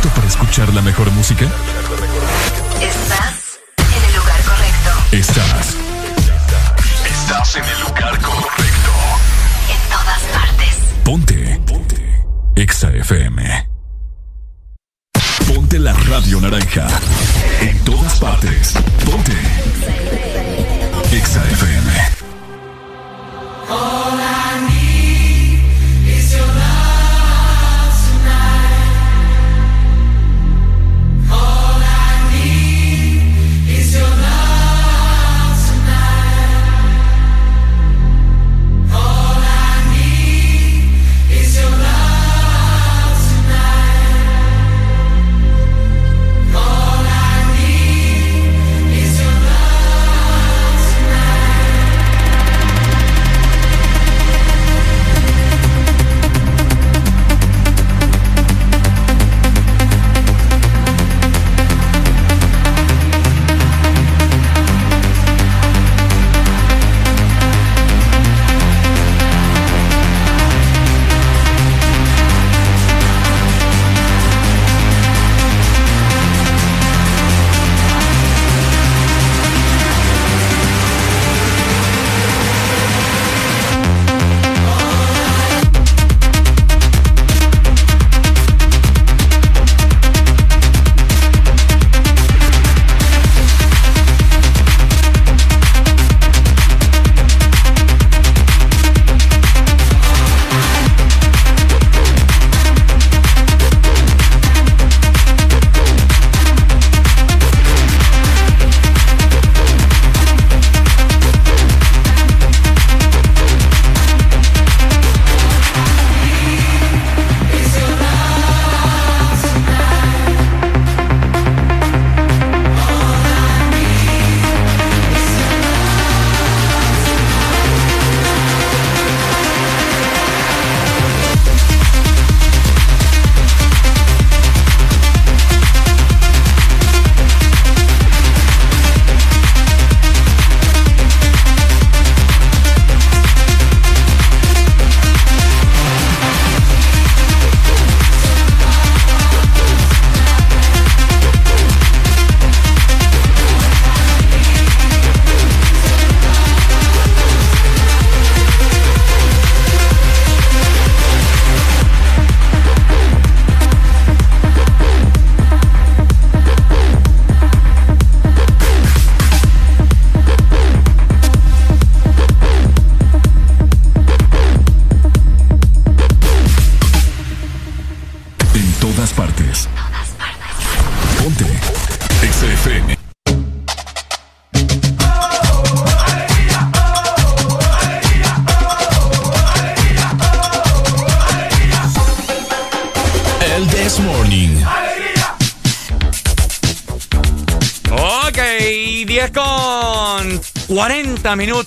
Speaker 7: Listo para escuchar la mejor música?
Speaker 88: Estás en el lugar correcto.
Speaker 7: Estás. Estás en el lugar correcto.
Speaker 88: En todas partes.
Speaker 7: Ponte. Ponte. Exa FM. Ponte la radio naranja. En todas partes. Ponte. Exa FM.
Speaker 89: All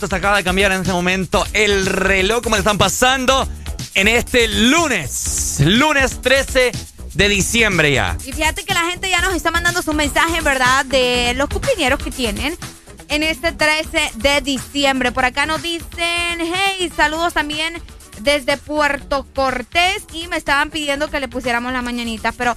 Speaker 2: minutos. Acaba de cambiar en este momento el reloj. ¿Cómo le están pasando en este lunes? Lunes 13 de diciembre ya.
Speaker 3: Y fíjate que la gente ya nos está mandando su mensaje, ¿verdad? De los cumpleaños que tienen en este 13 de diciembre. Por acá nos dicen, hey, saludos también desde Puerto Cortés y me estaban pidiendo que le pusiéramos las mañanitas, pero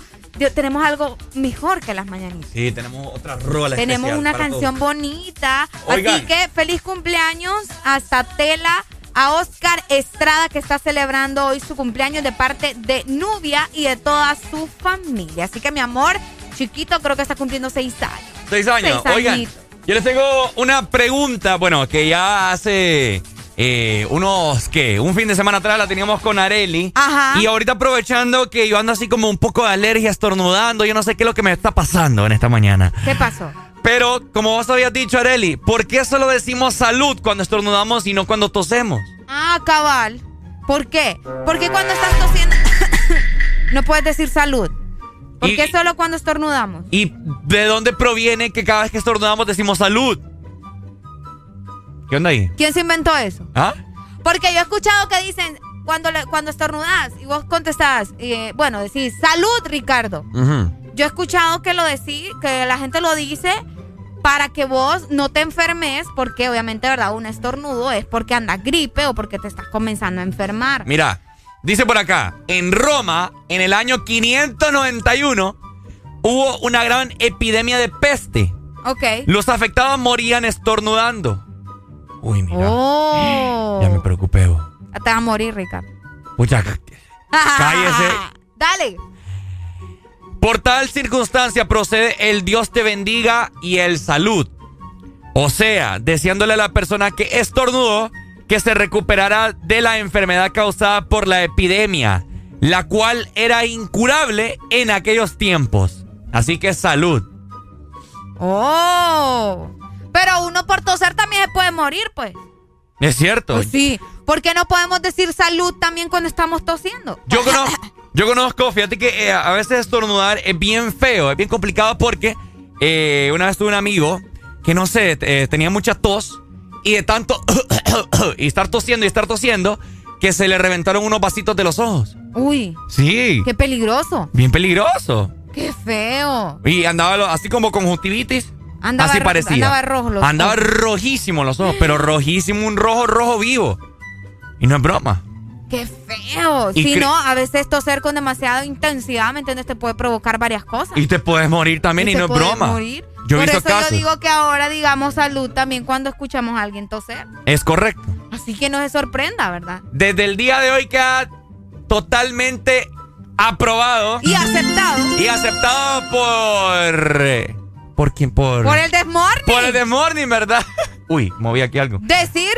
Speaker 3: tenemos algo mejor que las mañanitas.
Speaker 2: Sí, tenemos otra rola
Speaker 3: Tenemos una canción
Speaker 2: todos.
Speaker 3: bonita.
Speaker 2: Oigan.
Speaker 3: Así que feliz cumpleaños hasta Tela. A Oscar Estrada que está celebrando hoy su cumpleaños de parte de Nubia y de toda su familia. Así que mi amor, chiquito, creo que está cumpliendo seis años.
Speaker 2: Seis años.
Speaker 3: Seis
Speaker 2: Oigan, yo les tengo una pregunta. Bueno, que ya hace eh, unos, ¿qué? Un fin de semana atrás la teníamos con Areli.
Speaker 3: Ajá.
Speaker 2: Y ahorita aprovechando que yo ando así como un poco de alergia, estornudando, yo no sé qué es lo que me está pasando en esta mañana.
Speaker 3: ¿Qué pasó?
Speaker 2: Pero, como vos habías dicho, Areli, ¿por qué solo decimos salud cuando estornudamos y no cuando tosemos?
Speaker 3: Ah, cabal. ¿Por qué? Porque cuando estás tosiendo. no puedes decir salud. ¿Por
Speaker 2: Y-
Speaker 3: qué solo cuando estornudamos?
Speaker 2: ¿Y de dónde proviene que cada vez que estornudamos decimos salud? ¿Qué onda ahí?
Speaker 3: ¿Quién se inventó eso?
Speaker 2: ¿Ah?
Speaker 3: Porque yo he escuchado que dicen cuando le- cuando estornudas y vos contestás, eh, bueno, decís salud, Ricardo.
Speaker 2: Ujú.
Speaker 3: Yo he escuchado que lo decís, que la gente lo dice para que vos no te enfermes, porque obviamente, ¿verdad? Un estornudo es porque andas gripe o porque te estás comenzando a enfermar.
Speaker 2: Mira, dice por acá, en Roma, en el año 591, hubo una gran epidemia de peste.
Speaker 3: Ok.
Speaker 2: Los afectados morían estornudando. Uy, mira.
Speaker 3: Oh.
Speaker 2: Ya me preocupé. vos.
Speaker 3: Te vas a morir, Ricardo.
Speaker 2: Pucha, cállese.
Speaker 3: Dale.
Speaker 2: Por tal circunstancia procede el Dios te bendiga y el salud. O sea, deseándole a la persona que estornudó que se recuperara de la enfermedad causada por la epidemia, la cual era incurable en aquellos tiempos. Así que salud.
Speaker 3: Oh. Pero uno por toser también se puede morir, pues.
Speaker 2: Es cierto.
Speaker 3: Pues sí. ¿Por qué no podemos decir salud también cuando estamos tosiendo?
Speaker 2: Yo conozco, yo conozco, fíjate que eh, a veces estornudar es bien feo, es bien complicado porque eh, una vez tuve un amigo que no sé, eh, tenía mucha tos y de tanto y estar tosiendo y estar tosiendo que se le reventaron unos vasitos de los ojos.
Speaker 3: Uy,
Speaker 2: Sí,
Speaker 3: qué peligroso.
Speaker 2: bien peligroso.
Speaker 3: Qué feo.
Speaker 2: Y andaba así como conjuntivitis.
Speaker 3: Andaba
Speaker 2: así parecía.
Speaker 3: andaba rojo los
Speaker 2: Andaba
Speaker 3: ojos.
Speaker 2: rojísimo los ojos, pero rojísimo, un rojo, rojo vivo. Y no es broma.
Speaker 3: Qué feo.
Speaker 2: Y
Speaker 3: Si no, a veces toser con demasiada intensidad, ¿me entiendes? Te puede provocar varias cosas.
Speaker 2: Y te puedes morir también y,
Speaker 3: te
Speaker 2: no es broma.
Speaker 3: morir.
Speaker 2: Yo
Speaker 3: Por eso
Speaker 2: casos.
Speaker 3: yo digo que ahora digamos salud también cuando escuchamos a alguien toser.
Speaker 2: Es correcto.
Speaker 3: Así que no se sorprenda, ¿verdad?
Speaker 2: Desde el día de hoy queda totalmente aprobado
Speaker 3: Y aceptado.
Speaker 2: y aceptado por. ¿Por quién? Por.
Speaker 3: Por el desmorning.
Speaker 2: Por el de Morning, ¿verdad? Uy, moví aquí algo.
Speaker 3: Decir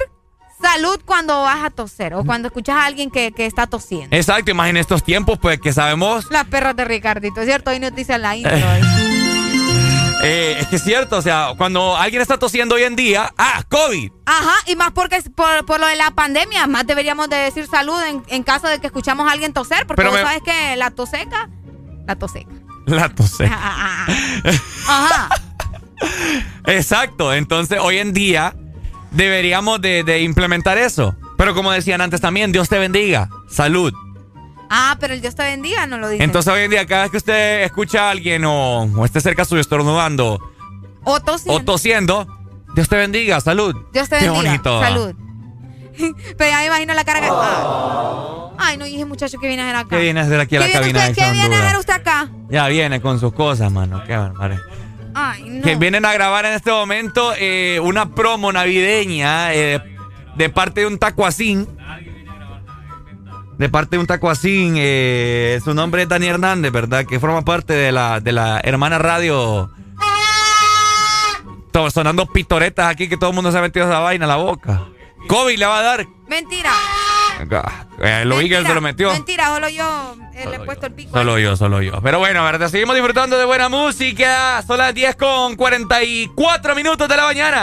Speaker 3: salud cuando vas a toser o cuando escuchas a alguien que, que está tosiendo.
Speaker 2: Exacto, imagina estos tiempos, pues que sabemos.
Speaker 3: Las perras de Ricardito, ¿cierto? Hoy nos dice la intro.
Speaker 2: eh, es que es cierto, o sea, cuando alguien está tosiendo hoy en día. ¡Ah, COVID!
Speaker 3: Ajá, y más porque por, por lo de la pandemia, más deberíamos de decir salud en, en caso de que escuchamos a alguien toser, porque
Speaker 2: Pero
Speaker 3: vos
Speaker 2: me-
Speaker 3: sabes que la toseca, la toseca.
Speaker 2: La tosé.
Speaker 3: Ajá.
Speaker 2: Exacto, entonces hoy en día deberíamos de, de implementar eso. Pero como decían antes también, Dios te bendiga. Salud.
Speaker 3: Ah, pero el Dios te bendiga, no lo dice.
Speaker 2: Entonces hoy en día cada vez que usted escucha a alguien o, o esté cerca suyo estornudando
Speaker 3: o tosiendo.
Speaker 2: o tosiendo, Dios te bendiga, salud.
Speaker 3: Dios te
Speaker 2: Qué
Speaker 3: bendiga.
Speaker 2: bonito.
Speaker 3: Salud. pero ya me imagino la cara que. Ah. Ay, no dije muchacho que viene a hacer acá.
Speaker 2: ¿Qué viene a hacer aquí a la
Speaker 3: ¿Qué viene
Speaker 2: cabina de
Speaker 3: usted, ¿Qué viene a hacer usted acá?
Speaker 2: Ya viene con sus cosas, mano. Qué barbaridad.
Speaker 3: Ay, no.
Speaker 2: Que vienen a grabar en este momento eh, una promo navideña eh, de parte de un tacuacín. De parte de un tacuacín. Eh, su nombre es Dani Hernández, ¿verdad? Que forma parte de la, de la hermana radio. To- Sonando pitoretas aquí que todo el mundo se ha metido esa vaina a la boca. COVID le va a dar.
Speaker 3: Mentira.
Speaker 2: Eh, lo vi que él se lo metió.
Speaker 3: Mentira, solo yo eh, le he puesto el pico.
Speaker 2: Solo yo, solo yo. Pero bueno, ¿verdad? Seguimos disfrutando de buena música. Son las 10 con 44 minutos de la mañana.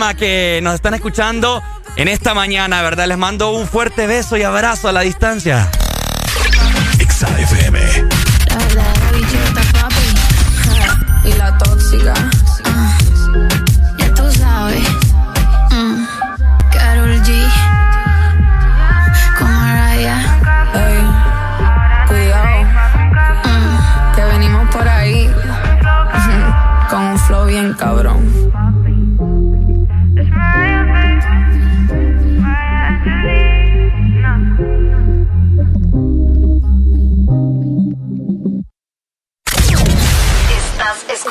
Speaker 62: Que nos
Speaker 2: están escuchando en esta mañana, ¿verdad? Les mando un fuerte beso y abrazo a la distancia.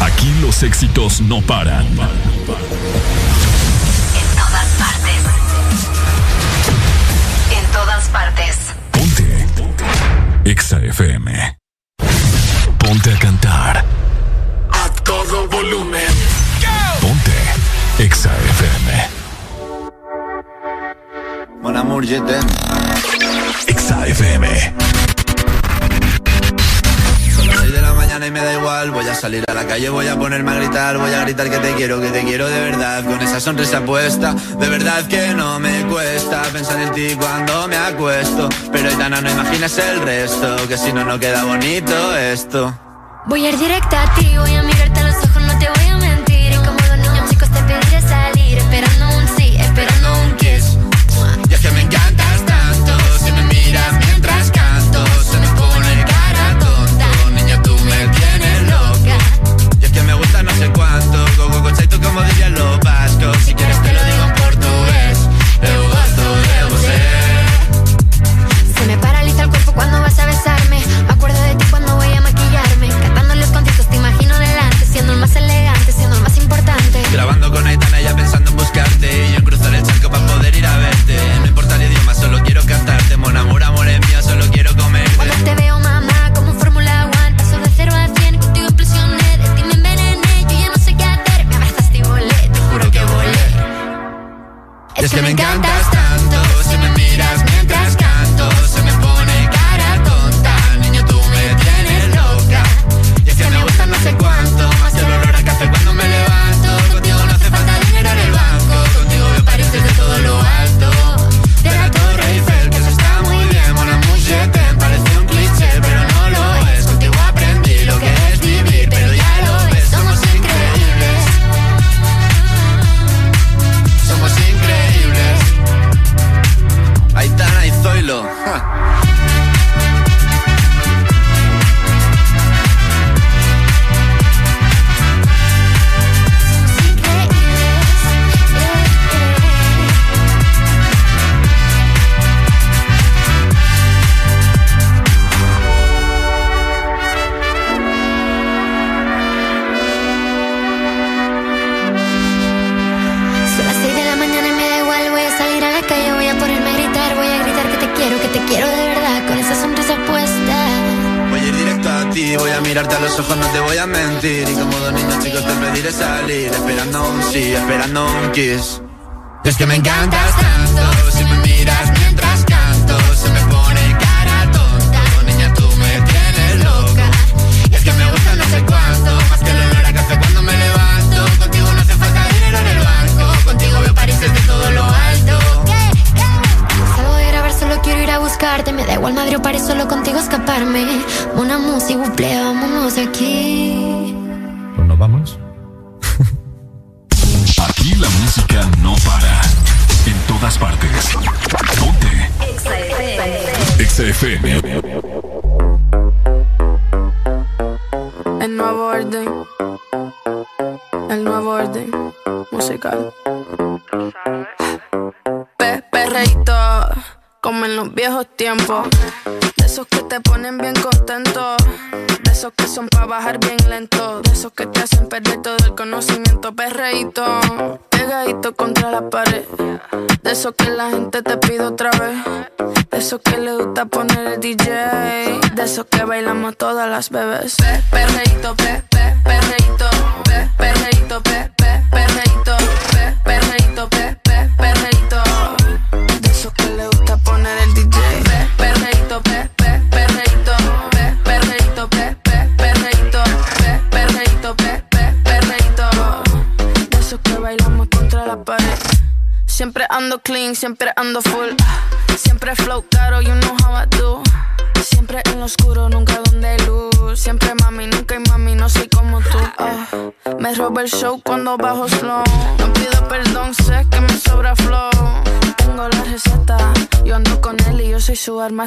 Speaker 7: Aquí los éxitos no paran.
Speaker 83: En todas partes. En todas partes.
Speaker 7: EXA FM. Ponte a cantar.
Speaker 83: A todo volumen.
Speaker 7: Ponte. EXA FM.
Speaker 90: Mon amour, je t'aime.
Speaker 7: EXA FM.
Speaker 90: Son las 6 de la mañana y me da igual. Voy a salir a la calle, voy a ponerme a gritar. Voy a gritar que te quiero, que te quiero de verdad. Con esa sonrisa puesta, de verdad que no me cuesta pensar en ti cuando me acuesto. Pero Itana, no imaginas el resto, que si no, no queda bonito esto.
Speaker 62: Voy a ir directa a ti, voy a mirarte a los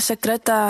Speaker 91: secreta.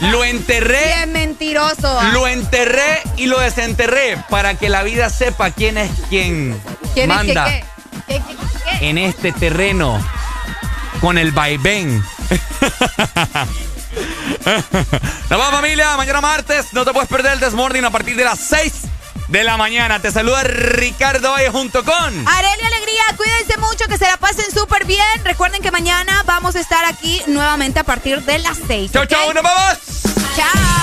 Speaker 2: Lo enterré.
Speaker 3: Bien mentiroso.
Speaker 2: Lo enterré y lo desenterré para que la vida sepa quién es quien
Speaker 3: ¿Quién es
Speaker 2: manda
Speaker 3: que qué? ¿Qué, qué,
Speaker 2: en este terreno con el vaivén. Nos vamos familia, mañana martes, no te puedes perder el Desmorning a partir de las 6 de la mañana. Te saluda Ricardo Valle junto con...
Speaker 3: Arelia se la pasen súper bien. Recuerden que mañana vamos a estar aquí nuevamente a partir de las 6.
Speaker 2: Chau, chau, nos vamos.
Speaker 3: Chao.